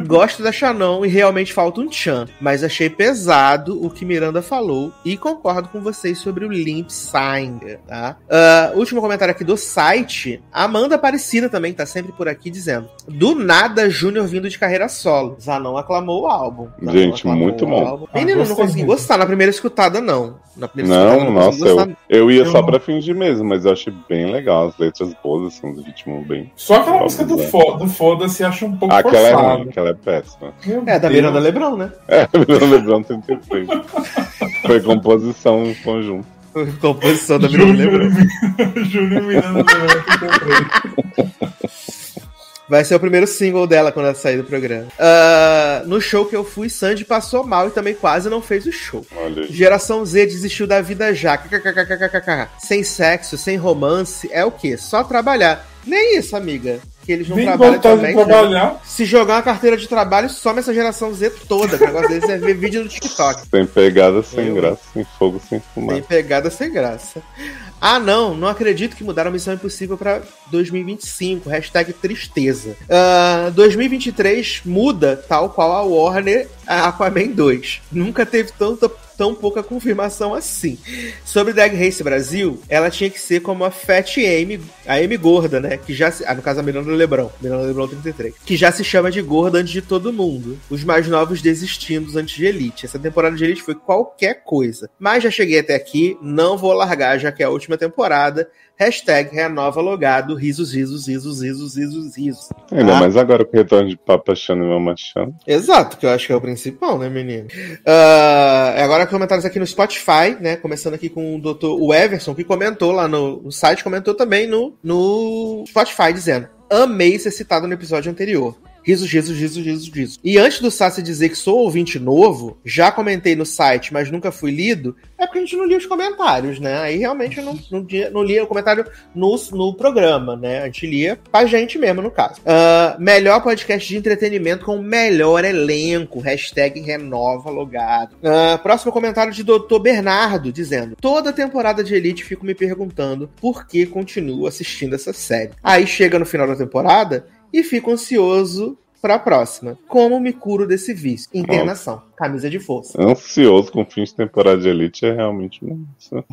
Gosto da Shannon e realmente falta um Chan, mas achei pesado o que Miranda falou e concordo com vocês sobre o Limp Singer, tá? Ah, último comentário aqui do site. Amanda Aparecida também tá sempre por aqui dizendo: Do nada, Júnior vindo de carreira solo. Zanon aclamou o álbum. Zanon Gente, muito bom. álbum. Ah, Menino, não consegui muito. gostar na primeira escutada, não. Na primeira escutada, Não, não consegui nossa, eu, eu ia Eu só não- pra fingir mesmo, mas eu achei bem legal. As letras boas, assim, do ritmo bem. Só aquela música do, fo do Foda-se acha um pouco Aquela é forçada. ruim, aquela é péssima. Meu É, da. Miranda Lebrão, né? É, Miranda Lebrão 33. Foi composição em conjunto. Composição da Miranda Lebrão. Júlio Miranda Lebrão. Vai ser o primeiro single dela quando ela sair do programa. Uh, no show que eu fui, Sandy passou mal e também quase não fez o show. Geração Z desistiu da vida já. Sem sexo, sem romance, é o quê? Só trabalhar. Nem isso, amiga. Que eles não Vem trabalham voltar também. Se jogar uma carteira de trabalho, some essa geração Z toda. O negócio deles é ver vídeo no TikTok. Sem pegada, sem Eu- graça, sem fogo, sem Tem fumaça. pegada sem graça. Ah, não, não acredito que mudaram a Missão Impossível pra 2025. Hashtag tristeza. Ah, 2023 muda, tal qual a Warner a Aquaman 2. Nunca teve tanta, tão pouca confirmação assim. Sobre Drag Race Brasil, ela tinha que ser como a Fat Amy, a Amy gorda, né? Que já se, ah, no caso a Miranda Lebrão, Miranda Lebrão 33, que já se chama de gorda antes de todo mundo. Os mais novos desistindo antes de Elite. Essa temporada de Elite foi qualquer coisa. Mas já cheguei até aqui, não vou largar, já que é a última temporada. Hashtag renova logado, risos, risos, risos, risos, risos, risos. Ainda Tá? mais agora com o retorno de Papa Chano e Mama Chano. Exato, que eu acho que é o principal, né, menino? Ah, agora comentários aqui no Spotify, né? Começando aqui com o doutor o Everson, que comentou lá no, no site, comentou também no, no Spotify, dizendo: Amei ser citado no episódio anterior. Risos, risos, risos, risos, risos. E antes do Sassi dizer que sou ouvinte novo, já comentei no site, mas nunca fui lido, é porque a gente não lia os comentários, né? Aí realmente eu não, não, não lia o comentário no, no programa, né? A gente lia pra gente mesmo, no caso. Ah, melhor podcast de entretenimento com melhor elenco. Hashtag renova logado. Ah, próximo comentário de Dr. Bernardo, dizendo: Toda temporada de Elite fico me perguntando por que continuo assistindo essa série. Aí chega no final da temporada e fico ansioso pra próxima. Como me curo desse vício? Internação. Camisa de força. Ansioso com o fim de temporada de Elite é realmente.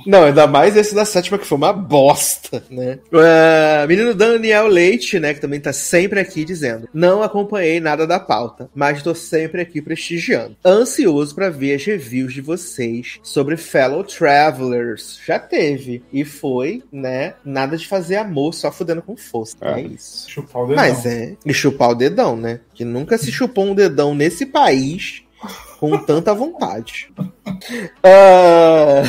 Não, ainda mais esse da sétima que foi uma bosta, né? Uh, menino Daniel Leite, né, que também tá sempre aqui dizendo: Não acompanhei nada da pauta, mas tô sempre aqui prestigiando. Ansioso pra ver as reviews de vocês sobre Fellow Travelers. Já teve. E foi, né? Nada de fazer amor só fudendo com força. É, É. isso. Chupar o dedão. Mas é. E chupar o dedão, né? Que nunca se chupou um dedão nesse país com tanta vontade. [LAUGHS] Ah,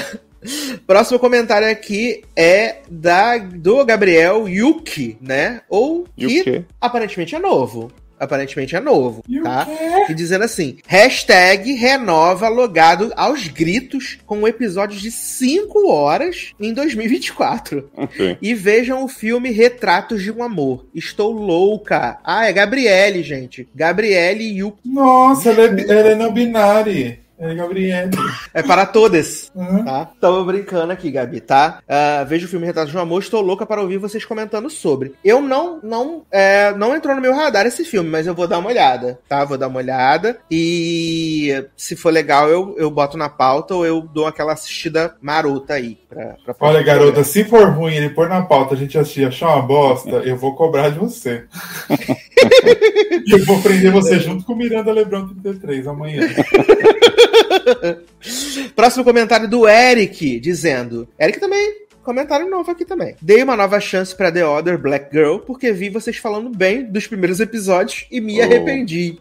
Próximo comentário aqui é da do Gabriel Yuki, né? Ou que quê? aparentemente é novo. Aparentemente é novo, E tá? E dizendo assim: hashtag renova logado aos gritos com um episódio de 5 horas em 2024. Ok. E vejam o filme Retratos de um Amor. Estou louca. Ah, é Gabriele, gente. Gabriele Yuki. Nossa, ela é, ela é não binária. É Gabriele. É para todas. Hã? Tá? Tamo brincando aqui, Gabi, tá? Ah, vejo o filme Retratos de um Amor, estou louca para ouvir vocês comentando sobre. Eu não, não, é, não entrou no meu radar esse filme, mas eu vou dar uma olhada, tá? Vou dar uma olhada e se for legal eu, eu boto na pauta ou eu dou aquela assistida marota aí. Pra, pra Olha, garota, se for ruim ele pôr na pauta a gente assistir achar uma bosta, eu vou cobrar de você. [LAUGHS] E eu vou prender você junto com Miranda Lebrão 33 amanhã. [LAUGHS] [LAUGHS] Próximo comentário do Eric, dizendo: Eric também. Comentário novo aqui também. Dei uma nova chance pra The Other Black Girl porque vi vocês falando bem dos primeiros episódios e me Oh. arrependi.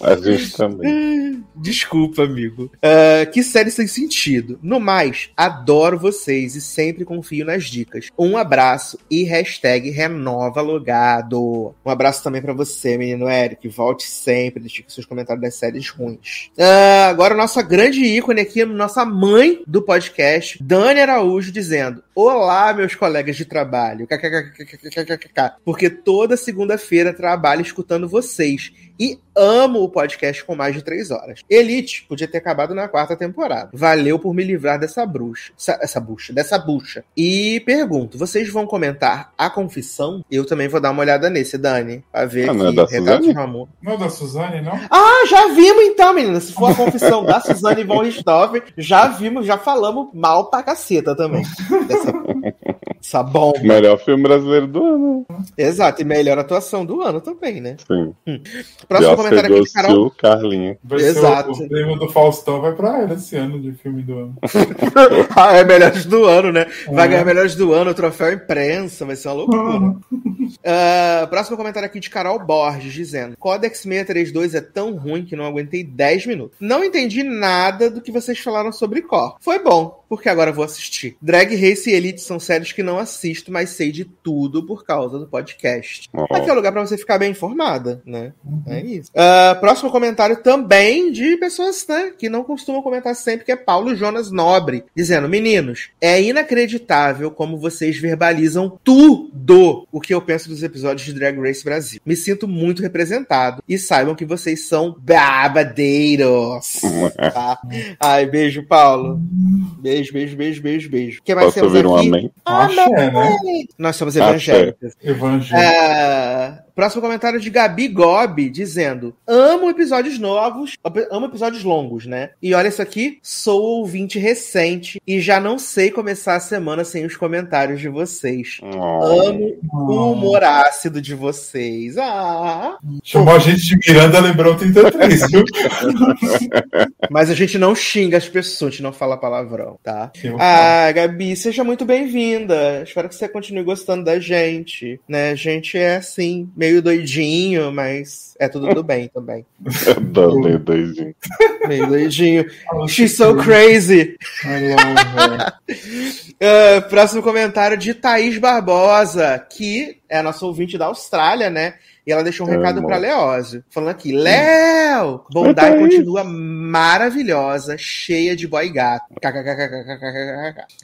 A [LAUGHS] gente também. Desculpa, amigo. Ah, que série sem sentido. No mais, adoro vocês e sempre confio nas dicas. Um abraço e hashtag renova logado. Um abraço também pra você, menino Eric. Volte sempre, deixe seus comentários das séries ruins. Ah, agora, nossa grande ícone aqui, nossa mãe do podcast, Dani Araújo, Araújo dizendo: Olá, meus colegas de trabalho. Porque toda segunda-feira trabalho escutando vocês. E amo o podcast com mais de três horas. Elite podia ter acabado na quarta temporada. Valeu por me livrar dessa bruxa. Essa, essa bucha, dessa bucha. E pergunto: vocês vão comentar a confissão? Eu também vou dar uma olhada nesse, Dani. Pra ver ah, não, é que é retrato de Ramon. Não é da Suzane, não? Ah, já vimos então, menina. Se for a confissão da [LAUGHS] Suzane von Richthofen, já vimos, já falamos mal pra caceta também. [LAUGHS] Dessa essa bomba. Melhor filme brasileiro do ano. Exato, e melhor atuação do ano também, né? Sim. Próximo Oscar comentário aqui de Carol. Carlinha. Vai Exato. o, prêmio do Faustão vai pra ela esse ano de filme do ano. [LAUGHS] ah, é melhores do ano, né? Vai É. ganhar melhores do ano, o troféu imprensa, vai ser uma loucura. [LAUGHS] Ah, próximo comentário aqui de Carol Borges, dizendo: Codex 632 é tão ruim que não aguentei 10 minutos. Não entendi nada do que vocês falaram sobre Core. Foi bom. Porque agora vou assistir. Drag Race e Elite são séries que não assisto, mas sei de tudo por causa do podcast. Oh. Aqui é o lugar para você ficar bem informada, né? Uhum. É isso. Uh, próximo comentário também de pessoas, né, que não costumam comentar sempre, que é Paulo Jonas Nobre, dizendo: Meninos, é inacreditável como vocês verbalizam tudo o que eu penso dos episódios de Drag Race Brasil. Me sinto muito representado e saibam que vocês são babadeiros. tá? Ai, beijo, Paulo. Beijo, beijo, beijo, beijo, beijo. O que mais Posso temos aqui? Um amém? Amém. Né? Nós somos evangélicos. Evangélicos. É... Próximo comentário de Gabi Gobi, dizendo: Amo episódios novos, amo episódios longos, né? E olha isso aqui, sou ouvinte recente e já não sei começar a semana sem os comentários de vocês. Oh. Amo oh. o humor ácido de vocês. Ah! Chamou a gente de Miranda Lembrou 33, viu? [LAUGHS] Mas a gente não xinga as pessoas, a gente não fala palavrão, tá? ah, Gabi, seja muito bem-vinda. Espero que você continue gostando da gente, né? A gente é assim, meio meio doidinho, mas é tudo do bem também. [LAUGHS] Não, meio doidinho. Meio doidinho. She's so crazy. uh, [LAUGHS] próximo comentário de Thaís Barbosa, que é a nossa ouvinte da Austrália, né? E ela deixou um é, recado para Leózio, falando aqui: Léo, Bondai continua maravilhosa, cheia de boy gato.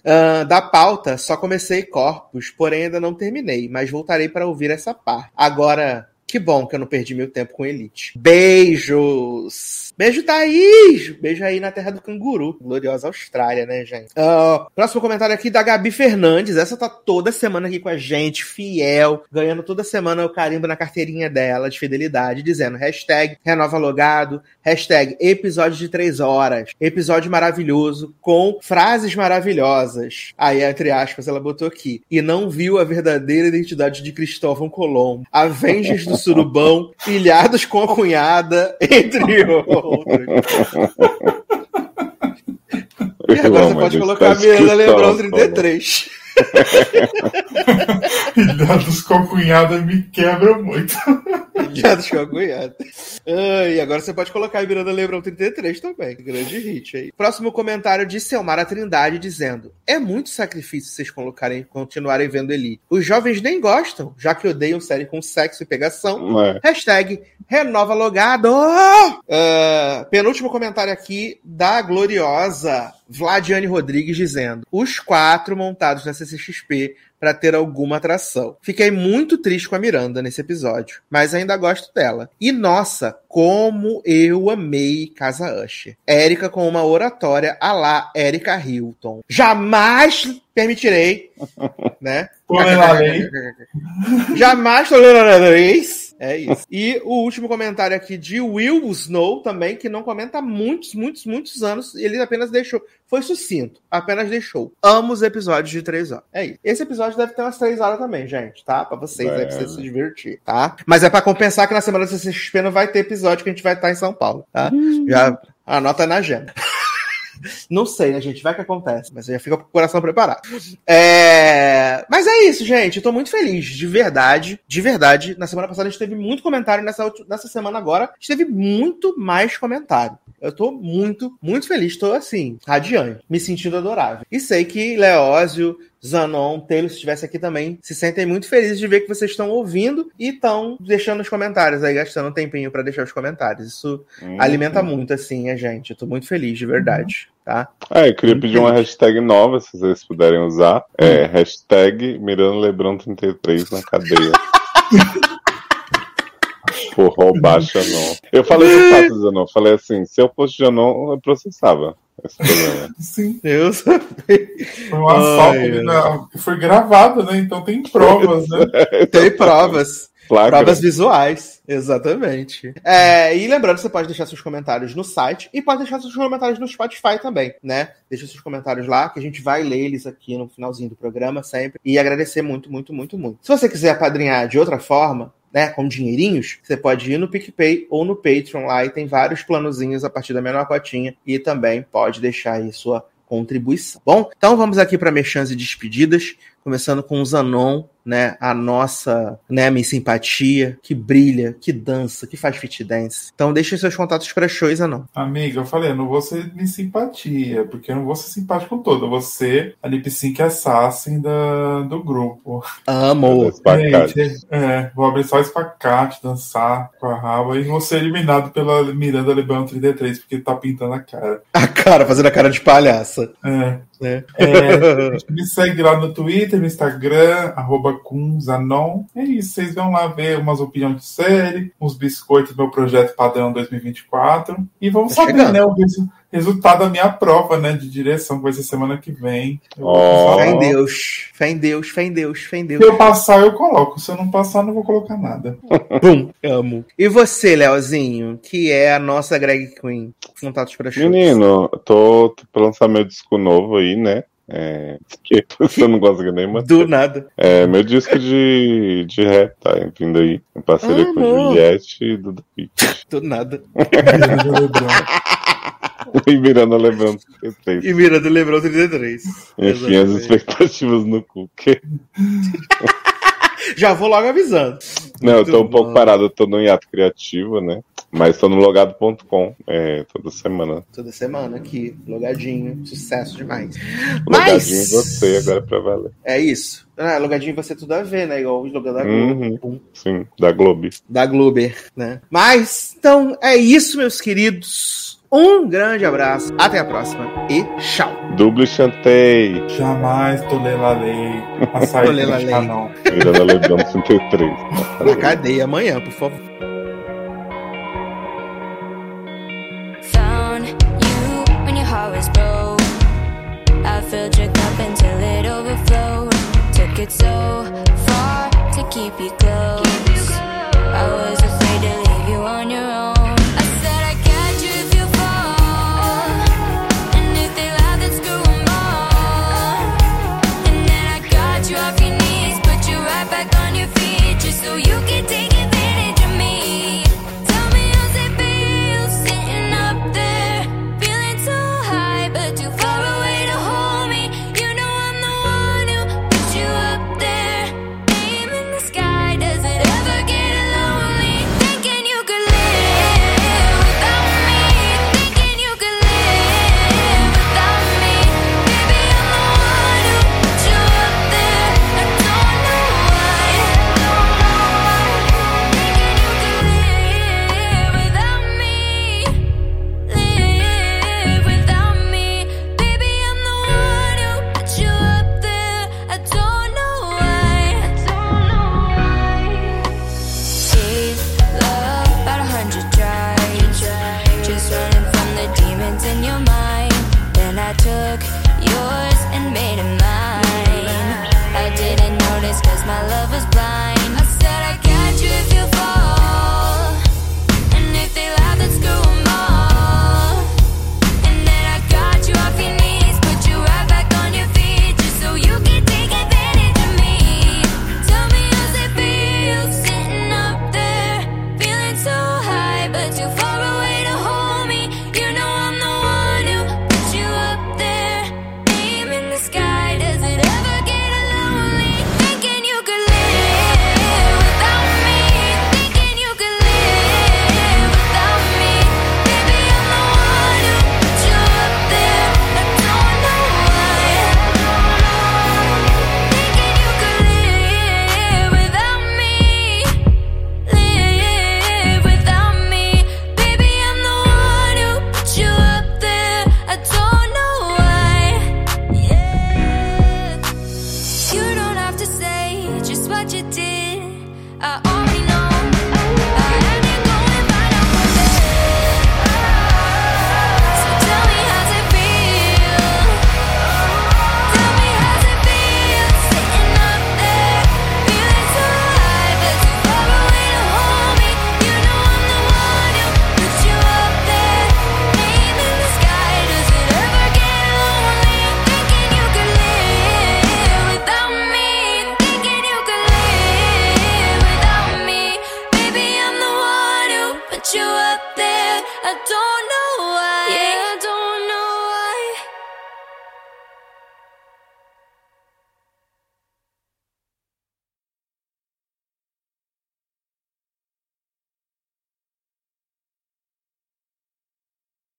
Uh, da pauta, só comecei corpos, porém ainda não terminei, mas voltarei para ouvir essa parte. Agora, que bom que eu não perdi meu tempo com Elite. Beijos! Beijo, Thaís! Beijo aí na terra do canguru. Gloriosa Austrália, né, gente? Uh, próximo comentário aqui da Gabi Fernandes. Essa tá toda semana aqui com a gente, fiel, ganhando toda semana o carimbo na carteirinha dela de fidelidade, dizendo hashtag renova logado, hashtag episódio de três horas, episódio maravilhoso, com frases maravilhosas. Aí, entre aspas, ela botou aqui. E não viu a verdadeira identidade de Cristóvão Colombo. [LAUGHS] Avengers do surubão, pilhados com a cunhada, entre [LAUGHS] outros. e agora você pode colocar a Miranda Lebrão 33. [LAUGHS] Ilhados com a cunhada me quebra muito. [LAUGHS] Ilhados com cunhada. Ah, e agora você pode colocar a Miranda Lebrão 33 também. Grande hit aí. Próximo comentário de Selmara Trindade dizendo: É muito sacrifício vocês colocarem continuarem vendo Eli. Os jovens nem gostam, já que odeiam série com sexo e pegação. É. Hashtag renova logado. Uh, penúltimo comentário aqui da gloriosa Vladiane Rodrigues dizendo: os quatro montados na CCXP para ter alguma atração. Fiquei muito triste com a Miranda nesse episódio, mas ainda gosto dela. E nossa, como eu amei Casa Usher. Érica com uma oratória a lá Erika Hilton. Jamais permitirei, né? Tolerarei. [LAUGHS] Jamais tolerarei é isso. E o último comentário aqui de Will Snow também, que não comenta há muitos, muitos, muitos anos. Ele apenas deixou. Foi sucinto. Apenas deixou. Amo os episódios de três horas. É isso. Esse episódio deve ter umas três horas também, gente, tá? Pra vocês, é. deve ser se divertir, tá? Mas é para compensar que na semana do CCXP não vai ter episódio que a gente vai estar em São Paulo, tá? Hum. Já anota na agenda. [LAUGHS] Não sei, né, gente? Vai que acontece, mas já fica com o coração preparado. É... Mas é isso, gente. Eu tô muito feliz, de verdade. De verdade. Na semana passada a gente teve muito comentário, nessa, nessa semana agora a gente teve muito mais comentário. Eu tô muito, muito feliz. Tô assim, radiante, me sentindo adorável. E sei que Leózio, Zanon, Taylor, se estivesse aqui também, se sentem muito felizes de ver que vocês estão ouvindo e estão deixando os comentários aí, gastando um tempinho para deixar os comentários. Isso uhum. alimenta muito, assim, a gente. Eu tô muito feliz, de verdade. Tá? É, eu queria pedir uma hashtag nova, se vocês puderem usar. É hum. hashtag Miranda Lebrão 33 na cadeia. [LAUGHS] Por roubar Xanon. Eu falei pro Tato Zanon, falei assim, se eu fosse Janon, eu processava. Sim. Eu sabia. Foi um assalto, né? foi gravado, né? Então tem provas, né? [LAUGHS] tem provas. Provas visuais, exatamente. É, e lembrando, você pode deixar seus comentários no site e pode deixar seus comentários no Spotify também, né? Deixa seus comentários lá, que a gente vai ler eles aqui no finalzinho do programa sempre. E agradecer muito, muito, muito, muito. Se você quiser apadrinhar de outra forma, né, com dinheirinhos, você pode ir no PicPay ou no Patreon lá e tem vários planozinhos a partir da menor cotinha e também pode deixar aí sua contribuição. Bom, então vamos aqui para mexãs e despedidas começando com o Zanon, né, a nossa, né, minha simpatia, que brilha, que dança, que faz fit dance. Então deixe seus contatos para shows, não. Amiga, eu falei, eu não vou ser minha simpatia, porque eu não vou ser simpático todo, eu vou ser a lip sync assassin da, do grupo. Amo. Gente, é, vou abrir só espacate, dançar com a raba e vou ser eliminado pela Miranda Lebrão 33, porque tá pintando a cara. A cara, fazendo a cara de palhaça. É. É. É, me segue lá no Twitter, no Instagram, arroba Kunzanon. É isso, vocês vão lá ver umas opiniões de série, uns biscoitos do meu projeto padrão 2024. E vamos tá saber, chegando. né, o resultado da minha prova, né, de direção, que vai ser semana que vem. Oh. Fé em Deus, fé em Deus, fé em Deus, fé em Deus. Se eu passar, eu coloco. Se eu não passar, não vou colocar nada. [LAUGHS] Bum, amo. E você, Leozinho, que é a nossa Greg Queen? Contatos para shows. Menino, tô, tô pra lançar meu disco novo aí, né? É, que [LAUGHS] você não gosta nem mais. Do nada. É, meu disco de, de rap tá vindo aí. Em parceria ah, com não. Juliette e Duda Pitt. Do nada. [LAUGHS] [LAUGHS] e Miranda Lebrão 33. E Miranda Lebrão 33. Enfim, as expectativas no cookie. [LAUGHS] Já vou logo avisando. Não, Muito eu tô um bom. pouco parado, eu tô no hiato criativo, né? Mas tô no logado.com é, toda semana. Toda semana aqui, logadinho, sucesso demais. Logadinho Mas... você agora pra valer. É isso. Ah, logadinho você tudo a ver, né? Igual o logador da Globo. Uhum, sim, da Globo. Da Glober, né? Mas, então, é isso, meus queridos. Um grande abraço, até a próxima e tchau. Double chantei. Jamais tolelarei a sair do canal. Ainda na Lebrão 33. Na cadeia amanhã, por favor. Filled your cup until it overflowed. Took it so far to keep you close.